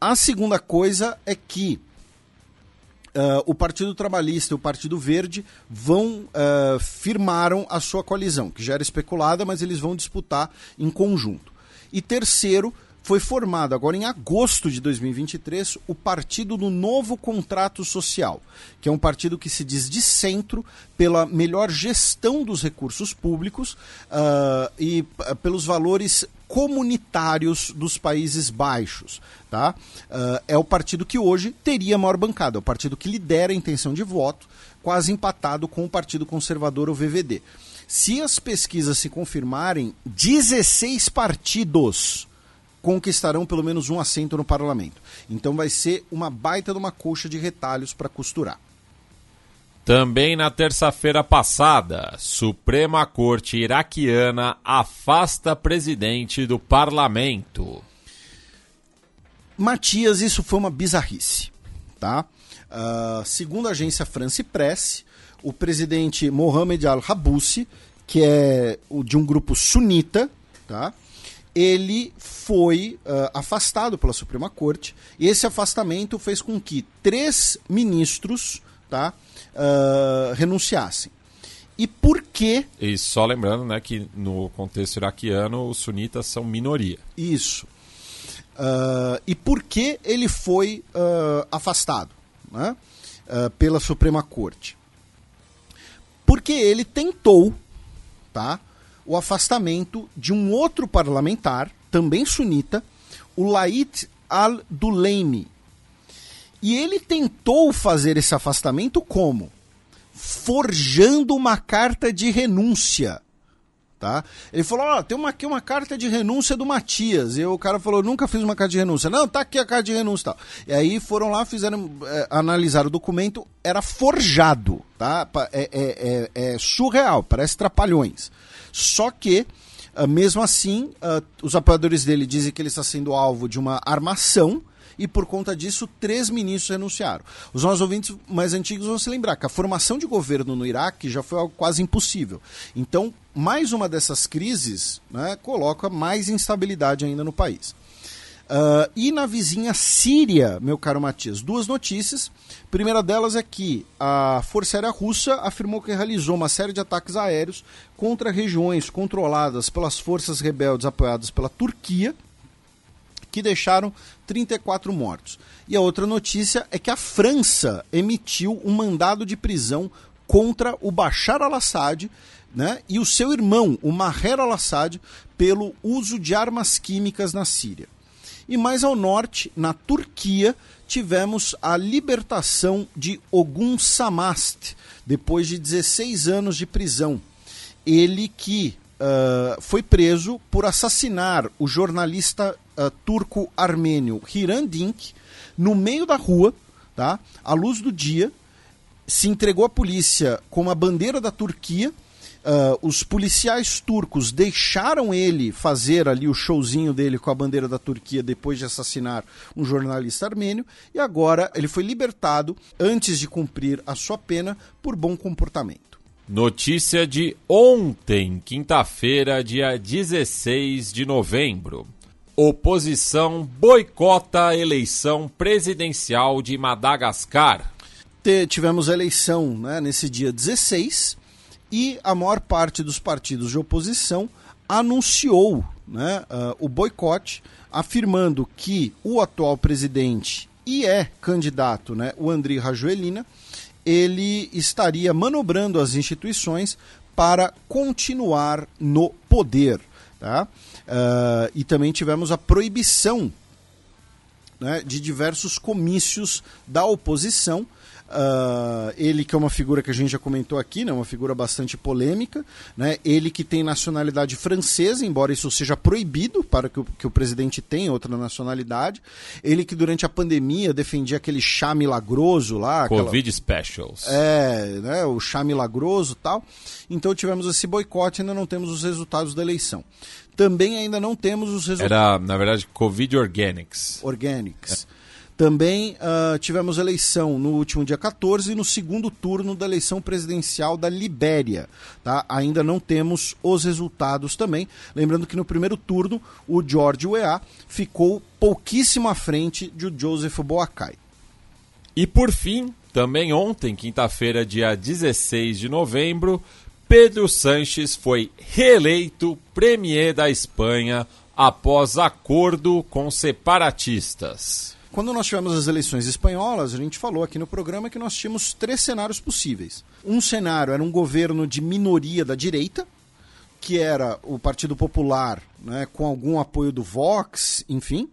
A segunda coisa é que Uh, o Partido Trabalhista e o Partido Verde vão uh, firmaram a sua coalizão, que já era especulada, mas eles vão disputar em conjunto. E terceiro, foi formado agora em agosto de 2023 o Partido do Novo Contrato Social, que é um partido que se diz de centro pela melhor gestão dos recursos públicos uh, e pelos valores comunitários dos Países Baixos. Tá? Uh, é o partido que hoje teria a maior bancada, é o partido que lidera a intenção de voto, quase empatado com o Partido Conservador, o VVD. Se as pesquisas se confirmarem, 16 partidos conquistarão pelo menos um assento no parlamento. Então vai ser uma baita de uma coxa de retalhos para costurar. Também na terça-feira passada, Suprema Corte iraquiana afasta presidente do parlamento. Matias, isso foi uma bizarrice, tá? Uh, segundo a agência France Press, o presidente Mohamed al-Habussi, que é o de um grupo sunita, tá? Ele foi uh, afastado pela Suprema Corte e esse afastamento fez com que três ministros tá, uh, renunciassem. E por que. E só lembrando né, que no contexto iraquiano os sunitas são minoria. Isso. Uh, e por que ele foi afastado né, pela Suprema Corte? Porque ele tentou tá, o afastamento de um outro parlamentar, também sunita, o Lait al-Duleimi. E ele tentou fazer esse afastamento como? Forjando uma carta de renúncia. Tá? Ele falou: Ó, oh, tem uma, aqui uma carta de renúncia do Matias. E o cara falou: Nunca fiz uma carta de renúncia. Não, tá aqui a carta de renúncia. Tal. E aí foram lá, fizeram, é, analisaram o documento, era forjado. Tá? É, é, é, é surreal, parece trapalhões. Só que, uh, mesmo assim, uh, os apoiadores dele dizem que ele está sendo alvo de uma armação e por conta disso três ministros renunciaram. Os nossos ouvintes mais antigos vão se lembrar que a formação de governo no Iraque já foi algo quase impossível. Então, mais uma dessas crises né, coloca mais instabilidade ainda no país. Uh, e na vizinha Síria, meu caro Matias, duas notícias. A primeira delas é que a Força Aérea Russa afirmou que realizou uma série de ataques aéreos contra regiões controladas pelas forças rebeldes apoiadas pela Turquia, que deixaram 34 mortos. E a outra notícia é que a França emitiu um mandado de prisão contra o Bashar al-Assad né, e o seu irmão, o Maher al-Assad, pelo uso de armas químicas na Síria. E mais ao norte, na Turquia, tivemos a libertação de Ogun Samast, depois de 16 anos de prisão. Ele que uh, foi preso por assassinar o jornalista uh, turco-armênio Hiran Dink no meio da rua, tá? à luz do dia, se entregou à polícia com a bandeira da Turquia Uh, os policiais turcos deixaram ele fazer ali o showzinho dele com a bandeira da Turquia depois de assassinar um jornalista armênio e agora ele foi libertado antes de cumprir a sua pena por bom comportamento. Notícia de ontem, quinta-feira, dia 16 de novembro. Oposição boicota a eleição presidencial de Madagascar. tivemos eleição né, nesse dia 16 e a maior parte dos partidos de oposição anunciou né, uh, o boicote, afirmando que o atual presidente e é candidato, né, o André Rajoelina, ele estaria manobrando as instituições para continuar no poder. Tá? Uh, e também tivemos a proibição né, de diversos comícios da oposição Uh, ele que é uma figura que a gente já comentou aqui, né, uma figura bastante polêmica, né, ele que tem nacionalidade francesa, embora isso seja proibido para que o, que o presidente tenha outra nacionalidade, ele que durante a pandemia defendia aquele chá milagroso lá. Covid aquela... Specials. É, né, o chá milagroso tal. Então tivemos esse boicote, ainda não temos os resultados da eleição. Também ainda não temos os resultados. Era, na verdade, Covid Organics. Organics. É. Também uh, tivemos eleição no último dia 14 e no segundo turno da eleição presidencial da Libéria. Tá? Ainda não temos os resultados também. Lembrando que no primeiro turno o George Weah ficou pouquíssimo à frente de Joseph Boakai. E por fim, também ontem, quinta-feira, dia 16 de novembro, Pedro Sanches foi reeleito premier da Espanha após acordo com separatistas. Quando nós tivemos as eleições espanholas, a gente falou aqui no programa que nós tínhamos três cenários possíveis. Um cenário era um governo de minoria da direita, que era o Partido Popular, né, com algum apoio do Vox, enfim.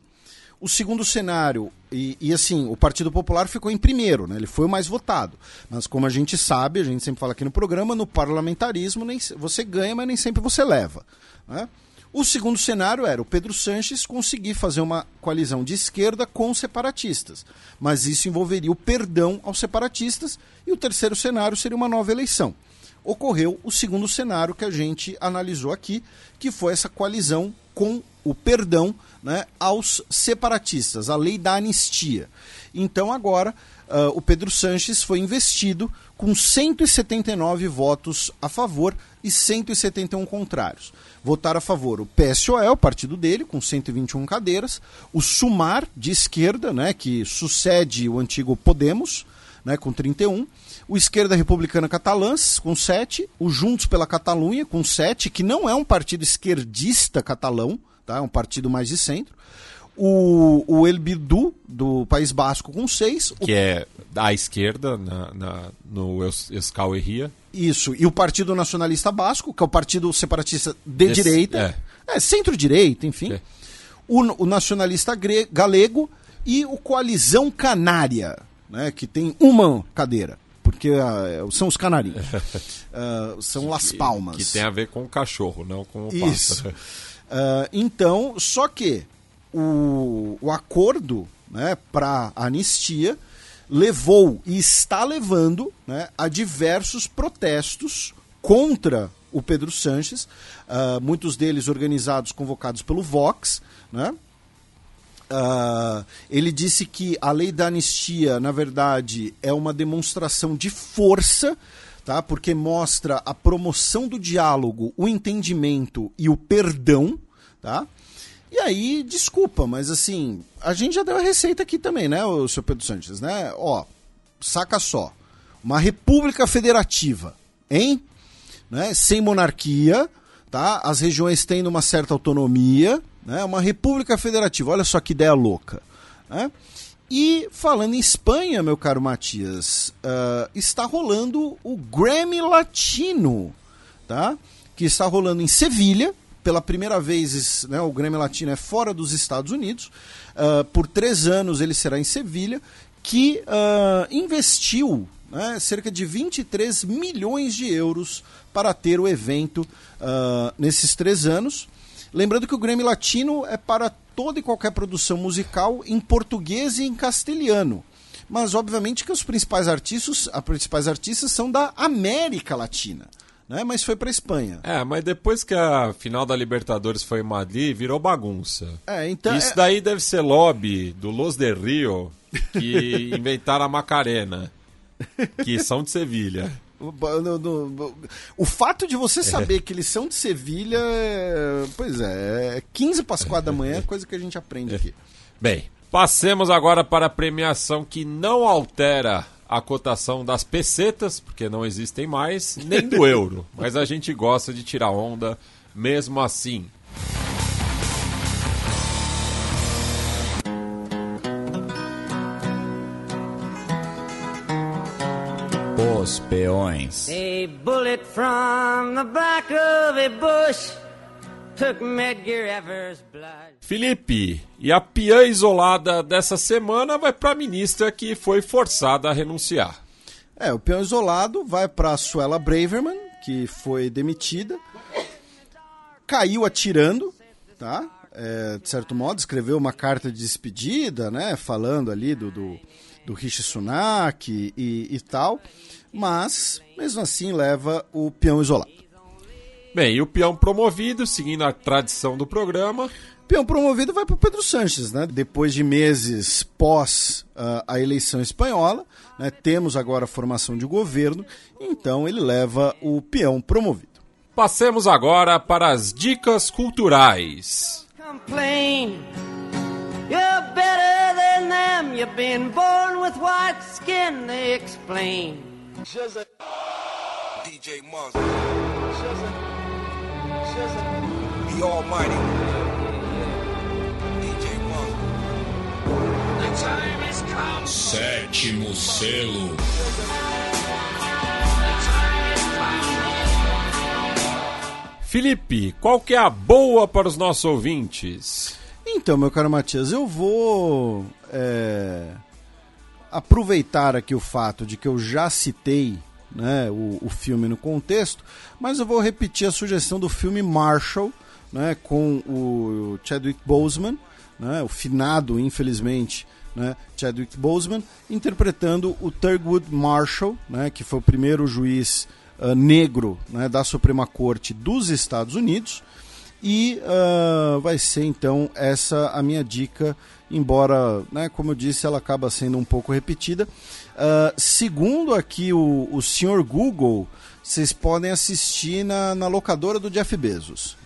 O segundo cenário, e, e, assim, o Partido Popular ficou em primeiro, né? ele foi o mais votado. Mas como a gente sabe, a gente sempre fala aqui no programa, no parlamentarismo nem, você ganha, mas nem sempre você leva. Né? O segundo cenário era o Pedro Sanches conseguir fazer uma coalizão de esquerda com separatistas, mas isso envolveria o perdão aos separatistas, e o terceiro cenário seria uma nova eleição. Ocorreu o segundo cenário que a gente analisou aqui, que foi essa coalizão com o perdão né, aos separatistas, a lei da anistia. Então agora uh, o Pedro Sanches foi investido com 179 votos a favor e 171 contrários. Votaram a favor. O PSOE, o partido dele, com 121 cadeiras, o Sumar, de esquerda, né, que sucede o antigo Podemos, né, com 31, o Esquerda Republicana Catalãs, com 7, o Juntos pela Catalunha, com 7, que não é um partido esquerdista catalão, tá, é um partido mais de centro, o, o El Bidu, do País Basco, com 6. Que o... é à esquerda, na, na, no Euskal Herria. Isso, e o Partido Nacionalista Basco, que é o partido separatista de Des... direita, é, é centro-direita, enfim. É. O, o, Nacionalista gre... Galego e o Coalizão Canária, né, que tem uma cadeira porque uh, são os canarinhos. Uh, são que, Las Palmas. Que tem a ver com o cachorro, não com o Isso. pássaro. Uh, então, só que o, o acordo né, para anistia levou e está levando né, a diversos protestos contra o Pedro Sanches, uh, muitos deles organizados, convocados pelo Vox. Né? Uh, ele disse que a lei da anistia, na verdade, é uma demonstração de força, tá? porque mostra a promoção do diálogo, o entendimento e o perdão. Tá? E aí, desculpa, mas assim, a gente já deu a receita aqui também, né, o senhor Pedro Sanches, né? Ó, saca só. Uma república federativa, hein? Né? Sem monarquia, tá? As regiões tendo uma certa autonomia, né? Uma república federativa. Olha só que ideia louca, né? E falando em Espanha, meu caro Matias, uh, está rolando o Grammy Latino, tá? Que está rolando em Sevilha, pela primeira vez, né, o Grêmio Latino é fora dos Estados Unidos. Uh, por três anos ele será em Sevilha, que uh, investiu né, cerca de 23 milhões de euros para ter o evento uh, nesses três anos. Lembrando que o Grammy Latino é para toda e qualquer produção musical em português e em castelhano. Mas obviamente que os principais artistas, os principais artistas são da América Latina. Né? Mas foi para Espanha. É, mas depois que a final da Libertadores foi em Madrid, virou bagunça. É, então Isso é- daí deve ser lobby do Los de Rio que inventaram a Macarena, que são de Sevilha. O, fato de você saber que eles são de Sevilha, é- pois é, é 15 para as 4 da manhã, é coisa que a gente aprende aqui. Bem, passemos agora para a premiação que não altera a cotação das pesetas, porque não existem mais, nem do euro. Mas a gente gosta de tirar onda mesmo assim. Os peões. A bullet from the back of a bush Felipe, e a piã isolada dessa semana vai para a ministra que foi forçada a renunciar. É, o peão isolado vai para a Suela Braverman, que foi demitida, caiu atirando, tá? É, de certo modo, escreveu uma carta de despedida, né? Falando ali do, do, do Rishi Sunak e, e tal, mas mesmo assim leva o peão isolado. Bem, e o peão promovido, seguindo a tradição do programa, Peão promovido vai para o Pedro Sanches, né? Depois de meses pós ah, a eleição espanhola, né? temos agora a formação de governo, então ele leva o peão promovido. passemos agora para as dicas culturais. Complain. You're better than them. You've been born with white skin, they explain. DJ Monster. The Almighty. DJ Monster. Sétimo selo. Felipe, qual que é a boa para os nossos ouvintes? Então, meu caro Matias, eu vou é, aproveitar aqui o fato de que eu já citei né, o, o filme no contexto, mas eu vou repetir a sugestão do filme Marshall, né, com o Chadwick Boseman, né, o finado, infelizmente, né, Chadwick Boseman, interpretando o Thurgood Marshall, né, que foi o primeiro juiz ah, negro né, da Suprema Corte dos Estados Unidos. E ah, vai ser então essa a minha dica, embora, né, como eu disse, ela acaba sendo um pouco repetida. Ah, segundo aqui o, o senhor Google, vocês podem assistir na, na locadora do Jeff Bezos.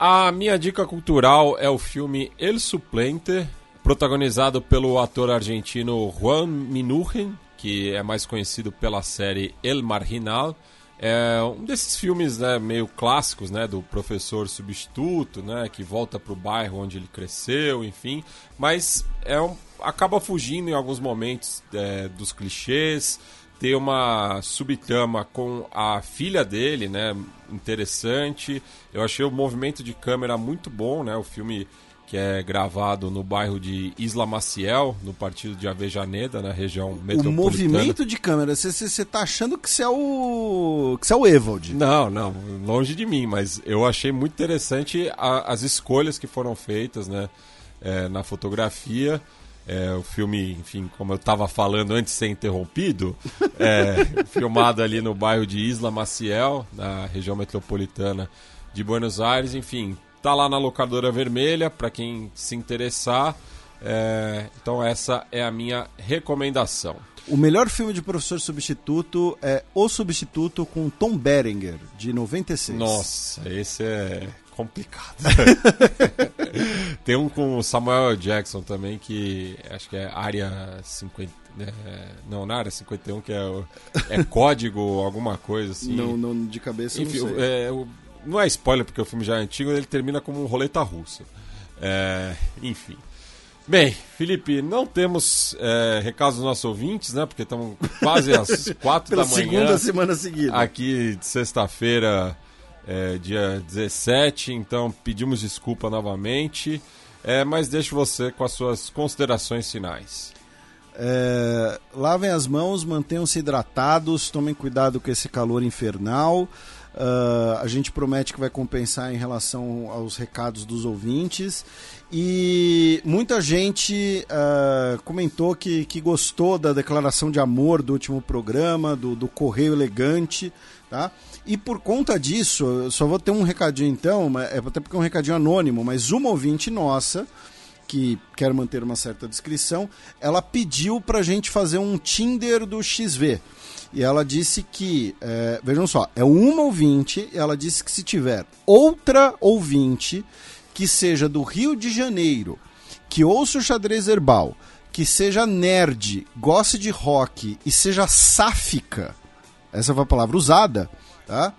A minha dica cultural é o filme El Suplente, protagonizado pelo ator argentino Juan Minujen, que é mais conhecido pela série El Marginal. É um desses filmes né, meio clássicos, né, do professor substituto, né, que volta para o bairro onde ele cresceu, enfim. Mas é um, acaba fugindo em alguns momentos é, dos clichês. Tem uma subtrama com a filha dele, né, interessante. Eu achei o movimento de câmera muito bom, né, o filme que é gravado no bairro de Isla Maciel, no partido de Avejaneda, na região O metropolitana. movimento de câmera, você tá achando que você é o. que você é o Evald. Não, não, longe de mim, mas eu achei muito interessante a- as escolhas que foram feitas né, é, na fotografia. É, o filme, enfim, como eu estava falando antes de ser interrompido, é, filmado ali no bairro de Isla Maciel, na região metropolitana de Buenos Aires, enfim, tá lá na locadora vermelha para quem se interessar. É, então essa é a minha recomendação. O melhor filme de professor substituto é O Substituto com Tom Berenger, de 96. Nossa, esse é complicado. Tem um com o Samuel Jackson também, que acho que é área 50. é, não, na área 51, que é, é código, alguma coisa assim. Não, não, de cabeça Enfim, não sei. é, o- não é spoiler porque o filme já é antigo, ele termina como um roleta russa. É, enfim. Bem, Felipe, não temos é, recados dos nossos ouvintes, né? Porque estamos quase às quatro da manhã segunda semana seguida. aqui de sexta-feira, é, dia 17, então pedimos desculpa novamente, é, mas deixo você com as suas considerações finais. É, lavem as mãos, mantenham-se hidratados, tomem cuidado com esse calor infernal. Uh, a gente promete que vai compensar em relação aos recados dos ouvintes. E muita gente uh, comentou que, que gostou da declaração de amor do último programa, do, do Correio Elegante. Tá? E por conta disso, eu só vou ter um recadinho então, é até porque é um recadinho anônimo, mas uma ouvinte nossa, que quer manter uma certa descrição, ela pediu pra gente fazer um Tinder do XV. E ela disse que, é, vejam só, é uma ouvinte, ela disse que se tiver outra ouvinte que seja do Rio de Janeiro, que ouça o xadrez herbal, que seja nerd, goste de rock e seja sáfica, essa foi a palavra usada, tá?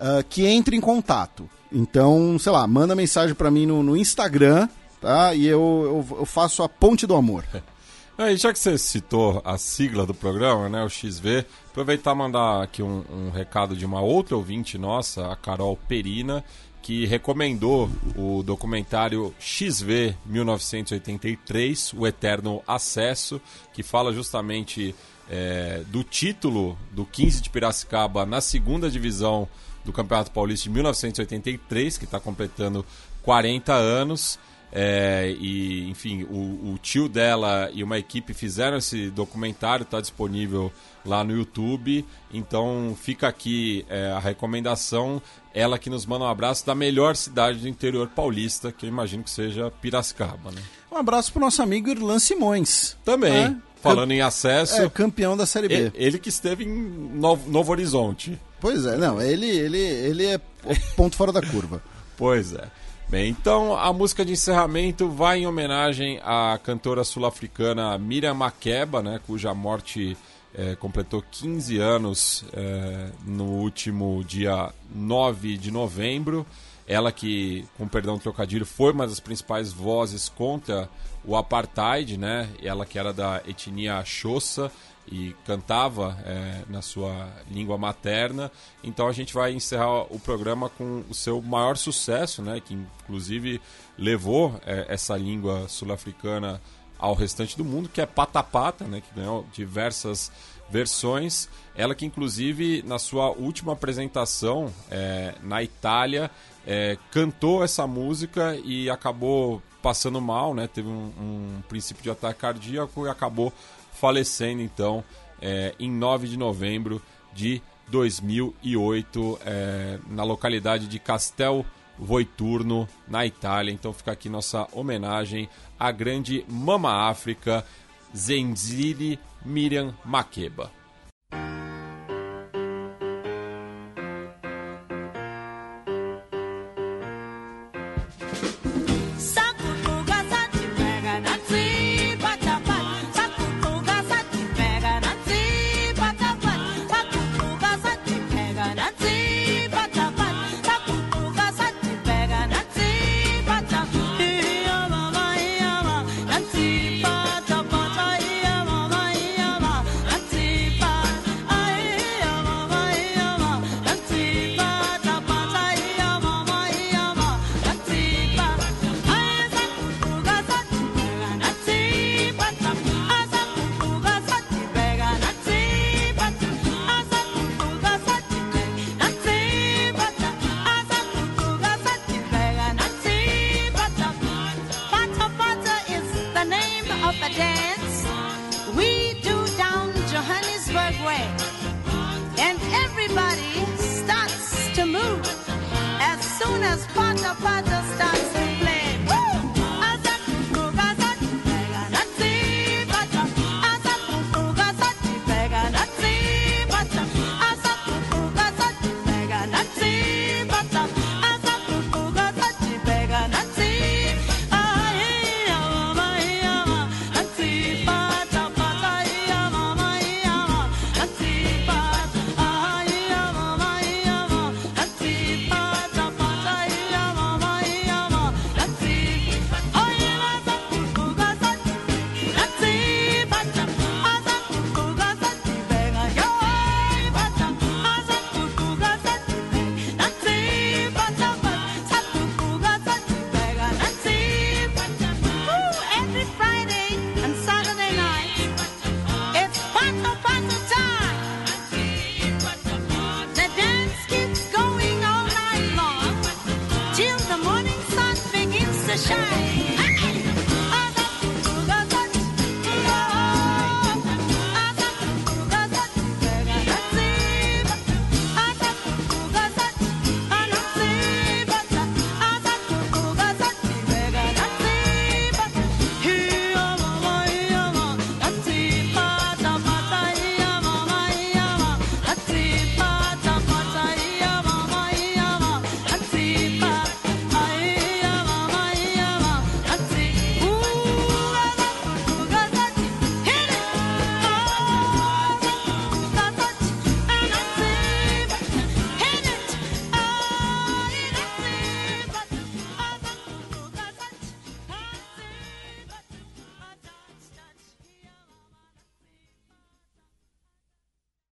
Uh, que entre em contato. Então, sei lá, manda mensagem para mim no, no, Instagram, tá? E eu, eu, eu faço a ponte do amor. É, e já que você citou a sigla do programa, né, o XV, aproveitar e mandar aqui um, um, recado de uma outra ouvinte nossa, a Carol Perina, que recomendou o documentário XV 1983, O Eterno Acesso, que fala justamente é, do título do 15 de Piracicaba na segunda divisão do Campeonato Paulista de 1983, que está completando 40 anos. É, e, enfim, o, o, tio dela e uma equipe fizeram esse documentário, está disponível lá no YouTube. Então fica aqui é, a recomendação. Ela que nos manda um abraço da melhor cidade do interior paulista, que eu imagino que seja Piracicaba. Né? Um abraço para o nosso amigo Irlan Simões. Também. É, falando em acesso. É, campeão da Série B. Ele, ele que esteve em Novo, Novo Horizonte. Pois é, não, ele, ele, ele é ponto fora da curva. Pois é. Bem, então a música de encerramento vai em homenagem à cantora sul-africana Miriam Makeba, né, cuja morte é, completou 15 anos é, no último dia 9 de novembro. Ela que, com perdão do trocadilho, foi uma das principais vozes contra o apartheid, né? Ela que era da etnia Xhosa e cantava é, na sua língua materna. Então a gente vai encerrar o programa com o seu maior sucesso, né, que inclusive levou é, essa língua sul-africana ao restante do mundo, que é Pata Pata, né, que ganhou diversas versões. Ela que inclusive na sua última apresentação é, na Itália é, cantou essa música e acabou passando mal, né, teve um, um princípio de ataque cardíaco e acabou falecendo então é, em 9 de novembro de 2008 é, na localidade de Castel Voiturno, na Itália. Então fica aqui nossa homenagem à grande Mama África, Zenzile Miriam Makeba.